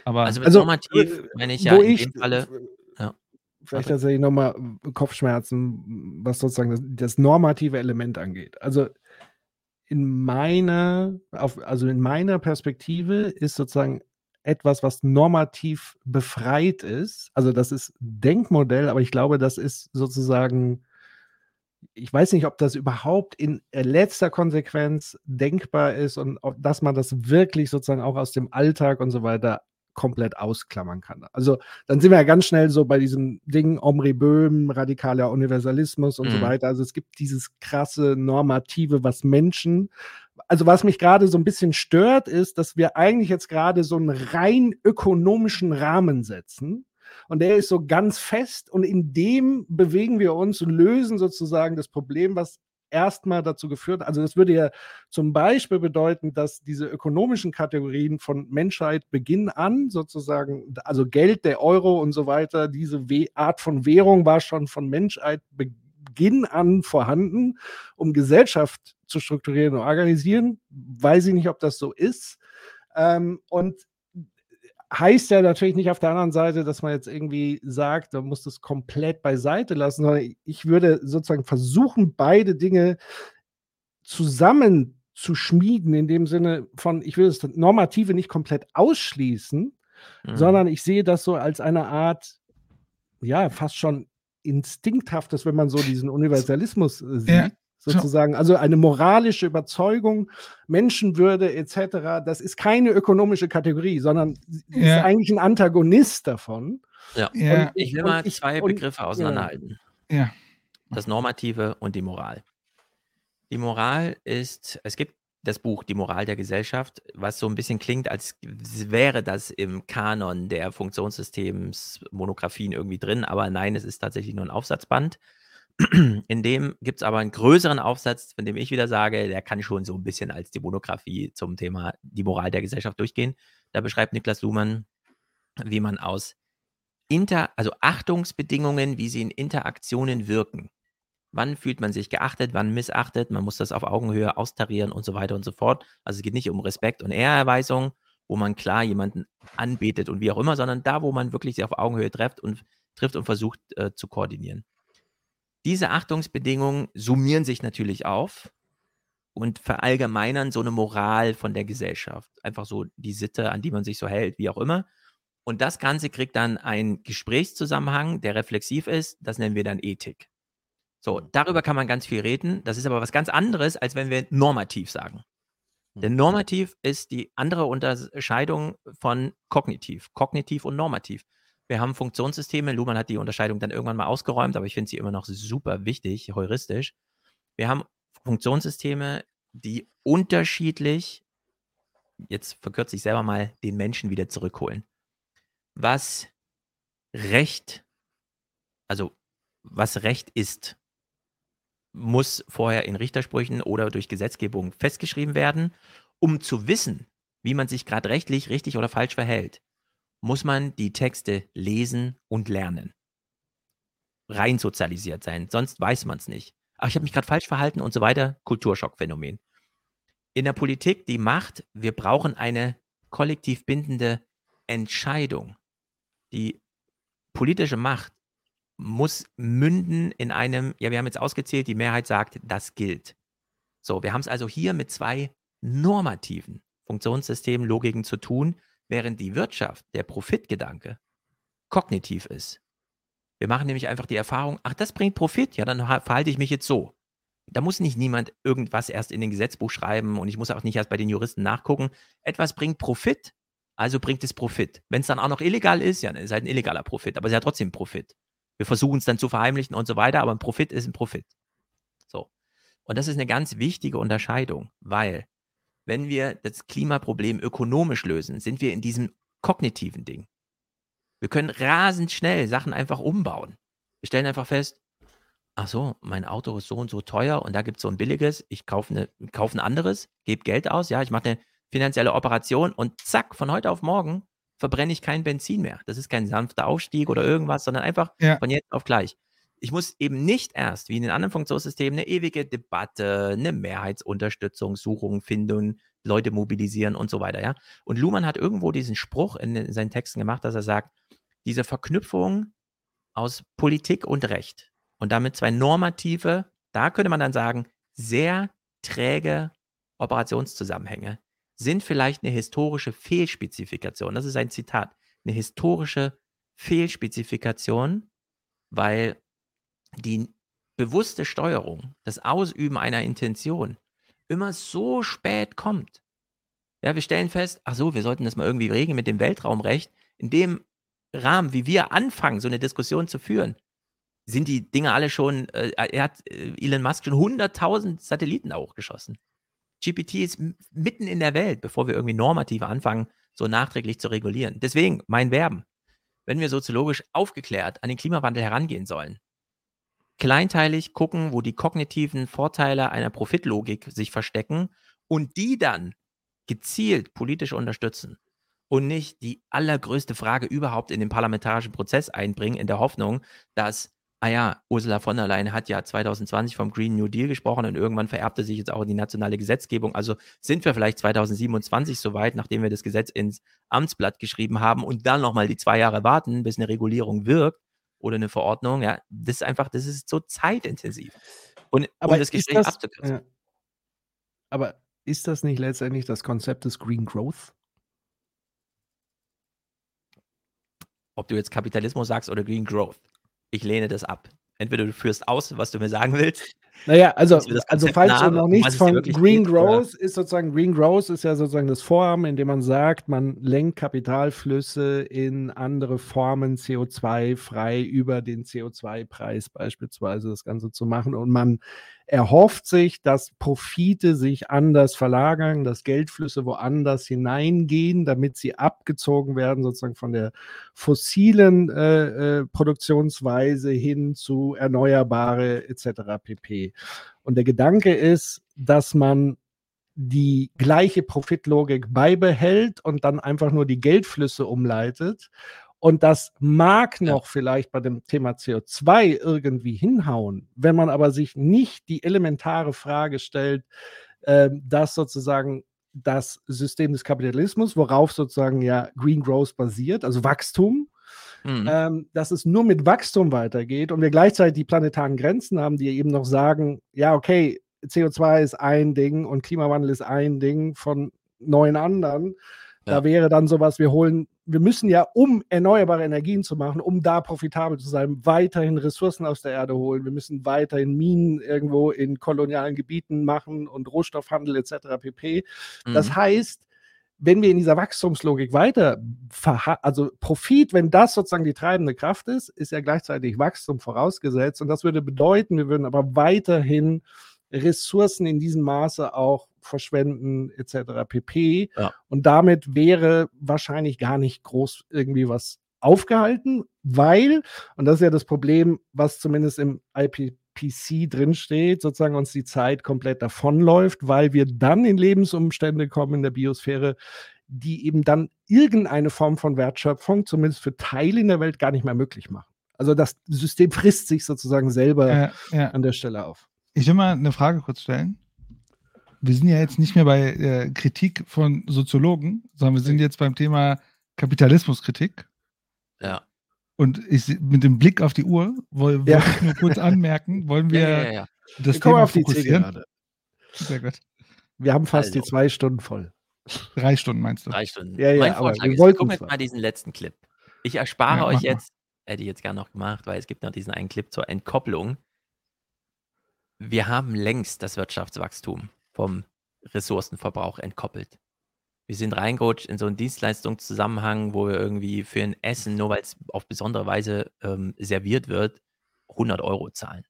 Aber Also Also, normativ äh, meine ich ja in ich, dem Falle. Vielleicht tatsächlich nochmal Kopfschmerzen, was sozusagen das, das normative Element angeht. Also in meiner, auf, also in meiner Perspektive ist sozusagen etwas, was normativ befreit ist. Also das ist Denkmodell, aber ich glaube, das ist sozusagen, ich weiß nicht, ob das überhaupt in letzter Konsequenz denkbar ist und ob, dass man das wirklich sozusagen auch aus dem Alltag und so weiter komplett ausklammern kann. Also dann sind wir ja ganz schnell so bei diesem Ding Omri Böhm, radikaler Universalismus und so Mhm. weiter. Also es gibt dieses krasse Normative, was Menschen, also was mich gerade so ein bisschen stört, ist, dass wir eigentlich jetzt gerade so einen rein ökonomischen Rahmen setzen. Und der ist so ganz fest und in dem bewegen wir uns und lösen sozusagen das Problem, was erstmal dazu geführt, also das würde ja zum Beispiel bedeuten, dass diese ökonomischen Kategorien von Menschheit Beginn an sozusagen, also Geld, der Euro und so weiter, diese We Art von Währung war schon von Menschheit Beginn an vorhanden, um Gesellschaft zu strukturieren und organisieren. Weiß ich nicht, ob das so ist. Ähm, und heißt ja natürlich nicht auf der anderen Seite, dass man jetzt irgendwie sagt, man muss das komplett beiseite lassen, sondern ich würde sozusagen versuchen, beide Dinge zusammen zu schmieden, in dem Sinne von, ich will das Normative nicht komplett ausschließen, Mhm. sondern ich sehe das so als eine Art, ja, fast schon instinkthaftes, wenn man so diesen Universalismus sieht. Ja, Sozusagen, also eine moralische Überzeugung, Menschenwürde etc., das ist keine ökonomische Kategorie, sondern sie Ja. ist eigentlich ein Antagonist davon. Ja. ja, Und Ich will und mal ich- zwei und- Begriffe auseinanderhalten. ja. Das Normative und die Moral. Die Moral ist, es gibt das Buch Die Moral der Gesellschaft, was so ein bisschen klingt, als wäre das im Kanon der Funktionssystems Monographien irgendwie drin, aber nein, es ist tatsächlich nur ein Aufsatzband. In dem gibt es aber einen größeren Aufsatz, von dem ich wieder sage, der kann schon so ein bisschen als die Monographie zum Thema die Moral der Gesellschaft durchgehen. Da beschreibt Niklas Luhmann, wie man aus Inter, also Achtungsbedingungen, wie sie in Interaktionen wirken. Wann fühlt man sich geachtet, wann missachtet, man muss das auf Augenhöhe austarieren und so weiter und so fort. Also es geht nicht um Respekt und Ehrerweisung, wo man klar jemanden anbetet und wie auch immer, sondern da, wo man wirklich sich auf Augenhöhe trifft und trifft und versucht äh, zu koordinieren. Diese Achtungsbedingungen summieren sich natürlich auf und verallgemeinern so eine Moral von der Gesellschaft. Einfach so die Sitte, an die man sich so hält, wie auch immer. Und das Ganze kriegt dann einen Gesprächszusammenhang, der reflexiv ist. Das nennen wir dann Ethik. So, darüber kann man ganz viel reden. Das ist aber was ganz anderes, als wenn wir normativ sagen. Denn normativ ist die andere Unterscheidung von kognitiv. Kognitiv und normativ. Wir haben Funktionssysteme. Luhmann hat die Unterscheidung dann irgendwann mal ausgeräumt, aber ich finde sie immer noch super wichtig, heuristisch. Wir haben Funktionssysteme, die unterschiedlich, jetzt verkürze ich selber mal, den Menschen wieder zurückholen. Was Recht, also was Recht ist, muss vorher in Richtersprüchen oder durch Gesetzgebung festgeschrieben werden. Um zu wissen, wie man sich gerade rechtlich richtig oder falsch verhält, muss man die Texte lesen und lernen. Rein sozialisiert sein, sonst weiß man es nicht. Ach, ich habe mich gerade falsch verhalten und so weiter. Kulturschockphänomen. In der Politik die Macht, wir brauchen eine kollektiv bindende Entscheidung. Die politische Macht muss münden in einem, ja, wir haben jetzt ausgezählt, die Mehrheit sagt, das gilt. So, wir haben es also hier mit zwei normativen Funktionssystemen, Logiken zu tun, während die Wirtschaft, der Profitgedanke, kognitiv ist. Wir machen nämlich einfach die Erfahrung, ach, das bringt Profit, ja, dann verhalte ich mich jetzt so. Da muss nicht niemand irgendwas erst in den Gesetzbuch schreiben und ich muss auch nicht erst bei den Juristen nachgucken. Etwas bringt Profit, also bringt es Profit. Wenn es dann auch noch illegal ist, ja, dann ist es halt ein illegaler Profit, aber es ist ja trotzdem Profit. Wir versuchen es dann zu verheimlichen und so weiter, aber ein Profit ist ein Profit. So. Und das ist eine ganz wichtige Unterscheidung, weil wenn wir das Klimaproblem ökonomisch lösen, sind wir in diesem kognitiven Ding. Wir können rasend schnell Sachen einfach umbauen. Wir stellen einfach fest, ach so, mein Auto ist so und so teuer und da gibt es so ein billiges, ich kaufe, eine, kaufe ein anderes, gebe Geld aus, ja, ich mache eine finanzielle Operation und zack, von heute auf morgen verbrenne ich kein Benzin mehr. Das ist kein sanfter Aufstieg oder irgendwas, sondern einfach ja. von jetzt auf gleich. Ich muss eben nicht erst, wie in den anderen Funktionssystemen, eine ewige Debatte, eine Mehrheitsunterstützung, Suchung, Finden, Leute mobilisieren und so weiter, ja. Und Luhmann hat irgendwo diesen Spruch in seinen Texten gemacht, dass er sagt, diese Verknüpfung aus Politik und Recht und damit zwei normative, da könnte man dann sagen, sehr träge Operationszusammenhänge, sind vielleicht eine historische Fehlspezifikation. Das ist ein Zitat. Eine historische Fehlspezifikation, weil die bewusste Steuerung, das Ausüben einer Intention immer so spät kommt. Ja, wir stellen fest, ach so, wir sollten das mal irgendwie regeln mit dem Weltraumrecht. In dem Rahmen, wie wir anfangen, so eine Diskussion zu führen, sind die Dinge alle schon, äh, er hat äh, Elon Musk schon 100.000 Satelliten auch geschossen. GPT ist mitten in der Welt, bevor wir irgendwie normativ anfangen, so nachträglich zu regulieren. Deswegen mein Werben. Wenn wir soziologisch aufgeklärt an den Klimawandel herangehen sollen, kleinteilig gucken, wo die kognitiven Vorteile einer Profitlogik sich verstecken und die dann gezielt politisch unterstützen und nicht die allergrößte Frage überhaupt in den parlamentarischen Prozess einbringen, in der Hoffnung, dass ah ja, Ursula von der Leyen hat ja 2020 vom Green New Deal gesprochen und irgendwann vererbte sich jetzt auch die nationale Gesetzgebung. Also sind wir vielleicht 2027 soweit, nachdem wir das Gesetz ins Amtsblatt geschrieben haben und dann nochmal die zwei Jahre warten, bis eine Regulierung wirkt oder eine Verordnung. Ja, das ist einfach, das ist so zeitintensiv. Und aber um das Gespräch das, abzukürzen. Ja. Aber ist das nicht letztendlich das Konzept des Green Growth? Ob du jetzt Kapitalismus sagst oder Green Growth ich lehne das ab. Entweder du führst aus, was du mir sagen willst. Naja, also, also falls du noch nichts von Green geht, Growth oder? ist sozusagen, Green Growth ist ja sozusagen das Vorhaben, in dem man sagt, man lenkt Kapitalflüsse in andere Formen CO2 frei über den CO2-Preis beispielsweise das Ganze zu machen und man erhofft sich, dass Profite sich anders verlagern, dass Geldflüsse woanders hineingehen, damit sie abgezogen werden, sozusagen von der fossilen äh, äh, Produktionsweise hin zu erneuerbare etc. pp. Und der Gedanke ist, dass man die gleiche Profitlogik beibehält und dann einfach nur die Geldflüsse umleitet und das mag noch ja. vielleicht bei dem Thema CO2 irgendwie hinhauen. Wenn man aber sich nicht die elementare Frage stellt, äh, dass sozusagen das System des Kapitalismus, worauf sozusagen ja Green Growth basiert, also Wachstum, mhm. ähm, dass es nur mit Wachstum weitergeht und wir gleichzeitig die planetaren Grenzen haben, die eben noch sagen, ja, okay, CO2 ist ein Ding und Klimawandel ist ein Ding von neun anderen. Da wäre dann sowas, wir holen, wir müssen ja, um erneuerbare Energien zu machen, um da profitabel zu sein, weiterhin Ressourcen aus der Erde holen. Wir müssen weiterhin Minen irgendwo in kolonialen Gebieten machen und Rohstoffhandel etc. pp. Das Mhm. heißt, wenn wir in dieser Wachstumslogik weiter, also Profit, wenn das sozusagen die treibende Kraft ist, ist ja gleichzeitig Wachstum vorausgesetzt. Und das würde bedeuten, wir würden aber weiterhin Ressourcen in diesem Maße auch verschwenden, etc. pp. Ja. Und damit wäre wahrscheinlich gar nicht groß irgendwie was aufgehalten, weil, und das ist ja das Problem, was zumindest im IPPC drinsteht, sozusagen uns die Zeit komplett davonläuft, weil wir dann in Lebensumstände kommen in der Biosphäre, die eben dann irgendeine Form von Wertschöpfung, zumindest für Teile in der Welt, gar nicht mehr möglich machen. Also das System frisst sich sozusagen selber Äh, ja. an der Stelle auf. Ich will mal eine Frage kurz stellen. Wir sind ja jetzt nicht mehr bei äh, Kritik von Soziologen, sondern wir sind jetzt beim Thema Kapitalismuskritik. Ja. Und ich, mit dem Blick auf die Uhr woll- wollte Ja. ich nur kurz anmerken, wollen wir Ja, ja, das Wir Thema auf die fokussieren? Sehr gut. Wir haben fast die Also. zwei Stunden voll. Drei Stunden meinst du? Drei Stunden. Ja, ja, mein aber Vorschlag wir ist, gucken jetzt mal diesen letzten Clip. Ich erspare euch mach mal. jetzt, hätte ich jetzt gerne noch gemacht, weil es gibt noch diesen einen Clip zur Entkopplung. Wir haben längst das Wirtschaftswachstum vom Ressourcenverbrauch entkoppelt. Wir sind reingerutscht in so einen Dienstleistungszusammenhang, wo wir irgendwie für ein Essen, nur weil es auf besondere Weise ähm, serviert wird, 100 Euro zahlen.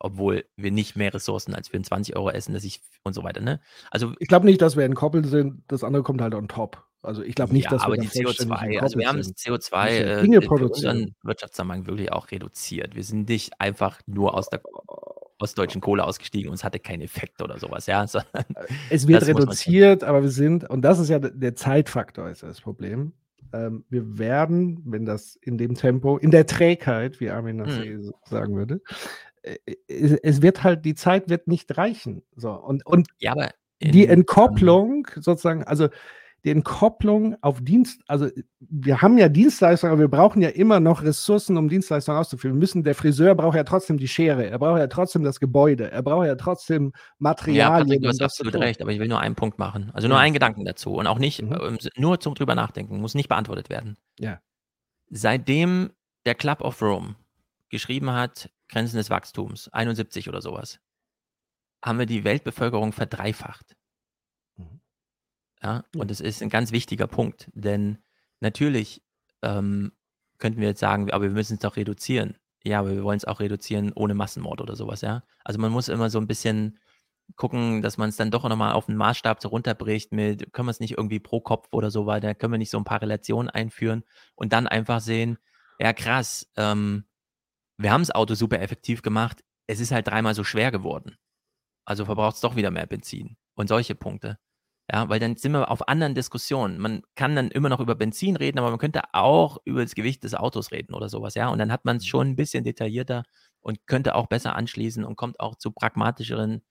Obwohl wir nicht mehr Ressourcen als für ein 20 Euro Essen, das ich und so weiter. Ne? Also Ich glaube nicht, dass wir entkoppelt sind. Das andere kommt halt on top. Also ich glaube nicht, ja, dass aber wir die da vollständig CO2, also wir haben das entkoppelt CO2 müssen ja äh, produzieren. unseren Wirtschaftszusammenhang wirklich auch reduziert. Wir sind nicht einfach nur aus der ostdeutschen Kohle ausgestiegen und es hatte keinen Effekt oder sowas, ja. sondern Es wird das reduziert, aber wir sind, und das ist ja der- Zeitfaktor, ist das Problem. Ähm, wir werden, wenn das in dem Tempo, in der Trägheit, wie Armin Hm. Nassé so sagen würde, äh, es, wird halt, die Zeit wird nicht reichen. So, und, und Ja, die Entkopplung sozusagen, also die Entkopplung auf Dienst, also wir haben ja Dienstleistungen, aber wir brauchen ja immer noch Ressourcen, um Dienstleistungen auszuführen. Wir müssen, der Friseur braucht ja trotzdem die Schere, er braucht ja trotzdem das Gebäude, er braucht ja trotzdem Ja, Materialien. Patrick, du hast absolut recht, aber ich will nur einen Punkt machen. Also nur Ja. einen Gedanken dazu und auch nicht, Mhm. ähm, nur zum drüber nachdenken, muss nicht beantwortet werden. Ja. Seitdem der Club of Rome geschrieben hat, Grenzen des Wachstums, 71 oder sowas, haben wir die Weltbevölkerung verdreifacht. Ja, und das ist ein ganz wichtiger Punkt, denn natürlich ähm, könnten wir jetzt sagen, aber wir müssen es doch reduzieren. Ja, aber wir wollen es auch reduzieren ohne Massenmord oder sowas, ja. Also man muss immer so ein bisschen gucken, dass man es dann doch nochmal auf einen Maßstab so runterbricht mit, können wir es nicht irgendwie pro Kopf oder so weiter, können wir nicht so ein paar Relationen einführen und dann einfach sehen, ja krass, ähm, wir haben das Auto super effektiv gemacht, es ist halt dreimal so schwer geworden. Also verbraucht es doch wieder mehr Benzin und solche Punkte. Ja, weil dann sind wir auf anderen Diskussionen. Man kann dann immer noch über Benzin reden, aber man könnte auch über das Gewicht des Autos reden oder sowas, ja. Und dann hat man es schon ein bisschen detaillierter und könnte auch besser anschließen und kommt auch zu pragmatischeren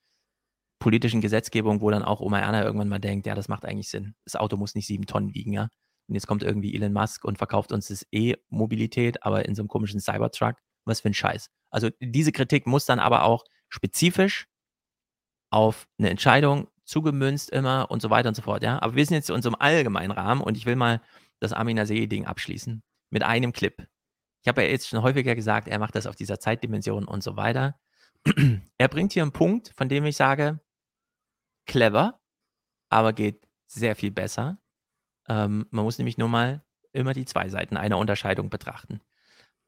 politischen Gesetzgebungen, wo dann auch Oma Erna irgendwann mal denkt, ja, das macht eigentlich Sinn. Das Auto muss nicht sieben Tonnen wiegen, ja. Und jetzt kommt irgendwie Elon Musk und verkauft uns das E-Mobilität, aber in so einem komischen Cybertruck. Was für ein Scheiß. Also diese Kritik muss dann aber auch spezifisch auf eine Entscheidung zugemünzt immer und so weiter und so fort, ja. Aber wir sind jetzt in unserem allgemeinen Rahmen und ich will mal das Amina See-Ding abschließen mit einem Clip. Ich habe ja jetzt schon häufiger gesagt, er macht das auf dieser Zeitdimension und so weiter. er bringt hier einen Punkt, von dem ich sage, clever, aber geht sehr viel besser. Ähm, man muss nämlich nur mal immer die zwei Seiten einer Unterscheidung betrachten.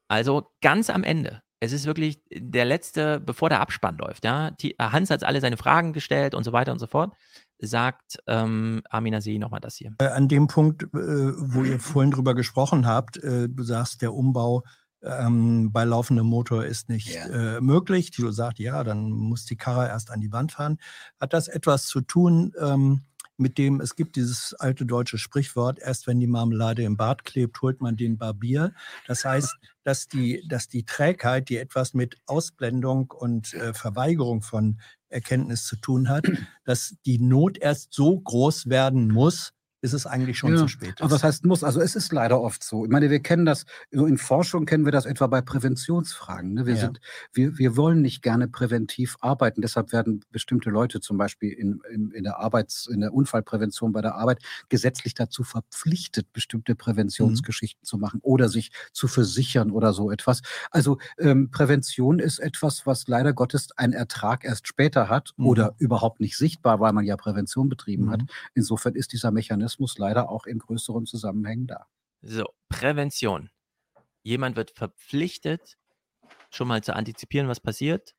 Also ganz am Ende, es ist wirklich der letzte, bevor der Abspann läuft, ja. Die, Hans hat alle seine Fragen gestellt und so weiter und so fort. Sagt ähm, Amina See nochmal das hier. Äh, An dem Punkt, äh, wo ihr vorhin drüber gesprochen habt, äh, du sagst, der Umbau ähm, bei laufendem Motor ist nicht Ja. äh, möglich. Thilo sagt, ja, dann muss die Karre erst an die Wand fahren. Hat das etwas zu tun ähm, mit dem, es gibt dieses alte deutsche Sprichwort, erst wenn die Marmelade im Bad klebt, holt man den Barbier. Das heißt, dass die, dass die Trägheit, die etwas mit Ausblendung und äh, Verweigerung von Erkenntnis zu tun hat, dass die Not erst so groß werden muss, ist es eigentlich schon Ja, zu spät. Aber ist. heißt muss? Also es ist leider oft so. Ich meine, wir kennen das, so in Forschung kennen wir das etwa bei Präventionsfragen. Ne? Wir, Ja. sind, wir, wir wollen nicht gerne präventiv arbeiten. Deshalb werden bestimmte Leute zum Beispiel in, in, in der Arbeits-, in der Unfallprävention bei der Arbeit gesetzlich dazu verpflichtet, bestimmte Präventionsgeschichten zu machen oder sich zu versichern oder so etwas. Also ähm, Prävention ist etwas, was leider Gottes einen Ertrag erst später hat Mhm. oder überhaupt nicht sichtbar, weil man ja Prävention betrieben hat. Mhm. Insofern ist dieser Mechanismus leider auch in größeren Zusammenhängen da. So, Prävention. Jemand wird verpflichtet, schon mal zu antizipieren, was passiert.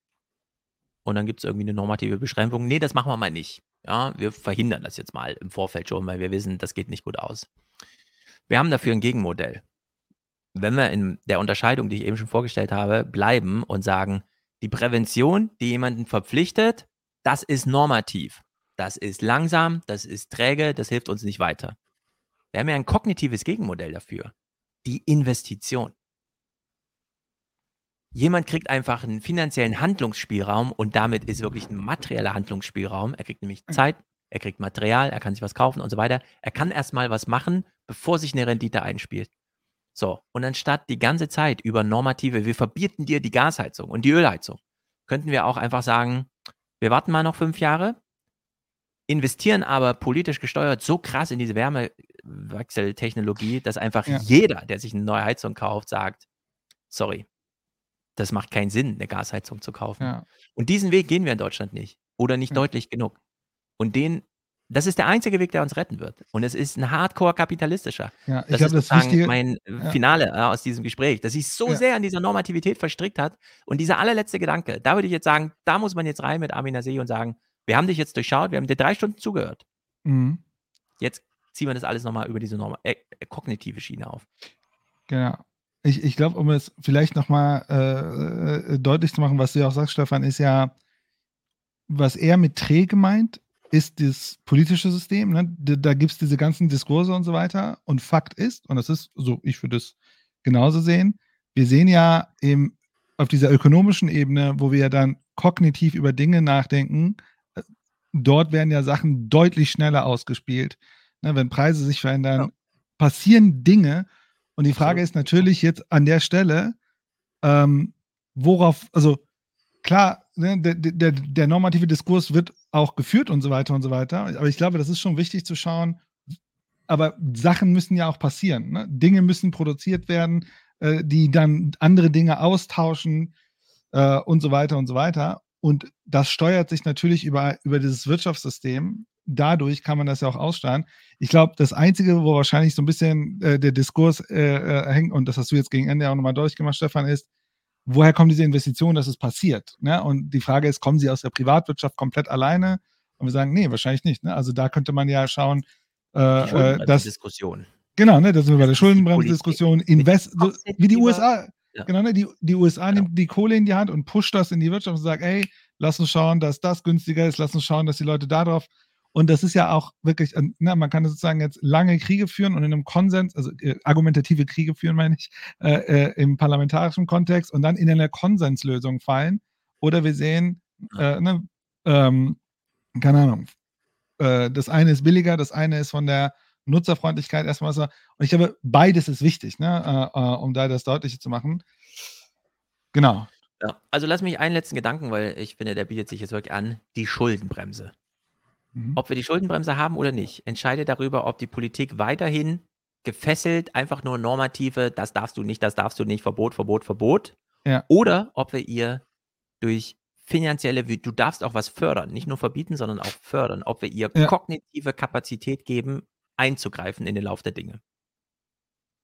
Und dann gibt es irgendwie eine normative Beschränkung. Nee, das machen wir mal nicht. Ja, wir verhindern das jetzt mal im Vorfeld schon, weil wir wissen, das geht nicht gut aus. Wir haben dafür ein Gegenmodell. Wenn wir in der Unterscheidung, die ich eben schon vorgestellt habe, bleiben und sagen, die Prävention, die jemanden verpflichtet, das ist normativ. Das ist langsam, das ist träge, das hilft uns nicht weiter. Wir haben ja ein kognitives Gegenmodell dafür. Die Investition. Jemand kriegt einfach einen finanziellen Handlungsspielraum und damit ist wirklich ein materieller Handlungsspielraum. Er kriegt nämlich Zeit, er kriegt Material, er kann sich was kaufen und so weiter. Er kann erstmal was machen, bevor sich eine Rendite einspielt. So, und anstatt die ganze Zeit über normative, wir verbieten dir die Gasheizung und die Ölheizung, könnten wir auch einfach sagen, wir warten mal noch fünf Jahre, investieren aber politisch gesteuert so krass in diese Wärmewechseltechnologie, dass einfach Ja. jeder, der sich eine neue Heizung kauft, sagt, sorry, das macht keinen Sinn, eine Gasheizung zu kaufen. Ja. Und diesen Weg gehen wir in Deutschland nicht oder nicht Ja. deutlich genug. Und den, das ist der einzige Weg, der uns retten wird. Und es ist ein hardcore-kapitalistischer. Ja, ich Das ist das Wichtige. mein äh. Finale äh, aus diesem Gespräch, dass sich so sehr an dieser Normativität verstrickt hat. Und dieser allerletzte Gedanke, da würde ich jetzt sagen, da muss man jetzt rein mit Armin Nasee und sagen, wir haben dich jetzt durchschaut, wir haben dir drei Stunden zugehört. Mhm. Jetzt ziehen wir das alles nochmal über diese Norma äh, äh, kognitive Schiene auf. Genau. Ich, ich glaube, um es vielleicht nochmal äh, äh, deutlich zu machen, was du ja auch sagst, Stefan, ist ja, was er mit träge meint, ist das politische System. Ne? Da, da gibt es diese ganzen Diskurse und so weiter. Und Fakt ist, und das ist so, ich würde es genauso sehen, wir sehen ja eben auf dieser ökonomischen Ebene, wo wir ja dann kognitiv über Dinge nachdenken, dort werden ja Sachen deutlich schneller ausgespielt. Ne? Wenn Preise sich verändern, passieren Dinge. Und die Frage ist natürlich jetzt an der Stelle, ähm, worauf, also klar, ne, der, der, der normative Diskurs wird auch geführt und so weiter und so weiter. Aber ich glaube, das ist schon wichtig zu schauen. Aber Sachen müssen ja auch passieren. Ne? Dinge müssen produziert werden, äh, die dann andere Dinge austauschen äh, und so weiter und so weiter. Und das steuert sich natürlich über, über dieses Wirtschaftssystem. Dadurch kann man das ja auch aussteuern. Ich glaube, das Einzige, wo wahrscheinlich so ein bisschen äh, der Diskurs äh, äh, hängt, und das hast du jetzt gegen Ende auch nochmal deutlich gemacht, Stefan, ist, woher kommen diese Investitionen, dass es passiert? Ne? Und die Frage ist, kommen sie aus der Privatwirtschaft komplett alleine? Und wir sagen, nee, wahrscheinlich nicht. Ne? Also da könnte man ja schauen, äh, äh, dass. Diskussion. Genau, ne, da sind wir bei der Schuldenbremse-Diskussion, Invest, so, wie die USA. Ja. Genau, ne, die, die USA Genau. nimmt die Kohle in die Hand und pusht das in die Wirtschaft und sagt, ey, lass uns schauen, dass das günstiger ist, lass uns schauen, dass die Leute darauf. Und das ist ja auch wirklich, ne, man kann sozusagen jetzt lange Kriege führen und in einem Konsens, also äh, argumentative Kriege führen, meine ich, äh, äh, im parlamentarischen Kontext und dann in eine Konsenslösung fallen. Oder wir sehen, äh, ne, ähm, keine Ahnung, äh, das eine ist billiger, das eine ist von der Nutzerfreundlichkeit erstmal so. Und ich glaube, beides ist wichtig, ne, äh, äh, um da das deutliche zu machen. Genau. Ja, also lass mich einen letzten Gedanken, weil ich finde, der bietet sich jetzt wirklich an, die Schuldenbremse. Mhm. Ob wir die Schuldenbremse haben oder nicht, entscheidet darüber, ob die Politik weiterhin gefesselt einfach nur normative, das darfst du nicht, das darfst du nicht, Verbot, Verbot, Verbot, Ja. oder ob wir ihr durch finanzielle, du darfst auch was fördern, nicht nur verbieten, sondern auch fördern, ob wir ihr Ja. kognitive Kapazität geben, einzugreifen in den Lauf der Dinge.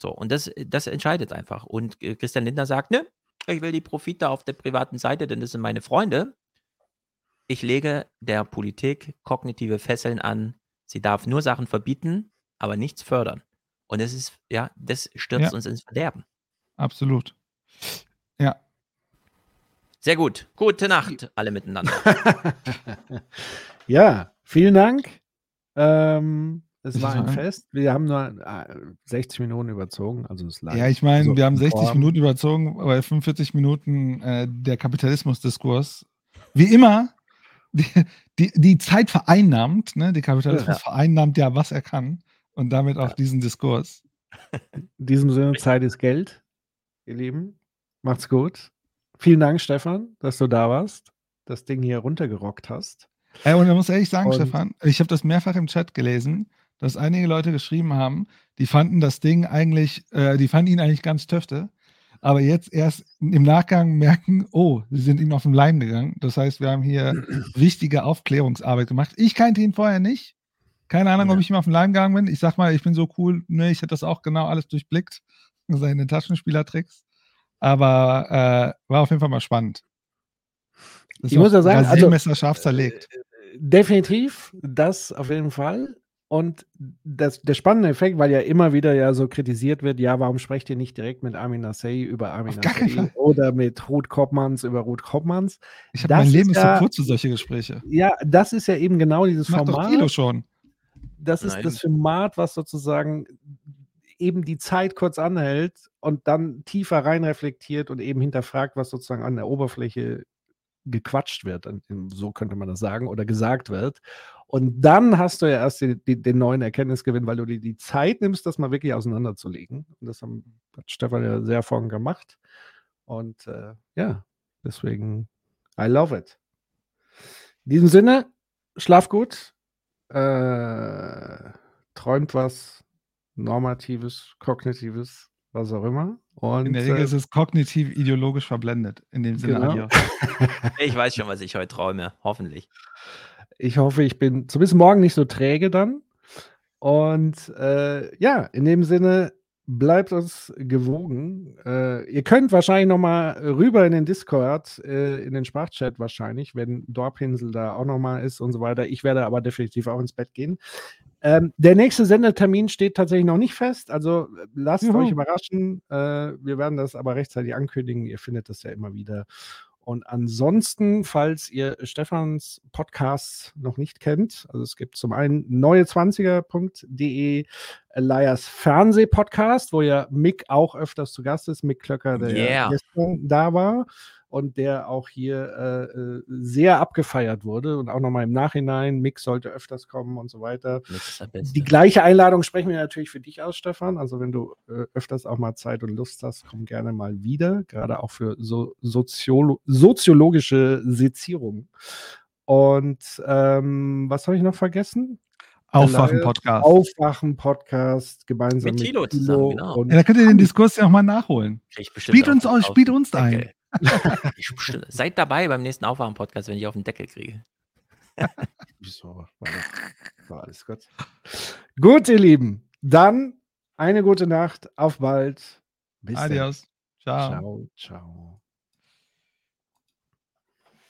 So, und das, das entscheidet einfach. Und äh, Christian Lindner sagt, ne, ich will die Profite auf der privaten Seite, denn das sind meine Freunde. Ich lege der Politik kognitive Fesseln an. Sie darf nur Sachen verbieten, aber nichts fördern. Und das ist, ja, das stürzt Ja. uns ins Verderben. Absolut. Ja. Sehr gut. Gute Nacht, alle miteinander. ja, vielen Dank. Ähm, es war ein Fest. Wir haben nur äh, 60 Minuten überzogen, also es lag. Ja, ich meine, so wir haben im 60 Vorhaben. Minuten überzogen, aber 45 Minuten äh, der Kapitalismusdiskurs. Wie immer, die, die, die Zeit vereinnahmt, ne? Der Kapitalismus Ja. vereinnahmt ja, was er kann. und damit auch diesen Diskurs. In diesem Sinne, Zeit ist Geld, ihr Lieben. Macht's gut. Vielen Dank, Stefan, dass du da warst, das Ding hier runtergerockt hast. Ey, und ich muss ehrlich sagen, Und- Stefan, ich habe das mehrfach im Chat gelesen, dass einige Leute geschrieben haben, die fanden das Ding eigentlich, äh, die fanden ihn eigentlich ganz töfte, aber jetzt erst im Nachgang merken, oh, sie sind ihm auf den Leim gegangen. Das heißt, wir haben hier wichtige Aufklärungsarbeit gemacht. Ich kannte ihn vorher nicht. Keine Ahnung, ob Ja. ich ihm auf den Leim gegangen bin. Ich sag mal, ich bin so cool, ne, ich hätte das auch genau alles durchblickt, seine Taschenspielertricks. Aber äh, war auf jeden Fall mal spannend. Das Ich muss ja sagen, also, scharf zerlegt. Definitiv, das auf jeden Fall. Und das, der spannende Effekt, weil ja immer wieder ja so kritisiert wird, ja, warum sprecht ihr nicht direkt mit Armin Nassei über Armin Nassei oder mit Ruth Koppmanns über Ruth Koppmanns? Ich habe mein Leben ist ja- so kurz für solche Gespräche. Ja, das ist ja eben genau dieses doch Format. Guido schon. Das ist Nein. das Format, was sozusagen eben die Zeit kurz anhält und dann tiefer rein reflektiert und eben hinterfragt, was sozusagen an der Oberfläche gequatscht wird, so könnte man das sagen, oder gesagt wird. Und dann hast du ja erst die, die, den neuen Erkenntnisgewinn, weil du dir die Zeit nimmst, das mal wirklich auseinanderzulegen. Und das haben, hat Stefan ja sehr vorhin gemacht. Und äh, ja, deswegen, I love it. In diesem Sinne, schlaf gut, äh, träumt was Normatives, Kognitives, was auch immer. Und In der Regel äh, ist es kognitiv ideologisch verblendet. In dem Sinne, Genau. Ich weiß schon, was ich heute träume. Hoffentlich. Ich hoffe, ich bin zumindest morgen nicht so träge dann. Und äh, ja, in dem Sinne, bleibt uns gewogen. Äh, ihr könnt wahrscheinlich noch mal rüber in den Discord, äh, in den Sprachchat wahrscheinlich, wenn Dorpinsel da auch noch mal ist und so weiter. Ich werde aber definitiv auch ins Bett gehen. Ähm, der nächste Sendetermin steht tatsächlich noch nicht fest. Also lasst Juhu. euch überraschen. Äh, wir werden das aber rechtzeitig ankündigen. Ihr findet das ja immer wieder. Und ansonsten, falls ihr Stefans Podcast noch nicht kennt, also es gibt zum einen neue20er.de Elias Fernsehpodcast, wo ja Mick auch öfters zu Gast ist, Mick Klöcker, der ja Yeah. gestern da war und der auch hier äh, äh, sehr abgefeiert wurde und auch nochmal im Nachhinein, Mick sollte öfters kommen und so weiter. Die gleiche Einladung sprechen wir natürlich für dich aus, Stefan. Also wenn du äh, öfters auch mal Zeit und Lust hast, komm gerne mal wieder, gerade auch für so soziolo soziologische Sezierung. Und ähm, was habe ich noch vergessen? Aufwachen-Podcast. Aufwachen-Podcast gemeinsam Mit mit Thilo zusammen, genau. und Ja, da könnt ihr den Diskurs ja nachholen. Krieg ich bestimmt Spielt uns, aus, auf spielt uns ein. Ich Seid dabei beim nächsten Aufwachen-Podcast, wenn ich auf den Deckel kriege. Wieso? War, alles gut. Gut, ihr Lieben. Dann eine gute Nacht. Auf bald. Bis dann. Adios. Ciao. Ciao, ciao.